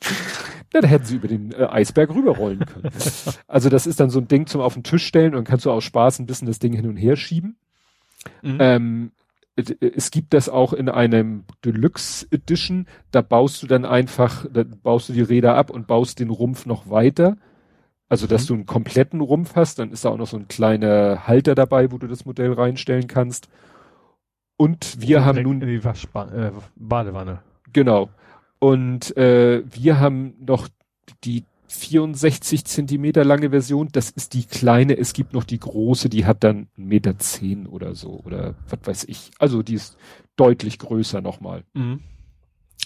Ja, da hätten sie über den äh, Eisberg rüberrollen können. also das ist dann so ein Ding zum auf den Tisch stellen und dann kannst du aus Spaß ein bisschen das Ding hin und her schieben. Mhm. Ähm, es- es gibt das auch in einem Deluxe Edition, da baust du dann einfach, da baust du die Räder ab und baust den Rumpf noch weiter. Also, dass Mhm. du einen kompletten Rumpf hast, dann ist da auch noch so ein kleiner Halter dabei, wo du das Modell reinstellen kannst. Und wir haben Direkt nun in die Waschba äh, Badewanne. Genau. Und äh, wir haben noch die 64 Zentimeter lange Version. Das ist die kleine. Es gibt noch die große, die hat dann 1,10 Meter zehn oder so. Oder was weiß ich. Also die ist deutlich größer nochmal. Mhm.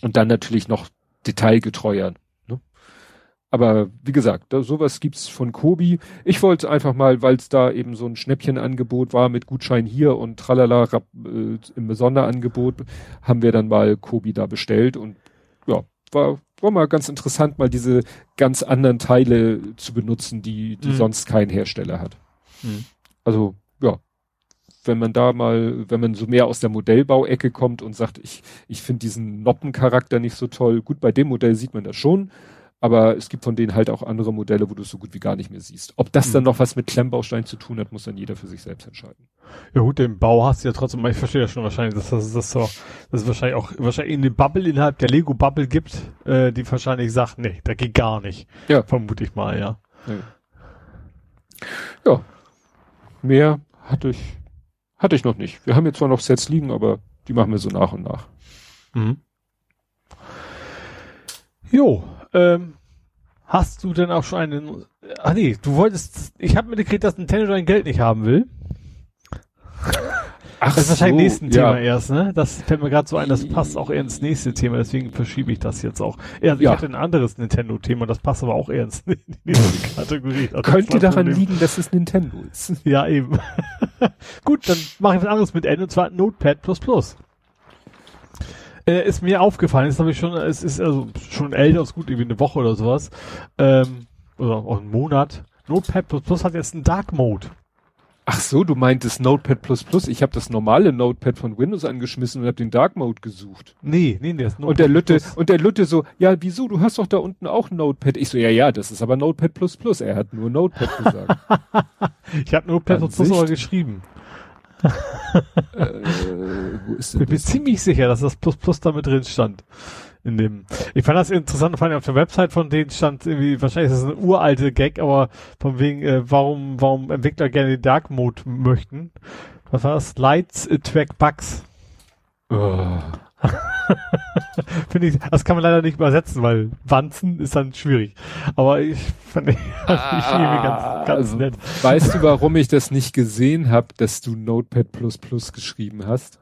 Und dann natürlich noch detailgetreuer. Ne? Aber wie gesagt, da, sowas gibt's von Kobi. Ich wollte einfach mal, weil es da eben so ein Schnäppchenangebot war mit Gutschein hier und tralala äh, im Sonderangebot, haben wir dann mal Kobi da bestellt und war, war mal ganz interessant, mal diese ganz anderen Teile zu benutzen, die, die Mhm. sonst kein Hersteller hat. Mhm. Also, ja, wenn man da mal, wenn man so mehr aus der Modellbauecke kommt und sagt, ich, ich finde diesen Noppencharakter nicht so toll. Gut, bei dem Modell sieht man das schon, aber es gibt von denen halt auch andere Modelle, wo du es so gut wie gar nicht mehr siehst. Ob das dann Mhm. noch was mit Klemmbaustein zu tun hat, muss dann jeder für sich selbst entscheiden. Ja gut, den Bau hast du ja trotzdem, ich verstehe ja schon wahrscheinlich, dass das, das so, dass es wahrscheinlich auch wahrscheinlich eine Bubble innerhalb der Lego-Bubble gibt, äh, die wahrscheinlich sagt, nee, da geht gar nicht. Ja. Vermute ich mal, ja. Ja. Mehr hatte ich, hatte ich noch nicht. Wir haben jetzt zwar noch Sets liegen, aber die machen wir so nach und nach. Mhm. Jo, ähm, hast du denn auch schon einen, ah nee, du wolltest, ich habe mitgekriegt, dass Nintendo dein Geld nicht haben will. Ach, Das ist wahrscheinlich so, nächsten ja. Thema erst, ne? Das fällt mir gerade so ein, das passt auch eher ins nächste Thema, deswegen verschiebe ich das jetzt auch. Ja, also Ja. ich hatte ein anderes Nintendo-Thema, das passt aber auch eher ins in die nächste Kategorie. Also Könnte daran Problem. liegen, dass es Nintendo ist. Ja, eben. Gut, dann mache ich was anderes mit N und zwar Notepad++. Äh, ist mir aufgefallen, das habe ich schon, es ist also schon älter, ist gut, irgendwie eine Woche oder sowas. Ähm, oder auch einen Monat. Notepad++ hat jetzt einen Dark Mode. Ach so, du meintest Notepad++. Ich habe das normale Notepad von Windows angeschmissen und habe den Dark Mode gesucht. Nee, nee, der ist Und der Lütte, Notepad++. und der Lütte so, ja, wieso, du hast doch da unten auch Notepad. Ich so, ja, ja, das ist aber Notepad++. Er hat nur Notepad gesagt. Ich habe Notepad++ Ansicht? aber geschrieben. Äh, wo ist denn Ich bin das? ziemlich sicher, dass das Plus Plus da mit drin stand. in dem. Ich fand das interessant, fand ich auf der Website von denen stand irgendwie, wahrscheinlich ist das eine uralte Gag, aber von wegen, äh, warum, warum Entwickler gerne den Dark Mode möchten. Was war das? Lights Track Bugs. Oh. Finde ich, das kann man leider nicht übersetzen, weil Wanzen ist dann schwierig. Aber ich fand ich, ah, ganz, ganz also, nett. Weißt du, warum ich das nicht gesehen habe, dass du Notepad geschrieben hast?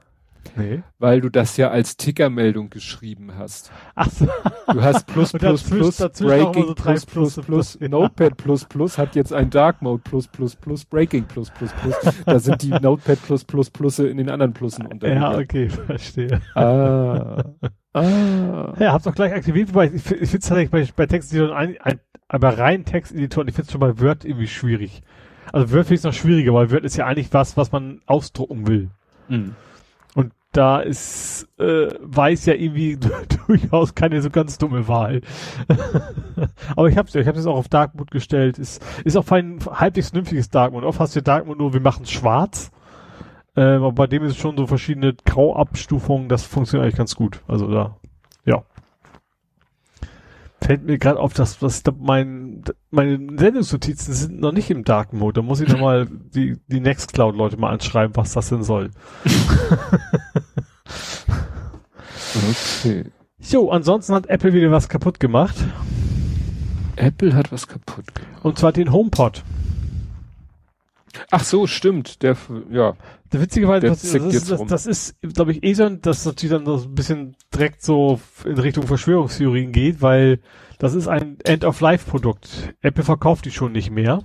Nee. Weil du das ja als Tickermeldung geschrieben hast. Ach so. Du hast plus plus plus, Breaking so plus, plus plus Notepad plus plus hat jetzt ein Dark Mode plus plus plus Breaking plus plus plus. Da sind die Notepad plus plus Plusse in den anderen Plussen unterwegs. Ja, okay, verstehe. Ah. ah. Ja, hab's auch gleich aktiviert, wobei ich, ich finde es tatsächlich bei, bei Texteditoren ein, ein, aber rein Texteditoren, ich finde es schon bei Word irgendwie schwierig. Also Word finde ich noch schwieriger, weil Word ist ja eigentlich was, was man ausdrucken will. Mhm da ist, äh, weiß ja irgendwie durchaus keine so ganz dumme Wahl. Aber ich hab's ja, ich hab's jetzt auch auf Dark Mode gestellt. Ist, ist auch ein halbwegs vernünftiges Dark Mode. Oft hast du Dark Mode nur, wir machen's schwarz. Ähm, aber bei dem ist schon so verschiedene Grauabstufungen, das funktioniert eigentlich ganz gut. Also da, ja fällt mir gerade auf, dass, dass mein, meine Sendungsnotizen sind noch nicht im Dark Mode. Da muss ich nochmal die, die Nextcloud-Leute mal anschreiben, was das denn soll. okay. Jo, ansonsten hat Apple wieder was kaputt gemacht. Apple hat was kaputt gemacht. Und zwar den HomePod. Ach so, stimmt. Der, ja. Der witzigerweise, das, das, ist, das, das ist, glaube ich, eh so, dass natürlich dann so ein bisschen direkt so in Richtung Verschwörungstheorien geht, weil das ist ein End-of-Life-Produkt. Apple verkauft die schon nicht mehr.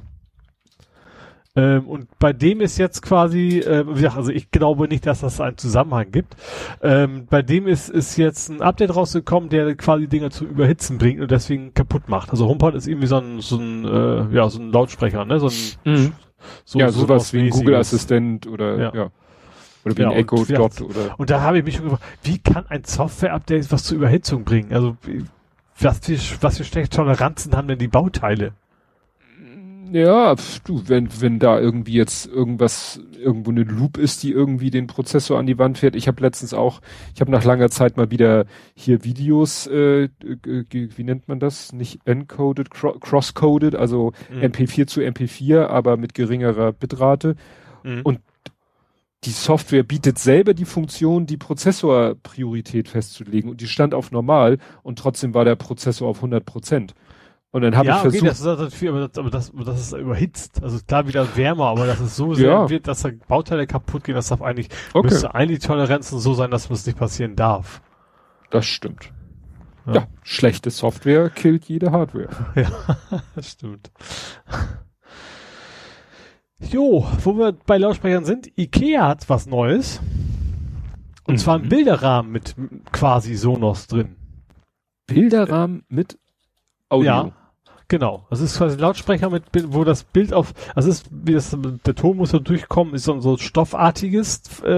Ähm, und bei dem ist jetzt quasi, äh, also ich glaube nicht, dass das einen Zusammenhang gibt. Ähm, bei dem ist, ist jetzt ein Update rausgekommen, der quasi Dinge zu überhitzen bringt und deswegen kaputt macht. Also HomePod ist irgendwie so ein, so ein, äh, ja, so ein Lautsprecher, ne? So ein mhm. So, ja, so sowas wie ein Google Assistent oder ja. ja. Oder wie ja, ein Echo und, Dot ja, oder. Und da habe ich mich schon gefragt, wie kann ein Software-Update was zur Überhitzung bringen? Also was für, was für schlechte Toleranzen haben denn die Bauteile? Ja, du, wenn, wenn da irgendwie jetzt irgendwas, irgendwo eine Loop ist, die irgendwie den Prozessor an die Wand fährt. Ich habe letztens auch, ich habe nach langer Zeit mal wieder hier Videos, äh, wie nennt man das? Nicht encoded, cross-coded, also mhm. MP4 zu MP4, aber mit geringerer Bitrate. Mhm. Und die Software bietet selber die Funktion, die Prozessorpriorität festzulegen und die stand auf normal und trotzdem war der Prozessor auf 100 Prozent. Und dann habe ja, ich versucht. Okay, das ist natürlich, aber das, aber das, das ist überhitzt. Also klar wieder wärmer, aber das ist so sehr ja. wird, dass da Bauteile kaputt gehen, das darf eigentlich, okay. müsste eigentlich Toleranzen so sein, dass es nicht passieren darf. Das stimmt. Ja. ja, schlechte Software killt jede Hardware. Ja, das stimmt. Jo, wo wir bei Lautsprechern sind, Ikea hat was Neues. Und mhm. zwar ein Bilderrahmen mit quasi Sonos drin. Bilderrahmen mit Audio? Ja, Genau. Das ist quasi ein Lautsprecher mit, wo das Bild auf, also ist, wie das, der Ton muss so durchkommen, ist so, so stoffartiges, äh,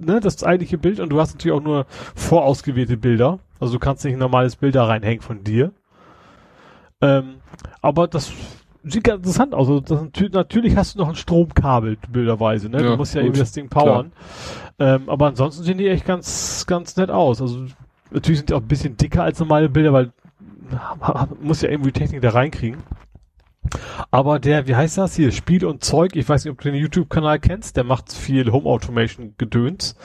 ne, das eigentliche Bild und du hast natürlich auch nur vorausgewählte Bilder. Also du kannst nicht ein normales Bild da reinhängen von dir. Ähm, aber das sieht ganz interessant aus. Also das, natürlich hast du noch ein Stromkabel, bilderweise, ne? Ja, du musst ja gut, irgendwie das Ding powern. Ähm, aber ansonsten sehen die echt ganz, ganz nett aus. Also natürlich sind die auch ein bisschen dicker als normale Bilder, weil muss ja irgendwie Technik da reinkriegen. Aber der, wie heißt das hier? Spiel und Zeug, ich weiß nicht, ob du den YouTube-Kanal kennst, der macht viel Home Automation Gedöns.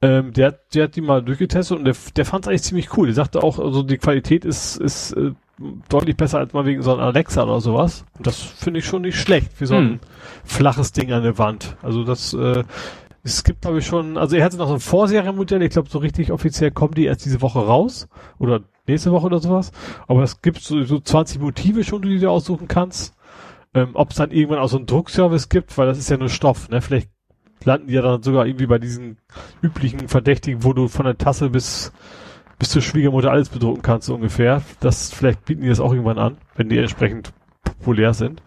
Ähm, der, der hat die mal durchgetestet und der, der fand es eigentlich ziemlich cool. Der sagte auch, also die Qualität ist, ist äh, deutlich besser als mal wegen so einem Alexa oder sowas. Und das finde ich schon nicht schlecht für so ein hm. flaches Ding an der Wand. Also das, äh, es gibt, glaube ich, schon, also er hatte noch so ein Vorserienmodell, ich glaube, so richtig offiziell kommen die erst diese Woche raus. Oder nächste Woche oder sowas. Aber es gibt so, so 20 Motive schon, die du dir aussuchen kannst. Ähm, Ob es dann irgendwann auch so einen Druckservice gibt, weil das ist ja nur Stoff, ne? Vielleicht landen die ja dann sogar irgendwie bei diesen üblichen Verdächtigen, wo du von der Tasse bis bis zur Schwiegermutter alles bedrucken kannst, so ungefähr. Das, vielleicht bieten die das auch irgendwann an, wenn die entsprechend populär sind.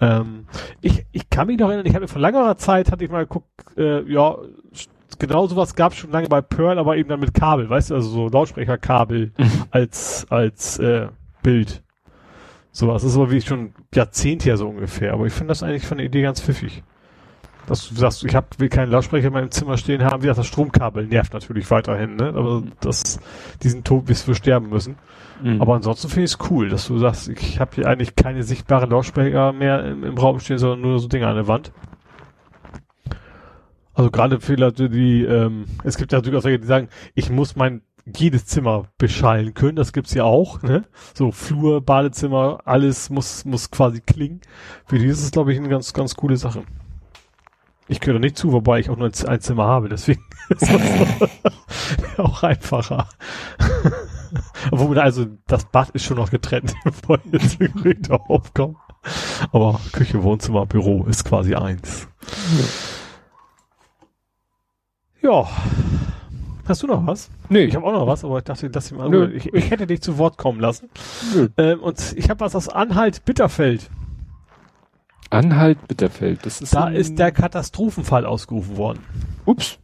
Ähm, ich, ich kann mich noch erinnern, ich hatte vor langer Zeit, hatte ich mal geguckt, äh, ja, genau sowas gab es schon lange bei Pearl, aber eben dann mit Kabel, weißt du, also so Lautsprecherkabel mhm. als, als äh, Bild. Sowas. Das ist aber wie schon Jahrzehnte her so ungefähr. Aber ich finde das eigentlich von der Idee ganz pfiffig. dass du sagst, ich hab, will keinen Lautsprecher in meinem Zimmer stehen haben, wie gesagt, das Stromkabel nervt natürlich weiterhin, ne? Aber das, diesen Tod bis wir sterben müssen. Mhm. Aber ansonsten finde ich es cool, dass du sagst, ich habe hier eigentlich keine sichtbaren Lautsprecher mehr im, im Raum stehen, sondern nur so Dinge an der Wand. Also gerade für Leute, die, ähm, es gibt ja durchaus welche, die sagen, ich muss mein jedes Zimmer beschallen können, das gibt's ja auch, ne? So Flur, Badezimmer, alles muss, muss quasi klingen. Für die ist es, glaube ich, eine ganz, ganz coole Sache. Ich gehöre nicht zu, wobei ich auch nur ein, Zimmer habe, deswegen ist das auch einfacher. Obwohl, also, das Bad ist schon noch getrennt, bevor jetzt direkt aufkommen. Aber Küche, Wohnzimmer, Büro ist quasi eins. Ja. Hast du noch was? Nee, Ich habe auch noch was, aber ich dachte, lass ich mal. Nö. Ich, ich hätte dich zu Wort kommen lassen. Ähm, und ich habe was aus Anhalt Bitterfeld. Anhalt Bitterfeld. Das ist Da ist der Katastrophenfall ausgerufen worden. Ups.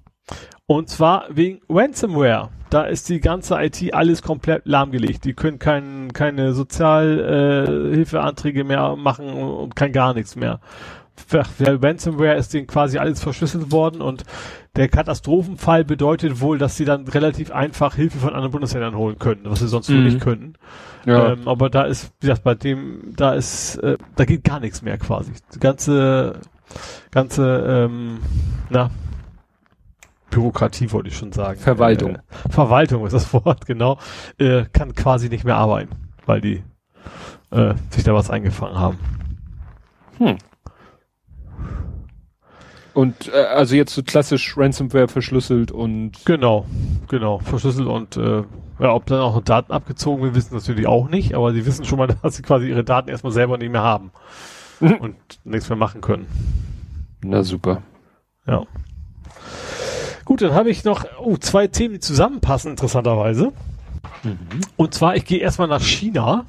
Und zwar wegen Ransomware. Da ist die ganze IT alles komplett lahmgelegt. Die können kein, keine Sozialhilfeanträge äh, mehr machen und, und kein gar nichts mehr. Für Ransomware ist denen quasi alles verschlüsselt worden und der Katastrophenfall bedeutet wohl, dass sie dann relativ einfach Hilfe von anderen Bundesländern holen können, was sie sonst Mhm. nicht könnten. Ja. Ähm, aber da ist, wie gesagt, bei dem, da ist, äh, da geht gar nichts mehr quasi. Die ganze, ganze, ähm, na, Bürokratie wollte ich schon sagen. Verwaltung. Äh, Verwaltung ist das Wort, genau. Äh, kann quasi nicht mehr arbeiten, weil die äh, sich da was eingefangen haben. Hm. Und äh, also jetzt so klassisch Ransomware verschlüsselt und Genau, genau, verschlüsselt und äh, ja, ob dann auch noch Daten abgezogen werden, wissen natürlich auch nicht, aber sie wissen schon mal, dass sie quasi ihre Daten erstmal selber nicht mehr haben Mhm. und nichts mehr machen können. na super. Ja. Gut, dann habe ich noch oh, zwei Themen, die zusammenpassen, interessanterweise. Und zwar, ich gehe erstmal nach China.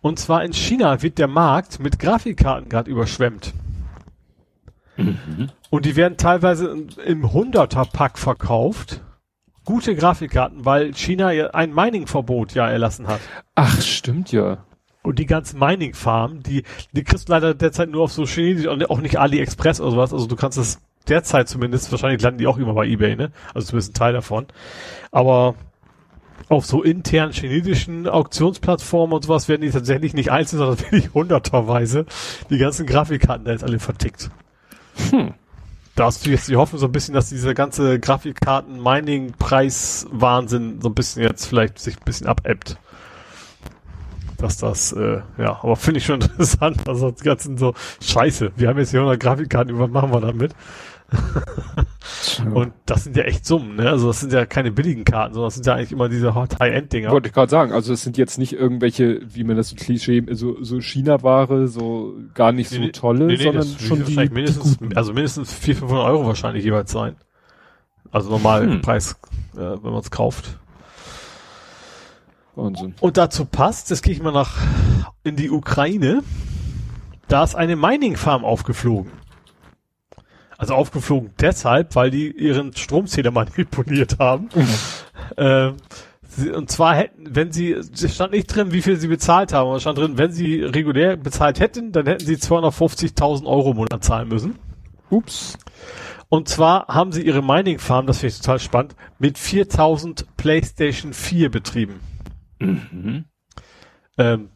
Und zwar in China wird der Markt mit Grafikkarten gerade überschwemmt. Und die werden teilweise im- im 100er-Pack verkauft. Gute Grafikkarten, weil China ein Mining-Verbot ja erlassen hat. Ach, stimmt ja. Und die ganzen Mining-Farmen, die, die kriegst du leider derzeit nur auf so Chinesisch und auch nicht AliExpress oder sowas. Also du kannst es derzeit zumindest, wahrscheinlich landen die auch immer bei Ebay, ne? Also zumindest ein Teil davon. Aber auf so internen chinesischen Auktionsplattformen und sowas werden die tatsächlich nicht einzeln, sondern wirklich hunderterweise die ganzen Grafikkarten da jetzt alle vertickt. Hm. Da hast du jetzt die Hoffnung so ein bisschen, dass dieser ganze Grafikkarten-Mining-Preis-Wahnsinn so ein bisschen jetzt vielleicht sich ein bisschen abebbt. Dass das, äh, ja, aber finde ich schon interessant, also die ganzen so, scheiße, wir haben jetzt hier 100 Grafikkarten, was machen wir damit? Und das sind ja echt Summen, ne? Also das sind ja keine billigen Karten, sondern das sind ja eigentlich immer diese High-End-Dinger. Wollte ich gerade sagen, also es sind jetzt nicht irgendwelche, wie man das so Klischee, so, so China-Ware, so gar nicht so Nee, tolle, Nee, nee, sondern das schon die, die mindestens, guten. also mindestens 400, 500 Euro wahrscheinlich jeweils sein. Also normal Hm. Preis, äh, wenn man es kauft. Wahnsinn. Und dazu passt, jetzt gehe ich mal nach in die Ukraine. Da ist eine Mining Farm aufgeflogen. Also aufgeflogen deshalb, weil die ihren Stromzähler manipuliert haben. Ähm, sie, und zwar hätten, wenn sie, es stand nicht drin, wie viel sie bezahlt haben, aber es stand drin, wenn sie regulär bezahlt hätten, dann hätten sie 250.000 Euro im Monat zahlen müssen. Ups. Und zwar haben sie ihre Mining Farm, das finde ich total spannend, mit 4000 PlayStation 4 betrieben. Ähm,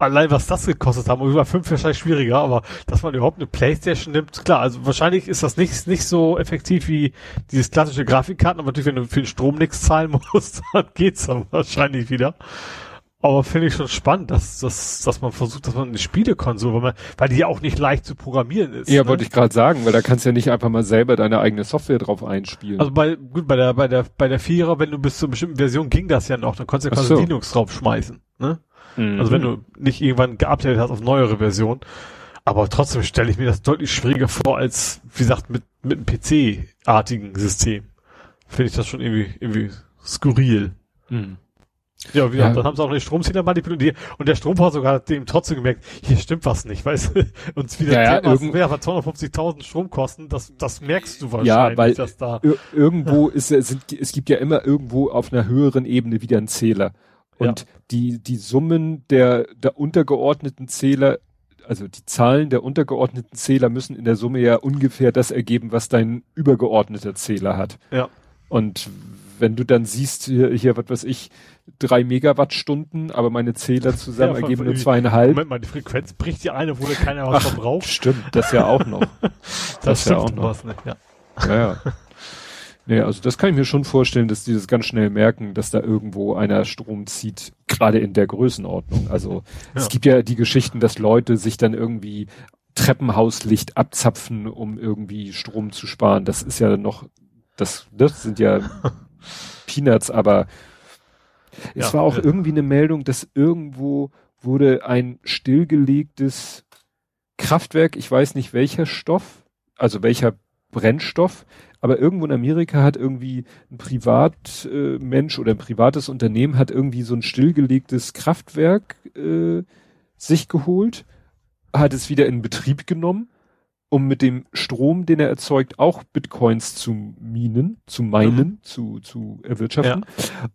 allein was das gekostet haben, über fünf wahrscheinlich schwieriger, aber dass man überhaupt eine Playstation nimmt, klar, also wahrscheinlich ist das nicht, nicht so effektiv wie dieses klassische Grafikkarten, aber natürlich, wenn du für den Strom nichts zahlen musst, dann geht's dann wahrscheinlich wieder. Aber finde ich schon spannend, dass, dass, dass man versucht, dass man eine Spielekonsole, weil man, weil die ja auch nicht leicht zu programmieren ist. Ja, ne? wollte ich gerade sagen, weil da kannst du ja nicht einfach mal selber deine eigene Software drauf einspielen. Also bei, gut, bei der, bei der, bei der Vierer, wenn du bis zu einer bestimmten Version ging das ja noch, dann konntest du ja quasi so. Linux draufschmeißen, ne? Mhm. Also wenn du nicht irgendwann geupdatet hast auf neuere Version. Aber trotzdem stelle ich mir das deutlich schwieriger vor als, wie gesagt, mit, mit einem PC-artigen System. Finde ich das schon irgendwie, irgendwie skurril. Mhm. Ja, wie Ja. gesagt, dann haben sie auch den Stromzähler manipuliert und der Strom hat sogar dem trotzdem gemerkt, hier stimmt was nicht, weißt du? Und wieder Ja, ja, irgend- mehr, aber 250.000 Stromkosten, das, das merkst du Ja, wahrscheinlich, weil dass da, Ir irgendwo ist sind, es gibt ja immer irgendwo auf einer höheren Ebene wieder einen Zähler. Und die, die Summen der, der untergeordneten Zähler, also die Zahlen der untergeordneten Zähler müssen in der Summe ja ungefähr das ergeben, was dein übergeordneter Zähler hat. Ja. Und wenn du dann siehst, hier, hier was weiß ich, drei Megawattstunden, aber meine Zähler zusammen Ja, ergeben nur zweieinhalb. Moment mal, die Frequenz bricht die eine, wo keiner was verbraucht. Stimmt, das ja auch noch. das ja auch noch. was nicht, ja. Ja, ja. Nee, also das kann ich mir schon vorstellen, dass die das ganz schnell merken, dass da irgendwo einer Strom zieht, gerade in der Größenordnung. Also Ja. es gibt ja die Geschichten, dass Leute sich dann irgendwie Treppenhauslicht abzapfen, um irgendwie Strom zu sparen. Das ist ja noch, das, das sind ja Peanuts, aber es Ja, war auch ja. irgendwie eine Meldung, dass irgendwo wurde ein stillgelegtes Kraftwerk, ich weiß nicht welcher Stoff, also welcher Brennstoff, aber irgendwo in Amerika hat irgendwie ein Privatmensch äh, oder ein privates Unternehmen hat irgendwie so ein stillgelegtes Kraftwerk äh, sich geholt, hat es wieder in Betrieb genommen, um mit dem Strom, den er erzeugt, auch Bitcoins zu minen, zu meinen, zu, zu erwirtschaften.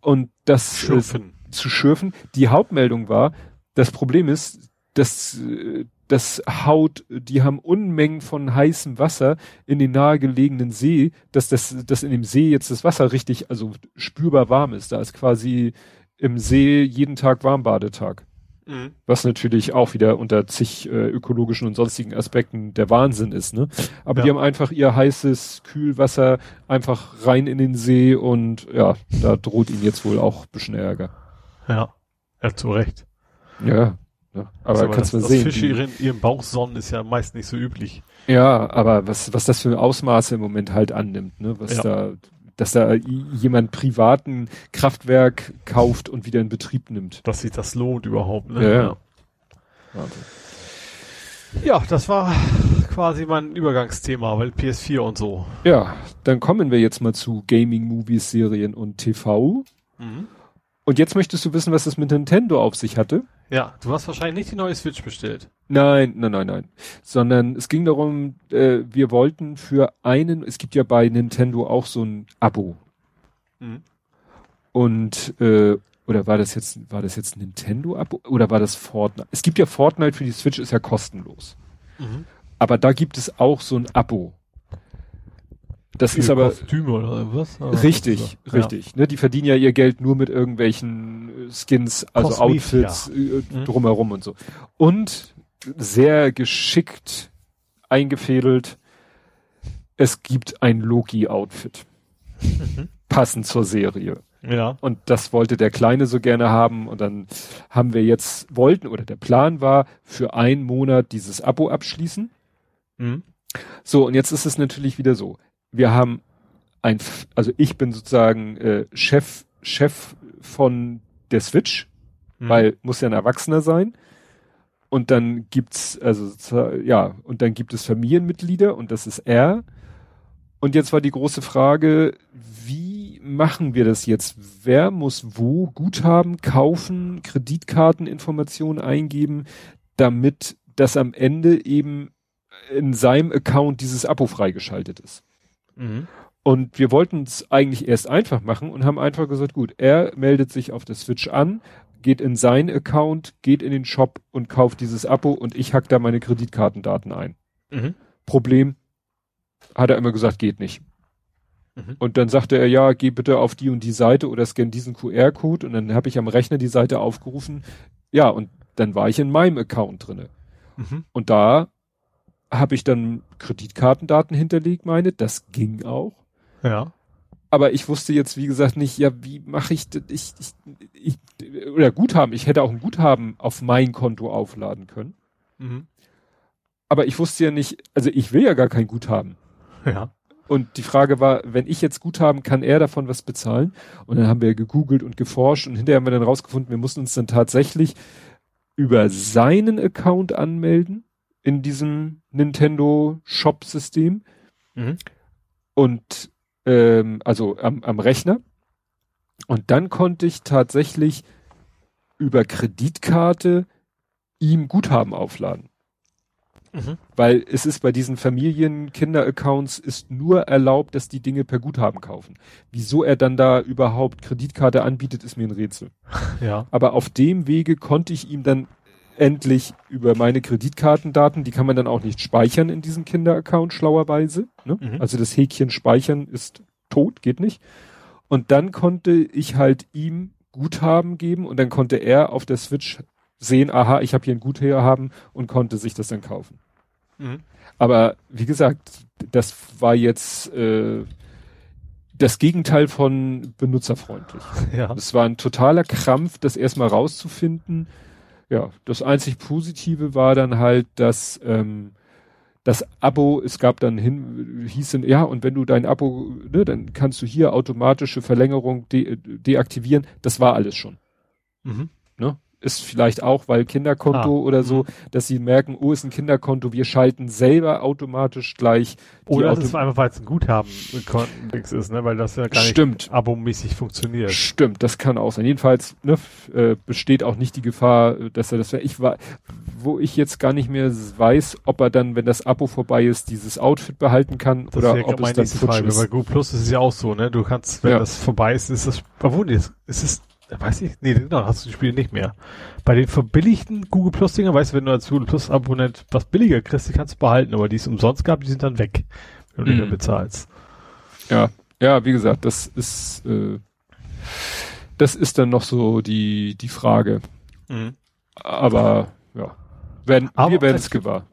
Und das äh, Schürfen. zu schürfen. Die Hauptmeldung war, das Problem ist, dass äh, das Haut, die haben Unmengen von heißem Wasser in den nahegelegenen See, dass das, dass in dem See jetzt das Wasser richtig, also spürbar warm ist. Da ist quasi im See jeden Tag Warmbadetag. Mhm. Was natürlich auch wieder unter zig äh, ökologischen und sonstigen Aspekten der Wahnsinn ist, ne? Aber Ja. die haben einfach ihr heißes Kühlwasser einfach rein in den See und ja, da droht ihnen jetzt wohl auch ein bisschen Ärger. Ja. Ja, zu Recht. Ja. Ja. Aber Also, kannst du sehen. Fische ihren, ihren Bauch sonnen ist ja meist nicht so üblich. ja, aber was, was das für Ausmaße im Moment halt annimmt, ne? Was Ja. da, dass da jemand privaten Kraftwerk kauft und wieder in Betrieb nimmt. Dass sich das lohnt überhaupt. Ne? Ja, ja. Ja, das war quasi mein Übergangsthema, weil PS4 und so. Ja, dann kommen wir jetzt mal zu Gaming, Movies, Serien und TV. Mhm. Und jetzt möchtest du wissen, was es mit Nintendo auf sich hatte? Ja, du hast wahrscheinlich nicht die neue Switch bestellt. Nein, nein, nein, nein. Sondern es ging darum, äh, wir wollten für einen, es gibt ja bei Nintendo auch so ein Abo. Mhm. Und äh, oder war das jetzt, war das jetzt Nintendo-Abo oder war das Fortnite? Es gibt ja Fortnite für die Switch, ist ja kostenlos. Mhm. Aber da gibt es auch so ein Abo. Das ist Für aber Kostüme oder was? Oder richtig, was? richtig. Ne, die verdienen ja ihr Geld nur mit irgendwelchen äh, Skins, also Kosmetika. Outfits äh, Mhm. drumherum und so. Und sehr geschickt eingefädelt, es gibt ein Loki-Outfit. Mhm. Passend zur Serie. Ja. ja. Und das wollte der Kleine so gerne haben. Und dann haben wir jetzt, wollten, oder der Plan war, für einen Monat dieses Abo abschließen. Mhm. So, und jetzt ist es natürlich wieder so. Wir haben ein, also ich bin sozusagen äh, Chef, Chef von der Switch, Mhm. weil muss ja ein Erwachsener sein. Und dann gibt's, also ja, und dann gibt es Familienmitglieder und das ist er. Und jetzt war die große Frage, wie machen wir das jetzt? Wer muss wo Guthaben kaufen, Kreditkarteninformationen eingeben, damit das am Ende eben in seinem Account dieses Abo freigeschaltet ist? Mhm. Und wir wollten es eigentlich erst einfach machen und haben einfach gesagt, gut, er meldet sich auf der Switch an, geht in seinen Account, geht in den Shop und kauft dieses Abo und ich hack da meine Kreditkartendaten ein. Mhm. Problem, hat er immer gesagt, geht nicht. Mhm. Und dann sagte er, ja, geh bitte auf die und die Seite oder scan diesen QR-Code und dann habe ich am Rechner die Seite aufgerufen. Ja, und dann war ich in meinem Account drinne. Mhm. Und da habe ich dann Kreditkartendaten hinterlegt, meine, das ging auch. Ja. Aber ich wusste jetzt, wie gesagt, nicht, ja, wie mache ich das? Ich, ich, ich, oder Guthaben, ich hätte auch ein Guthaben auf mein Konto aufladen können. Mhm. Aber ich wusste ja nicht, also ich will ja gar kein Guthaben. Ja. Und die Frage war, wenn ich jetzt Guthaben, kann er davon was bezahlen? Und dann haben wir gegoogelt und geforscht und hinterher haben wir dann rausgefunden, wir mussten uns dann tatsächlich über seinen Account anmelden in diesem Nintendo Shop System Mhm. und ähm, also am, am Rechner. Und dann konnte ich tatsächlich über Kreditkarte ihm Guthaben aufladen. Mhm. Weil es ist bei diesen Familien-Kinder-Accounts ist nur erlaubt, dass die Dinge per Guthaben kaufen. Wieso er dann da überhaupt Kreditkarte anbietet, ist mir ein Rätsel. Ja. Aber auf dem Wege konnte ich ihm dann endlich über meine Kreditkartendaten, die kann man dann auch nicht speichern in diesem Kinderaccount schlauerweise. Ne? Mhm. Also das Häkchen speichern ist tot, geht nicht. Und dann konnte ich halt ihm Guthaben geben und dann konnte er auf der Switch sehen, aha, ich habe hier ein Guthaben und konnte sich das dann kaufen. Mhm. Aber wie gesagt, das war jetzt äh, das Gegenteil von benutzerfreundlich. Ja. Es war ein totaler Krampf, das erstmal rauszufinden. Ja, das einzig Positive war dann halt, dass ähm, das Abo, es gab dann hin, hieß dann, ja, und wenn du dein Abo, ne, dann kannst du hier automatische Verlängerung de deaktivieren. Das war alles schon. Mhm. Ist vielleicht auch, weil Kinderkonto ah. oder so, mhm. dass sie merken, oh, ist ein Kinderkonto, wir schalten selber automatisch gleich. Oder das ist einfach, weil es ein Guthaben ist, ne, weil das ja gar Stimmt. nicht abomäßig funktioniert. Stimmt, das kann auch sein. Jedenfalls ne, äh, besteht auch nicht die Gefahr, dass er das. Ich war, wo ich jetzt gar nicht mehr weiß, ob er dann, wenn das Abo vorbei ist, dieses Outfit behalten kann das oder ob es dann Frage, ist. Bei Google Plus ist es ja auch so, ne? Du kannst, wenn ja. das vorbei ist, ist das, obwohl, ist es Weiß ich, nee, genau, hast du die Spiele nicht mehr. Bei den verbilligten Google Plus Dinger, weißt du, wenn du als Google Plus Abonnent was billiger kriegst, die kannst du behalten, aber die es umsonst gab, die sind dann weg, wenn du mm. die dann bezahlst. Ja, ja, wie gesagt, das ist, äh, das ist dann noch so die, die Frage. Mhm. Aber, ja, werden, aber wir werden es gewahr.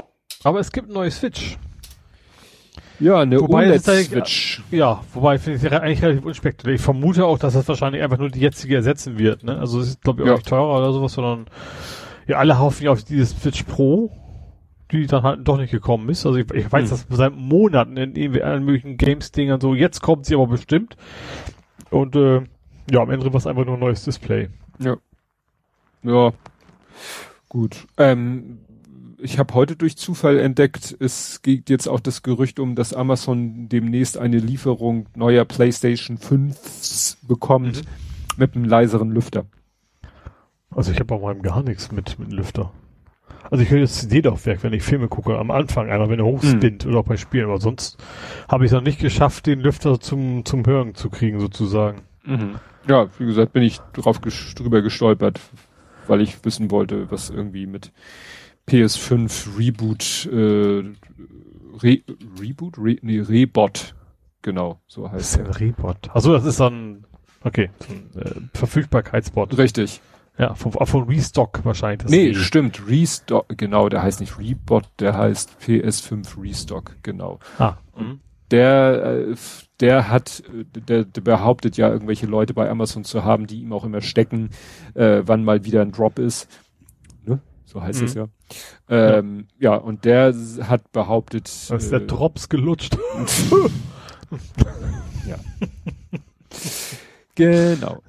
Aber es gibt ein neues Switch. Ja, eine OLED-Switch. Ja, wobei finde ich eigentlich relativ unspektakulär. Ich vermute auch, dass das wahrscheinlich einfach nur die jetzige ersetzen wird. Ne? Also es ist, glaube ich, auch ja. nicht teurer oder sowas, sondern ja, alle hoffen ja auf dieses Switch Pro, die dann halt doch nicht gekommen ist. Also ich, ich weiß, hm. dass seit Monaten in, in allen möglichen Games-Dingern so, jetzt kommt sie aber bestimmt. Und äh, ja, am Ende war es einfach nur ein neues Display. Ja. Ja. Gut. Ähm, ich habe heute durch Zufall entdeckt, es geht jetzt auch das Gerücht um, dass Amazon demnächst eine Lieferung neuer PlayStation 5 bekommt mhm. mit einem leiseren Lüfter. Also ich habe auch mal gar nichts mit, mit Lüfter. Also ich höre das CD-Laufwerk, wenn ich Filme gucke, am Anfang einmal, wenn er hochspinnt mhm. oder auch bei Spielen, aber sonst habe ich es noch nicht geschafft, den Lüfter zum, zum Hören zu kriegen, sozusagen. Mhm. Ja, wie gesagt, bin ich drauf ges drüber gestolpert, weil ich wissen wollte, was irgendwie mit PS5 Reboot, äh, Re Reboot? Re nee, Rebot. Genau, so heißt es. Ein Rebot. Achso, das ist dann, okay, so ein äh, Verfügbarkeitsbot. Richtig. Ja, von, von Restock wahrscheinlich. nee, Re stimmt, Restock, genau, der heißt nicht Rebot, der heißt PS5 Restock, genau. Ah. Mhm. Der, äh, der hat, der, der behauptet ja irgendwelche Leute bei Amazon zu haben, die ihm auch immer stecken, äh, wann mal wieder ein Drop ist so heißt mhm. es ja. Ähm, ja. ja. und der hat behauptet. Da ist äh, der Drops gelutscht. ja. genau.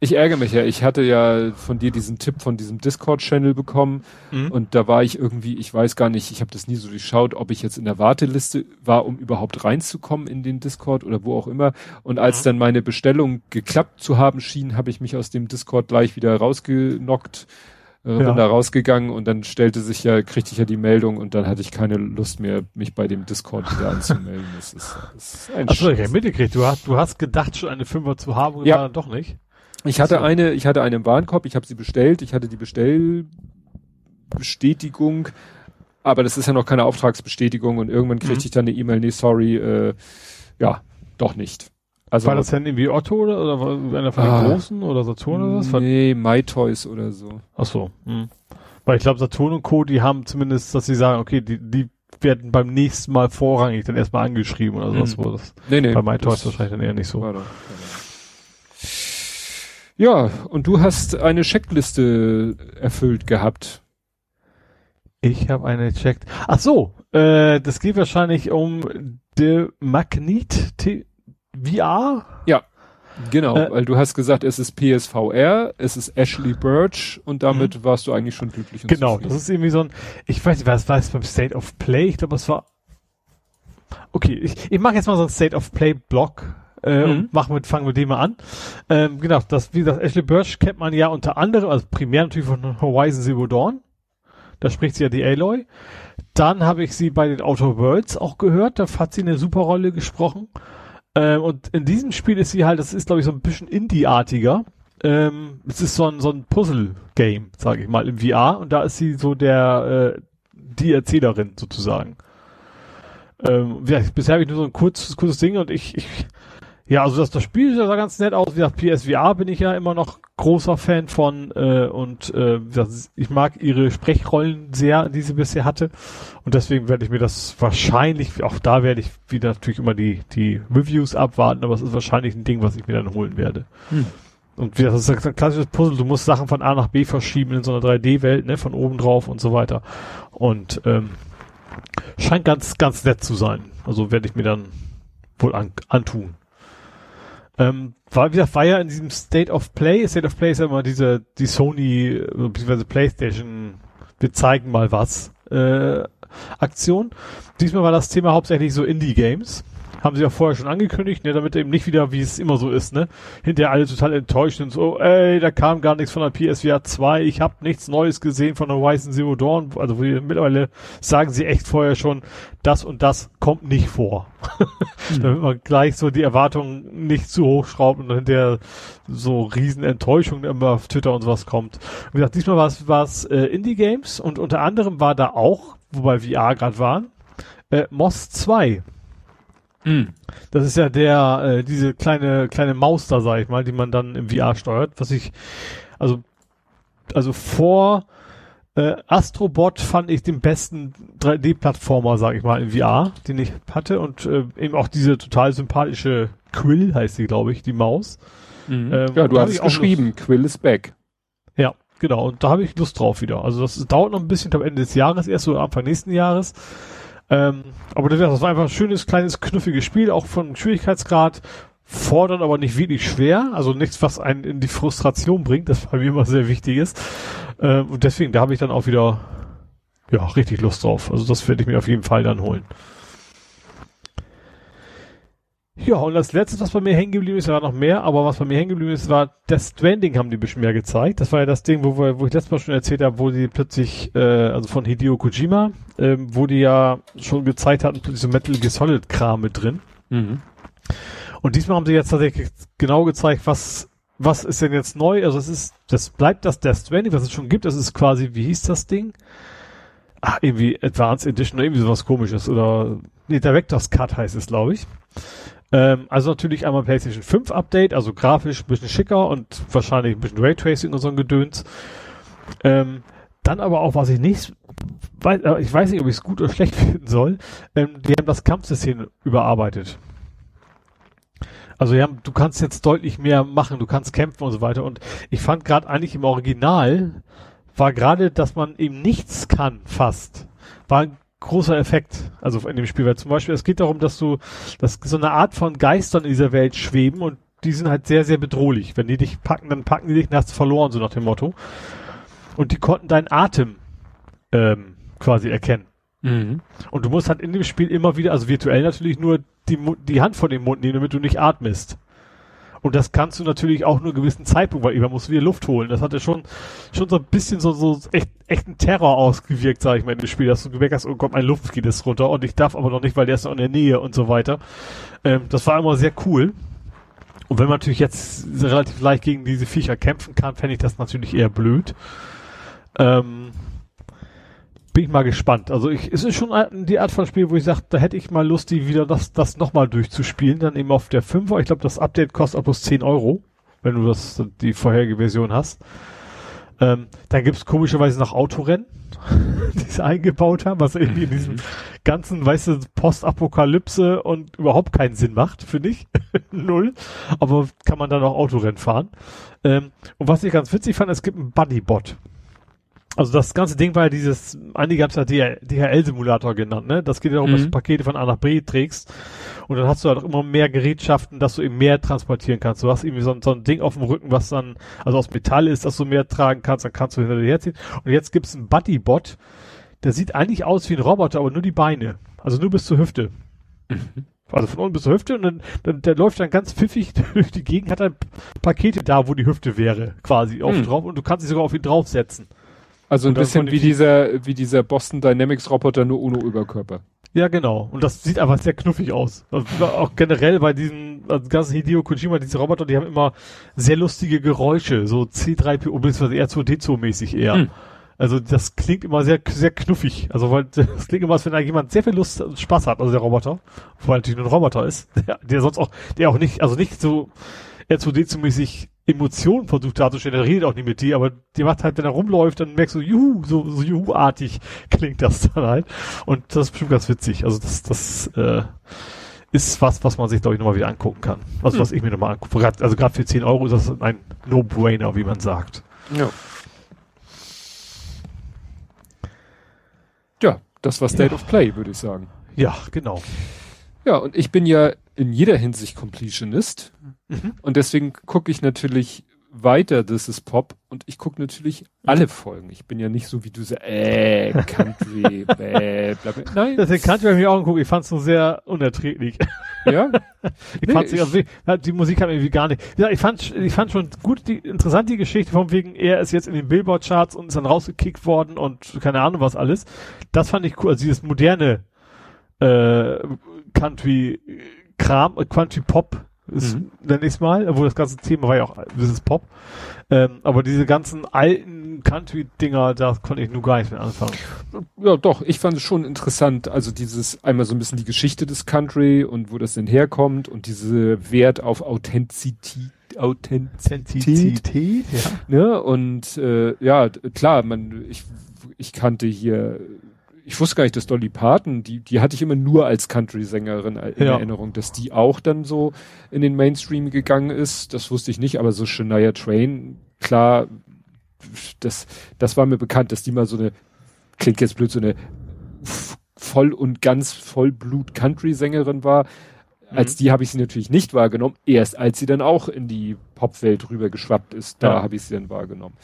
Ich ärgere mich ja. Ich hatte ja von dir diesen Tipp von diesem Discord-Channel bekommen mhm. und da war ich irgendwie, ich weiß gar nicht, ich habe das nie so durchschaut, ob ich jetzt in der Warteliste war, um überhaupt reinzukommen in den Discord oder wo auch immer. Und als mhm. dann meine Bestellung geklappt zu haben schien, habe ich mich aus dem Discord gleich wieder rausgenockt äh, ja. bin da rausgegangen und dann stellte sich ja, kriegte ich ja die Meldung und dann hatte ich keine Lust mehr, mich bei dem Discord wieder anzumelden. Das ist, das ist ein Achso, ich habe mitgekriegt, du hast, du hast gedacht, schon eine Fünfer zu haben und ja. dann doch nicht. Ich hatte eine, ich hatte eine im Warenkorb, ich habe sie bestellt, ich hatte die Bestellbestätigung, aber das ist ja noch keine Auftragsbestätigung und irgendwann kriegte mhm. ich dann eine E-Mail, nee, sorry, äh, ja, doch nicht. Also, war das denn irgendwie Otto oder, oder einer von den ah, großen oder Saturn oder was? Nee, MyToys oder so. Ach so. Hm. Weil ich glaube, Saturn und Co., die haben zumindest, dass sie sagen, okay, die, die werden beim nächsten Mal vorrangig dann erstmal angeschrieben oder sowas. Hm. Das, nee, nee, bei MyToys wahrscheinlich dann eher nicht so. Doch, ja, und du hast eine Checkliste erfüllt gehabt. Ich habe eine checkt. Ach so, äh, das geht wahrscheinlich um The Magnet VR? Ja, genau, äh, weil du hast gesagt, es ist PSVR, es ist Ashley Birch und damit mhm. warst du eigentlich schon glücklich. Und genau, das ist irgendwie so ein, ich weiß nicht, was war es beim State of Play? Ich glaube, es war, okay, ich, ich mache jetzt mal so ein State of Play Block. Äh, mhm. und machen mit, fangen mit dem mal an. Ähm, genau, das, wie gesagt, Ashley Birch kennt man ja unter anderem, also primär natürlich von Horizon Zero Dawn. Da spricht sie ja die Aloy. Dann habe ich sie bei den Outer Worlds auch gehört, da hat sie eine super Rolle gesprochen. Ähm, und in diesem Spiel ist sie halt, das ist glaube ich so ein bisschen Indie-artiger. ähm, es ist so ein, so ein Puzzle-Game, sage ich mal, im VR und da ist sie so der, äh, die Erzählerin sozusagen. Ähm, ja, bisher habe ich nur so ein kurzes, kurzes Ding und ich, ich ja, also das, das Spiel sah ganz nett aus. Wie gesagt, PSVR bin ich ja immer noch großer Fan von äh, und äh, ich mag ihre Sprechrollen sehr, die sie bisher hatte und deswegen werde ich mir das wahrscheinlich, auch da werde ich wieder natürlich immer die die Reviews abwarten, aber es ist wahrscheinlich ein Ding, was ich mir dann holen werde. Hm. Und wie das ist ein klassisches Puzzle, du musst Sachen von A nach B verschieben in so einer 3D-Welt, ne, von oben drauf und so weiter. Und ähm, scheint ganz, ganz nett zu sein. Also werde ich mir dann wohl an, antun. Ähm, war wieder war ja in diesem State of Play. State of Play ist ja immer diese, die Sony, bzw. Playstation, wir zeigen mal was, äh, Aktion. Diesmal war das Thema hauptsächlich so Indie-Games haben sie ja vorher schon angekündigt, ne, damit eben nicht wieder, wie es immer so ist, ne, hinterher alle total enttäuscht und so, ey, da kam gar nichts von der PSVR 2, ich habe nichts Neues gesehen von der Horizon Zero Dawn, also mittlerweile sagen sie echt vorher schon, das und das kommt nicht vor. Mhm. damit man gleich so die Erwartungen nicht zu hoch schraubt und hinterher so riesen Enttäuschungen immer auf Twitter und sowas kommt. Wie gesagt, diesmal war es, war es äh, Indie-Games und unter anderem war da auch, wobei VR gerade waren, äh, Moss 2. Mhm. Das ist ja der, äh, diese kleine, kleine Maus da, sag ich mal, die man dann im VR steuert, was ich, also, also vor äh, Astrobot fand ich den besten 3D-Plattformer, sag ich mal, im VR, den ich hatte und äh, eben auch diese total sympathische Quill heißt sie, glaube ich, die Maus. Mhm. Ähm, ja, du hast es geschrieben, Lust. Quill is back. Ja, genau, und da habe ich Lust drauf wieder. Also das dauert noch ein bisschen, ich glaube Ende des Jahres, erst so Anfang nächsten Jahres. Ähm, aber das war einfach ein schönes, kleines, knuffiges Spiel, auch vom Schwierigkeitsgrad fordern, aber nicht wirklich schwer. Also nichts, was einen in die Frustration bringt, das bei mir immer sehr wichtig ist. Ähm, und deswegen, da habe ich dann auch wieder ja, richtig Lust drauf. Also das werde ich mir auf jeden Fall dann holen. Ja, und das letzte, was bei mir hängen geblieben ist, war noch mehr, aber was bei mir hängen geblieben ist, war Death Stranding haben die ein bisschen mehr gezeigt. Das war ja das Ding, wo, wir, wo ich letztes Mal schon erzählt habe, wo die plötzlich, äh, also von Hideo Kojima, ähm, wo die ja schon gezeigt hatten, plötzlich so Metal Gear Solid Kram mit drin. Mhm. Und diesmal haben sie jetzt tatsächlich genau gezeigt, was, was ist denn jetzt neu? Also es ist, das bleibt das Death Stranding, was es schon gibt. Das ist quasi, wie hieß das Ding? Ah, irgendwie Advanced Edition oder irgendwie sowas komisches oder, nee, Director's Cut heißt es, glaube ich. Ähm, also natürlich einmal PlayStation 5 Update, also grafisch ein bisschen schicker und wahrscheinlich ein bisschen Raytracing und so ein Gedöns. Ähm, dann aber auch, was ich nicht, weiß, äh, ich weiß nicht, ob ich es gut oder schlecht finden soll, ähm, die haben das Kampfsystem überarbeitet. Also ja, du kannst jetzt deutlich mehr machen, du kannst kämpfen und so weiter. Und ich fand gerade eigentlich im Original war gerade, dass man eben nichts kann, fast. War ein großer Effekt, also in dem Spiel, weil zum Beispiel es geht darum, dass du, dass so eine Art von Geistern in dieser Welt schweben und die sind halt sehr, sehr bedrohlich. Wenn die dich packen, dann packen die dich und hast verloren, so nach dem Motto. Und die konnten deinen Atem ähm, quasi erkennen. Mhm. Und du musst halt in dem Spiel immer wieder, also virtuell natürlich nur die, die Hand vor den Mund nehmen, damit du nicht atmest. Und das kannst du natürlich auch nur einen gewissen Zeitpunkt, weil irgendwann musst du wieder Luft holen. Das hatte schon, schon so ein bisschen so, so echt, echten Terror ausgewirkt, sag ich mal, in dem Spiel, dass du gemerkt hast, oh Gott, mein Luft geht jetzt runter und ich darf aber noch nicht, weil der ist noch in der Nähe und so weiter. Ähm, das war immer sehr cool. Und wenn man natürlich jetzt relativ leicht gegen diese Viecher kämpfen kann, fände ich das natürlich eher blöd. Ähm, bin ich mal gespannt. Also ich, es ist schon die Art von Spiel, wo ich sage, da hätte ich mal Lust, die wieder das, das nochmal durchzuspielen. Dann eben auf der 5er. Ich glaube, das Update kostet auch bloß 10 Euro, wenn du das, die vorherige Version hast. Ähm, dann gibt's komischerweise noch Autorennen, die sie eingebaut haben, was irgendwie in diesem mhm. ganzen, weißt du, Postapokalypse und überhaupt keinen Sinn macht, finde ich. Null. Aber kann man dann auch Autorennen fahren. Ähm, und was ich ganz witzig fand, es gibt einen Buddybot. Also das ganze Ding war ja dieses, einige haben es ja DHL-Simulator genannt, ne? Das geht ja darum, mhm. dass du Pakete von A nach B trägst und dann hast du halt auch immer mehr Gerätschaften, dass du eben mehr transportieren kannst. Du hast irgendwie so ein, so ein Ding auf dem Rücken, was dann, also aus Metall ist, dass du mehr tragen kannst, dann kannst du hinter dir herziehen. Und jetzt gibt's einen Buddy-Bot, der sieht eigentlich aus wie ein Roboter, aber nur die Beine. Also nur bis zur Hüfte. Mhm. Also von unten bis zur Hüfte und dann, dann der läuft dann ganz pfiffig durch die Gegend, hat dann Pakete da, wo die Hüfte wäre, quasi auf mhm. drauf und du kannst dich sogar auf ihn draufsetzen. Also ein bisschen wie dieser, wie dieser Boston Dynamics Roboter, nur ohne Überkörper. Ja, genau. Und das sieht einfach sehr knuffig aus. Also auch generell bei diesen also ganzen Hideo Kojima, diese Roboter, die haben immer sehr lustige Geräusche, so C3PO, beziehungsweise R2D2-mäßig eher. Hm. Also das klingt immer sehr, sehr knuffig. Also weil das klingt immer, als wenn da jemand sehr viel Lust und Spaß hat, also der Roboter, weil natürlich nur ein Roboter ist, der, der sonst auch, der auch nicht, also nicht so R2D2-mäßig Emotionen versucht darzustellen, der redet auch nicht mit dir, aber die macht halt, wenn er rumläuft, dann merkst du, juhu, so, so juhu-artig klingt das dann halt. Und das ist bestimmt ganz witzig. Also das, das äh, ist was, was man sich, glaube ich, nochmal wieder angucken kann. Also hm. was ich mir nochmal angucke. Also gerade für 10 Euro ist das ein No-Brainer, wie man sagt. Ja. Ja, das war State ja. of Play, würde ich sagen. Ja, genau. Ja, und ich bin ja in jeder Hinsicht Completionist. Mhm. Und deswegen gucke ich natürlich weiter This is Pop und ich gucke natürlich alle Folgen. Ich bin ja nicht so wie du so, äh, Country, bäh, bla, bla. Nein. Deswegen Country habe ich auch geguckt. Ich fand es so sehr unerträglich. Ja? ich nee, fand ich, also, die Musik hat mir irgendwie gar nicht. Ja, ich fand, ich fand schon gut, die, interessant die Geschichte von wegen, er ist jetzt in den Billboard-Charts und ist dann rausgekickt worden und keine Ahnung was alles. Das fand ich cool. Also dieses moderne, äh, Country-Kram, Country-Pop ist, mhm. nenne ich mal, obwohl das ganze Thema war ja auch das ist Pop. Ähm, aber diese ganzen alten Country-Dinger, da konnte ich nur gar nicht mehr anfangen. Ja, doch, ich fand es schon interessant. Also dieses einmal so ein bisschen die Geschichte des Country und wo das denn herkommt und diese Wert auf Authentizität. Authentizität, ja. Ne? Und äh, ja, klar, man, ich, ich kannte hier ich wusste gar nicht, dass Dolly Parton, die, die hatte ich immer nur als Country-Sängerin in ja. Erinnerung, dass die auch dann so in den Mainstream gegangen ist. Das wusste ich nicht, aber so Shania Train, klar, das, das war mir bekannt, dass die mal so eine, klingt jetzt blöd, so eine voll und ganz Vollblut Country-Sängerin war. Als mhm. die habe ich sie natürlich nicht wahrgenommen, erst als sie dann auch in die Popwelt rüber geschwappt ist, da ja. habe ich sie dann wahrgenommen.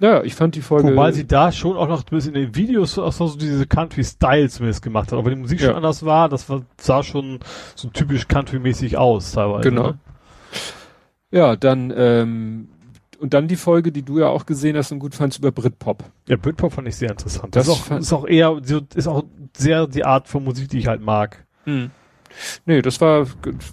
Naja, ich fand die Folge. Wobei sie da schon auch noch in den Videos auch so diese Country-Style zumindest gemacht hat, aber die Musik ja. schon anders war, das war, sah schon so typisch Country-mäßig aus teilweise. Genau. Ne? Ja, dann, ähm, und dann die Folge, die du ja auch gesehen hast und gut fandst über Britpop. Ja, Britpop fand ich sehr interessant. Das, das ist, auch, ist auch eher, ist auch sehr die Art von Musik, die ich halt mag. Mhm. Nee, das war,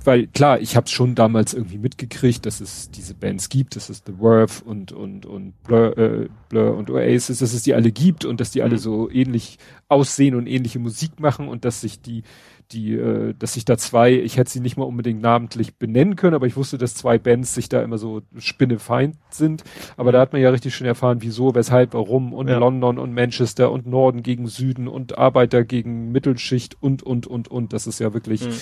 weil klar, ich habe es schon damals irgendwie mitgekriegt, dass es diese Bands gibt, dass es The Worth und und und Blur, äh, Blur und Oasis, dass es die alle gibt und dass die alle mhm. so ähnlich aussehen und ähnliche Musik machen und dass sich die die, äh, dass sich da zwei, ich hätte sie nicht mal unbedingt namentlich benennen können, aber ich wusste, dass zwei Bands sich da immer so spinnefeind sind. Aber da hat man ja richtig schön erfahren, wieso, weshalb, warum und ja. London und Manchester und Norden gegen Süden und Arbeiter gegen Mittelschicht und, und, und, und. Das ist ja wirklich, mhm.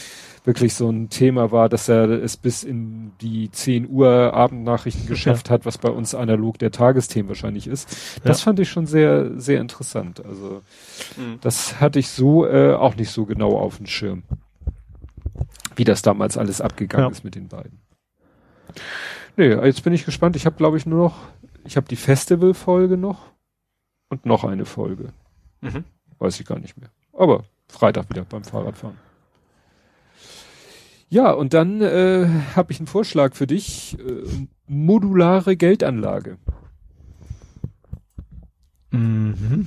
wirklich so ein Thema war, dass er es bis in die 10 Uhr Abendnachrichtengeschäft ja. hat, was bei uns analog der Tagesthemen wahrscheinlich ist. Das ja. fand ich schon sehr, sehr interessant. Also, mhm. das hatte ich so äh, auch nicht so genau auf dem Schirm. Wie das damals alles abgegangen ja. ist mit den beiden. Nee, jetzt bin ich gespannt. Ich habe, glaube ich, nur noch, ich habe die Festival-Folge noch und noch eine Folge. Mhm. Weiß ich gar nicht mehr. Aber Freitag wieder beim Fahrradfahren. Ja, und dann äh, habe ich einen Vorschlag für dich. Äh, modulare Geldanlage. Mhm.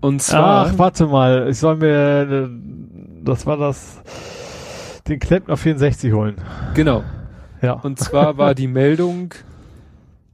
Und zwar. Ach, warte mal, ich soll mir das war das, den Klempner 64 holen. Genau. Ja. Und zwar war die Meldung,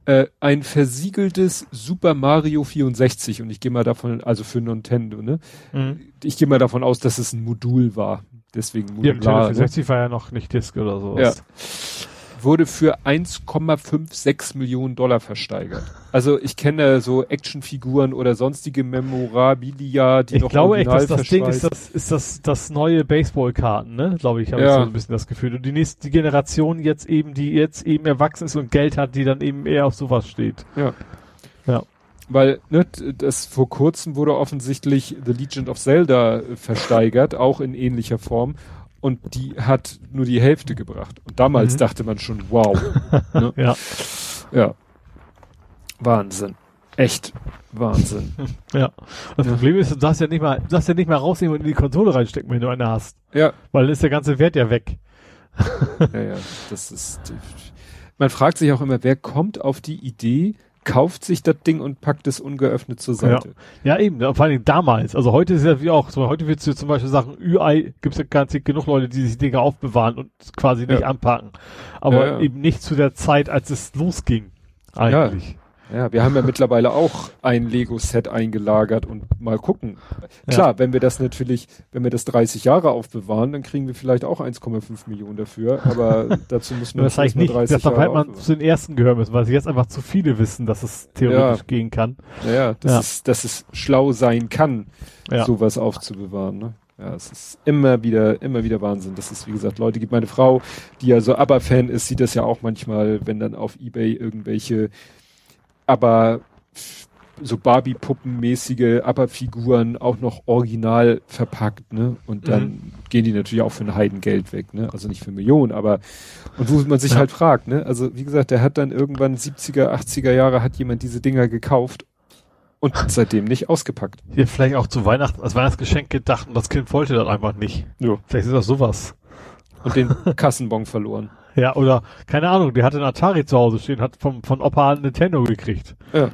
äh, ein versiegeltes Super Mario 64 und ich gehe mal davon, also für Nintendo, ne? Mhm. Ich gehe mal davon aus, dass es ein Modul war. Deswegen modular. Ja, 64 ne? war ja noch nicht Disk oder sowas. Ja wurde für 1,56 Millionen Dollar versteigert. Also ich kenne so Actionfiguren oder sonstige Memorabilia, die ich noch glaube echt, dass das Ding ist das, ist das, das neue Baseballkarten, ne? Glaube ich, habe ja. ich so ein bisschen das Gefühl. Und die nächste die Generation jetzt eben, die jetzt eben erwachsen ist und Geld hat, die dann eben eher auf sowas steht. Ja. Ja. Weil, ne, das vor kurzem wurde offensichtlich The Legend of Zelda versteigert, auch in ähnlicher Form und die hat nur die Hälfte gebracht. Und damals mhm. dachte man schon, wow. ne? Ja. Ja. Wahnsinn. Echt Wahnsinn. Ja. Das. Problem ist, du darfst ja nicht mal, du darfst ja nicht mal rausnehmen und in die Konsole reinstecken, wenn du eine hast. Ja. Weil dann ist der ganze Wert ja weg. ja, ja. Das ist, man fragt sich auch immer, wer kommt auf die Idee, kauft sich das Ding und packt es ungeöffnet zur Seite. Ja, ja eben, vor allem damals. Also heute ist ja wie auch, heute willst du zum Beispiel sagen, UI gibt es ja ganz genug Leute, die sich Dinge aufbewahren und quasi nicht ja. anpacken. Aber ja. eben nicht zu der Zeit, als es losging. Eigentlich. Ja, wir haben ja mittlerweile auch ein Lego-Set eingelagert und mal gucken. Klar, ja. wenn wir das natürlich, wenn wir das 30 Jahre aufbewahren, dann kriegen wir vielleicht auch 1,5 Millionen dafür, aber dazu müssen wir das heißt nicht, 30 dass Jahre man zu den ersten gehören müssen, weil sie jetzt einfach zu viele wissen, dass es theoretisch ja. gehen kann. Ja, das ja. ist, dass es schlau sein kann, sowas aufzubewahren, ne? Ja, es ist immer wieder, immer wieder Wahnsinn. Das ist, wie gesagt, Leute gibt. Meine Frau, die ja so ABBA-Fan ist, sieht das ja auch manchmal, wenn dann auf Ebay irgendwelche aber so Barbie-Puppenmäßige ABBA-Figuren auch noch original verpackt, ne? Und dann mhm. gehen die natürlich auch für ein Heidengeld weg, ne? Also nicht für Millionen, aber und wo man sich ja. halt fragt, ne? Also wie gesagt, der hat dann irgendwann 70er, 80er Jahre hat jemand diese Dinger gekauft und seitdem nicht ausgepackt. Hier vielleicht auch zu Weihnachten als Weihnachtsgeschenk gedacht und das Kind wollte das einfach nicht. Ja. Vielleicht ist das sowas. Und den Kassenbon verloren. Ja, oder, keine Ahnung, der hatte einen Atari zu Hause stehen, hat vom, von Opa Nintendo gekriegt. Ja.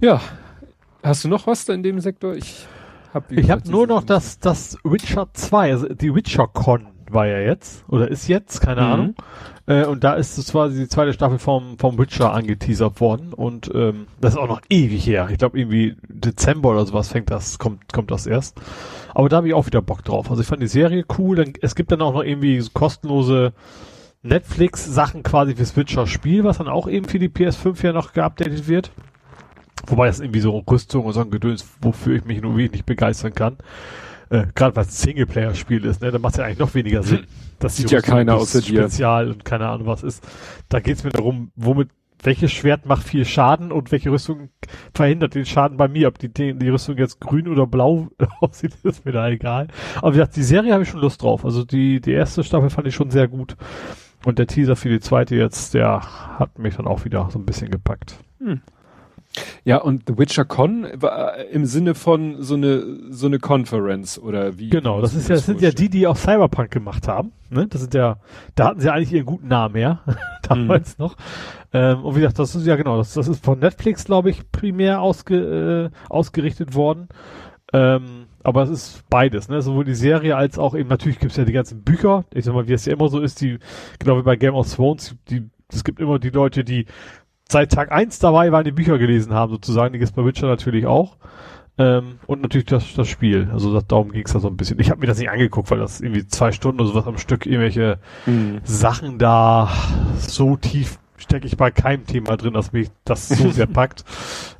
ja. Hast du noch was da in dem Sektor? Ich hab, ich hab nur noch das, das Witcher 2, also die Witcher Con war ja jetzt, oder ist jetzt, keine mhm. Ahnung. Äh, und da ist es quasi die zweite Staffel vom, vom Witcher angeteasert worden und ähm, das ist auch noch ewig her. Ich glaube irgendwie Dezember oder sowas fängt das, kommt, kommt das erst. Aber da habe ich auch wieder Bock drauf. Also ich fand die Serie cool. Dann, es gibt dann auch noch irgendwie so kostenlose Netflix-Sachen quasi fürs Witcher-Spiel, was dann auch eben für die PS5 ja noch geupdatet wird. Wobei das irgendwie so Rüstung und so ein Gedöns, wofür ich mich nur wenig begeistern kann. Äh, Gerade was Singleplayer-Spiel ist, ne, da macht es ja eigentlich noch weniger Sinn. Das sieht ja keiner außer dir. Spezial und keine Ahnung was ist. Da geht es mir darum, womit welches Schwert macht viel Schaden und welche Rüstung verhindert den Schaden bei mir. Ob die, die Rüstung jetzt grün oder blau aussieht, ist mir da egal. Aber wie gesagt, die Serie habe ich schon Lust drauf. Also die, die erste Staffel fand ich schon sehr gut. Und der Teaser für die zweite jetzt, der hat mich dann auch wieder so ein bisschen gepackt. Hm. Ja, und The Witcher Con war im Sinne von so eine so eine Conference oder wie? Genau, das ist ja, das sind ja die, die auch Cyberpunk gemacht haben. Ne? Das sind ja, da hatten sie eigentlich ihren guten Namen ja, damals mhm. noch. Ähm, und wie gesagt, das ist ja genau, das, das ist von Netflix, glaube ich, primär ausge, äh, ausgerichtet worden. Ähm, aber es ist beides, ne? Sowohl die Serie als auch eben, natürlich gibt es ja die ganzen Bücher. Ich sag mal, wie es ja immer so ist, die, genau wie bei Game of Thrones, die, es gibt immer die Leute, die seit Tag eins dabei waren, die Bücher gelesen haben, sozusagen. Die gibt bei Witcher natürlich auch. Ähm, und natürlich das, das Spiel. Also das, darum ging es da so ein bisschen. Ich habe mir das nicht angeguckt, weil das irgendwie zwei Stunden oder sowas am Stück irgendwelche mhm. Sachen da so tief stecke ich bei keinem Thema drin, dass mich das so sehr packt.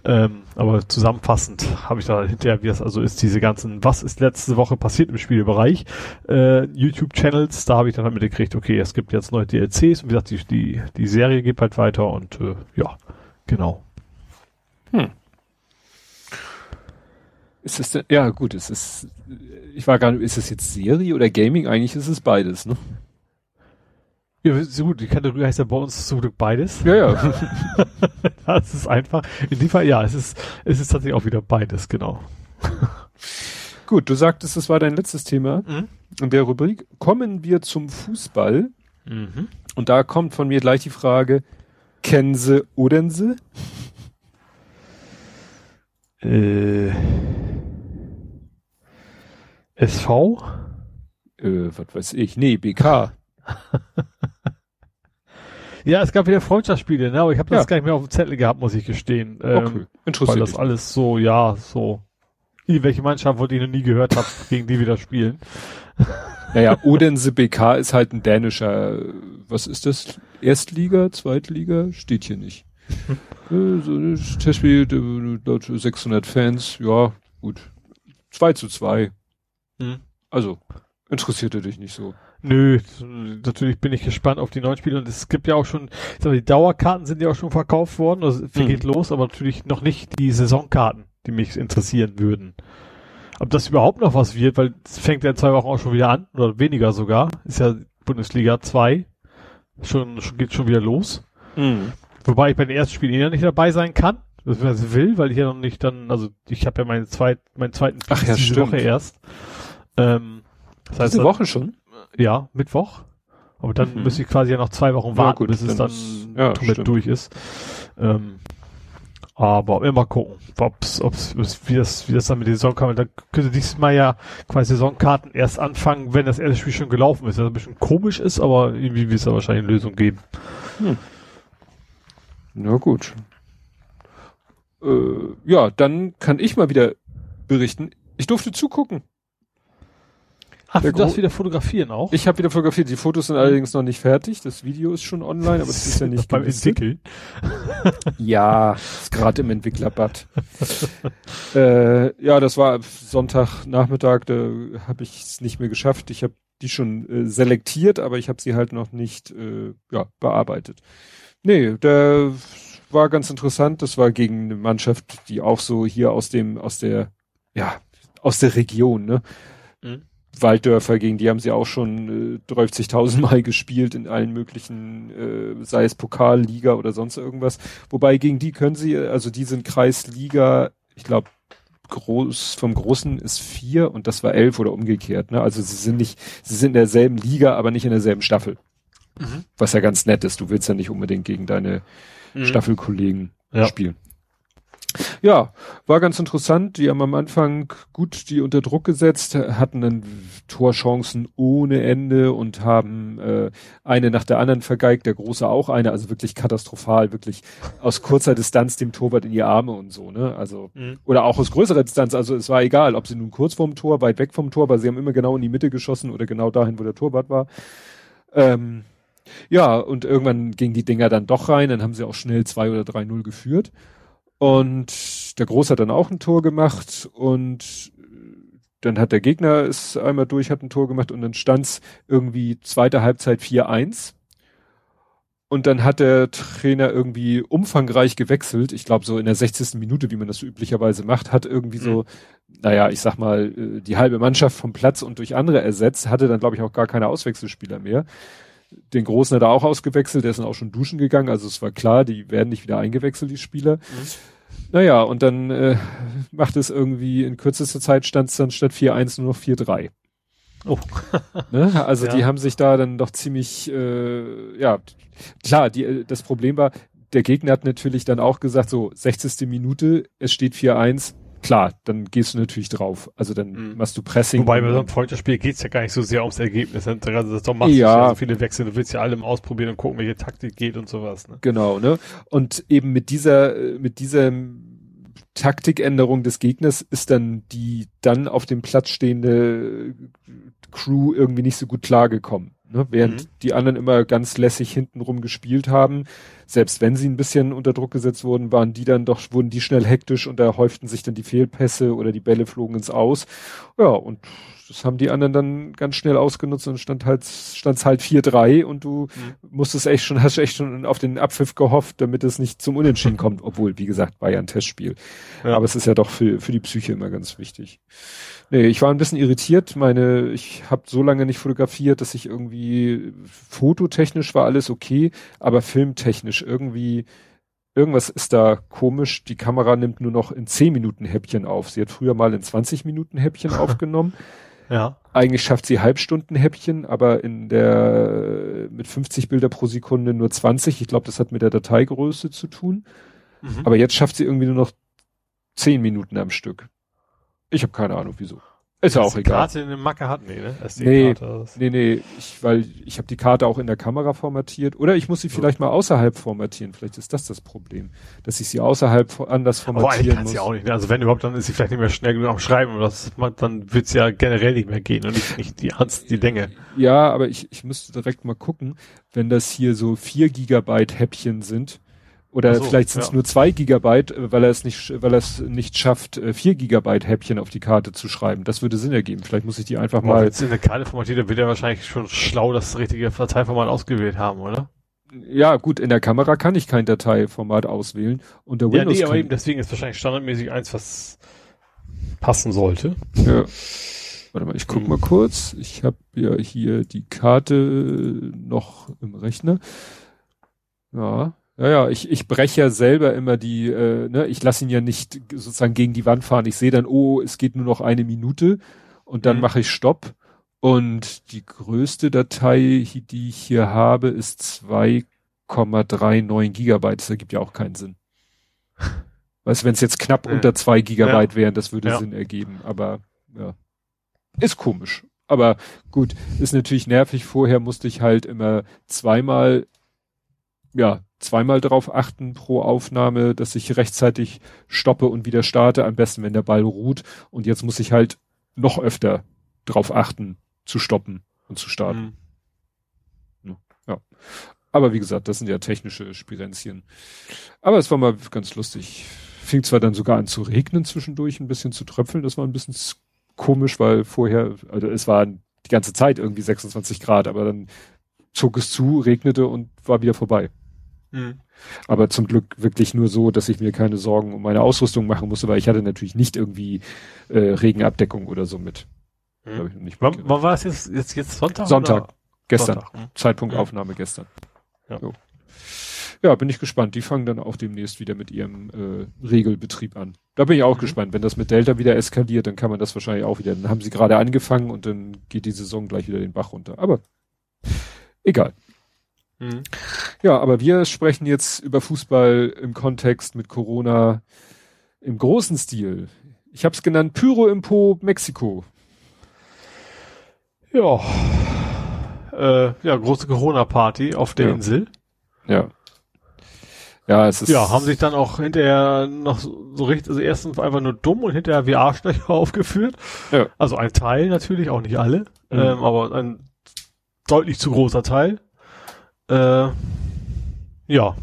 Ähm, aber zusammenfassend habe ich da hinterher, wie es also ist, diese ganzen, was ist letzte Woche passiert im Spielbereich, äh, YouTube-Channels, da habe ich dann halt mitgekriegt, okay, es gibt jetzt neue DLCs und wie gesagt, die, die, die Serie geht bald weiter und äh, ja, genau. Hm. Ist es denn, ja gut, es ist, ich war gar nicht, ist es jetzt Serie oder Gaming? Eigentlich ist es beides, ne? Ja, so gut, die Kategorie heißt ja bei uns zum Glück beides. Ja, ja. das ist einfach. In dem Fall, ja, es ist, es ist tatsächlich auch wieder beides, genau. gut, du sagtest, das war dein letztes Thema mhm. in der Rubrik. Kommen wir zum Fußball. Mhm. Und da kommt von mir gleich die Frage, kennen Sie Odense? Äh, SV? Äh, was weiß ich? Nee, BK. ja, es gab wieder Freundschaftsspiele, ne? aber ich habe das ja. gar nicht mehr auf dem Zettel gehabt, muss ich gestehen. Ähm, okay. Interessant. Weil das alles so, ja, so. Welche Mannschaft, wo ich noch nie gehört habe, gegen die wieder spielen. Naja, Odense BK ist halt ein dänischer, was ist das? Erstliga, Zweitliga? Steht hier nicht. Hm. Testspiel, 600 Fans, ja, gut. 2 zu 2. Hm. Also, interessierte dich nicht so. Nö, natürlich bin ich gespannt auf die neuen Spiele und es gibt ja auch schon, ich sag mal, die Dauerkarten sind ja auch schon verkauft worden, also viel mhm. geht los, aber natürlich noch nicht die Saisonkarten, die mich interessieren würden. Ob das überhaupt noch was wird, weil es fängt ja in zwei Wochen auch schon wieder an, oder weniger sogar, ist ja Bundesliga 2, schon, schon geht schon wieder los. Mhm. Wobei ich bei den ersten Spielen eh noch nicht dabei sein kann, das will, weil ich ja noch nicht dann, also ich habe ja meine zweit, meinen zweiten Ach ja, diese Woche erst. Ähm, das heißt, Diese Woche schon? Ja, Mittwoch. Aber dann mhm. müsste ich quasi ja noch zwei Wochen warten, ja, gut, bis es dann ja, komplett durch ist. Ähm, aber mal gucken, ob's, ob's, wie das, wie das dann mit der Saison kann. Da könnte diesmal ja quasi Saisonkarten erst anfangen, wenn das erste Spiel schon gelaufen ist. Das ein bisschen komisch ist, aber irgendwie wird es da wahrscheinlich eine Lösung geben. Hm. Na gut. Äh, ja, dann kann ich mal wieder berichten. Ich durfte zugucken. Ach, du darfst wieder fotografieren auch? Ich habe wieder fotografiert. Die Fotos sind allerdings noch nicht fertig. Das Video ist schon online, aber das ist ja nicht beim Entwickeln. ja, ist gerade im Entwicklerbad. äh, ja, das war Sonntagnachmittag. Da habe ich es nicht mehr geschafft. Ich habe die schon äh, selektiert, aber ich habe sie halt noch nicht äh, ja, bearbeitet. Nee, der war ganz interessant. Das war gegen eine Mannschaft, die auch so hier aus dem, aus der, ja, aus der Region, ne? Mhm. Walddörfer, gegen die haben sie auch schon äh, 30.000 Mal gespielt in allen möglichen, äh, sei es Pokal, Liga oder sonst irgendwas. Wobei gegen die können sie, also die sind Kreisliga, ich glaube, groß, vom Großen ist vier und das war elf oder umgekehrt. Ne? Also sie sind nicht, sie sind in derselben Liga, aber nicht in derselben Staffel. Mhm. Was ja ganz nett ist. Du willst ja nicht unbedingt gegen deine mhm. Staffelkollegen ja. spielen. Ja, war ganz interessant. Die haben am Anfang gut die unter Druck gesetzt, hatten dann Torchancen ohne Ende und haben äh, eine nach der anderen vergeigt, der Große auch eine, also wirklich katastrophal, wirklich aus kurzer Distanz dem Torwart in die Arme und so, ne? Also, mhm. oder auch aus größerer Distanz, also es war egal, ob sie nun kurz vorm Tor, weit weg vom Tor, weil sie haben immer genau in die Mitte geschossen oder genau dahin, wo der Torwart war. Ähm, ja, und irgendwann gingen die Dinger dann doch rein, dann haben sie auch schnell zwei oder drei Null geführt. Und der Groß hat dann auch ein Tor gemacht und dann hat der Gegner es einmal durch, hat ein Tor gemacht und dann stand's irgendwie zweite Halbzeit 4-1. Und dann hat der Trainer irgendwie umfangreich gewechselt. Ich glaube, so in der 60. Minute, wie man das so üblicherweise macht, hat irgendwie so, mhm. naja, ich sag mal, äh, die halbe Mannschaft vom Platz und durch andere ersetzt, hatte dann, glaube ich, auch gar keine Auswechselspieler mehr. Den Großen hat er auch ausgewechselt, der ist dann auch schon duschen gegangen, also es war klar, die werden nicht wieder eingewechselt, die Spieler. Mhm. Naja, und dann äh, macht es irgendwie in kürzester Zeit stand es dann statt 4-1 nur noch 4-3. Oh. ne? Also ja. die haben sich da dann doch ziemlich, äh, ja, klar, die, das Problem war, der Gegner hat natürlich dann auch gesagt, so 60. Minute, es steht 4-1, klar, dann gehst du natürlich drauf. Also dann mhm. machst du Pressing. Wobei bei so einem Freundschaftsspiel geht's ja gar nicht so sehr ums Ergebnis. Also das doch machst ja. ja so viele Wechsel, du willst ja allem ausprobieren und gucken, welche Taktik geht und sowas. Ne? Genau, ne? Und eben mit dieser, mit dieser Taktikänderung des Gegners ist dann die dann auf dem Platz stehende Crew irgendwie nicht so gut klargekommen. Ne? Während mhm. die anderen immer ganz lässig hintenrum gespielt haben, selbst wenn sie ein bisschen unter Druck gesetzt wurden, waren die dann doch, wurden die schnell hektisch und da häuften sich dann die Fehlpässe oder die Bälle flogen ins Aus. Ja, und das haben die anderen dann ganz schnell ausgenutzt und stand halt, stand's halt 4-3 und du mhm. musstest echt schon, hast echt schon auf den Abpfiff gehofft, damit es nicht zum Unentschieden kommt, obwohl, wie gesagt, war ja ein Testspiel. Ja. Aber es ist ja doch für, für die Psyche immer ganz wichtig. Nee, ich war ein bisschen irritiert. Meine, ich habe so lange nicht fotografiert, dass ich irgendwie fototechnisch war alles okay, aber filmtechnisch irgendwie irgendwas ist da komisch. Die Kamera nimmt nur noch in 10 Minuten Häppchen auf. Sie hat früher mal in 20 Minuten Häppchen aufgenommen. Ja. Eigentlich schafft sie Halbstunden Häppchen, aber in der mit 50 Bilder pro Sekunde nur 20. Ich glaube, das hat mit der Dateigröße zu tun. Mhm. Aber jetzt schafft sie irgendwie nur noch 10 Minuten am Stück. Ich habe keine Ahnung wieso. Ist ja auch egal. Karte eine Macke hat, nee, ne? Nee, nee, nee, ich, weil ich habe die Karte auch in der Kamera formatiert. Oder ich muss sie vielleicht mal außerhalb formatieren. Vielleicht ist das das Problem, dass ich sie außerhalb anders formatieren Aber muss. Ja auch nicht. Also wenn überhaupt, dann ist sie vielleicht nicht mehr schnell genug am Schreiben. Oder das, dann wird's ja generell nicht mehr gehen und nicht, nicht die, die Länge. Ja, aber ich, ich müsste direkt mal gucken, wenn das hier so vier Gigabyte Häppchen sind oder so, vielleicht sind es ja. nur zwei Gigabyte, äh, weil er es nicht, weil er es nicht schafft, äh, vier Gigabyte Häppchen auf die Karte zu schreiben. Das würde Sinn ergeben. Vielleicht muss ich die einfach mal. Wenn es in eine Karte formatiert, dann wird er wahrscheinlich schon schlau das richtige Dateiformat ausgewählt haben, oder? Ja, gut, in der Kamera kann ich kein Dateiformat auswählen. Und der Windows. Ja, nee, aber eben deswegen ist wahrscheinlich standardmäßig eins, was passen sollte. Ja. Warte mal, ich guck hm. mal kurz. Ich habe ja hier die Karte noch im Rechner. Ja, ja, ja, ich, ich breche ja selber immer die, äh, ne, ich lasse ihn ja nicht sozusagen gegen die Wand fahren. Ich sehe dann, oh, es geht nur noch eine Minute und dann mhm. mache ich Stopp Und die größte Datei, die ich hier habe, ist 2,39 Gigabyte. Das ergibt ja auch keinen Sinn. Weißt wenn es jetzt knapp ja. unter zwei Gigabyte ja. wären, das würde ja. Sinn ergeben. Aber ja, ist komisch. Aber gut, ist natürlich nervig. Vorher musste ich halt immer zweimal, ja, zweimal darauf achten pro Aufnahme, dass ich rechtzeitig stoppe und wieder starte. Am besten, wenn der Ball ruht. Und jetzt muss ich halt noch öfter drauf achten, zu stoppen und zu starten. Mhm. Ja. Aber wie gesagt, das sind ja technische Spirenzien. Aber es war mal ganz lustig. Fing zwar dann sogar an zu regnen zwischendurch, ein bisschen zu tröpfeln. Das war ein bisschen komisch, weil vorher, also es war die ganze Zeit irgendwie 26 Grad, aber dann zog es zu, regnete und war wieder vorbei. Mhm. Aber zum Glück wirklich nur so, dass ich mir keine Sorgen um meine Ausrüstung machen musste, weil ich hatte natürlich nicht irgendwie äh, Regenabdeckung oder so mit. Mhm. wann, wann war es jetzt, jetzt, jetzt Sonntag? Sonntag. Oder? Gestern. Sonntag. Mhm. Zeitpunkt. Aufnahme gestern. Ja. So. ja, bin ich gespannt. Die fangen dann auch demnächst wieder mit ihrem äh, Regelbetrieb an. Da bin ich auch mhm. gespannt. Wenn das mit Delta wieder eskaliert, dann kann man das wahrscheinlich auch wieder. Dann haben sie gerade angefangen und dann geht die Saison gleich wieder den Bach runter. Aber egal. Mhm. Ja, aber wir sprechen jetzt über Fußball im Kontext mit Corona im großen Stil. Ich habe es genannt Pyro im Po Mexiko. Ja. Äh, ja, große Corona-Party auf der ja. Insel. Ja. Ja, es ist. Ja, haben sich dann auch hinterher noch so, so richtig, also erstens einfach nur dumm und hinterher wie Arschlöcher aufgeführt. Ja. Also ein Teil natürlich, auch nicht alle, mhm. ähm, aber ein deutlich zu großer Teil. Äh, ja.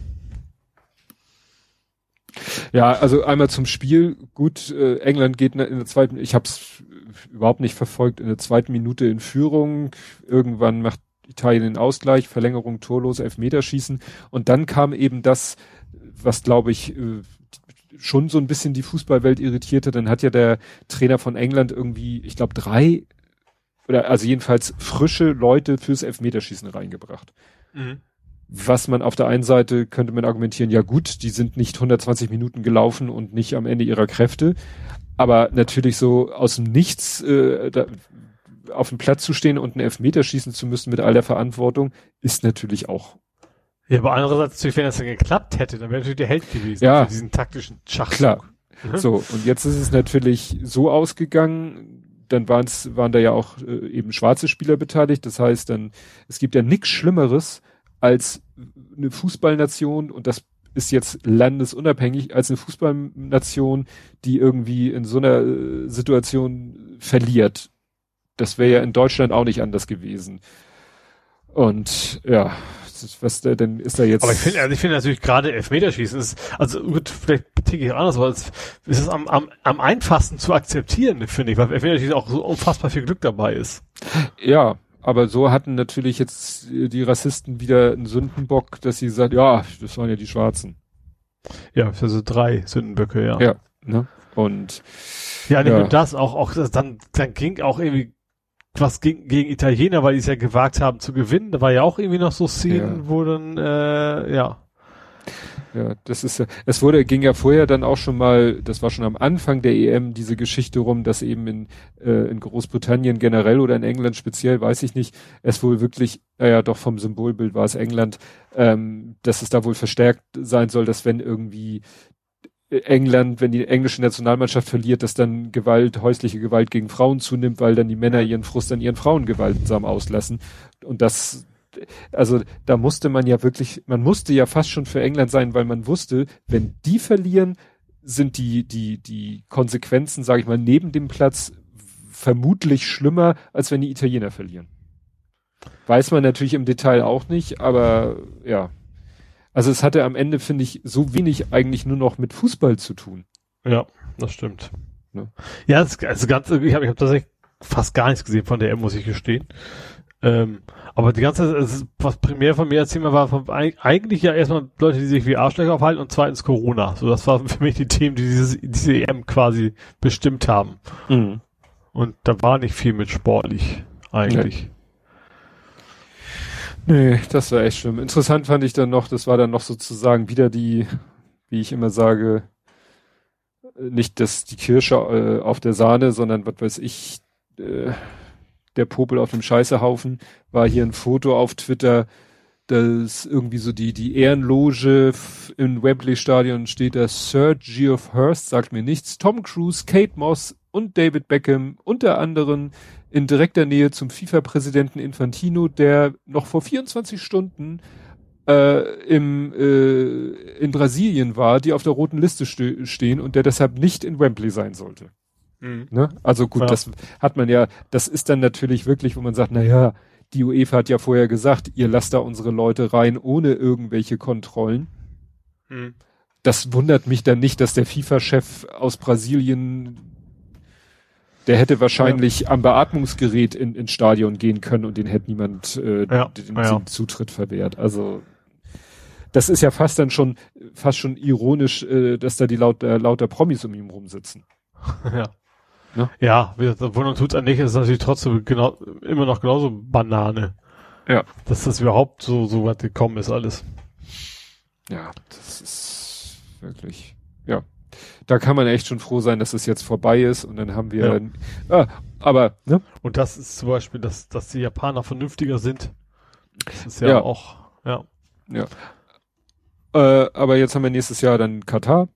Ja, also einmal zum Spiel. Gut, äh, England geht in der zweiten, ich habe es überhaupt nicht verfolgt, in der zweiten Minute in Führung. Irgendwann macht Italien den Ausgleich, Verlängerung torlos, Elfmeterschießen. Und dann kam eben das, was glaube ich äh, schon so ein bisschen die Fußballwelt irritierte. Dann hat ja der Trainer von England irgendwie, ich glaube, drei oder also jedenfalls frische Leute fürs Elfmeterschießen reingebracht. Mhm. Was man auf der einen Seite könnte man argumentieren, ja gut, die sind nicht 120 Minuten gelaufen und nicht am Ende ihrer Kräfte. Aber natürlich so aus dem Nichts äh, da, auf dem Platz zu stehen und einen Elfmeter schießen zu müssen mit all der Verantwortung, ist natürlich auch. Ja, aber andererseits natürlich, wenn das dann geklappt hätte, dann wäre natürlich der Held gewesen ja, für diesen taktischen Schachzug. Klar. Mhm. So, und jetzt ist es natürlich so ausgegangen, dann waren's, waren da ja auch äh, eben schwarze Spieler beteiligt. Das heißt dann, es gibt ja nichts Schlimmeres als eine Fußballnation und das ist jetzt landesunabhängig als eine Fußballnation, die irgendwie in so einer äh, Situation verliert. Das wäre ja in Deutschland auch nicht anders gewesen. Und ja, was da denn ist da jetzt? Aber ich finde, also ich finde natürlich gerade Elfmeterschießen ist, also gut, vielleicht ticke ich anders, aber es ist am, am, am einfachsten zu akzeptieren, finde ich, weil Elfmeterschießen auch so unfassbar viel Glück dabei ist. Ja, aber so hatten natürlich jetzt die Rassisten wieder einen Sündenbock, dass sie gesagt, ja, das waren ja die Schwarzen. Ja, also drei Sündenböcke, ja. Ja, ne? Und ja, nicht ja. nur das, auch, auch dann, dann ging auch irgendwie was gegen, gegen Italiener, weil die es ja gewagt haben zu gewinnen. Da war ja auch irgendwie noch so Szenen, ja. wo dann, äh, ja. Ja, das ist ja, es wurde, ging ja vorher dann auch schon mal, das war schon am Anfang der EM, diese Geschichte rum, dass eben in, äh, in Großbritannien generell oder in England speziell, weiß ich nicht, es wohl wirklich, naja, doch vom Symbolbild war es England, ähm, dass es da wohl verstärkt sein soll, dass wenn irgendwie England, wenn die englische Nationalmannschaft verliert, dass dann Gewalt, häusliche Gewalt gegen Frauen zunimmt, weil dann die Männer ihren Frust an ihren Frauen gewaltsam auslassen. Und das, also da musste man ja wirklich, man musste ja fast schon für England sein, weil man wusste, wenn die verlieren, sind die, die, die Konsequenzen, sage ich mal, neben dem Platz vermutlich schlimmer, als wenn die Italiener verlieren. Weiß man natürlich im Detail auch nicht, aber ja. Also es hatte am Ende, finde ich, so wenig eigentlich nur noch mit Fußball zu tun. Ja, das stimmt. Ne? Ja, das, also ganz, ich habe ich hab tatsächlich fast gar nichts gesehen von der M, muss ich gestehen. Ähm, aber die ganze, also was primär von mir als Thema war, von, eigentlich ja erstmal Leute, die sich wie Arschlöcher aufhalten und zweitens Corona. So, das waren für mich die Themen, die dieses, diese EM quasi bestimmt haben. Mhm. Und da war nicht viel mit sportlich, eigentlich. Nee, das war echt schlimm. Interessant fand ich dann noch, das war dann noch sozusagen wieder die, wie ich immer sage, nicht das, die Kirsche äh, auf der Sahne, sondern was weiß ich, äh, der Popel auf dem Scheißehaufen, war hier ein Foto auf Twitter, dass irgendwie so die, die Ehrenloge im Wembley Stadion steht da Sir Geoff Hurst, sagt mir nichts, Tom Cruise, Kate Moss und David Beckham, unter anderem in direkter Nähe zum FIFA-Präsidenten Infantino, der noch vor 24 Stunden äh, im, äh, in Brasilien war, die auf der roten Liste ste stehen und der deshalb nicht in Wembley sein sollte. Mhm. Ne? Also gut, ja. das hat man ja, das ist dann natürlich wirklich, wo man sagt, na ja, die UEFA hat ja vorher gesagt, ihr lasst da unsere Leute rein ohne irgendwelche Kontrollen. Mhm. Das wundert mich dann nicht, dass der FIFA-Chef aus Brasilien, der hätte wahrscheinlich ja. am Beatmungsgerät in, ins Stadion gehen können und den hätte niemand äh, ja. den, den Zutritt verwehrt. Also das ist ja fast dann schon, fast schon ironisch, äh, dass da die laut, äh, lauter Promis um ihn rumsitzen. ja. Ne? Ja, Wundern tut's an nicht, ist natürlich trotzdem genau, immer noch genauso Banane. Ja. Dass das überhaupt so, so weit gekommen ist, alles. Ja, das ist wirklich, ja. Da kann man echt schon froh sein, dass es jetzt vorbei ist und dann haben wir, ja. ah, aber, ne? Und das ist zum Beispiel, dass, dass die Japaner vernünftiger sind. Das ist ja, ja. auch, ja. Ja. Äh, aber jetzt haben wir nächstes Jahr dann Katar.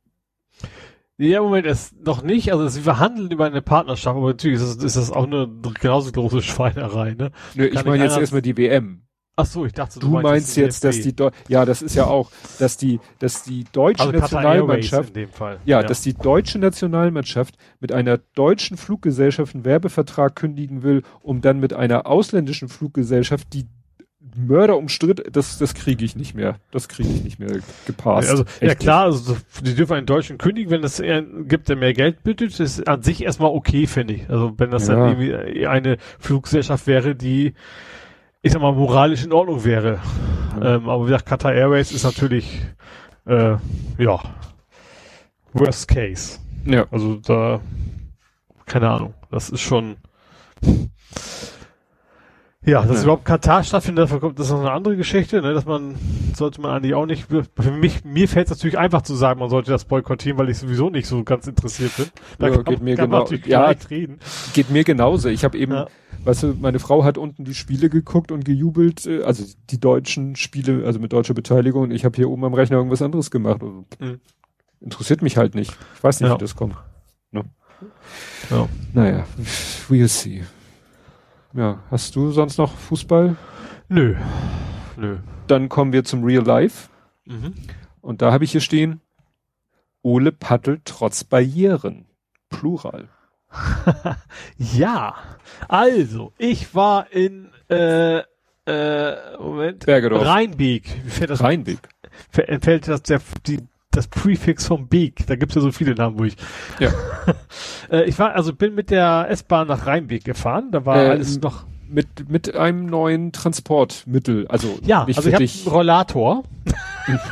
Ja, Moment, es noch nicht. Also sie verhandeln über eine Partnerschaft, aber natürlich ist das, ist das auch eine genauso große Schweinerei, ne? Nö, ich meine jetzt erstmal die WM. Ach so, ich dachte, du, du meinst, meinst jetzt, dass die Deu ja, das ist ja auch, dass die, dass die deutsche also Nationalmannschaft, ja, ja, dass die deutsche Nationalmannschaft mit einer deutschen Fluggesellschaft einen Werbevertrag kündigen will, um dann mit einer ausländischen Fluggesellschaft, die Mörder umstritt, das, das kriege ich nicht mehr. Das kriege ich nicht mehr gepasst. Also, ja klar, also, die dürfen einen Deutschen kündigen, wenn es gibt, der mehr Geld bittet, ist an sich erstmal okay, finde ich. Also wenn das ja. dann irgendwie eine Fluggesellschaft wäre, die, ich sag mal, moralisch in Ordnung wäre. Ja. Ähm, aber wie gesagt, Qatar Airways ist natürlich, äh, ja, worst case. Ja. Also da, keine Ahnung, das ist schon, ja, dass ja. überhaupt Katar stattfindet, das ist noch eine andere Geschichte, ne, dass man, sollte man eigentlich auch nicht, für mich, mir fällt es natürlich einfach zu sagen, man sollte das boykottieren, weil ich sowieso nicht so ganz interessiert bin. Da ja, kann, geht mir kann genau, ja, reden. Geht mir genauso. Ich habe eben, ja. Weißt du, meine Frau hat unten die Spiele geguckt und gejubelt, äh, also die deutschen Spiele, also mit deutscher Beteiligung und ich habe hier oben am Rechner irgendwas anderes gemacht. Also, mhm. Interessiert mich halt nicht. Ich weiß nicht, ja. wie das kommt. No. Ja. Naja, we'll see. Ja, hast du sonst noch Fußball? Nö. Nö. Dann kommen wir zum Real Life. Mhm. Und da habe ich hier stehen, Ole paddelt trotz Barrieren. Plural. ja, also, ich war in äh, äh, Moment. Bergedorf. Rheinbeek. Wie fällt das? Rheinbeek. Fällt das der, die, das Präfix vom Beek. Da gibt's ja so viele in Hamburg. Ja. äh, ich war, also bin mit der S-Bahn nach Rheinbeek gefahren. Da war äh, alles noch mit mit einem neuen Transportmittel. Also ja, nicht also ich habe Rollator.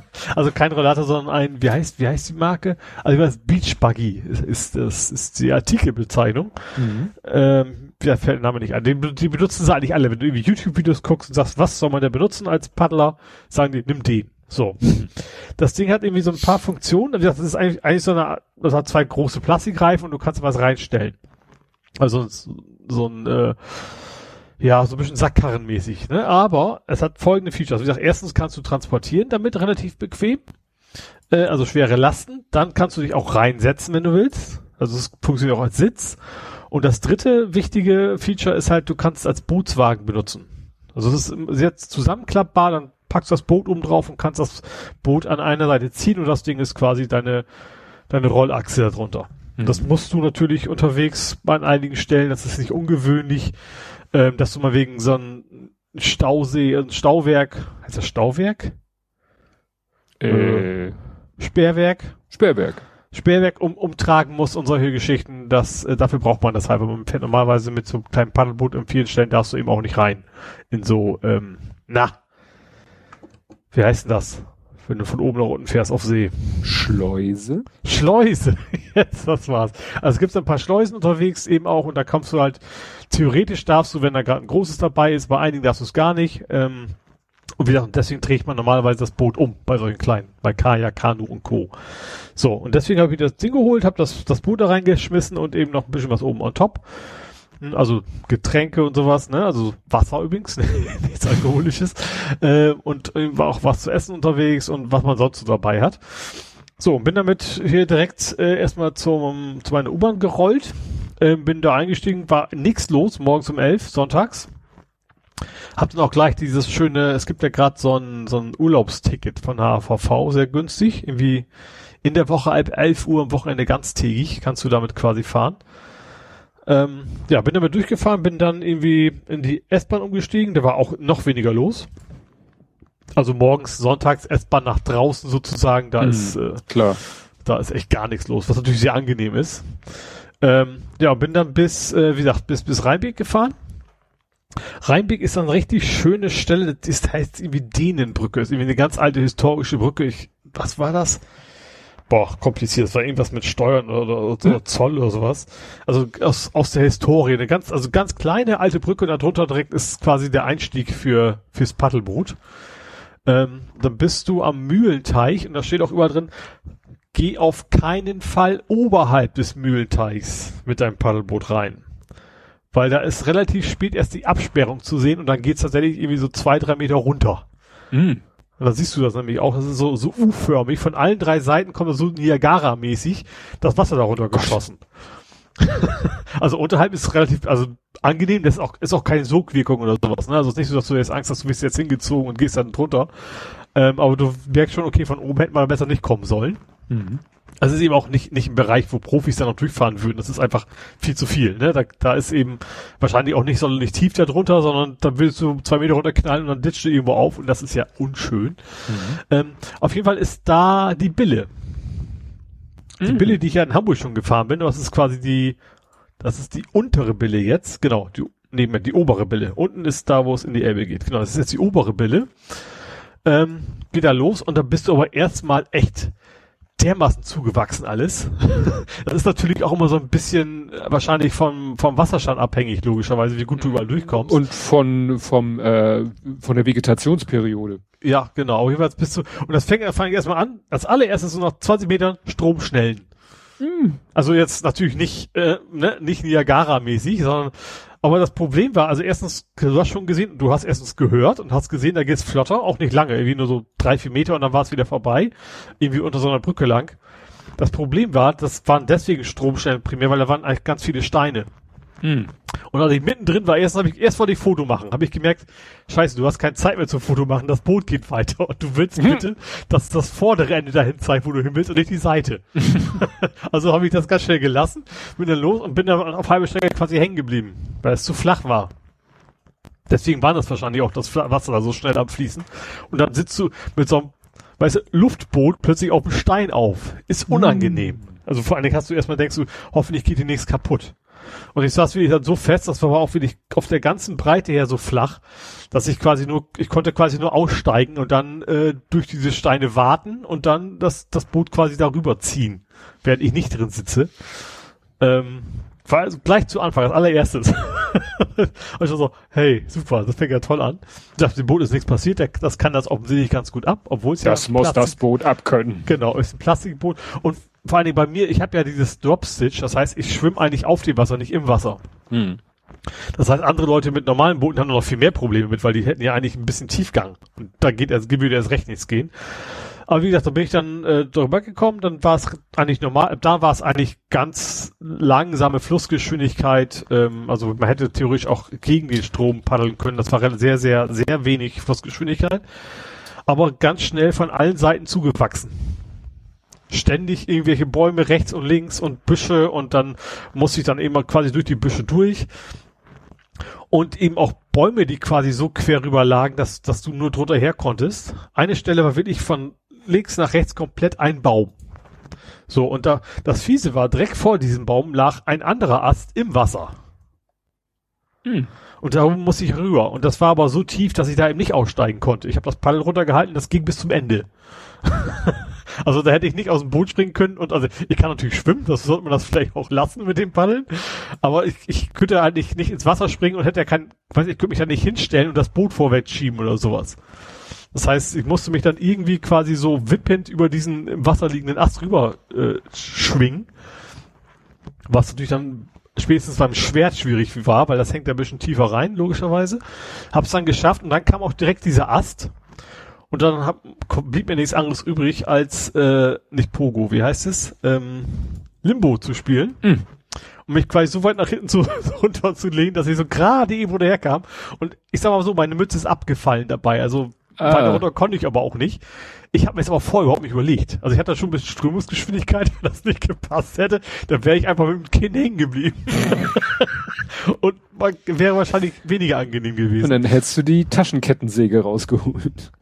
also kein Rollator, sondern ein, wie heißt wie heißt die Marke? Also ich weiß, Beach Buggy ist, ist das ist die Artikelbezeichnung. Mhm. Ähm, ja, fällt der Name nicht an. Den, die benutzen sie eigentlich alle. Wenn du irgendwie YouTube-Videos guckst und sagst, was soll man denn benutzen als Paddler, sagen die, nimm den. So. Das Ding hat irgendwie so ein paar Funktionen. Das ist eigentlich, eigentlich so eine, das hat zwei große Plastikreifen und du kannst was reinstellen. Also so ein, äh, ja, so ein bisschen Sackkarrenmäßig, ne? Aber es hat folgende Features. Wie gesagt, erstens kannst du transportieren damit relativ bequem. Äh, also schwere Lasten. Dann kannst du dich auch reinsetzen, wenn du willst. Also es funktioniert auch als Sitz. Und das dritte wichtige Feature ist halt, du kannst es als Bootswagen benutzen. Also es ist jetzt zusammenklappbar, dann packst das Boot oben drauf und kannst das Boot an einer Seite ziehen und das Ding ist quasi deine, deine Rollachse darunter. Mhm. Das musst du natürlich unterwegs an einigen Stellen, das ist nicht ungewöhnlich, ähm, dass du mal wegen so einem Stausee, ein Stauwerk, heißt das Stauwerk? Äh, Sperrwerk? Sperrwerk. Sperrwerk um, umtragen muss und solche Geschichten, das, äh, dafür braucht man das halt, weil man fährt normalerweise mit so einem kleinen Paddelboot in vielen Stellen darfst du eben auch nicht rein. In so, ähm, na, wie heißt denn das? Wenn du von oben nach unten fährst auf See. Schleuse? Schleuse. Jetzt, das war's. Also es gibt ein paar Schleusen unterwegs eben auch und da kommst du halt, theoretisch darfst du, wenn da gerade ein großes dabei ist, bei einigen darfst du es gar nicht. Ähm, und wie gesagt, deswegen trägt man normalerweise das Boot um bei solchen kleinen, bei Kajak, Kanu und Co. So, und deswegen habe ich das Ding geholt, habe das, das Boot da reingeschmissen und eben noch ein bisschen was oben on top. Hm, also Getränke und sowas, ne? Also Wasser übrigens, nichts Alkoholisches. Äh, und war auch was zu essen unterwegs und was man sonst so dabei hat. So, bin damit hier direkt äh, erstmal zum, zu meiner U-Bahn gerollt. Äh, bin da eingestiegen, war nichts los, morgens um elf, sonntags. Hab dann auch gleich dieses schöne, es gibt ja gerade so ein, so ein Urlaubsticket von HVV, sehr günstig. Irgendwie in der Woche ab 11 Uhr am Wochenende ganztägig kannst du damit quasi fahren. Ähm, ja, bin damit durchgefahren, bin dann irgendwie in die S-Bahn umgestiegen, da war auch noch weniger los. Also morgens, sonntags S-Bahn nach draußen sozusagen, da mhm, ist äh, klar. Da ist echt gar nichts los, was natürlich sehr angenehm ist. Ähm, ja, bin dann bis, äh, wie gesagt, bis, bis Rheinbeck gefahren. Rheinbeck ist eine richtig schöne Stelle, das heißt irgendwie Dänenbrücke, ist irgendwie eine ganz alte historische Brücke. Ich, was war das? Boah, kompliziert. Das war irgendwas mit Steuern oder, oder, hm. Zoll oder sowas. Also aus, aus der Historie. Eine ganz, also ganz kleine alte Brücke und darunter direkt ist quasi der Einstieg für, fürs Paddelboot. Ähm, dann bist du am Mühlenteich und da steht auch überall drin, geh auf keinen Fall oberhalb des Mühlenteichs mit deinem Paddelboot rein. Weil da ist relativ spät erst die Absperrung zu sehen und dann geht's tatsächlich irgendwie so zwei, drei Meter runter. Mhm. Und da siehst du das nämlich auch, das ist so, so U-förmig. Von allen drei Seiten kommt so Niagara-mäßig das Wasser darunter geschossen. also unterhalb ist relativ, also angenehm, das ist auch, ist auch keine Sogwirkung oder sowas, ne? Also es ist nicht so, dass du jetzt Angst hast, du bist jetzt hingezogen und gehst dann drunter. Ähm, aber du merkst schon, okay, von oben hätte man besser nicht kommen sollen. Mhm. Also es ist eben auch nicht, nicht ein Bereich, wo Profis dann noch durchfahren würden. Das ist einfach viel zu viel. Ne? Da, da ist eben wahrscheinlich auch nicht sonderlich tief da drunter, sondern da willst du zwei Meter runterknallen und dann ditcht du irgendwo auf und das ist ja unschön. Mhm. Ähm, auf jeden Fall ist da die Bille. Die mhm. Bille, die ich ja in Hamburg schon gefahren bin, das ist quasi die, das ist die untere Bille jetzt, genau, die, neben die obere Bille. Unten ist da, wo es in die Elbe geht. Genau, das ist jetzt die obere Bille. Ähm, geht da los und dann bist du aber erstmal echt dermaßen zugewachsen alles. das ist natürlich auch immer so ein bisschen äh, wahrscheinlich vom, vom Wasserstand abhängig, logischerweise, wie gut du überall durchkommst. Und von, vom, äh, von der Vegetationsperiode. Ja, genau. Jedenfalls bist du, und das fängt, fängt erstmal an, als allererstes so nach 20 Metern Stromschnellen. Hm. Also jetzt natürlich nicht, äh, ne, nicht Niagara-mäßig, sondern aber das Problem war, also erstens, du hast schon gesehen, du hast erstens gehört und hast gesehen, da geht's flotter, auch nicht lange, irgendwie nur so drei, vier Meter und dann war es wieder vorbei, irgendwie unter so einer Brücke lang. Das Problem war, das waren deswegen Stromstellen primär, weil da waren eigentlich ganz viele Steine. Hm. Und als ich mittendrin war, erst ich, erst wollte ich Foto machen, habe ich gemerkt, scheiße, du hast keine Zeit mehr zum Foto machen, das Boot geht weiter und du willst hm. bitte, dass das vordere Ende dahin zeigt, wo du hin willst und nicht die Seite. also habe ich das ganz schnell gelassen, bin dann los und bin dann auf halbe Strecke quasi hängen geblieben, weil es zu flach war. Deswegen war das wahrscheinlich auch das Wasser da so schnell abfließen. Und dann sitzt du mit so einem, weißt du, Luftboot plötzlich auf dem Stein auf. Ist unangenehm. Hm. Also vor allen Dingen hast du erstmal denkst du, hoffentlich geht dir nichts kaputt. Und ich saß wirklich dann so fest, das war auch wirklich auf der ganzen Breite her so flach, dass ich quasi nur, ich konnte quasi nur aussteigen und dann äh, durch diese Steine warten und dann das, das Boot quasi darüber ziehen, während ich nicht drin sitze. Ähm, war also gleich zu Anfang, als allererstes. und ich war so, hey, super, das fängt ja toll an. Ich dachte, dem Boot ist nichts passiert, das kann das offensichtlich ganz gut ab, obwohl es ja. Das muss Plastik das Boot abkönnen. Genau, ist ein Plastikboot. Und vor allen Dingen bei mir, ich habe ja dieses Drop Stitch, das heißt, ich schwimme eigentlich auf dem Wasser, nicht im Wasser. Hm. Das heißt, andere Leute mit normalen Booten haben noch viel mehr Probleme mit, weil die hätten ja eigentlich ein bisschen Tiefgang. Und da geht also würde erst recht nichts gehen. Aber wie gesagt, da bin ich dann äh, drüber gekommen, dann war es eigentlich normal, da war es eigentlich ganz langsame Flussgeschwindigkeit, ähm, also man hätte theoretisch auch gegen den Strom paddeln können, das war sehr, sehr, sehr wenig Flussgeschwindigkeit, aber ganz schnell von allen Seiten zugewachsen ständig irgendwelche Bäume rechts und links und Büsche und dann muss ich dann immer quasi durch die Büsche durch. Und eben auch Bäume, die quasi so quer rüber lagen, dass, dass du nur drunter her konntest. Eine Stelle war wirklich von links nach rechts komplett ein Baum. So, und da, das Fiese war, direkt vor diesem Baum lag ein anderer Ast im Wasser. Hm. Und darum musste ich rüber. Und das war aber so tief, dass ich da eben nicht aussteigen konnte. Ich habe das Paddel runtergehalten, das ging bis zum Ende. also da hätte ich nicht aus dem Boot springen können und also ich kann natürlich schwimmen, das sollte man das vielleicht auch lassen mit dem Paddeln, aber ich, ich könnte halt nicht, ins Wasser springen und hätte ja kein, weiß ich, könnte mich da nicht hinstellen und das Boot vorwärts schieben oder sowas. Das heißt, ich musste mich dann irgendwie quasi so wippend über diesen im Wasser liegenden Ast rüber äh, schwingen, was natürlich dann spätestens beim Schwert schwierig war, weil das hängt ein bisschen tiefer rein, logischerweise. Hab's dann geschafft und dann kam auch direkt dieser Ast. Und dann hab, blieb mir nichts anderes übrig, als äh, nicht Pogo, wie heißt es? Ähm, Limbo zu spielen. Mhm. Und mich quasi so weit nach hinten zu, runter zu lehnen, dass ich so gerade eben herkam. Und ich sag mal so, meine Mütze ist abgefallen dabei. Also ah. weiter runter konnte ich aber auch nicht. Ich habe mir jetzt aber vorher überhaupt nicht überlegt. Also ich hatte schon ein bisschen Strömungsgeschwindigkeit, wenn das nicht gepasst hätte, dann wäre ich einfach mit dem Kinn hängen geblieben. und wäre wahrscheinlich weniger angenehm gewesen. Und dann hättest du die Taschenkettensäge rausgeholt.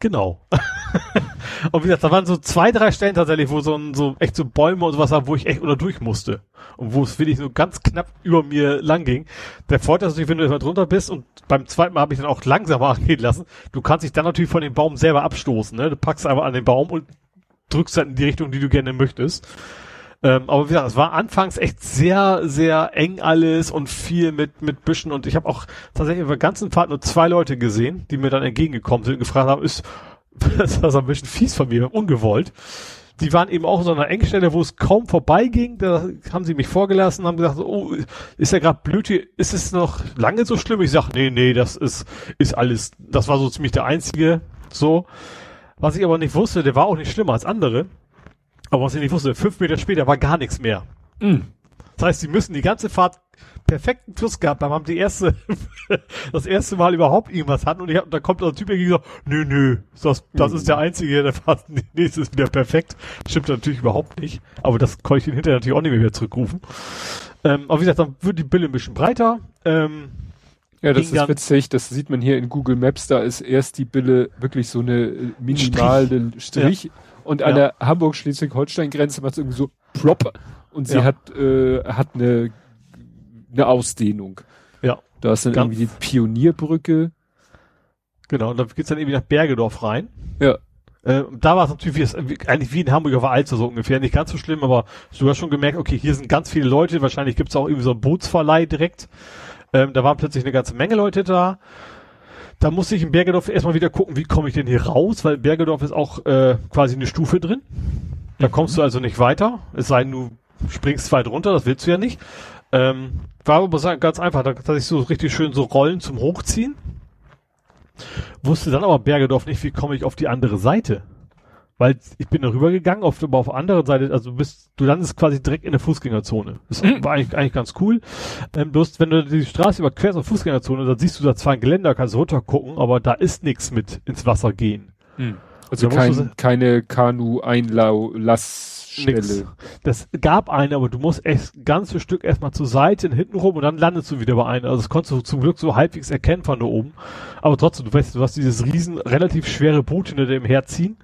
Genau. und wie gesagt, da waren so zwei, drei Stellen tatsächlich, wo so ein, so echt so Bäume und sowas war, wo ich echt unter durch musste. Und wo es wirklich so ganz knapp über mir lang ging. Der Vorteil ist natürlich, wenn du mal drunter bist und beim zweiten Mal habe ich dann auch langsamer angehen lassen, du kannst dich dann natürlich von dem Baum selber abstoßen, ne? Du packst einfach an den Baum und drückst dann in die Richtung, die du gerne möchtest. Ähm, aber wie gesagt, es war anfangs echt sehr, sehr eng alles und viel mit, mit Büschen und ich habe auch tatsächlich über der ganzen Fahrt nur zwei Leute gesehen, die mir dann entgegengekommen sind und gefragt haben, ist das war so ein bisschen fies von mir, ungewollt. Die waren eben auch so an einer Engstelle, wo es kaum vorbeiging. Da haben sie mich vorgelassen, haben gesagt, oh, ist ja gerade blöd hier, ist es noch lange so schlimm? Ich sag, nee, nee, das ist, ist alles, das war so ziemlich der einzige, so. Was ich aber nicht wusste, der war auch nicht schlimmer als andere. Aber was ich nicht wusste, fünf Meter später war gar nichts mehr. Mm. Das heißt, sie müssen die ganze Fahrt perfekten Fluss gehabt haben, haben die erste, das erste Mal überhaupt irgendwas hatten und ich hab, da kommt ein Typ der gesagt, nö, nö, das, das mm. ist der einzige, der fährt nächstes wieder perfekt. Stimmt natürlich überhaupt nicht, aber das konnte ich den hinterher natürlich auch nicht mehr zurückrufen. Ähm, aber wie gesagt, dann wird die Bille ein bisschen breiter. Ähm, ja, das ist witzig, das sieht man hier in Google Maps, da ist erst die Bille wirklich so eine minimale Strich, Strich ja. Und an ja. der Hamburg-Schleswig-Holstein-Grenze macht es irgendwie so plop und sie ja. hat, äh, hat eine, eine Ausdehnung. Ja. Da ist dann Ganz irgendwie die Pionierbrücke. Genau, und da geht's dann irgendwie nach Bergedorf rein. Ja. Äh, da war es natürlich wie, eigentlich wie in Hamburg auf der Alster so ungefähr. Nicht ganz so schlimm, aber du hast schon gemerkt, okay, hier sind ganz viele Leute. Wahrscheinlich gibt's auch irgendwie so einen Bootsverleih direkt. Ähm, da waren plötzlich eine ganze Menge Leute da. Da muss ich in Bergedorf erstmal wieder gucken, wie komme ich denn hier raus, weil Bergedorf ist auch äh, quasi eine Stufe drin. Da mhm. kommst du also nicht weiter, es sei denn, du springst weit runter, das willst du ja nicht. Ähm, war aber ganz einfach, da hatte ich so richtig schön so Rollen zum Hochziehen. Wusste dann aber Bergedorf nicht, wie komme ich auf die andere Seite weil ich bin da rübergegangen, auf, aber auf der anderen Seite, also du bist, du landest quasi direkt in der Fußgängerzone. Das mhm. war eigentlich, eigentlich ganz cool. Ähm, bloß, wenn du die Straße überquerst auf Fußgängerzone, dann siehst du da zwar ein Geländer, kannst runter gucken, aber da ist nichts mit ins Wasser gehen. Mhm. Also kein, du, keine Kanu-Einlassstelle. Das gab eine, aber du musst echt ganze Stück erstmal zur Seite, hinten rum und dann landest du wieder bei einer. Also das konntest du zum Glück so halbwegs erkennen von da oben. Aber trotzdem, du weißt, du hast dieses riesen, relativ schwere Boot hinter dem herziehen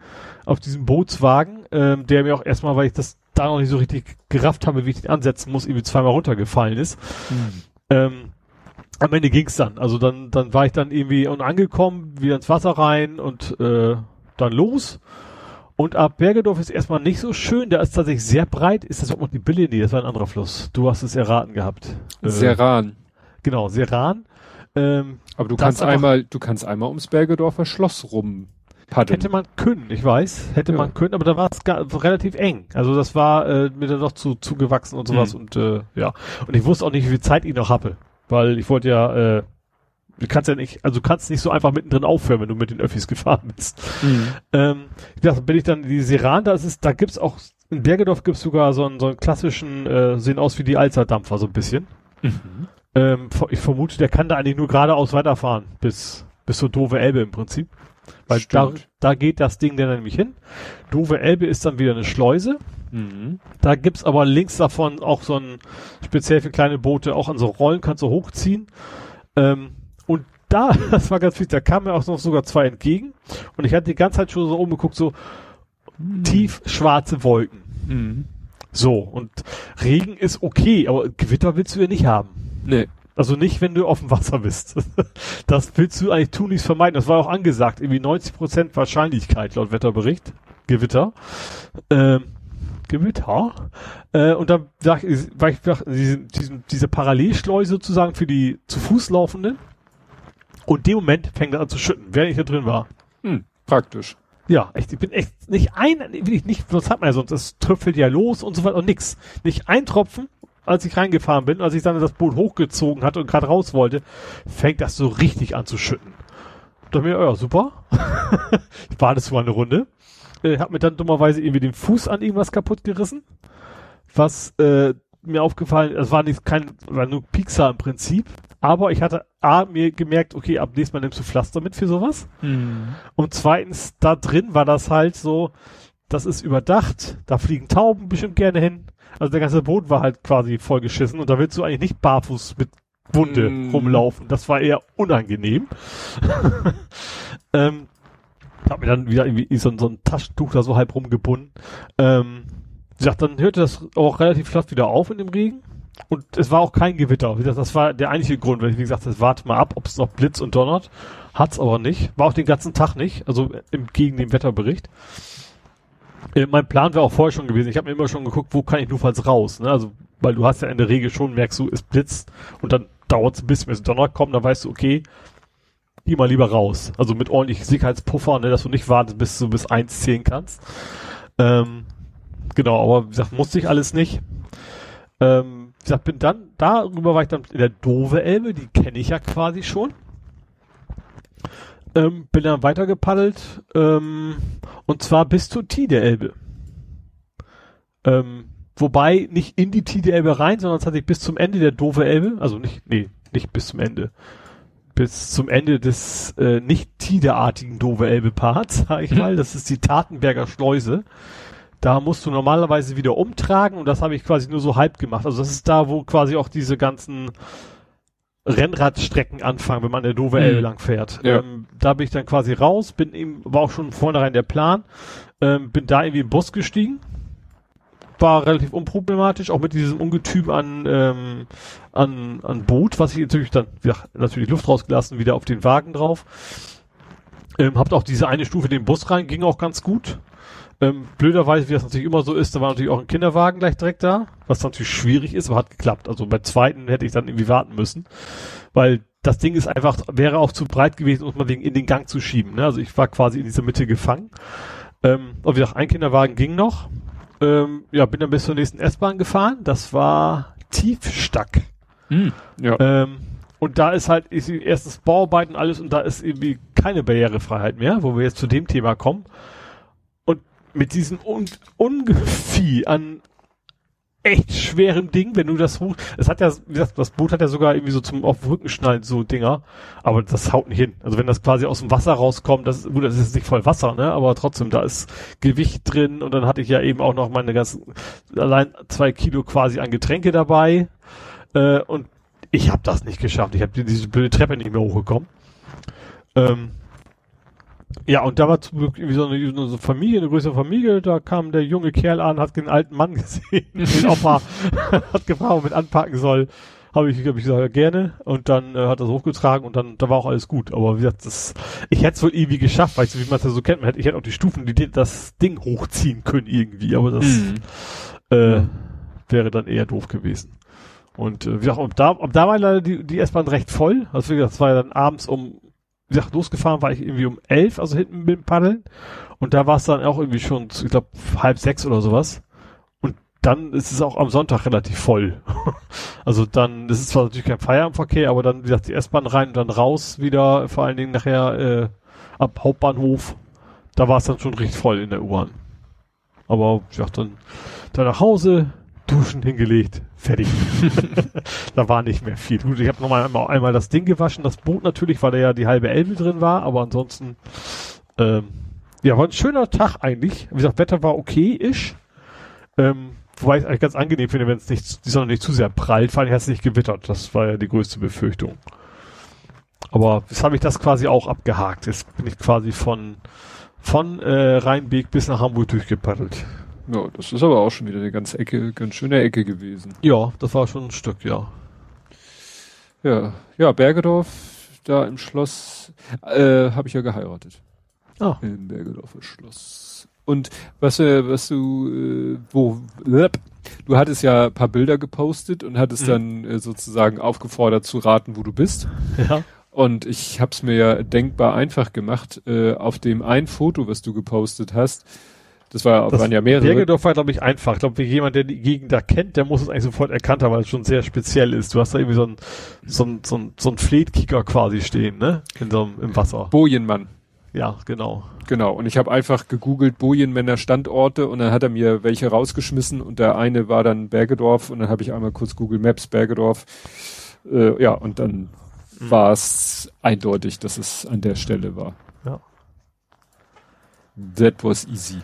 auf diesem Bootswagen, ähm, der mir auch erstmal, weil ich das da noch nicht so richtig gerafft habe, wie ich den ansetzen muss, irgendwie zweimal runtergefallen ist. Mhm. Ähm, am Ende ging's dann. Also dann, dann war ich dann irgendwie angekommen, wieder ins Wasser rein und äh, dann los. Und ab Bergedorf ist erstmal nicht so schön, der ist tatsächlich sehr breit. Ist das überhaupt noch die Bille? Nee, das war ein anderer Fluss. Du hast es erraten gehabt. Äh, Seran. Genau, Seran. Ähm, Aber du kannst einmal, du kannst einmal ums Bergedorfer Schloss rum Paddeln. Hätte man können, ich weiß, hätte ja. man können, aber da war es relativ eng. Also das war äh, mir dann doch zu zugewachsen und sowas mhm. und äh, ja. Und ich wusste auch nicht, wie viel Zeit ich noch habe, weil ich wollte ja, äh, du kannst ja nicht, also du kannst nicht so einfach mittendrin aufhören, wenn du mit den Öffis gefahren bist. Mhm. Ähm, ich dachte, bin ich dann die Seran, da ist, da gibt's auch in Bergedorf gibt's sogar so einen, so einen klassischen, äh, sehen aus wie die Alzerdampfer so ein bisschen. Mhm. Ähm, ich vermute, der kann da eigentlich nur geradeaus weiterfahren bis bis zur doofe Elbe im Prinzip. Weil da, da geht das Ding dann nämlich hin. Dove Elbe ist dann wieder eine Schleuse. Mhm. Da gibt's aber links davon auch so ein, speziell für kleine Boote, auch an so Rollen kannst du hochziehen. Ähm, und da, das war ganz wichtig, da kamen mir auch noch sogar zwei entgegen. Und ich hatte die ganze Zeit schon so umgeguckt, so mhm. tief schwarze Wolken. Mhm. So, und Regen ist okay, aber Gewitter willst du ja nicht haben. Nee. Also nicht, wenn du auf dem Wasser bist. Das willst du eigentlich tunlichst vermeiden. Das war auch angesagt. Irgendwie 90% Wahrscheinlichkeit laut Wetterbericht. Gewitter. Ähm, Gewitter. Äh, und dann war ich, war ich diese, diese, diese Parallelschleuse sozusagen für die zu Fuß laufenden. Und dem Moment fängt er an zu schütten, während ich da drin war. Hm, praktisch. Ja, echt, ich bin echt nicht ein, will ich nicht, sonst hat man ja sonst, es tröpfelt ja los und so weiter und nix. Nicht ein Tropfen als ich reingefahren bin, als ich dann das Boot hochgezogen hatte und gerade raus wollte, fängt das so richtig an zu schütten. Da mir, ja, super. ich war das mal eine Runde. Äh, hab mir dann dummerweise irgendwie den Fuß an irgendwas kaputt gerissen. Was äh, mir aufgefallen, es war nicht kein, war nur Pixar im Prinzip. Aber ich hatte A, mir gemerkt, okay, ab nächstes Mal nimmst du Pflaster mit für sowas. Mhm. Und zweitens, da drin war das halt so, das ist überdacht, da fliegen Tauben bestimmt gerne hin. Also der ganze Boden war halt quasi vollgeschissen und da willst du eigentlich nicht barfuß mit Wunde mm. rumlaufen. Das war eher unangenehm. ähm, hab mir dann wieder irgendwie so, so ein Taschentuch da so halb rumgebunden. Ähm, wie gesagt, dann hörte das auch relativ flott wieder auf in dem Regen. Und es war auch kein Gewitter. Wie gesagt, das war der eigentliche Grund, weil ich, wie gesagt, das warte mal ab, ob es noch blitz und donnert. Hat's aber nicht. War auch den ganzen Tag nicht. Also im, gegen den Wetterbericht. Äh, mein Plan wäre auch vorher schon gewesen. Ich habe mir immer schon geguckt, wo kann ich nur falls raus. Ne? Also, weil du hast ja in der Regel schon, merkst du, es blitzt und dann dauert es ein bisschen, bis Donner kommt, dann weißt du, okay, geh mal lieber raus. Also mit ordentlich Sicherheitspuffer, ne, dass du nicht wartest, bis du bis eins zählen kannst. Ähm, genau, aber wie gesagt, musste ich alles nicht. Ähm, wie gesagt, bin dann, darüber war ich dann in der Dove Elbe, die kenne ich ja quasi schon. Ähm, bin dann weiter gepaddelt, ähm, und zwar bis zur Tide Elbe. Ähm, wobei nicht in die Tide Elbe rein, sondern tatsächlich bis zum Ende der Dove Elbe, also nicht, nee, nicht bis zum Ende. Bis zum Ende des äh, nicht Tideartigen Dove Elbe Parts, sag ich mal. Das ist die Tatenberger Schleuse. Da musst du normalerweise wieder umtragen und das habe ich quasi nur so halb gemacht. Also das ist da, wo quasi auch diese ganzen Rennradstrecken anfangen, wenn man der Dover Elbe mhm. lang fährt. Ja. Ähm, da bin ich dann quasi raus, bin eben, war auch schon vornherein der Plan, ähm, bin da irgendwie im Bus gestiegen. War relativ unproblematisch, auch mit diesem Ungetüm an, ähm, an, an Boot, was ich natürlich dann, ja, natürlich Luft rausgelassen, wieder auf den Wagen drauf. Ähm, habt auch diese eine Stufe in den Bus rein, ging auch ganz gut. Ähm, blöderweise, wie das natürlich immer so ist, da war natürlich auch ein Kinderwagen gleich direkt da, was natürlich schwierig ist, aber hat geklappt. Also bei zweiten hätte ich dann irgendwie warten müssen, weil das Ding ist einfach, wäre auch zu breit gewesen, um man in den Gang zu schieben. Ne? Also ich war quasi in dieser Mitte gefangen. Ähm, und wie gesagt, ein Kinderwagen ging noch. Ähm, ja, bin dann bis zur nächsten S-Bahn gefahren. Das war Tiefstack. Hm, ja. Ähm, und da ist halt ist erstes Bauarbeiten alles und da ist irgendwie keine Barrierefreiheit mehr, wo wir jetzt zu dem Thema kommen mit diesem Un Ungevieh an echt schwerem Ding, wenn du das hoch, es hat ja, wie gesagt, das Boot hat ja sogar irgendwie so zum auf den Rücken schnallen so Dinger, aber das haut nicht hin. Also wenn das quasi aus dem Wasser rauskommt, das, gut, das ist nicht voll Wasser, ne, aber trotzdem, da ist Gewicht drin und dann hatte ich ja eben auch noch meine ganzen, allein zwei Kilo quasi an Getränke dabei, äh, und ich habe das nicht geschafft. Ich habe diese blöde Treppe nicht mehr hochgekommen. Ähm, ja, und da war zum Glück irgendwie so eine, so eine Familie, eine größere Familie, da kam der junge Kerl an, hat den alten Mann gesehen, den Opa, hat gefragt, ob er mit anpacken soll. Habe ich, hab ich gesagt, ja, gerne. Und dann äh, hat er es hochgetragen und dann da war auch alles gut. Aber wie gesagt, das, ich hätte es wohl irgendwie geschafft, weißt du, wie man es ja so kennt. Man hätte, ich hätte auch die Stufen, die das Ding hochziehen können irgendwie, aber das mhm. äh, wäre dann eher doof gewesen. Und äh, wie gesagt, ab da, ab da war leider die, die S-Bahn recht voll. Also wie gesagt, es war ja dann abends um wie gesagt, losgefahren war ich irgendwie um elf, also hinten mit dem Paddeln. Und da war es dann auch irgendwie schon, ich glaube, halb sechs oder sowas. Und dann ist es auch am Sonntag relativ voll. also dann, das ist zwar natürlich kein Feierabendverkehr, aber dann, wie gesagt, die S-Bahn rein und dann raus wieder, vor allen Dingen nachher äh, ab Hauptbahnhof. Da war es dann schon richtig voll in der U-Bahn. Aber dachte dann, dann nach Hause, Duschen hingelegt, fertig. da war nicht mehr viel. Gut, ich habe nochmal einmal, einmal das Ding gewaschen, das Boot natürlich, weil da ja die halbe Elbe drin war, aber ansonsten, ähm, ja, war ein schöner Tag eigentlich. Wie gesagt, Wetter war okay-ish. Ähm, wobei ich es eigentlich ganz angenehm finde, wenn es nicht, die Sonne nicht zu sehr prallt, vor allem hat es nicht gewittert. Das war ja die größte Befürchtung. Aber jetzt habe ich das quasi auch abgehakt. Jetzt bin ich quasi von, von äh, Rheinbeek bis nach Hamburg durchgepaddelt. Ja, das ist aber auch schon wieder eine ganz Ecke, ganz schöne Ecke gewesen. Ja, das war schon ein Stück, ja. Ja, ja, Bergedorf, da im Schloss, äh, habe ich ja geheiratet. Ah. Im Bergedorfer Schloss. Und was, äh, was du, äh, wo, du hattest ja ein paar Bilder gepostet und hattest mhm. dann äh, sozusagen aufgefordert zu raten, wo du bist. Ja. Und ich hab's mir ja denkbar einfach gemacht. Äh, auf dem ein Foto, was du gepostet hast, Das, war, das waren ja mehrere. Bergedorf war, glaube ich, einfach. Ich glaube, jemand, der die Gegend da kennt, der muss es eigentlich sofort erkannt haben, weil es schon sehr speziell ist. Du hast da irgendwie so ein, so so ein, so ein Fleetkicker quasi stehen, ne? In so einem, im Wasser. Bojenmann. Ja, genau. Genau. Und ich habe einfach gegoogelt Bojenmänner Standorte und dann hat er mir welche rausgeschmissen und der eine war dann Bergedorf und dann habe ich einmal kurz Google Maps Bergedorf. Äh, ja, und dann mhm. war es eindeutig, dass es an der Stelle war. Ja. That was easy.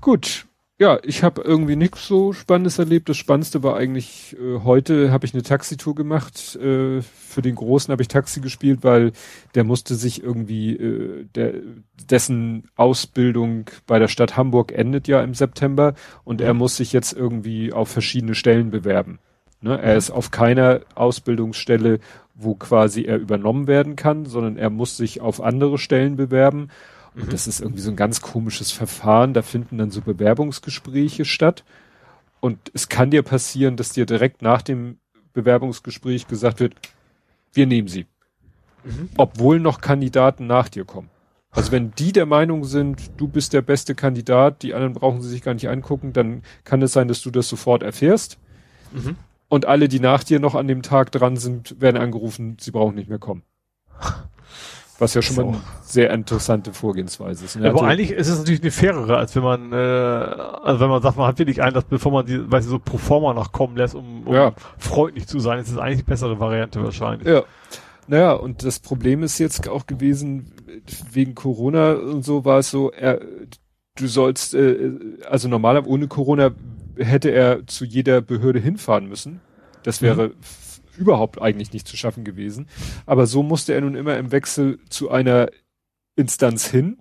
Gut. Ja, ich habe irgendwie nichts so Spannendes erlebt. Das Spannendste war eigentlich, äh, heute habe ich eine Taxitour gemacht. Äh, für den Großen habe ich Taxi gespielt, weil der musste sich irgendwie, äh, der, dessen Ausbildung bei der Stadt Hamburg endet ja im September und er muss sich jetzt irgendwie auf verschiedene Stellen bewerben. Ne? Er ist auf keiner Ausbildungsstelle, wo quasi er übernommen werden kann, sondern er muss sich auf andere Stellen bewerben und mhm. das ist irgendwie so ein ganz komisches Verfahren. Da finden dann so Bewerbungsgespräche statt. Und es kann dir passieren, dass dir direkt nach dem Bewerbungsgespräch gesagt wird, wir nehmen sie. Mhm. Obwohl noch Kandidaten nach dir kommen. Also wenn die der Meinung sind, du bist der beste Kandidat, die anderen brauchen sie sich gar nicht angucken, dann kann es sein, dass du das sofort erfährst. Mhm. Und alle, die nach dir noch an dem Tag dran sind, werden angerufen, sie brauchen nicht mehr kommen. Was ja schon so. mal eine sehr interessante Vorgehensweise ist. Ne? Aber eigentlich ist es natürlich eine fairere, als wenn man, äh, also wenn man sagt, man hat wirklich einen, dass bevor man die, weiß ich, so pro forma noch kommen lässt, um, um ja. freundlich zu sein, ist es eigentlich die bessere Variante wahrscheinlich. Ja. Naja, und das Problem ist jetzt auch gewesen, wegen Corona und so war es so, er, du sollst, äh, also normaler ohne Corona hätte er zu jeder Behörde hinfahren müssen. Das wäre mhm überhaupt eigentlich nicht zu schaffen gewesen. Aber so musste er nun immer im Wechsel zu einer Instanz hin,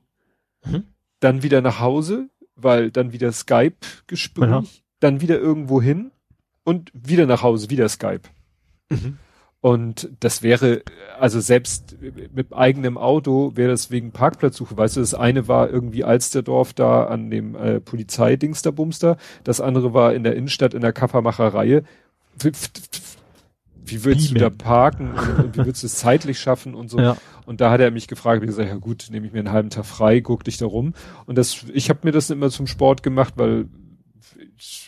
mhm. dann wieder nach Hause, weil dann wieder Skype-Gespräch, ja. dann wieder irgendwo hin und wieder nach Hause, wieder Skype. Mhm. Und das wäre, also selbst mit eigenem Auto wäre das wegen Parkplatzsuche. Weißt du, das eine war irgendwie Alsterdorf da an dem äh, Polizeidingsterbumster, das andere war in der Innenstadt in der Kaffermacherei wie willst Beamen. du da parken und, und, wie willst du es zeitlich schaffen und so. Ja. Und da hat er mich gefragt, wie gesagt, ja gut, nehme ich mir einen halben Tag frei, guck dich da rum. Und das, ich habe mir das immer zum Sport gemacht, weil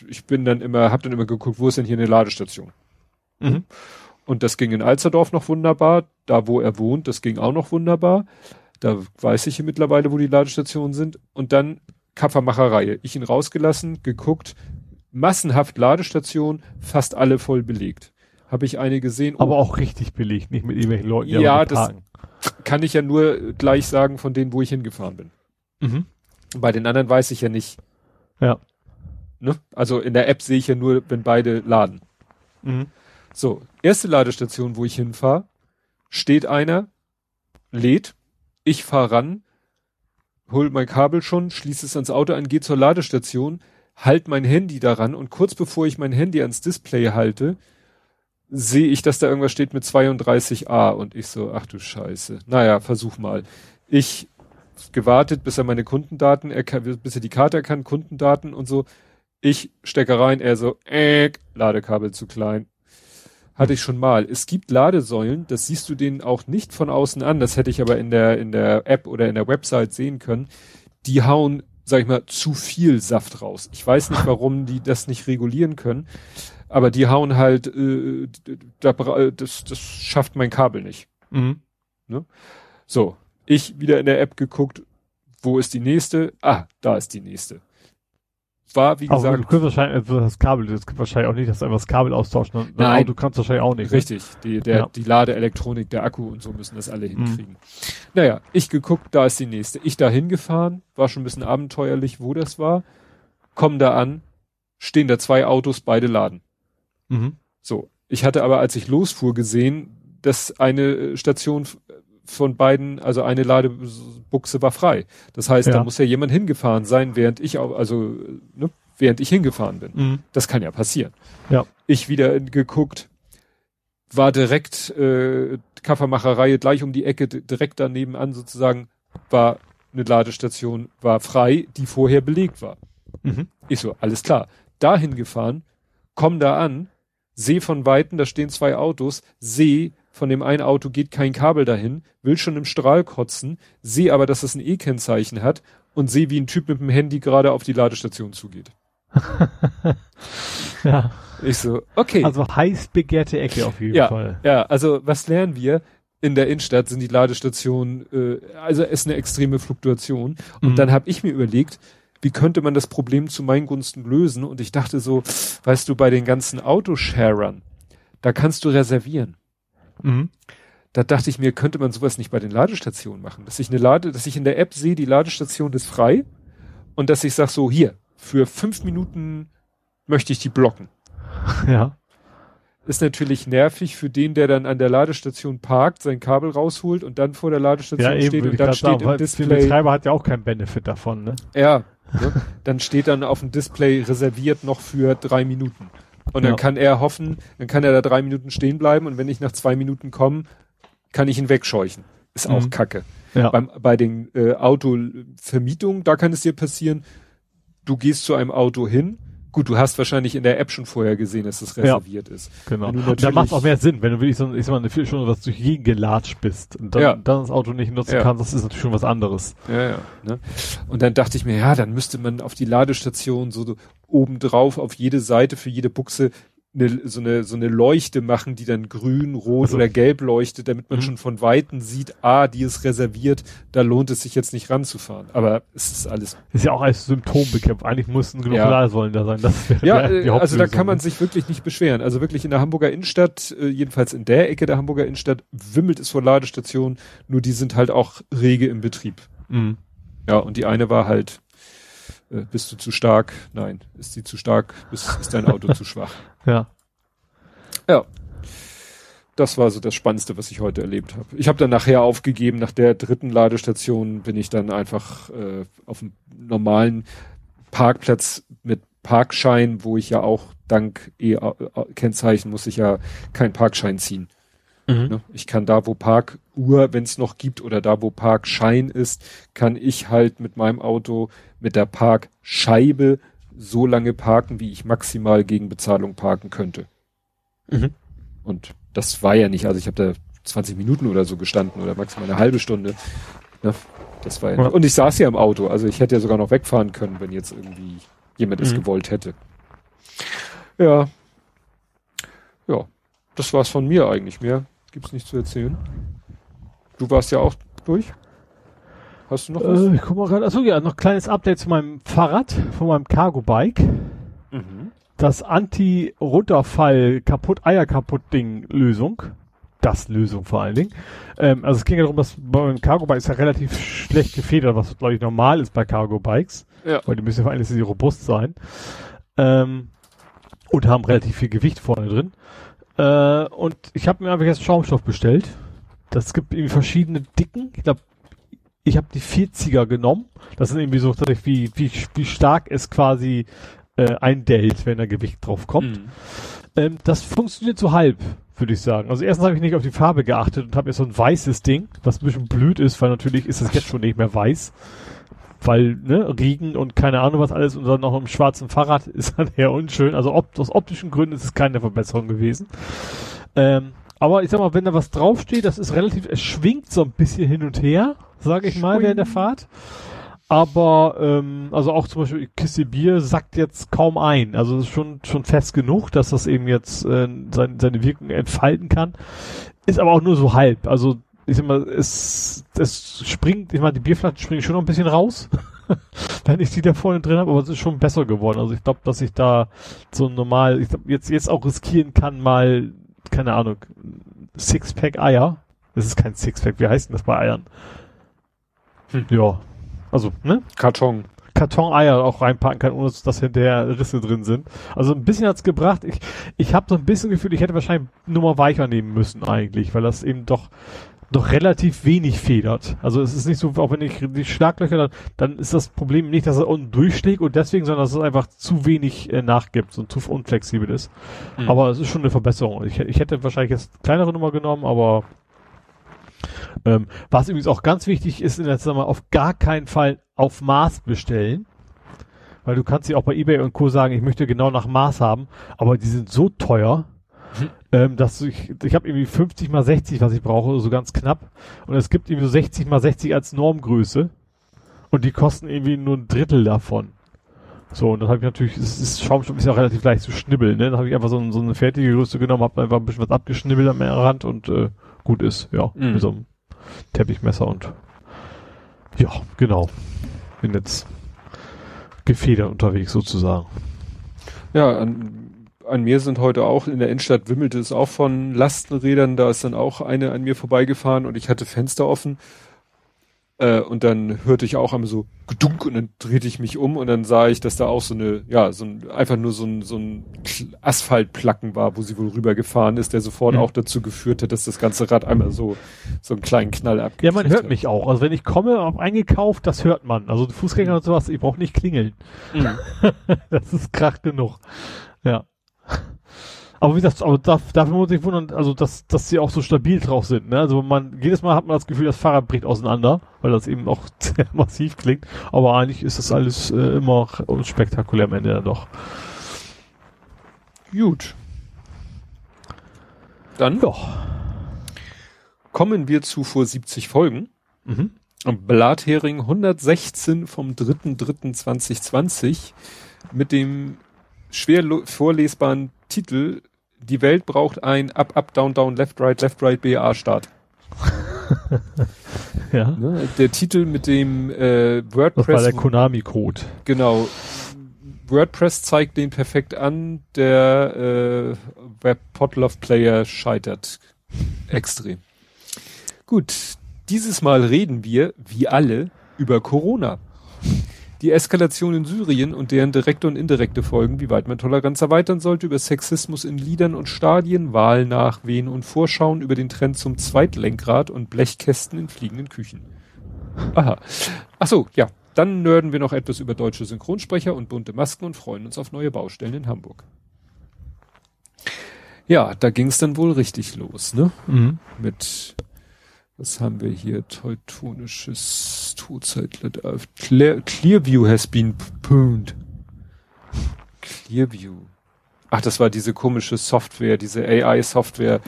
ich bin dann immer, habe dann immer geguckt, wo ist denn hier eine Ladestation? Mhm. Und das ging in Alsterdorf noch wunderbar, da wo er wohnt, das ging auch noch wunderbar. Da weiß ich hier mittlerweile, wo die Ladestationen sind. Und dann Kapfermacherei. Ich ihn rausgelassen, geguckt, massenhaft Ladestation, fast alle voll belegt habe ich eine gesehen. Aber auch richtig belegt, nicht mit irgendwelchen Leuten, die Ja, das kann ich ja nur gleich sagen von denen, wo ich hingefahren bin. Mhm. Bei den anderen weiß ich ja nicht. Ja. Ne? Also in der App sehe ich ja nur, wenn beide laden. Mhm. So, erste Ladestation, wo ich hinfahre, steht einer, lädt, ich fahre ran, hol mein Kabel schon, schließe es ans Auto an, gehe zur Ladestation, halt mein Handy daran und kurz bevor ich mein Handy ans Display halte, sehe ich, dass da irgendwas steht mit 32a und ich so, ach du Scheiße. Naja, versuch mal. Ich gewartet, bis er meine Kundendaten, bis er die Karte erkannt, Kundendaten und so. Ich stecke rein, er so, äh, Ladekabel zu klein. Hatte ich schon mal. Es gibt Ladesäulen, das siehst du denen auch nicht von außen an, das hätte ich aber in der, in der App oder in der Website sehen können. Die hauen, sag ich mal, zu viel Saft raus. Ich weiß nicht, warum die das nicht regulieren können. Aber die hauen halt, äh, da, das, das schafft mein Kabel nicht. Mhm. Ne? So, ich wieder in der App geguckt, wo ist die nächste? Ah, da ist die nächste. War, wie gesagt. Aber du kannst wahrscheinlich, also das Kabel, das gibt wahrscheinlich auch nicht, dass du einfach das Kabel austauschen. Ne? Nein. Du kannst wahrscheinlich auch nicht. Ne? Richtig. Die, der, ja. die Ladeelektronik, der Akku und so müssen das alle mhm. hinkriegen. Mhm. Naja, ich geguckt, da ist die nächste. Ich da hingefahren, war schon ein bisschen abenteuerlich, wo das war. Komm da an, stehen da zwei Autos, beide laden. Mhm. So. Ich hatte aber, als ich losfuhr, gesehen, dass eine Station von beiden, also eine Ladebuchse war frei. Das heißt, ja. da muss ja jemand hingefahren sein, während ich auch, also, ne, während ich hingefahren bin. Mhm. Das kann ja passieren. Ja. Ich wieder geguckt, war direkt äh, Kaffermacherei gleich um die Ecke, direkt daneben an sozusagen, war eine Ladestation, war frei, die vorher belegt war. Mhm. Ich so, alles klar. Dahin gefahren, komm da an, sehe von Weitem, da stehen zwei Autos, sehe, von dem einen Auto geht kein Kabel dahin, will schon im Strahl kotzen, sehe aber, dass es ein E-Kennzeichen hat und sehe, wie ein Typ mit dem Handy gerade auf die Ladestation zugeht. ja. Ich so, okay. Also heiß begehrte Ecke auf jeden ja, Fall. Ja, also was lernen wir? In der Innenstadt sind die Ladestationen, äh, also ist eine extreme Fluktuation. Und Mhm. dann habe ich mir überlegt, wie könnte man das Problem zu meinen Gunsten lösen? Und ich dachte so, weißt du, bei den ganzen Autosharern, da kannst du reservieren. Mhm. Da dachte ich mir, könnte man sowas nicht bei den Ladestationen machen, dass ich eine Lade, dass ich in der App sehe, die Ladestation ist frei und dass ich sage so, hier, für fünf Minuten möchte ich die blocken. Ja. Ist natürlich nervig für den, der dann an der Ladestation parkt, sein Kabel rausholt und dann vor der Ladestation Ja, eben, steht und dann steht sagen, im weil der Display, Betreiber hat ja auch keinen Benefit davon, ne? ja, ne? dann steht dann auf dem Display reserviert noch für drei Minuten. Und dann Ja. kann er hoffen, dann kann er da drei Minuten stehen bleiben und wenn ich nach zwei Minuten komme, kann ich ihn wegscheuchen. Ist auch Mhm. kacke. Ja. Beim, bei den äh, Autovermietungen, da kann es dir passieren, du gehst zu einem Auto hin, gut, du hast wahrscheinlich in der App schon vorher gesehen, dass es Ja. reserviert ist. Genau. Da macht auch mehr Sinn, wenn du wirklich so, ich sag mal, eine Viertelstunde was durch jeden gelatscht bist und dann, Ja. dann das Auto nicht nutzen Ja. kannst, das ist natürlich schon was anderes. Ja, ja. Ne? Und dann dachte ich mir, ja, dann müsste man auf die Ladestation so, so obendrauf auf jede Seite für jede Buchse eine, so eine so eine Leuchte machen, die dann grün, rot Also- oder gelb leuchtet, damit man Mhm. schon von weitem sieht, ah, die ist reserviert, da lohnt es sich jetzt nicht ranzufahren. Aber es ist alles. Ist ja auch als Symptom bekämpft. Eigentlich mussten genug Ja. Ladesäulen da sein. Das wäre Ja, die äh, also da kann man ne? sich wirklich nicht beschweren. Also wirklich in der Hamburger Innenstadt, äh, jedenfalls in der Ecke der Hamburger Innenstadt, wimmelt es vor Ladestationen, nur die sind halt auch rege im Betrieb. Mhm. Ja, und die eine war halt, äh, bist du zu stark? Nein. Ist sie zu stark? Ist, ist dein Auto zu schwach? Ja. Ja. Das war so das Spannendste, was ich heute erlebt habe. Ich habe dann nachher aufgegeben, nach der dritten Ladestation bin ich dann einfach äh, auf dem normalen Parkplatz mit Parkschein, wo ich ja auch dank E-Kennzeichen muss ich ja keinen Parkschein ziehen. Mhm. Ne? Ich kann da, wo Parkuhr, wenn es noch gibt, oder da, wo Parkschein ist, kann ich halt mit meinem Auto mit der Parkscheibe so lange parken, wie ich maximal gegen Bezahlung parken könnte. Mhm. Und das war ja nicht, also ich habe da 20 Minuten oder so gestanden oder maximal eine halbe Stunde. Ne? Das war ja, Ja. Und ich saß ja im Auto, also ich hätte ja sogar noch wegfahren können, wenn jetzt irgendwie jemand es Mhm. gewollt hätte. Ja. Ja, das war's von mir eigentlich. Mehr gibt's nicht zu erzählen. Du warst ja auch durch. Hast du noch was? Äh, ich guck mal gerade. Achso, ja, noch ein kleines Update zu meinem Fahrrad, von meinem Cargo-Bike. Mhm. Das Anti-Runterfall kaputt Eier kaputt Ding Lösung. Das Lösung vor allen Dingen. Ähm, also es ging ja darum, dass beim Cargo-Bike ist ja relativ schlecht gefedert, was glaube ich normal ist bei Cargo-Bikes. Ja. Weil die müssen ja vor allem sehr robust sein. Ähm, und haben relativ viel Gewicht vorne drin. Äh, und ich habe mir einfach jetzt Schaumstoff bestellt. Das gibt irgendwie verschiedene Dicken. Ich glaube, ich habe die 40er genommen. Das sind irgendwie so, wie, wie, wie stark es quasi äh, eindellt, wenn da Gewicht drauf kommt. Mhm. Ähm, das funktioniert so halb, würde ich sagen. Also erstens habe ich nicht auf die Farbe geachtet und habe jetzt so ein weißes Ding, was ein bisschen blöd ist, weil natürlich ist es jetzt schon nicht mehr weiß. Weil, ne, Regen und keine Ahnung was alles und dann noch im schwarzen Fahrrad ist dann eher unschön. Also ob, aus optischen Gründen ist es keine Verbesserung gewesen. Ähm, aber ich sag mal, wenn da was draufsteht, das ist relativ, es schwingt so ein bisschen hin und her, sage ich mal, während der Fahrt. Aber, ähm, also auch zum Beispiel Kiste Bier sackt jetzt kaum ein. Also ist schon, schon fest genug, dass das eben jetzt äh, sein, seine Wirkung entfalten kann. Ist aber auch nur so halb. Also ich sag mal, es, es springt, ich meine, die Bierflaschen springen schon noch ein bisschen raus, wenn ich die da vorne drin habe, aber es ist schon besser geworden. Also ich glaube, dass ich da so normal, ich glaub, jetzt, jetzt auch riskieren kann, mal, keine Ahnung, Sixpack Eier. Das ist kein Sixpack, wie heißt denn das bei Eiern? Hm. Ja. Also, ne? Karton. Karton-Eier auch reinpacken kann, ohne dass hinterher Risse drin sind. Also ein bisschen hat's gebracht. Ich, ich habe so ein bisschen Gefühl, ich hätte wahrscheinlich Nummer weicher nehmen müssen eigentlich, weil das eben doch doch relativ wenig federt. Also es ist nicht so, auch wenn ich die Schlaglöcher, dann, dann ist das Problem nicht, dass er unten durchschlägt und deswegen, sondern dass es einfach zu wenig äh, nachgibt und zu unflexibel ist. Mhm. Aber es ist schon eine Verbesserung. Ich, ich hätte wahrscheinlich jetzt kleinere Nummer genommen, aber ähm, was übrigens auch ganz wichtig ist, in der Sommer auf gar keinen Fall auf Maß bestellen. Weil du kannst sie auch bei Ebay und Co. sagen, ich möchte genau nach Maß haben, aber die sind so teuer. Ähm, dass ich, ich habe irgendwie 50 mal 60, was ich brauche, so ganz knapp. Und es gibt irgendwie so 60 mal 60 als Normgröße. Und die kosten irgendwie nur ein Drittel davon. So, und dann habe ich natürlich, es ist Schaumstoff ist ja auch relativ leicht zu schnibbeln, ne? Dann habe ich einfach so, so eine fertige Größe genommen, habe einfach ein bisschen was abgeschnibbelt am Rand und äh, gut ist, ja, Mhm. mit so einem Teppichmesser und ja, genau. Bin jetzt gefedert unterwegs sozusagen. Ja, an, an mir sind heute auch, in der Innenstadt wimmelte es auch von Lastenrädern, da ist dann auch eine an mir vorbeigefahren und ich hatte Fenster offen. Äh, und dann hörte ich auch einmal so gedunk und dann drehte ich mich um und dann sah ich, dass da auch so eine, ja, so ein, einfach nur so ein, so ein Asphaltplacken war, wo sie wohl rübergefahren ist, der sofort Mhm. auch dazu geführt hat, dass das ganze Rad einmal so, so einen kleinen Knall abgekriegt Ja, man hört hat. mich auch. Also wenn ich komme, hab eingekauft, das hört man. Also Fußgänger und sowas, ich brauche nicht klingeln. Mhm. das ist krach genug. Ja. Aber wie gesagt, aber da, dafür muss ich wundern, also dass, dass sie auch so stabil drauf sind. Ne? Also man jedes Mal hat man das Gefühl, das Fahrrad bricht auseinander, weil das eben auch sehr massiv klingt. Aber eigentlich ist das alles äh, immer spektakulär am Ende dann doch. Gut. Dann Ja. kommen wir zu vor 70 Folgen. Mhm. Blathering 116 vom 3.3.2020 mit dem schwer vorlesbaren Titel Die Welt braucht ein Up, Up, Down, Down, Left, Right, Left, Right, BA Start. Ja. Ne? Der Titel mit dem äh, Das war WordPress, der Konami-Code. genau. WordPress zeigt den perfekt an, der äh, Web Podlove Player scheitert extrem. Gut, dieses Mal reden wir, wie alle, über Corona. Die Eskalation in Syrien und deren direkte und indirekte Folgen, wie weit man Toleranz erweitern sollte, über Sexismus in Liedern und Stadien, Wahlnachwehen und Vorschauen, über den Trend zum Zweitlenkrad und Blechkästen in fliegenden Küchen. Aha. Ach so, ja. Dann nörden wir noch etwas über deutsche Synchronsprecher und bunte Masken und freuen uns auf neue Baustellen in Hamburg. Ja, da ging es dann wohl richtig los, ne? Mhm. Mit, was haben wir hier? Teutonisches Todzeitler. Clear, Clearview has been pwned. Clearview. Ach, das war diese komische Software, diese AI-Software,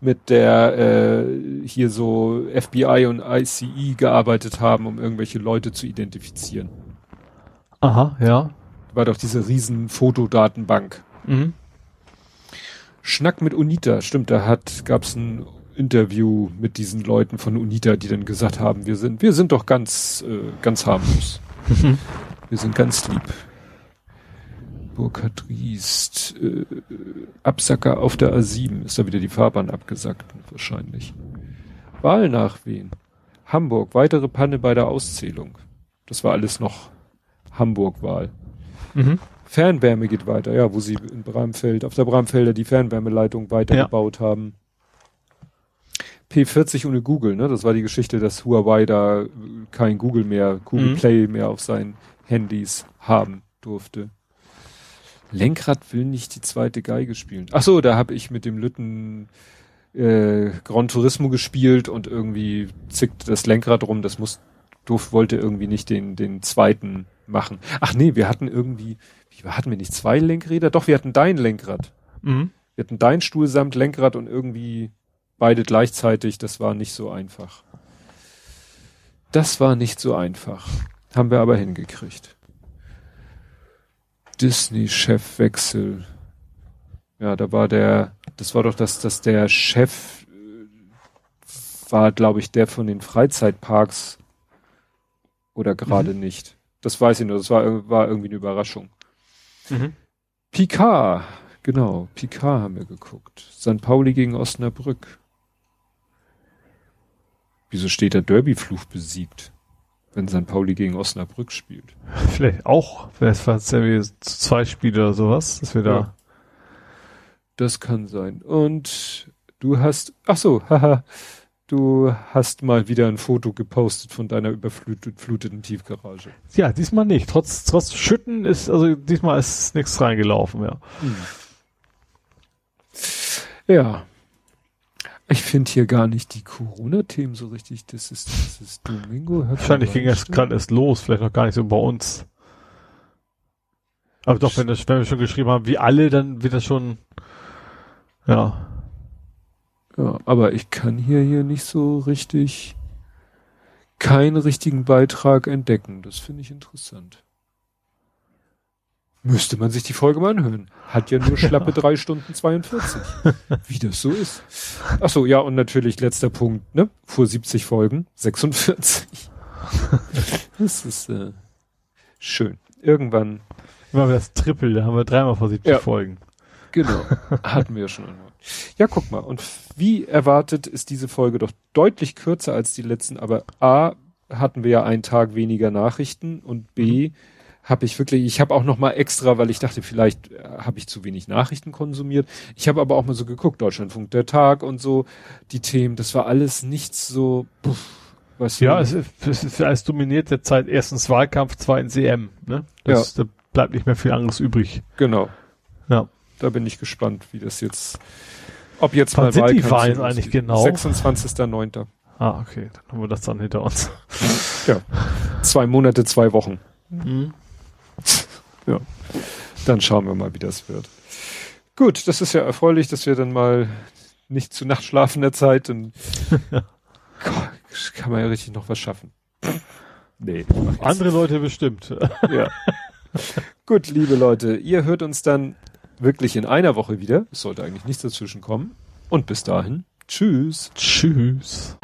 mit der äh, hier so FBI und ICE gearbeitet haben, um irgendwelche Leute zu identifizieren. Aha, ja. War doch diese riesen Fotodatenbank. Mhm. Schnack mit Unita, stimmt, da hat, gab's ein Interview mit diesen Leuten von Unita, die dann gesagt haben, wir sind, wir sind doch ganz, äh, ganz harmlos. wir sind ganz lieb. Burkhard Riest, äh, Absacker auf der A7, ist da wieder die Fahrbahn abgesackt, wahrscheinlich. Wahlnachwehen. Hamburg, weitere Panne bei der Auszählung. Das war alles noch Hamburg-Wahl. Mhm. Fernwärme geht weiter, ja, wo sie in Bramfeld, auf der Bramfelder die Fernwärmeleitung weitergebaut haben. P40 ohne Google, ne? Das war die Geschichte, dass Huawei da kein Google mehr, Google Mhm. Play mehr auf seinen Handys haben durfte. Lenkrad will nicht die zweite Geige spielen. Ach so, da habe ich mit dem Lütten äh, Gran Turismo gespielt und irgendwie zickte das Lenkrad rum. Das muss, durf, wollte irgendwie nicht den, den zweiten machen. Ach nee, wir hatten irgendwie, wie hatten wir nicht zwei Lenkräder? Doch, wir hatten dein Lenkrad. Mhm. Wir hatten dein Stuhl samt Lenkrad und irgendwie beide gleichzeitig. Das war nicht so einfach. Das war nicht so einfach. Haben wir aber hingekriegt. Disney-Chefwechsel. Ja, da war der, das war doch das, dass der Chef äh, war, glaube ich, der von den Freizeitparks oder gerade nicht. Das weiß ich nur, das war, war irgendwie eine Überraschung. Mhm. Picard, genau, Picard haben wir geguckt. St. Pauli gegen Osnabrück. Wieso steht der Derby-Fluch besiegt, wenn St. Pauli gegen Osnabrück spielt? Vielleicht auch, vielleicht war es ja wie zwei Spiele oder sowas, dass wir da. Ja. Das kann sein. Und du hast, ach so, haha, du hast mal wieder ein Foto gepostet von deiner überfluteten Tiefgarage. Ja, diesmal nicht. Trotz, trotz Schütten ist, also diesmal ist nichts reingelaufen, ja. Ja. Ich finde hier gar nicht die Corona-Themen so richtig. Das ist, das ist Domingo. Wahrscheinlich ging es gerade erst los, vielleicht noch gar nicht so bei uns. Aber doch, wenn, das, wenn wir schon geschrieben haben, wie alle, dann wird das schon, ja. Ja, aber ich kann hier hier nicht so richtig keinen richtigen Beitrag entdecken. Das finde ich interessant. Müsste man sich die Folge mal anhören. Hat ja nur schlappe drei Stunden 42. Wie das so ist. Ach so, ja, und natürlich letzter Punkt, ne? Vor 70 Folgen, 46. das ist äh, schön. Irgendwann. Immer das Triple, da haben wir dreimal vor 70 Ja. Folgen. Genau. Hatten wir ja schon einmal. Ja, guck mal. Und wie erwartet ist diese Folge doch deutlich kürzer als die letzten, aber A, hatten wir ja einen Tag weniger Nachrichten und B, habe ich wirklich, ich habe auch noch mal extra, weil ich dachte, vielleicht äh, habe ich zu wenig Nachrichten konsumiert. Ich habe aber auch mal so geguckt, Deutschlandfunk der Tag und so, die Themen, das war alles nichts so, puff, was Ja, es, ist- es ist alles dominiert derzeit erstens Wahlkampf, zweitens EM, ne? Das, Da bleibt nicht mehr viel anderes übrig. genau. Ja. Da bin ich gespannt, wie das jetzt, ob jetzt Wann mal sind die Wahlkampf Wahlen so eigentlich genau? 26.09. Ah, okay, dann haben wir das dann hinter uns. Zwei Monate, zwei Wochen. Mhm. Dann schauen wir mal, wie das wird. Gut, das ist ja erfreulich, dass wir dann mal nicht zu nachtschlafender Zeit und Gott, kann man ja richtig noch was schaffen. Nee. Andere Leute bestimmt. Ja. Gut, liebe Leute, ihr hört uns dann wirklich in einer Woche wieder. Es sollte eigentlich nichts dazwischen kommen. Und bis dahin, tschüss. Tschüss.